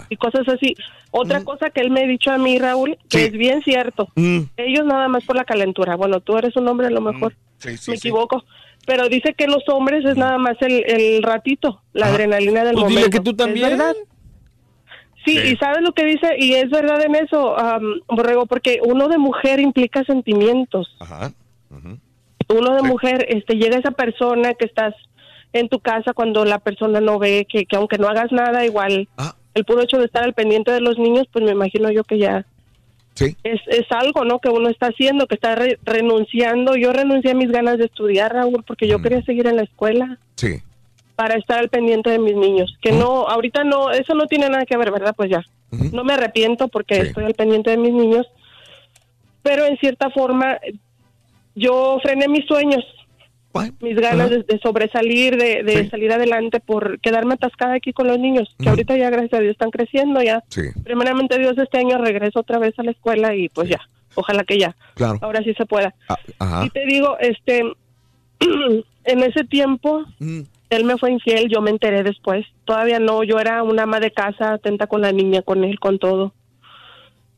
y cosas así. Otra cosa que él me ha dicho a mí, Raúl, que Sí. es bien cierto. Mm, Ellos nada más por la calentura. Bueno, tú eres un hombre a lo mejor sí, sí, me equivoco. Pero dice que los hombres es nada más el, el ratito, la adrenalina del Pues momento. dile que tú ¿Es también. verdad? Sí, Sí. y sabes lo que dice, y es verdad en eso, am, Borrego, porque uno de mujer implica sentimientos. Ajá. ujú. Uno de Sí. mujer, este, llega esa persona que estás en tu casa cuando la persona no ve, que, que aunque no hagas nada, igual Ah. el puro hecho de estar al pendiente de los niños, pues me imagino yo que ya Sí. es, es algo, ¿no? Que uno está haciendo, que está re- renunciando. Yo renuncié a mis ganas de estudiar, Raúl, porque yo Mm. quería seguir en la escuela Sí. para estar al pendiente de mis niños. Que no, ahorita no, eso no tiene nada que ver, ¿verdad? Pues ya. No me arrepiento porque Sí. estoy al pendiente de mis niños, pero en cierta forma yo frené mis sueños, Bueno, mis ganas de, de sobresalir, de, de Sí. salir adelante por quedarme atascada aquí con los niños, que ahorita ya gracias a Dios están creciendo ya. Sí, Primeramente Dios este año regreso otra vez a la escuela y pues Sí. ya, ojalá que ya, claro. ahora sí se pueda. Ah. Y te digo, este, en ese tiempo Mm, él me fue infiel, yo me enteré después. Todavía no, yo era una ama de casa, atenta con la niña, con él, con todo.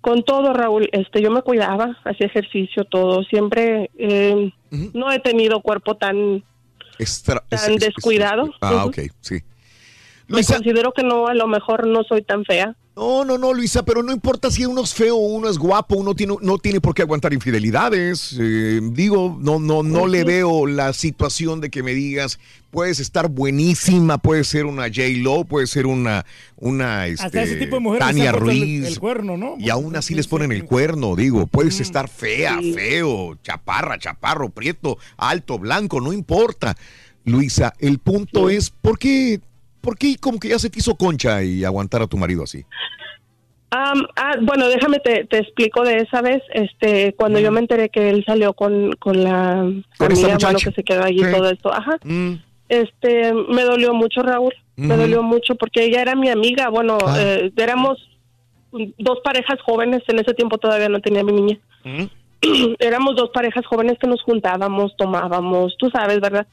Con todo, Raúl, este, yo me cuidaba, hacía ejercicio, todo. Siempre eh, no he tenido cuerpo tan, extra- tan descuidado. Ah, Ujú. ok, sí. Me considero que no, a lo mejor no soy tan fea. No, no, no, Luisa, pero no importa si uno es feo o uno es guapo, uno tiene, no tiene por qué aguantar infidelidades. Eh, digo, no, no, no le veo la situación de que me digas, puedes estar buenísima, puedes ser una J Lo, puedes ser una, una Hasta este, ese tipo de mujeres Tania el- Ruiz. el cuerno, ¿no? Y aún así les ponen el cuerno, digo, puedes Mm, estar fea, Sí. feo, chaparra, chaparro, prieto, alto, blanco, no importa. Luisa, el punto es, ¿por qué, ¿por qué como que ya se te hizo concha y aguantar a tu marido así? Am, ah, bueno, déjame te, te explico de esa vez, este, cuando yo me enteré que él salió con, con la Con amiga, que se quedó allí Sí. todo esto, ajá. Mm, Este, me dolió mucho, Raúl. Me dolió mucho porque ella era mi amiga. Bueno, Ah. eh, éramos dos parejas jóvenes. En ese tiempo todavía no tenía mi niña. mm, éramos dos parejas jóvenes que nos juntábamos, tomábamos, tú sabes, ¿verdad?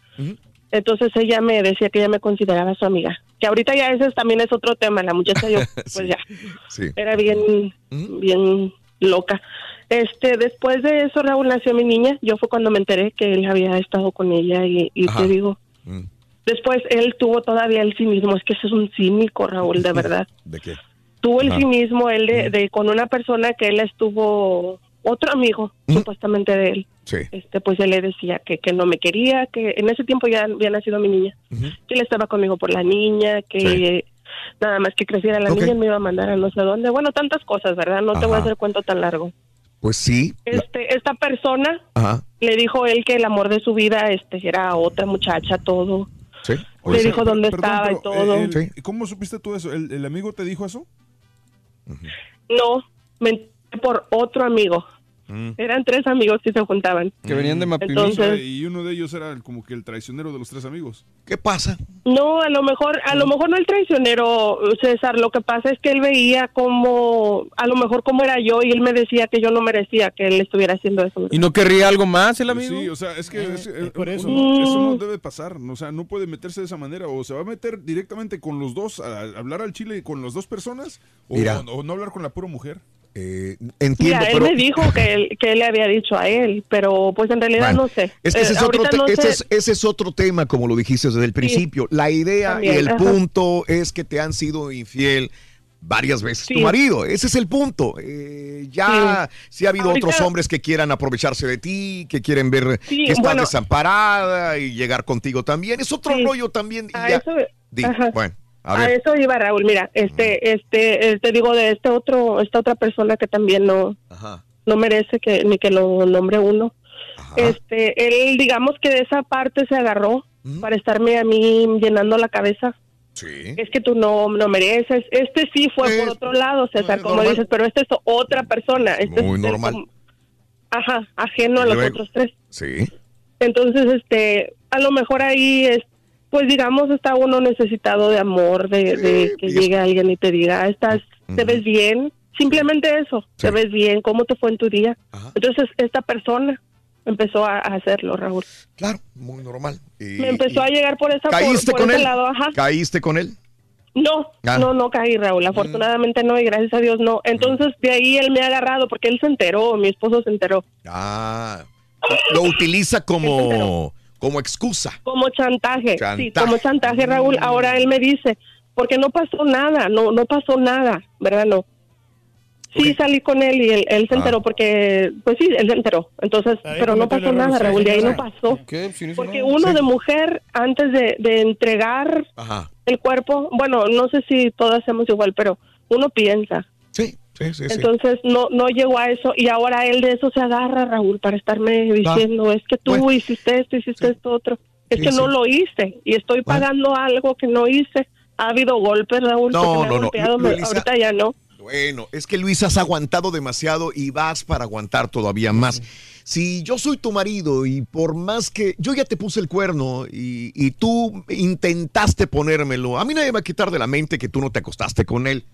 Entonces ella me decía que ella me consideraba su amiga. Que ahorita ya ese también es otro tema. La muchacha yo, pues Sí. ya, sí. era bien, bien loca. Este, después de eso, Raúl nació mi niña. Yo fue cuando me enteré que él había estado con ella y, y te digo, Mm. Después él tuvo todavía el cinismo, es que ese es un cínico, Raúl, de verdad. ¿De qué? Tuvo el cinismo él de, de con una persona que él estuvo, otro amigo, Ujú. supuestamente de él. Sí. Este, pues él le decía que, que no me quería, que en ese tiempo ya había nacido mi niña, que él estaba conmigo por la niña, que Sí. nada más que creciera la Ok. niña me iba a mandar a no sé dónde. Bueno, tantas cosas, ¿verdad? No te voy a hacer cuento tan largo. Pues sí. la- Este, esta persona Ajá. le dijo él que el amor de su vida este era otra muchacha, todo. Sí. Le dijo dónde Perdón, estaba y pero, todo. eh, el- Sí. ¿Cómo supiste tú eso? ¿El, el amigo te dijo eso? No, me por otro amigo. Mm. Eran tres amigos que se juntaban. Que venían de sea, y uno de ellos era el- como que el traicionero de los tres amigos. ¿Qué pasa? No, a lo mejor, a lo mejor no el traicionero, César. Lo que pasa es que él veía como, a lo mejor como era yo y él me decía que yo no merecía que él estuviera haciendo eso. ¿Y no querría algo más el Pues amigo? Sí, o sea, es que Eh, es- es eh, por eso. uno- eso no Mm. debe pasar. O sea, no puede meterse de esa manera. O se va a meter directamente con los dos, a, a hablar al chile con las dos personas, o, Mira. o no hablar con la pura mujer. Eh, entiendo, Mira, él pero me dijo que él, que él le había dicho a él, pero pues en realidad Bueno, no sé. Es que ese, Eh, es otro no ese es, ese es otro tema, como lo dijiste desde el principio. La idea También, y el ajá. punto es que te han sido infiel varias veces tu Sí. marido. Ese es el punto. Eh, ya sí. ha habido Ahorita- otros hombres que quieran aprovecharse de ti, que quieren ver Sí, que estás bueno. desamparada y llegar contigo también. Es otro Sí. rollo también. y ya. eso- Di, bueno, a A, eso iba Raúl, mira, este, este, eh, te digo de este otro, esta otra persona que también no, Ajá. no merece que ni que lo nombre uno. Este, él, digamos que de esa parte se agarró para estarme a mí llenando la cabeza. Sí. Es que tú no, no mereces. Este sí fue por otro lado, César, como normal. dices, pero este es otra persona. Este Muy es normal. como- ajá, ajeno a los luego- otros tres. Sí. Entonces, este, a lo mejor ahí es, pues digamos, está uno necesitado de amor, de, de que llegue alguien y te diga, estás, te ves bien, simplemente eso, te ves bien, ¿cómo te fue en tu día? Entonces, esta persona empezó a, a hacerlo, Raúl. Claro, muy normal. Y- Me empezó y- a llegar por esa por, ¿Caíste por con ese él? lado, ajá. ¿Caíste con él? No, Ah. no, no caí, Raúl. Afortunadamente no, y gracias a Dios no. Entonces, de ahí él me ha agarrado porque él se enteró, mi esposo se enteró. Ah, lo utiliza como, como excusa. Como chantaje, sí, como chantaje, Raúl. Ahora él me dice, porque no pasó nada, no, no pasó nada, ¿verdad? No. Sí, salí con él y él, él se Ah. enteró porque, pues sí, él se enteró. Entonces, pero no pasó nada, Raúl, de ahí no pasó. Porque uno de mujer, antes de, de entregar Ajá. el cuerpo, bueno, no sé si todas hacemos igual, pero uno piensa. Sí, sí, sí. Entonces no no llegó a eso y ahora él de eso se agarra, Raúl, para estarme diciendo, es que tú hiciste esto, hiciste esto otro. Es que no lo hice y estoy pagando algo que no hice. Ha habido golpes, Raúl, No, me no, no. golpeado, me- Luisa- ahorita ya no. Bueno, es que Luis has aguantado demasiado y vas para aguantar todavía más. Si yo soy tu marido y por más que yo ya te puse el cuerno y, y tú intentaste ponérmelo, a mí nadie me va a quitar de la mente que tú no te acostaste con él,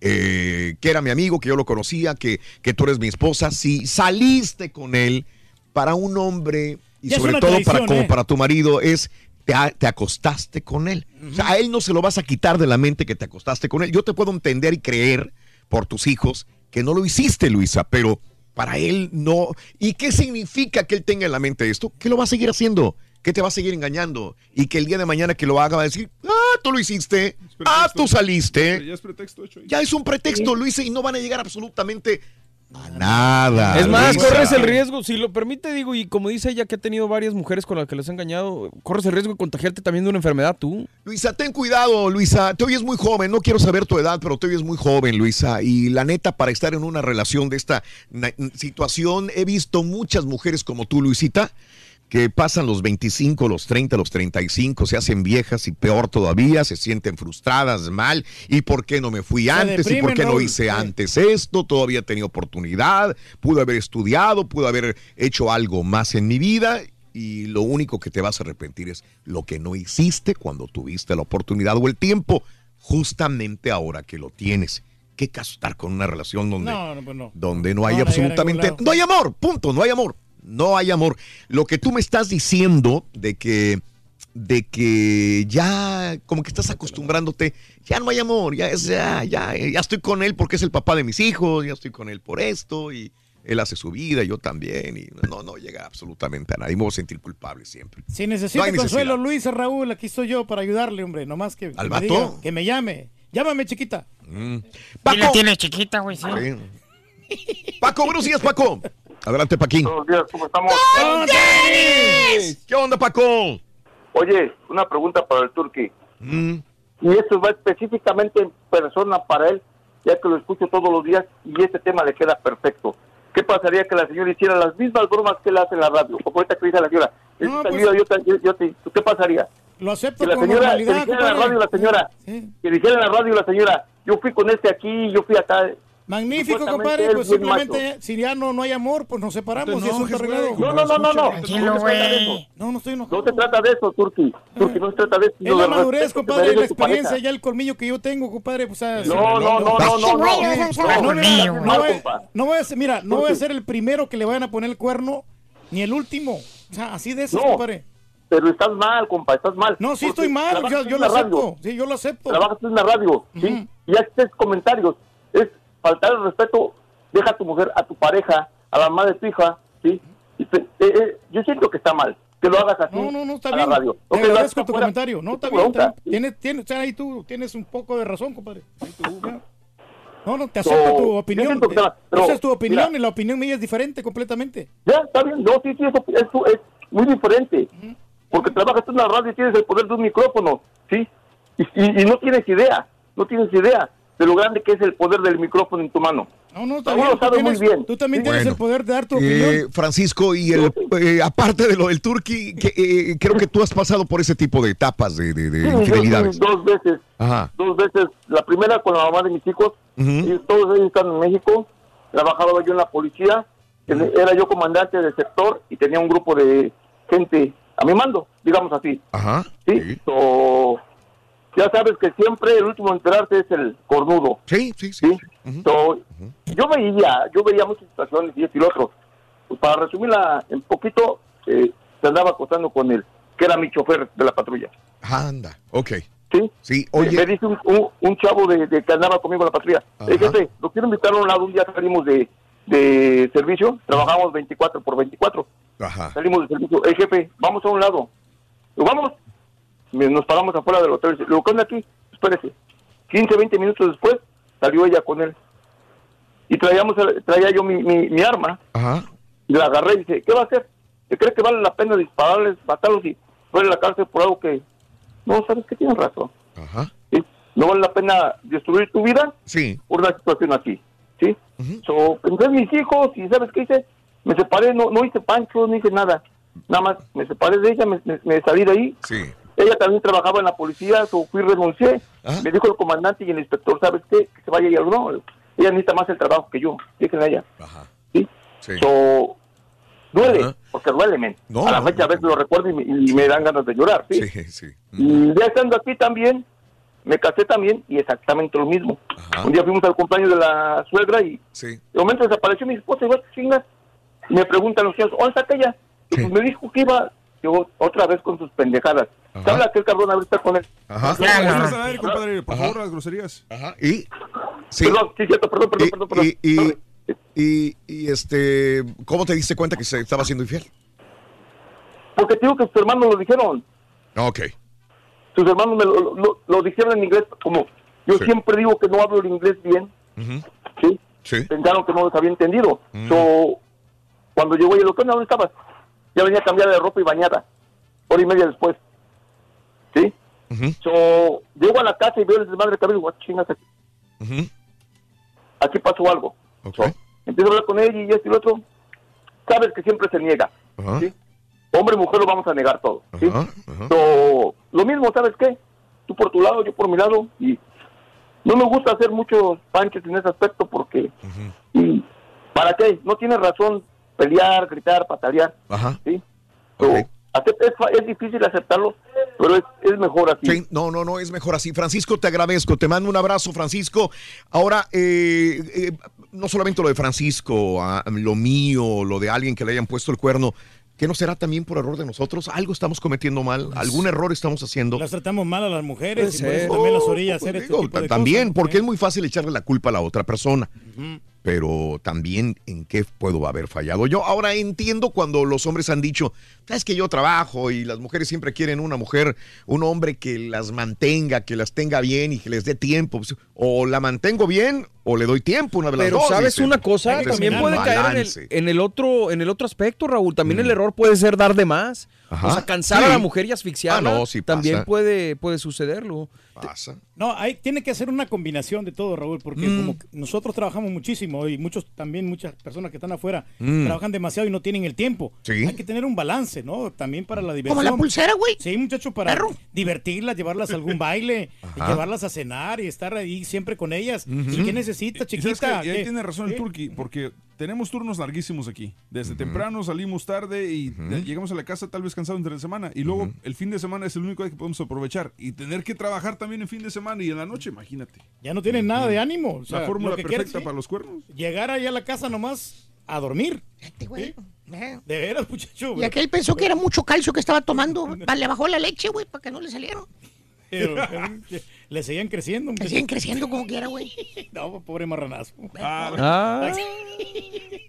eh, que era mi amigo, que yo lo conocía, que, que tú eres mi esposa. Si saliste con él para un hombre y Ya sobre todo para, como ¿eh? para tu marido es te, te acostaste con él. O sea, a él no se lo vas a quitar de la mente que te acostaste con él. Yo te puedo entender y creer por tus hijos que no lo hiciste, Luisa, pero para él no. ¿Y qué significa que él tenga en la mente esto? Que lo va a seguir haciendo, que te va a seguir engañando y que el día de mañana que lo haga va a decir, ah, tú lo hiciste, ah, tú saliste. Ya es pretexto hecho. Ya es un pretexto, Luisa, y no van a llegar absolutamente a nada. Es más, Luisa. corres el riesgo, si lo permite, digo, y como dice ella que ha tenido varias mujeres con las que les ha engañado, corres el riesgo de contagiarte también de una enfermedad tú. Luisa, ten cuidado, Luisa. Te oyes muy joven. No quiero saber tu edad, pero te oyes muy joven, Luisa. Y la neta, para estar en una relación de esta situación, he visto muchas mujeres como tú, Luisita, que pasan los 25, los 30, los 35, se hacen viejas y peor todavía, se sienten frustradas, mal. ¿Y por qué no me fui antes? ¿Y por qué no hice antes esto? Todavía tenía oportunidad, pude haber estudiado, pude haber hecho algo más en mi vida. Y lo único que te vas a arrepentir es lo que no hiciste cuando tuviste la oportunidad o el tiempo, justamente ahora que lo tienes. ¿Qué caso estar con una relación donde No, no, pues no. donde no hay absolutamente, no hay amor, punto, no hay amor, no hay amor. Lo que tú me estás diciendo de que, de que ya, como que estás acostumbrándote, ya no hay amor, ya es, ya, ya, ya estoy con él porque es el papá de mis hijos, ya estoy con él por esto y él hace su vida, yo también y no, no llega absolutamente a nadie, me voy a sentir culpable siempre. Si necesita necesidad. consuelo, Luis Raúl, aquí estoy yo para ayudarle, hombre. Nomás que, que ¿Al me vato? diga, que me llame. Llámame, chiquita. Mm. ¿Y la tiene chiquita, güey? Sí. Paco, buenos días, Paco. Adelante, Paquín. Buenos días, ¿cómo estamos? ¿Qué onda, Paco? Oye, una pregunta para el Turqui. Mm. Y esto va específicamente en persona para él, ya que lo escucho todos los días y este tema le queda perfecto. ¿Qué pasaría que la señora hiciera las mismas bromas que él hace en la radio? Como ahorita que dice la señora, "Es No, pues- yo te- yo- te- ¿qué pasaría? Lo acepto Que la con señora, que dijera en la radio la señora, que dijera en la radio la señora, yo fui con este aquí, yo fui acá. Magnífico, compadre. Pues simplemente, si ya no, no hay amor, pues nos separamos y Jesús, arreglado. No, no, no, no, no. Tranquilo, No se trata de güey. eso. No, no estoy enojado. No se trata de eso, Turki. Turki, no se trata de eso. Es la madurez, compadre, la experiencia, ya el colmillo que yo tengo, compadre. Pues, No, no, no, no, no, no. No, no, no, voy- compa. no voy a ser, mira, no voy a ser el primero que le vayan a poner el cuerno, ni el último. O sea, así de eso, No, compadre. Pero estás mal, compa, estás mal. No, sí Porque estoy mal, yo, yo lo la radio, acepto. Sí, yo lo acepto. Trabajas en la radio, ¿sí? Y haces comentarios. Faltar el respeto deja a tu mujer, a tu pareja, a la mamá de tu hija, ¿sí? Y te- eh, eh, yo siento que está mal que lo hagas así No, no, no, está a bien. la radio. Te agradezco tu afuera, comentario. No, es está bien. está bien. Tienes, tienes, ahí tú tienes un poco de razón, compadre. Ahí tú, ya. No, no, te So, acepto tu opinión. está- pero, Esa es tu opinión mira. y la opinión mía es diferente completamente. Ya, está bien. No, sí, sí, eso, eso es muy diferente. Porque trabajas en la radio y tienes el poder de un micrófono, ¿sí? Y, y- y no tienes idea, no tienes idea de lo grande que es el poder del micrófono en tu mano. No, no, está Raúl bien. lo tú sabe tienes- muy bien. Tú también tienes Bueno. el poder de dar tu Eh. Francisco, y el, eh, aparte de lo del turqui, que, eh, creo que tú has pasado por ese tipo de etapas de, de- de Sí, infidelidades. dos veces, Ajá. dos veces. La primera con la mamá de mis hijos, y todos ellos están en México. Trabajaba yo en la policía, era yo comandante del sector y tenía un grupo de gente a mi mando, digamos así. Ajá. Sí. So, ya sabes que siempre el último en enterarse es el cornudo. Sí, sí, sí. So, Yo veía, yo veía muchas situaciones y esto y lo otro. Pues para resumirla en poquito, eh, se andaba acostando con él, que era mi chofer de la patrulla. Anda, ok. Sí. Sí, oye. Me dice un, un- un chavo de, de que andaba conmigo en la patrulla. Le dije, lo quiero invitar a un lado, un día salimos de, de servicio, trabajamos 24 por 24. Ajá. Salimos de servicio, el jefe, vamos a un lado. Digo, vamos. Nos paramos afuera del hotel. Le digo, ¿qué onda aquí? Espérese. 15, 20 minutos después, salió ella con él. Y traíamos, traía yo mi, mi, mi arma, Ajá. y la agarré y dice, ¿qué va a hacer? ¿Te cree que vale la pena dispararles, matarlos y poner a la cárcel por algo que... No, ¿sabes que Tienes razón. Ajá. ¿sí? No vale la pena destruir tu vida Sí. por una situación así, ¿sí? So, pensé en mis hijos y ¿sabes qué hice? Me separé, no, no hice pancho, no hice nada. Nada más me separé de ella, me, me- me salí de ahí. Sí. Ella también trabajaba en la policía, so fui renuncié. Me dijo el comandante y el inspector, ¿sabes qué? Que se vaya ella. No, ella necesita más el trabajo que yo. Déjenla ella. ¿Sí? Sí. So, duele, porque duele, men. No, a la no, fecha a veces lo recuerdo y me, y me dan ganas de llorar, ¿sí? Sí, sí. Y ya estando aquí también, me casé también y exactamente lo mismo. Un día fuimos al cumpleaños de la suegra y Sí. de momento desapareció mi esposa. Y me preguntan los tíos, ¿dónde está aquella? Y pues me dijo que iba yo, otra vez con sus pendejadas. ¿Se habla aquel cabrón ahorita con él? Ajá. Aire, compadre. Por favor, las groserías. Ajá. Y. Sí. Perdón, sí, cierto, perdón, perdón, Y, perdón. perdón. y, y, y- y, este, ¿cómo te diste cuenta que se estaba haciendo infiel? Porque te digo que sus hermanos lo dijeron. Ok. Sus hermanos me lo, lo- lo dijeron en inglés como yo Sí. siempre digo que no hablo el inglés bien. ¿sí? Sí. Pensaron que no los había entendido. Mm. So, cuando llegó ella, ¿qué onda? ¿Dónde estabas? Ya venía cambiada de ropa y bañada. Hora y media después. ¿Sí? Ujú. So, llego a la casa y veo el desmadre que había y digo, "Ah, chingas, aquí, Ujú. aquí pasó algo. So, empiezo a hablar con ella y esto y lo otro. Sabes que siempre se niega. Hombre y mujer lo vamos a negar todo. ¿sí? So, lo mismo, ¿sabes qué? Tú por tu lado, yo por mi lado. Y no me gusta hacer muchos panches en ese aspecto porque... y ¿Para qué? No tiene razón pelear, gritar, patalear. Ajá. ¿sí? So, acep- es, fa- es difícil aceptarlo, pero es, es mejor así. Sí, no, no, no, es mejor así. Francisco, te agradezco, te mando un abrazo, Francisco. Ahora, eh, eh, no solamente lo de Francisco, ah, lo mío, lo de alguien que le hayan puesto el cuerno, ¿qué no será también por error de nosotros? Algo estamos cometiendo mal, algún error estamos haciendo. Las tratamos mal a las mujeres y por eso también las Oh, orillas hacer este Digo, tipo de también, cosas. porque es muy fácil echarle la culpa a la otra persona. Ujú. Pero también en qué puedo haber fallado. Yo ahora entiendo cuando los hombres han dicho, sabes que yo trabajo y las mujeres siempre quieren una mujer, un hombre que las mantenga, que las tenga bien y que les dé tiempo. Pues, O la mantengo bien o le doy tiempo, una de las Pero dos. sabes una cosa, Entonces, también puede caer en el, en el otro, en el otro aspecto, Raúl. También el error puede ser dar de más. Ajá. O sea, cansar Sí. a la mujer y asfixiarla. Ah, no, sí también puede, puede sucederlo. Pasa. No, hay, tiene que hacer una combinación de todo, Raúl, porque Mm. como nosotros trabajamos muchísimo y muchos también muchas personas que están afuera Mm. trabajan demasiado y no tienen el tiempo. Sí. Hay que tener un balance, ¿no? También para la diversión. Como la pulsera, güey. Sí, muchachos, para divertirlas, llevarlas a algún baile, llevarlas a cenar y estar ahí siempre con ellas. Ujú. ¿Y qué necesita, chiquita? y ahí tiene razón el. Turqui, porque tenemos turnos larguísimos aquí. Desde temprano salimos tarde y de- llegamos a la casa tal vez cansados entre la semana. Y luego el fin de semana es el único día que podemos aprovechar. Y tener que trabajar también en fin de semana y en la noche, imagínate. Ya no tienen nada de ánimo. o sea, la fórmula lo que perfecta para los cuernos. Llegar allá a la casa nomás a dormir. güey. De veras, muchacho. Y aquel pensó que era mucho calcio que estaba tomando. Le bajó la leche, güey, para que no le salieron. Pero, le seguían creciendo. Le siguen creciendo como quiera, güey. No, pobre marranazo. Ah.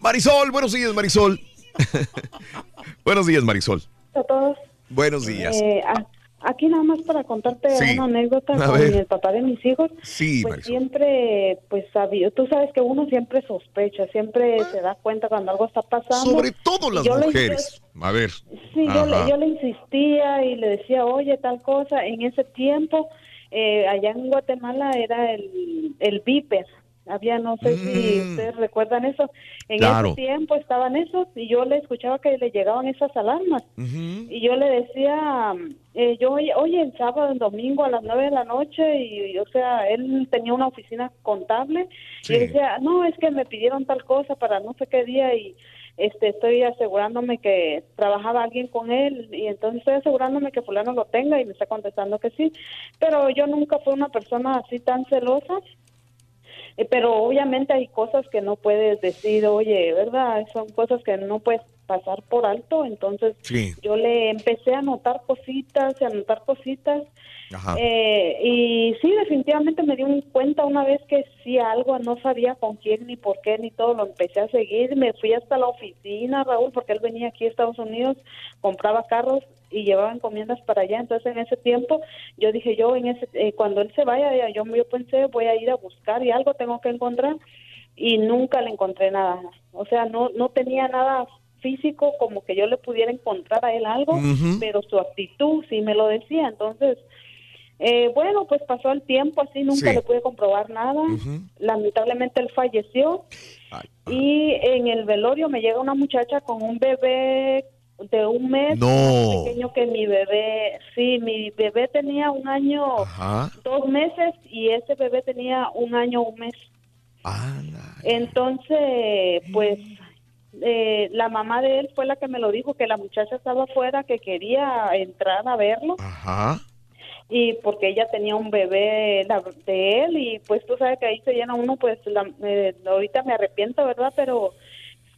Marisol, buenos días, Marisol. buenos días, Marisol. a todos. Buenos días. Eh, a- aquí nada más para contarte Sí. una anécdota A con ver. el papá de mis hijos. Sí, pues Marisol. siempre, pues sabía, tú sabes que uno siempre sospecha, siempre se da cuenta cuando algo está pasando. Sobre todo las yo le- mujeres. A ver. Sí, yo le, yo le insistía y le decía, oye, tal cosa. En ese tiempo, eh, allá en Guatemala era el, el Viper. Había, no sé si Mm. ustedes recuerdan eso. En Claro. ese tiempo estaban esos y yo le escuchaba que le llegaban esas alarmas. Y yo le decía, eh, yo, oye, el sábado, el domingo a las nueve de la noche, y, y, o sea, él tenía una oficina contable, y yo decía, no, es que me pidieron tal cosa para no sé qué día, y este estoy asegurándome que trabajaba alguien con él, y entonces estoy asegurándome que fulano lo tenga, y me está contestando que sí, pero yo nunca fui una persona así tan celosa, pero obviamente hay cosas que no puedes decir, oye, ¿verdad? Son cosas que no puedes pasar por alto, entonces Sí. yo le empecé a notar cositas y a notar cositas. Ajá. Eh, y sí, definitivamente me di un cuenta una vez que sí algo, no sabía con quién ni por qué ni todo, lo empecé a seguir, me fui hasta la oficina, Raúl, porque él venía aquí a Estados Unidos, compraba carros y llevaba encomiendas para allá, entonces en ese tiempo yo dije yo, en ese eh, cuando él se vaya, ya- yo, yo pensé voy a ir a buscar y algo tengo que encontrar y nunca le encontré nada, o sea, no, no tenía nada físico como que yo le pudiera encontrar a él algo, pero su actitud sí me lo decía, entonces eh, bueno, pues pasó el tiempo así, nunca Sí. le pude comprobar nada. Lamentablemente él falleció. y en el velorio me llega una muchacha con un bebé de un mes No. más pequeño que mi bebé. Sí, mi bebé tenía un año, Ajá. dos meses y ese bebé tenía un año, un mes. Entonces, pues eh, la mamá de él fue la que me lo dijo, que la muchacha estaba afuera, que quería entrar a verlo Ajá. y porque ella tenía un bebé la- de él y pues tú sabes que ahí se llena uno pues la- eh, ahorita me arrepiento verdad pero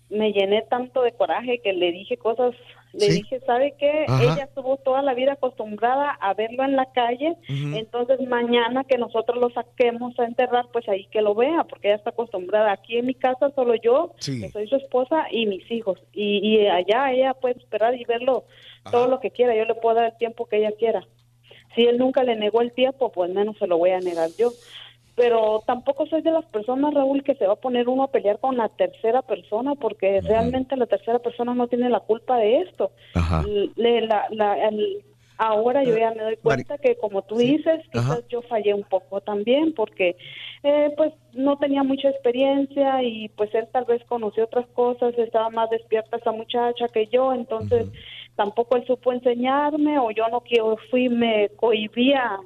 me llené tanto de coraje que le dije cosas le Sí. dije sabe qué Ajá. ella estuvo toda la vida acostumbrada a verlo en la calle entonces mañana que nosotros lo saquemos a enterrar pues ahí que lo vea porque ella está acostumbrada aquí en mi casa solo yo Sí. que soy su esposa y mis hijos y, y allá ella puede esperar y verlo todo lo que quiera yo le puedo dar el tiempo que ella quiera si él nunca le negó el tiempo, pues menos se lo voy a negar yo. Pero tampoco soy de las personas, Raúl, que se va a poner uno a pelear con la tercera persona, porque realmente la tercera persona no tiene la culpa de esto. Le- la- la- el- ahora yo ya me doy cuenta que, como tú dices, quizás Ajá. yo fallé un poco también, porque eh, pues no tenía mucha experiencia y pues él tal vez conoció otras cosas, estaba más despierta esa muchacha que yo, entonces tampoco él supo enseñarme o yo no quiero fui me cohibía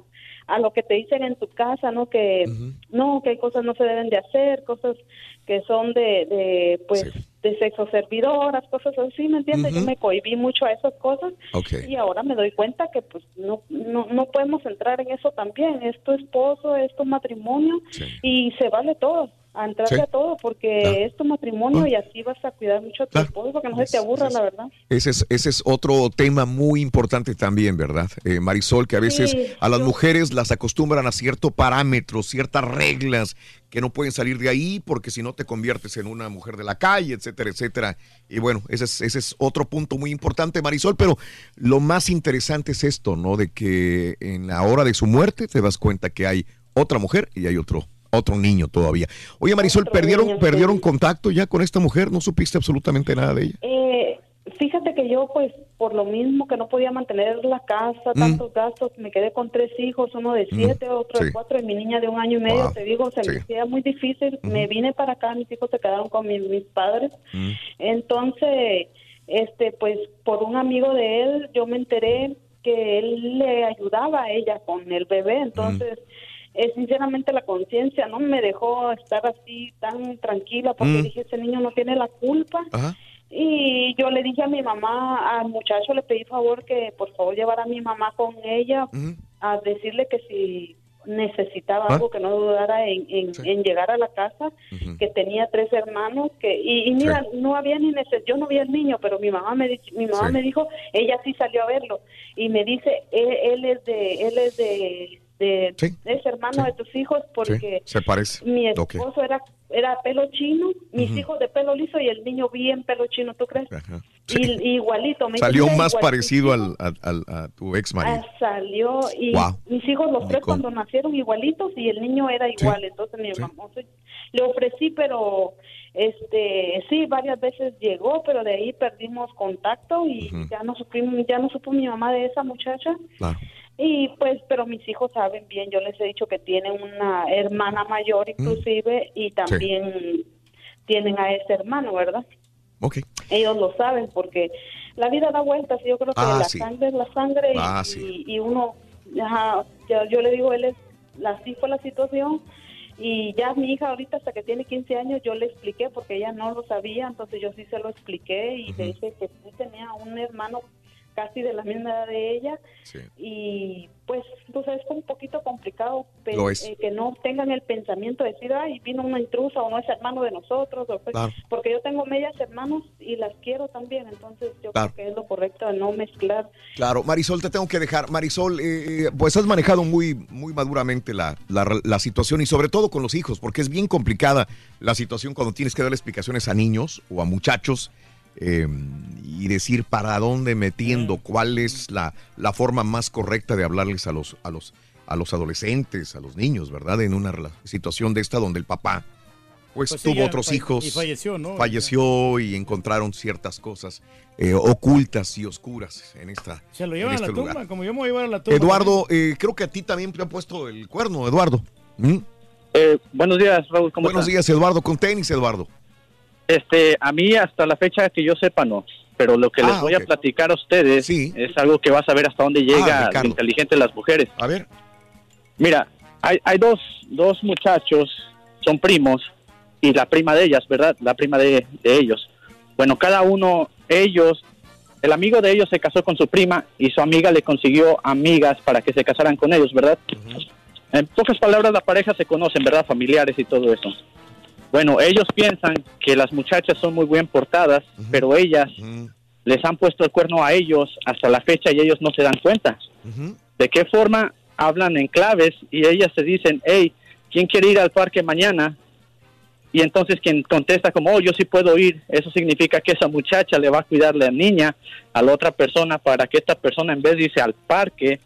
a lo que te dicen en tu casa, ¿no? Que no, que hay cosas no se deben de hacer, cosas que son de, de pues, de sexo servidoras, cosas así, ¿me entiendes? Yo me cohibí mucho a esas cosas Ok. y ahora me doy cuenta que pues no, no, no podemos entrar en eso también, es tu esposo, es tu matrimonio y se vale todo, a entrarle Sí. a todo porque es tu matrimonio y así vas a cuidar mucho a tu esposo para que no se te aburra, la verdad. Ese es, ese es otro tema muy importante también, ¿verdad? Eh, Marisol, que a veces Sí, a las yo- mujeres las acostumbran a cierto parámetro, ciertas reglas que no pueden salir de ahí porque si no te conviertes en una mujer de la calle, etcétera, etcétera. Y bueno, ese es, ese es otro punto muy importante, Marisol, pero lo más interesante es esto, ¿no? De que en la hora de su muerte te das cuenta que hay otra mujer y hay otro otro niño todavía. Oye, Marisol, Otro ¿perdieron, niño, ¿perdieron sí. contacto ya con esta mujer? ¿No supiste absolutamente nada de ella? Eh, fíjate que yo, pues, por lo mismo que no podía mantener la casa, Mm. tantos gastos, me quedé con tres hijos, uno de siete, otro de cuatro, y mi niña de un año y medio, Wow. te digo, se me Sí. hacía muy difícil. Me vine para acá, mis hijos se quedaron con mi- mis padres. Mm. Entonces, este, pues, por un amigo de él, yo me enteré que él le ayudaba a ella con el bebé, entonces... eh, sinceramente la conciencia no me dejó estar así tan tranquila porque Mm. dije ese niño no tiene la culpa y yo le dije a mi mamá, al muchacho le pedí favor que por favor llevara a mi mamá con ella a decirle que si necesitaba ¿Ah? algo que no dudara en, en- en llegar a la casa, que tenía tres hermanos, que y, y mira, no había ni neces yo no vi al niño, pero mi mamá me di- mi mamá Sí. me dijo, ella sí salió a verlo y me dice, él, él es de él es de, de es hermano de tus hijos porque se parece. mi esposo era era pelo chino, mis hijos de pelo liso y el niño bien pelo chino, ¿tú crees? Ajá. Y, igualito. me Salió más igualito. parecido al, al- al- a tu ex marido. Ah, salió y Wow. mis hijos los tres cuando nacieron igualitos y el niño era igual entonces mi mamá le ofrecí pero este sí varias veces llegó pero de ahí perdimos contacto y ya no supimos ya no supo mi mamá de esa muchacha Claro. Y pues pero mis hijos saben bien yo les he dicho que tienen una hermana mayor Mm. inclusive y también tienen a ese hermano verdad Ok. ellos lo saben porque la vida da vueltas y yo creo que Ah, la sí. sangre es la sangre y, Ah, sí. y, y uno ajá, yo, yo le digo él es así fue la situación y ya mi hija ahorita hasta que tiene 15 años yo le expliqué porque ella no lo sabía entonces yo sí se lo expliqué y le dije que sí tenía un hermano casi de la misma edad de ella y pues entonces es un poquito complicado eh, que no tengan el pensamiento de decir ay vino una intrusa o no es hermano de nosotros o pues- Claro. porque yo tengo medias hermanos y las quiero también entonces yo Claro. creo que es lo correcto de no mezclar Claro, Marisol, te tengo que dejar. Marisol, eh, eh, pues has manejado muy, muy maduramente la, la- la situación y sobre todo con los hijos, porque es bien complicada la situación cuando tienes que dar explicaciones a niños o a muchachos eh, y decir para dónde metiendo, cuál es la, la forma más correcta de hablarles a los, a los, a los adolescentes, a los niños, ¿verdad? En una situación de esta donde el papá pues, Pues tuvo otros hijos. y falleció, ¿no? Falleció y encontraron ciertas cosas eh, ocultas y oscuras en esta Se lo llevan a este la lugar. tumba, como yo me voy a llevar a la tumba. Eduardo, eh, creo que a ti también te han puesto el cuerno, Eduardo. ¿Mm? Eh, buenos días, Raúl. ¿Cómo Buenos días, Eduardo, con tenis, Eduardo. Este, a mí hasta la fecha que yo sepa no, pero lo que les Ah, voy a platicar a ustedes es algo que vas a ver hasta dónde llega Ah, lo inteligente de las mujeres. A ver. Mira, hay, hay dos, dos muchachos, son primos, y la prima de ellas, ¿verdad? La prima de, de ellos. Bueno, cada uno, ellos, el amigo de ellos se casó con su prima y su amiga le consiguió amigas para que se casaran con ellos, ¿verdad? En pocas palabras, la pareja se conocen, ¿verdad? Familiares y todo eso. Bueno, ellos piensan que las muchachas son muy bien portadas, pero ellas les han puesto el cuerno a ellos hasta la fecha y ellos no se dan cuenta. ¿De qué forma hablan en claves y ellas se dicen, hey, ¿quién quiere ir al parque mañana? Y entonces quien contesta como, oh, yo sí puedo ir, eso significa que esa muchacha le va a cuidar la niña a la otra persona para que esta persona en vez de irse al parque,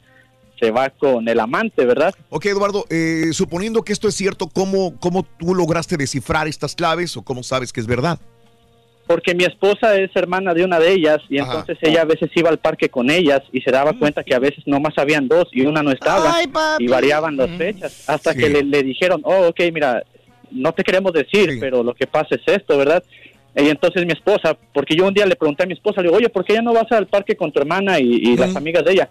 se va con el amante, ¿verdad? Ok, Eduardo, eh, suponiendo que esto es cierto, ¿cómo, ¿cómo tú lograste descifrar estas claves o cómo sabes que es verdad? Porque mi esposa es hermana de una de ellas y entonces ella a veces iba al parque con ellas y se daba cuenta que a veces nomás habían dos y una no estaba Ay, y variaban las fechas hasta Sí. que le, le dijeron, oh, ok, mira, no te queremos decir, pero lo que pasa es esto, ¿verdad? Y entonces mi esposa, porque yo un día le pregunté a mi esposa, le digo, oye, ¿por qué ya no vas al parque con tu hermana y, y las amigas de ella?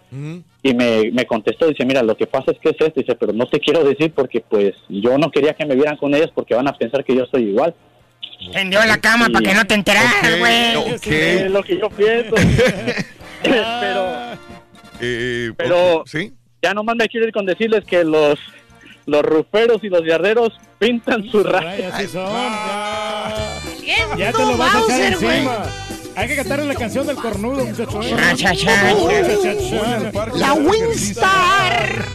Y me, me contestó, dice, mira, lo que pasa es que es esto, dice, pero no te quiero decir porque pues yo no quería que me vieran con ellas porque van a pensar que yo soy igual. Tendió la cama para que no te enteraras, güey. Es lo que yo pienso. pero Eh, pero ¿sí? ya nomás me quiero ir con decirles que los los ruferos y los yarderos pintan su raya. Así son. Ya, Ya te lo vas a echar encima. Hay que cantarle la canción del cornudo, muchacho. ¿eh? La Winstar.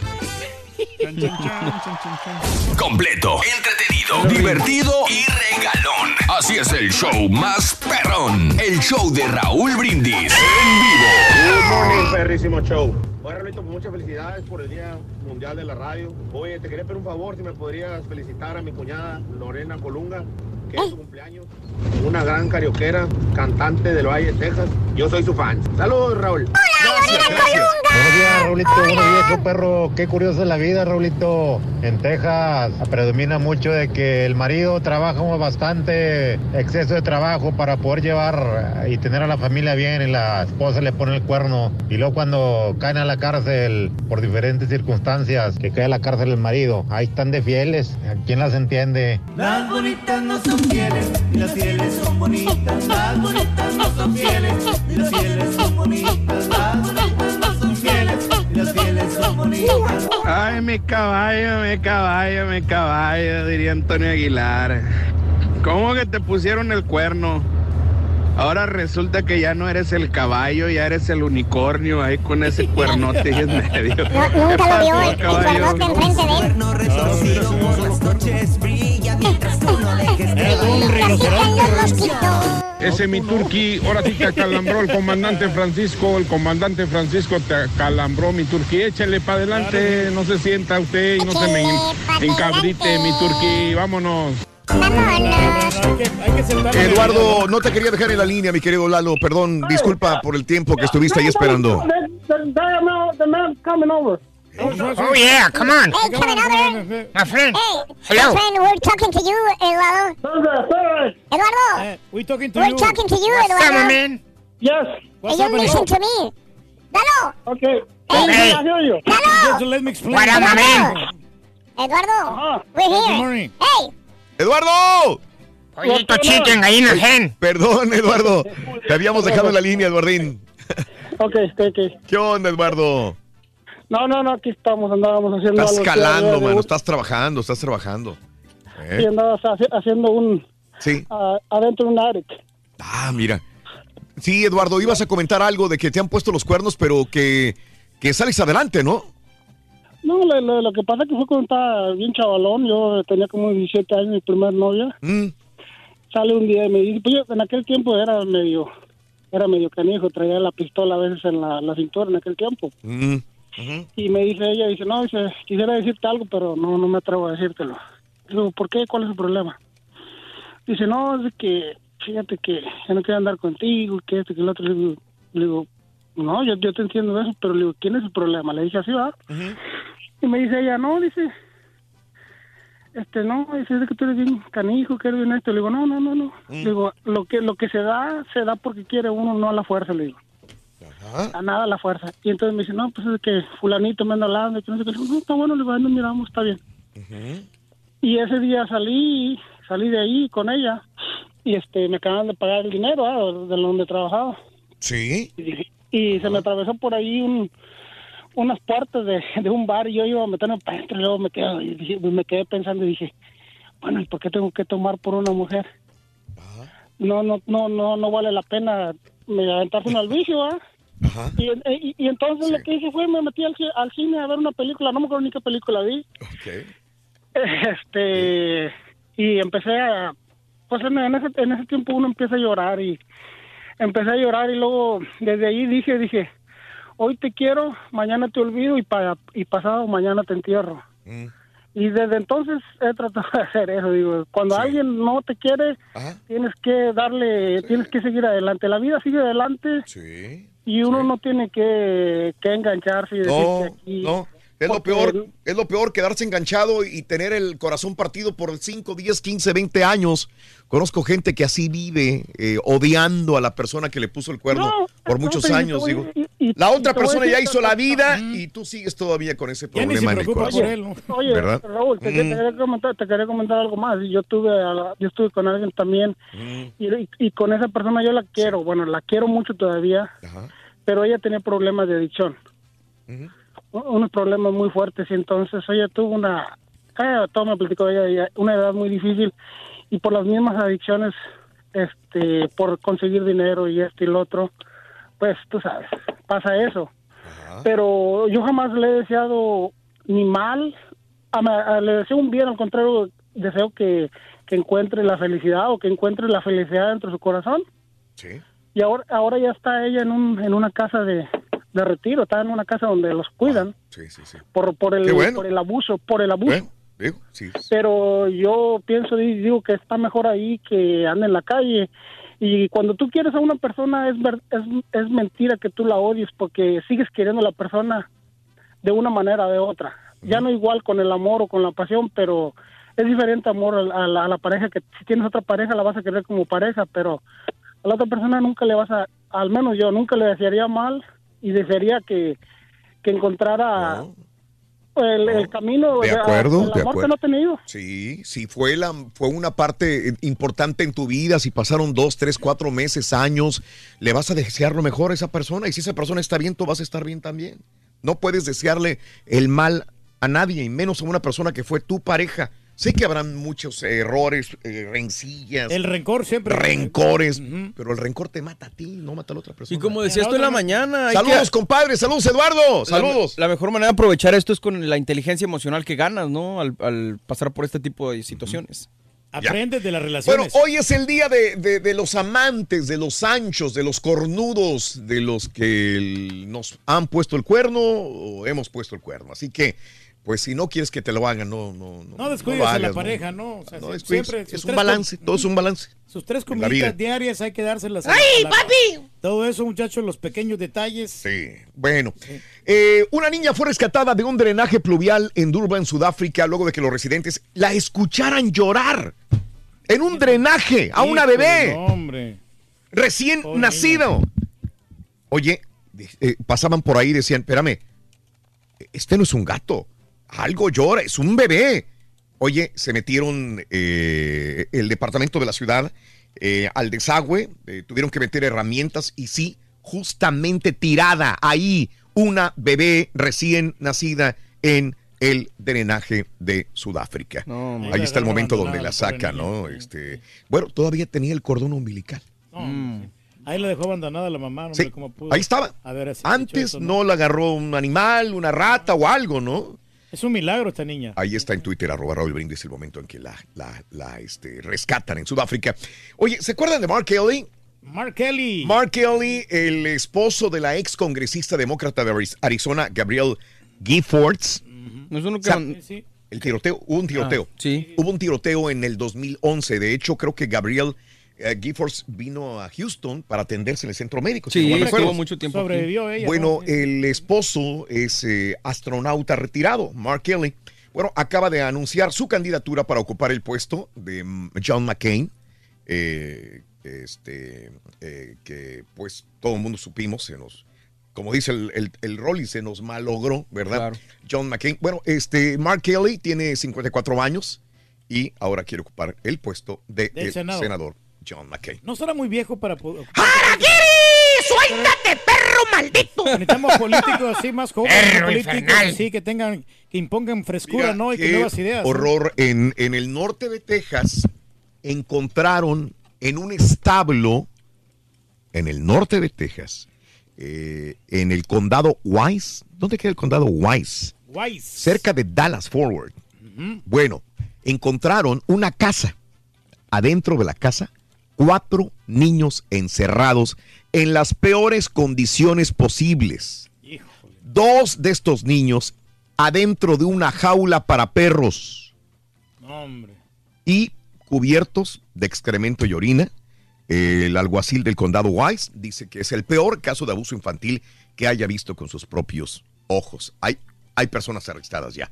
Completo, entretenido, divertido y regalón. Así es el show más perrón. El show de Raúl Brindis en vivo. Good morning, perrísimo show. Oye, Raulito, pues muchas felicidades por el Día Mundial de la Radio. Oye, te quería pedir un favor, si me podrías felicitar a mi cuñada Lorena Colunga, que es su cumpleaños. Una gran carioquera, cantante del Valle, Texas. Yo soy su fan. Saludos, Raúl. Buenos días, Raulito. Buenos días, perro. Qué curiosa es la vida, Raulito. En Texas predomina mucho de que el marido trabaja bastante, exceso de trabajo para poder llevar y tener a la familia bien y la esposa le pone el cuerno. Y luego cuando caen a la cárcel por diferentes circunstancias, que cae a la cárcel el marido, ahí están de fieles. ¿A quién las entiende? Las bonitas no son fieles, y las fieles son bonitas. Las bonitas no son fieles, y las fieles son bonitas. Las bonitas no son fieles, y las fieles son bonitas. Ay, mi caballo, mi caballo, mi caballo, diría Antonio Aguilar. ¿Cómo que te pusieron el cuerno? Ahora resulta que ya no eres el caballo, ya eres el unicornio ahí con ese cuernote en medio. Nunca lo vio el, el cuernote enfrente de él. Ese mi turqui, ahora sí te acalambró el comandante Francisco, el comandante Francisco te acalambró mi turqui, échale para adelante, no se sienta usted y no se me encabrite mi turqui, vámonos. Eduardo, no te quería dejar en la línea, mi querido Lalo. Perdón, disculpa por el tiempo que estuviste ahí esperando. Over. Oh, yeah, come on. Hey, coming over. My friend. Hey, Hello. my friend, we're talking to you, Eduardo. Eduardo, we talking to we're you. talking to you, What's up, Eduardo. my man? Yes. And you listen to me. Lalo. Okay. Hey. I hear you. Just let me explain. What up, my man? Eduardo, we're Good here. morning. Hey, ¡Eduardo! Pollito chicken, gallina gen. Perdón, Eduardo. Te habíamos dejado en la línea, Eduardín. Ok, ok, ok. ¿Qué onda, Eduardo? No, no, no, aquí estamos, andábamos haciendo Estás algo. calando, de mano. Estás trabajando, estás trabajando. ¿Eh? Sí, andabas haci- haciendo un... Sí. ah, adentro de un attic. Ah, mira. Sí, Eduardo, ibas a comentar algo de que te han puesto los cuernos, pero que, que sales adelante, ¿no? No, lo, lo- lo que pasa es que fue cuando estaba bien chavalón, yo tenía como 17 años, mi primer novia. Mm. Sale un día y me dice, pues yo en aquel tiempo era medio, era medio canijo, traía la pistola a veces en la, la cintura en aquel tiempo. Mm. Y me dice ella, dice, no, dice, quisiera decirte algo, pero no, no me atrevo a decírtelo. Digo, ¿por qué? ¿Cuál es el problema? Dice, no, es de que, fíjate que yo no quiero andar contigo, que esto, que el otro. Le digo, le digo, no, yo, yo te entiendo eso, pero le digo, ¿quién es el problema? Le dije así, ¿verdad? Y me dice ella, no, dice, este, no, dice, es de que tú eres bien canijo, que eres bien esto. Le digo, no, no, no, no. Le digo, lo que, lo que se da, se da porque quiere uno, no a la fuerza, le digo. A nada a la fuerza. Y entonces me dice, no, pues es que fulanito me anda hablando, que no sé qué. No, está bueno, le "Ahí nos miramos, está bien. Y ese día salí, salí de ahí con ella y este me acaban de pagar el dinero ah, de donde trabajaba. Sí. Y, se me atravesó por ahí un, unas puertas de, de un bar y yo iba a meterme para adentro y luego me quedé, y dije- me quedé pensando y dije, bueno, ¿y por qué tengo que tomar por una mujer? No, no, no, no, no vale la pena me aventarse al vicio, ¿ah? Y, y- y entonces lo que hice fue me metí al, al cine a ver una película, no me acuerdo ni qué película vi. Este, y empecé a, pues en, en ese, en ese tiempo uno empieza a llorar y empecé a llorar y luego desde ahí dije, dije, hoy te quiero, mañana te olvido y, pa- y pasado mañana te entierro. Y desde entonces he tratado de hacer eso, digo, cuando alguien no te quiere, tienes que darle, tienes que seguir adelante, la vida sigue adelante y uno no tiene que, que engancharse y decir No, que aquí... no. Es lo peor, es lo peor quedarse enganchado y tener el corazón partido por 5, 10, 15, 20 años. Conozco gente que así vive, eh, odiando a la persona que le puso el cuerno No, por muchos años. Digo, y- y- la otra persona ya hizo la vida y tú sigues todavía con ese Ya ni se problema en el corazón. por él, ¿no? Oye, ¿verdad? Raúl, te, te quería comentar, te quería comentar algo más. Yo tuve, a la- yo estuve con alguien también y, y- y con esa persona yo la quiero. Bueno, la quiero mucho todavía, pero ella tenía problemas de adicción, unos problemas muy fuertes y entonces ella tuvo una, eh, todo me platicó ella, una edad muy difícil y por las mismas adicciones, este, por conseguir dinero y esto y lo otro, pues tú sabes, pasa eso. Pero yo jamás le he deseado ni mal, a- a- le deseo un bien, al contrario, deseo que, que encuentre la felicidad o que encuentre la felicidad dentro de su corazón. Y ahora, ahora ya está ella en, un, en una casa de, de retiro, está en una casa donde los cuidan por, por, el, bueno. por el abuso, por el abuso. Bueno, digo, sí. Pero yo pienso y digo que está mejor ahí que ande en la calle. Y cuando tú quieres a una persona es, ver- es, es mentira que tú la odies porque sigues queriendo a la persona de una manera o de otra. Ya no igual con el amor o con la pasión, pero es diferente amor a, la- a la, a la pareja que si tienes otra pareja la vas a querer como pareja, pero a la otra persona nunca le vas a, al menos yo nunca le desearía mal y desearía que, que encontrara el, el camino De acuerdo, el de amor que acuerdo. no ha tenido. Sí, si fue, la, fue una parte importante en tu vida, si pasaron dos, tres, cuatro meses, años, le vas a desear lo mejor a esa persona y si esa persona está bien, tú vas a estar bien también. No puedes desearle el mal a nadie, y menos a una persona que fue tu pareja. Sé que habrán muchos errores, eh, rencillas. El rencor siempre. Rencores, pero el rencor te mata a ti, no mata a la otra persona. Y como decías tú en la mañana. Saludos, que- compadre, saludos, Eduardo. Saludos. La, la mejor manera de aprovechar esto es con la inteligencia emocional que ganas, ¿no? Al, al pasar por este tipo de situaciones. Aprendes de las Bueno, relaciones. hoy es el día de, de- de los amantes, de los anchos, de los cornudos, de los que el- nos han puesto el cuerno o hemos puesto el cuerno. Así que, pues si no quieres que te lo hagan, no, no, no. no descuides a la pareja, ¿no? O sea, No siempre Es un balance, todo es un balance. Sus tres comiditas diarias hay que dárselas. a- ¡Ay, a la- papi! Todo eso, muchachos, los pequeños detalles. Sí. Bueno, eh, una niña fue rescatada de un drenaje pluvial en Durban, Sudáfrica, luego de que los residentes la escucharan llorar en un drenaje a una bebé. no, hombre. recién Pobre nacido. Oye, eh, pasaban por ahí y decían, espérame, este no es un gato, algo llora, es un bebé. Oye, se metieron eh, el departamento de la ciudad eh, al desagüe, eh, tuvieron que meter herramientas y sí, justamente tirada ahí una bebé recién nacida en el drenaje de Sudáfrica. hombre. ahí está el momento donde la saca, ¿no? Este, bueno, todavía tenía el cordón umbilical. No, hombre. Ahí la dejó abandonada la mamá, no Sí, hombre, cómo pudo. ahí estaba. Antes eso, no la agarró un animal, una rata o algo, ¿no? Es un milagro esta niña. Ahí está en Twitter, arroba Raúl Brindis, el momento en que la, la, la, este, rescatan en Sudáfrica. Oye, ¿se acuerdan de Mark Kelly? Mark Kelly. Mark Kelly, el esposo de la ex congresista demócrata de Ariz- Arizona, Gabriel Giffords. No es uno que... Sa- man- Sí. El tiroteo, hubo un tiroteo. Ah, sí. Hubo un tiroteo en el 2011. De hecho, creo que Gabriel Giffords vino a Houston para atenderse en el centro médico. si Sí, no mal estuvo mucho tiempo aquí. Sobrevivió ella. Bueno, ¿no? el esposo es eh, astronauta retirado, Mark Kelly. Bueno, acaba de anunciar su candidatura para ocupar el puesto de mm, John McCain, eh, este, eh, que pues todo el mundo supimos, se nos, como dice el, el, el Rolly, se nos malogró, ¿verdad? Claro. John McCain. Bueno, este, Mark Kelly tiene 54 años y ahora quiere ocupar el puesto de el senador John. No será muy viejo para poder. ¡Suéltate, perro maldito! Necesitamos políticos así más jóvenes, políticos infernal. sí que tengan, que impongan frescura, Mira, ¿no? Y que nuevas ideas. ¿no? Horror. En, en el norte de Texas encontraron en un establo, en el norte de Texas, eh, en el condado Wise. ¿Dónde queda el condado Wise? Wise. Cerca de Dallas Forward. Bueno, encontraron una casa. Adentro de la casa, cuatro niños encerrados en las peores condiciones posibles. Dos de estos niños adentro de una jaula para perros hombre. y cubiertos de excremento y orina. El alguacil del condado Wise dice que es el peor caso de abuso infantil que haya visto con sus propios ojos. Hay, hay personas arrestadas ya.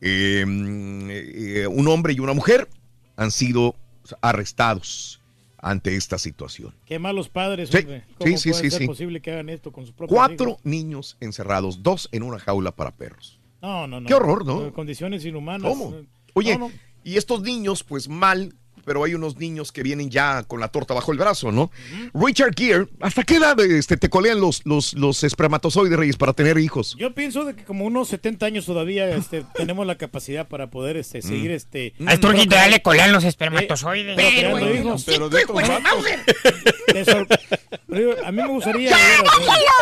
Eh, eh, un hombre y una mujer han sido arrestados ante esta situación. Qué malos padres, Sí, hombre. ¿Cómo sí, sí, puede sí, ser sí. posible que hagan esto con sus propios Cuatro hijos? niños encerrados, dos en una jaula para perros. No, no, no. Qué horror, ¿no? Condiciones inhumanas. ¿Cómo? Oye, No, no. y estos niños, pues mal, pero hay unos niños que vienen ya con la torta bajo el brazo, ¿no? Richard Gere, ¿hasta qué edad este, te colean los, los, los espermatozoides, Reyes, para tener hijos? Yo pienso de que como unos 70 años todavía este, tenemos la capacidad para poder este, seguir este... Al turquito ya le colean los Eh, espermatozoides. Pero. Pero de. De sor- pero a mí me gustaría... eh.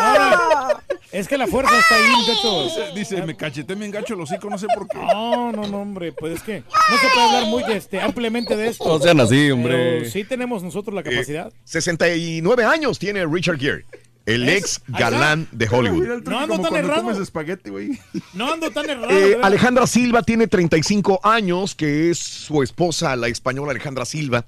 Ahora, es que la fuerza está ahí, muchachos. Dice, dice, me cacheté, me engancho el hocico, no sé por qué. No, no, no, hombre, pues es que no se puede hablar muy este, ampliamente de esto. No sean así, hombre. Pero sí tenemos nosotros la capacidad. 69 años tiene Richard Gere, el ¿Es? ex galán de Hollywood. No ando tan errado. comes espagueti, güey. No ando tan errado. Eh. Alejandra Silva tiene 35 años, que es su esposa, la española Alejandra Silva,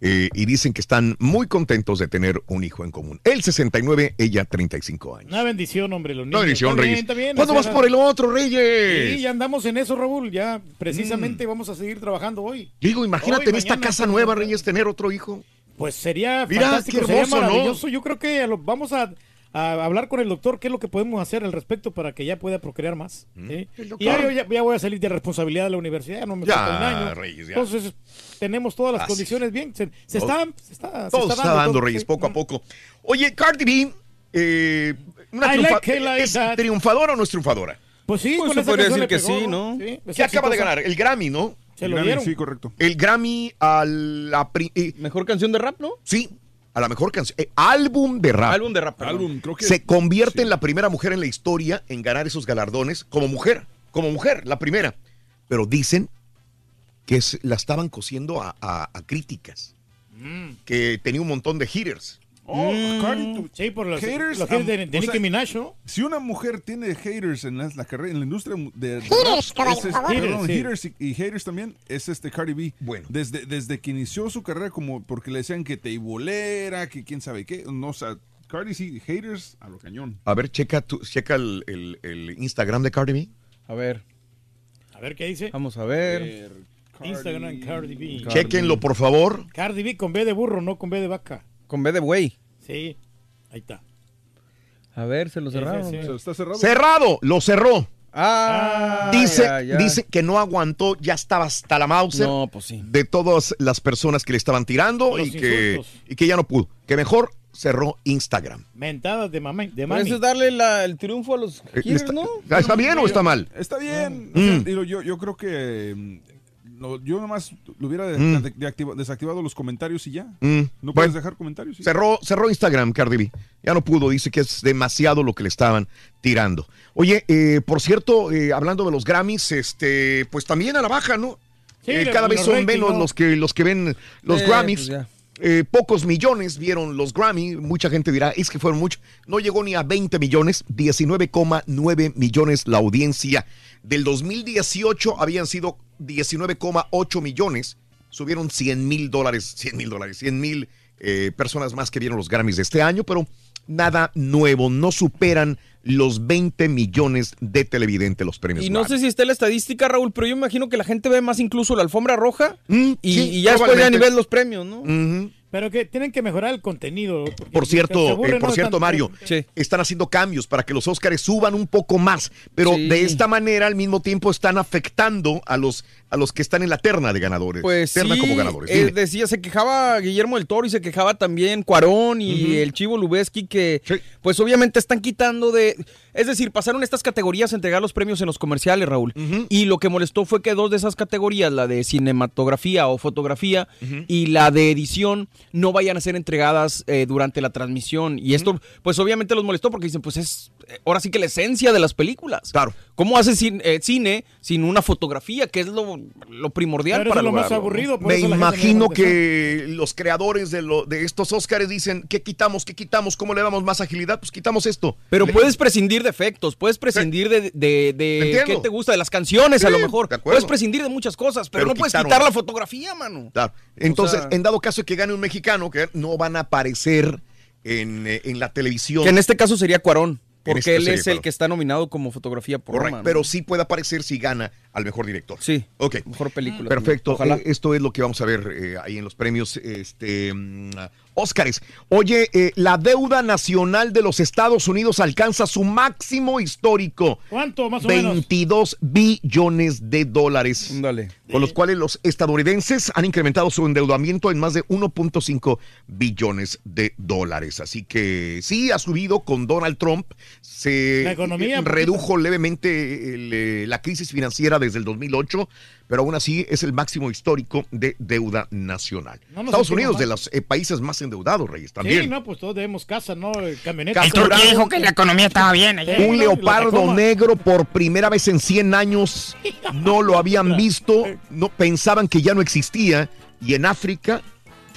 eh, y dicen que están muy contentos de tener un hijo en común. Él 69, ella 35 años. Una bendición, hombre, los niños. No, bendición, Reyes. ¿Cuándo vas por el otro, Reyes? Sí, ya andamos en eso, Raúl. Ya precisamente Mm. vamos a seguir trabajando hoy. Digo, imagínate Hoy, en esta casa nueva, Reyes, tener otro hijo. Pues sería Mira, fantástico, qué sería hermoso, ¿no? maravilloso. Yo creo que lo- vamos a, a hablar con el doctor qué es lo que podemos hacer al respecto para que ya pueda procrear más. Y ya, yo ya, ya voy a salir de responsabilidad de la universidad, ya no me Ya, falta un año. Reyes, ya. Entonces, tenemos todas las Así. condiciones bien. Se, se está, se está, se Todo se está dando, todo, Reyes, sí. poco a poco. Oye, Cardi B, eh, una triunfa- like like ¿es that. triunfadora o no es triunfadora? Pues sí, Pues con se podría decir que pegó, sí, ¿no? Sí, ¿Qué acaba de ganar? El Grammy, ¿no? Se lo dieron. Sí, correcto. El Grammy a la... eh, Mejor canción de rap, ¿no? sí, a la mejor canción. eh, álbum de rap. Álbum de rap. Álbum, creo que. Se convierte en la primera mujer en la historia en ganar esos galardones como mujer. Como mujer, la primera. Pero dicen que es- la estaban cosiendo a, a- a críticas. Mm. Que tenía un montón de haters. Oh, Cardi, tú- Sí, por los Haters, los haters de, um, de Nicki sea, Minaj, ¿no? Si una mujer tiene haters en la, la carrera, en la industria de, de Haters, rap, caballo, ese es- por favor. perdón, Haters, sí. haters y, y haters también es este Cardi B. Bueno. Desde, desde que inició su carrera, como porque le decían que teibolera, que quién sabe qué. No, o sea, Cardi sí, haters a lo cañón. A ver, checa, tu- checa el, el- el Instagram de Cardi B. A ver, A ver qué dice. vamos a ver. Instagram Cardi B. Cardi Chequenlo, por favor. Cardi B con B de burro, no con B de vaca. Con B de güey. Sí, ahí está. A ver, se lo cerraron. sí. Está cerrado. Cerrado, lo cerró. Ah, Dice, ya, ya. dice que no aguantó, ya estaba hasta la Mauser No, pues sí. de todas las personas que le estaban tirando Los y que, y que ya no pudo. Que mejor cerró Instagram. Mentadas de, mame, de mami. eso es darle la- el triunfo a los Eh, haters, ¿Está, ¿no? ¿está bien o está mal? Está bien. Mm. O sea, digo, yo, yo creo que mm, no, yo nomás le hubiera de- Mm. de- desactivado los comentarios y ya. Mm, No bueno, puedes dejar comentarios. sí. cerró, cerró Instagram, Cardi B. Ya no pudo, dice que es demasiado lo que le estaban tirando. Oye, eh, por cierto, eh, hablando de los Grammys, este, pues también a la baja, ¿no? Sí, Eh, cada vez son menos ¿no? los que los que ven los Eh, Grammys. pues. Eh, pocos millones vieron los Grammy. Mucha gente dirá, es que fueron muchos. No llegó ni a 20 millones, 19,9 millones la audiencia. Del 2018 habían sido 19,8 millones. Subieron 100 mil dólares, 100 mil dólares, 100 mil eh, personas más que vieron los Grammys de este año, pero nada nuevo. No superan los 20 millones de televidentes los premios. Y no sé si está la estadística, Raúl, pero yo imagino que la gente ve más incluso la alfombra roja Mm, y, sí, y ya después ya ni ves los premios, ¿no? Pero que tienen que mejorar el contenido. Por cierto, aburren, eh, por ¿no? cierto, Mario, Sí. están haciendo cambios para que los Óscares suban un poco más, pero Sí. de esta manera al mismo tiempo están afectando a los a los que están en la terna de ganadores, Pues terna sí, como ganadores. eh, decía, se quejaba Guillermo del Toro y se quejaba también Cuarón y el Chivo Lubeski que Sí. pues obviamente están quitando de... Es decir, pasaron estas categorías a entregar los premios en los comerciales, Raúl. Y lo que molestó fue que dos de esas categorías, la de cinematografía o fotografía y la de edición, no vayan a ser entregadas eh, durante la transmisión. Y esto, pues obviamente los molestó porque dicen, pues es eh, ahora sí que la esencia de las películas. Claro. ¿Cómo haces eh, cine sin una fotografía, que es lo, lo primordial Pero para eso lo más aburrido. por Me eso no imagino que los creadores de, lo- de estos Óscares dicen, ¿qué quitamos? ¿Qué quitamos? ¿Cómo le damos más agilidad? Pues quitamos esto. Pero Le- puedes prescindir de efectos, puedes prescindir de, qué te gusta, de las canciones a lo mejor. Puedes prescindir de muchas cosas, pero, Pero no puedes quitar la fotografía, mano. Claro. Entonces, sea- en dado caso de que gane un mexicano, que no van a aparecer en, eh, en la televisión. Que en este caso sería Cuarón, porque este él es el que está nominado como fotografía por Roma, ¿no? pero sí puede aparecer si gana al mejor director. Sí. Ok. Mejor película. Perfecto. Ojalá. Eh, esto es lo que vamos a ver eh, ahí en los premios este, mm, Óscares. Oye, eh, la deuda nacional de los Estados Unidos alcanza su máximo histórico. ¿Cuánto, más o menos? 22 billones de dólares. Dale. Con los cuales los estadounidenses han incrementado su endeudamiento en más de 1.5 billones de dólares. Así que sí, ha subido con Donald Trump. Se La economía, eh, redujo levemente el, eh, la crisis financiera desde el 2008, pero aún así es el máximo histórico de deuda nacional. No Estados Unidos mal. de los eh, países más endeudados, Reyes, también. Sí, no, pues todos debemos casa, ¿no? Camioneta. El turquí dijo que la economía estaba bien. Sí, Un leopardo negro por primera vez en 100 años no lo habían visto, no pensaban que ya no existía y en África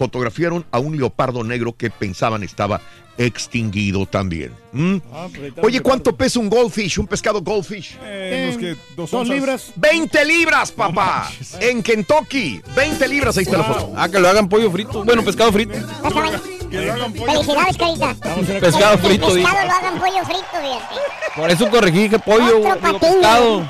fotografiaron a un leopardo negro que pensaban estaba extinguido también. ¿Mm? Ah, pues Oye, ¿cuánto pesa un goldfish, un pescado goldfish? Eh, que dos, libras. 20 libras, papá, en Kentucky. 20 libras, ahí está la foto. Ah, que lo hagan pollo frito. Bueno, pescado frito. Que lo hagan pollo. Felicidades, carita. Pescado El frito, pescado dijo. lo hagan pollo frito, fíjate. Por eso corregí que pollo, digo, pescado.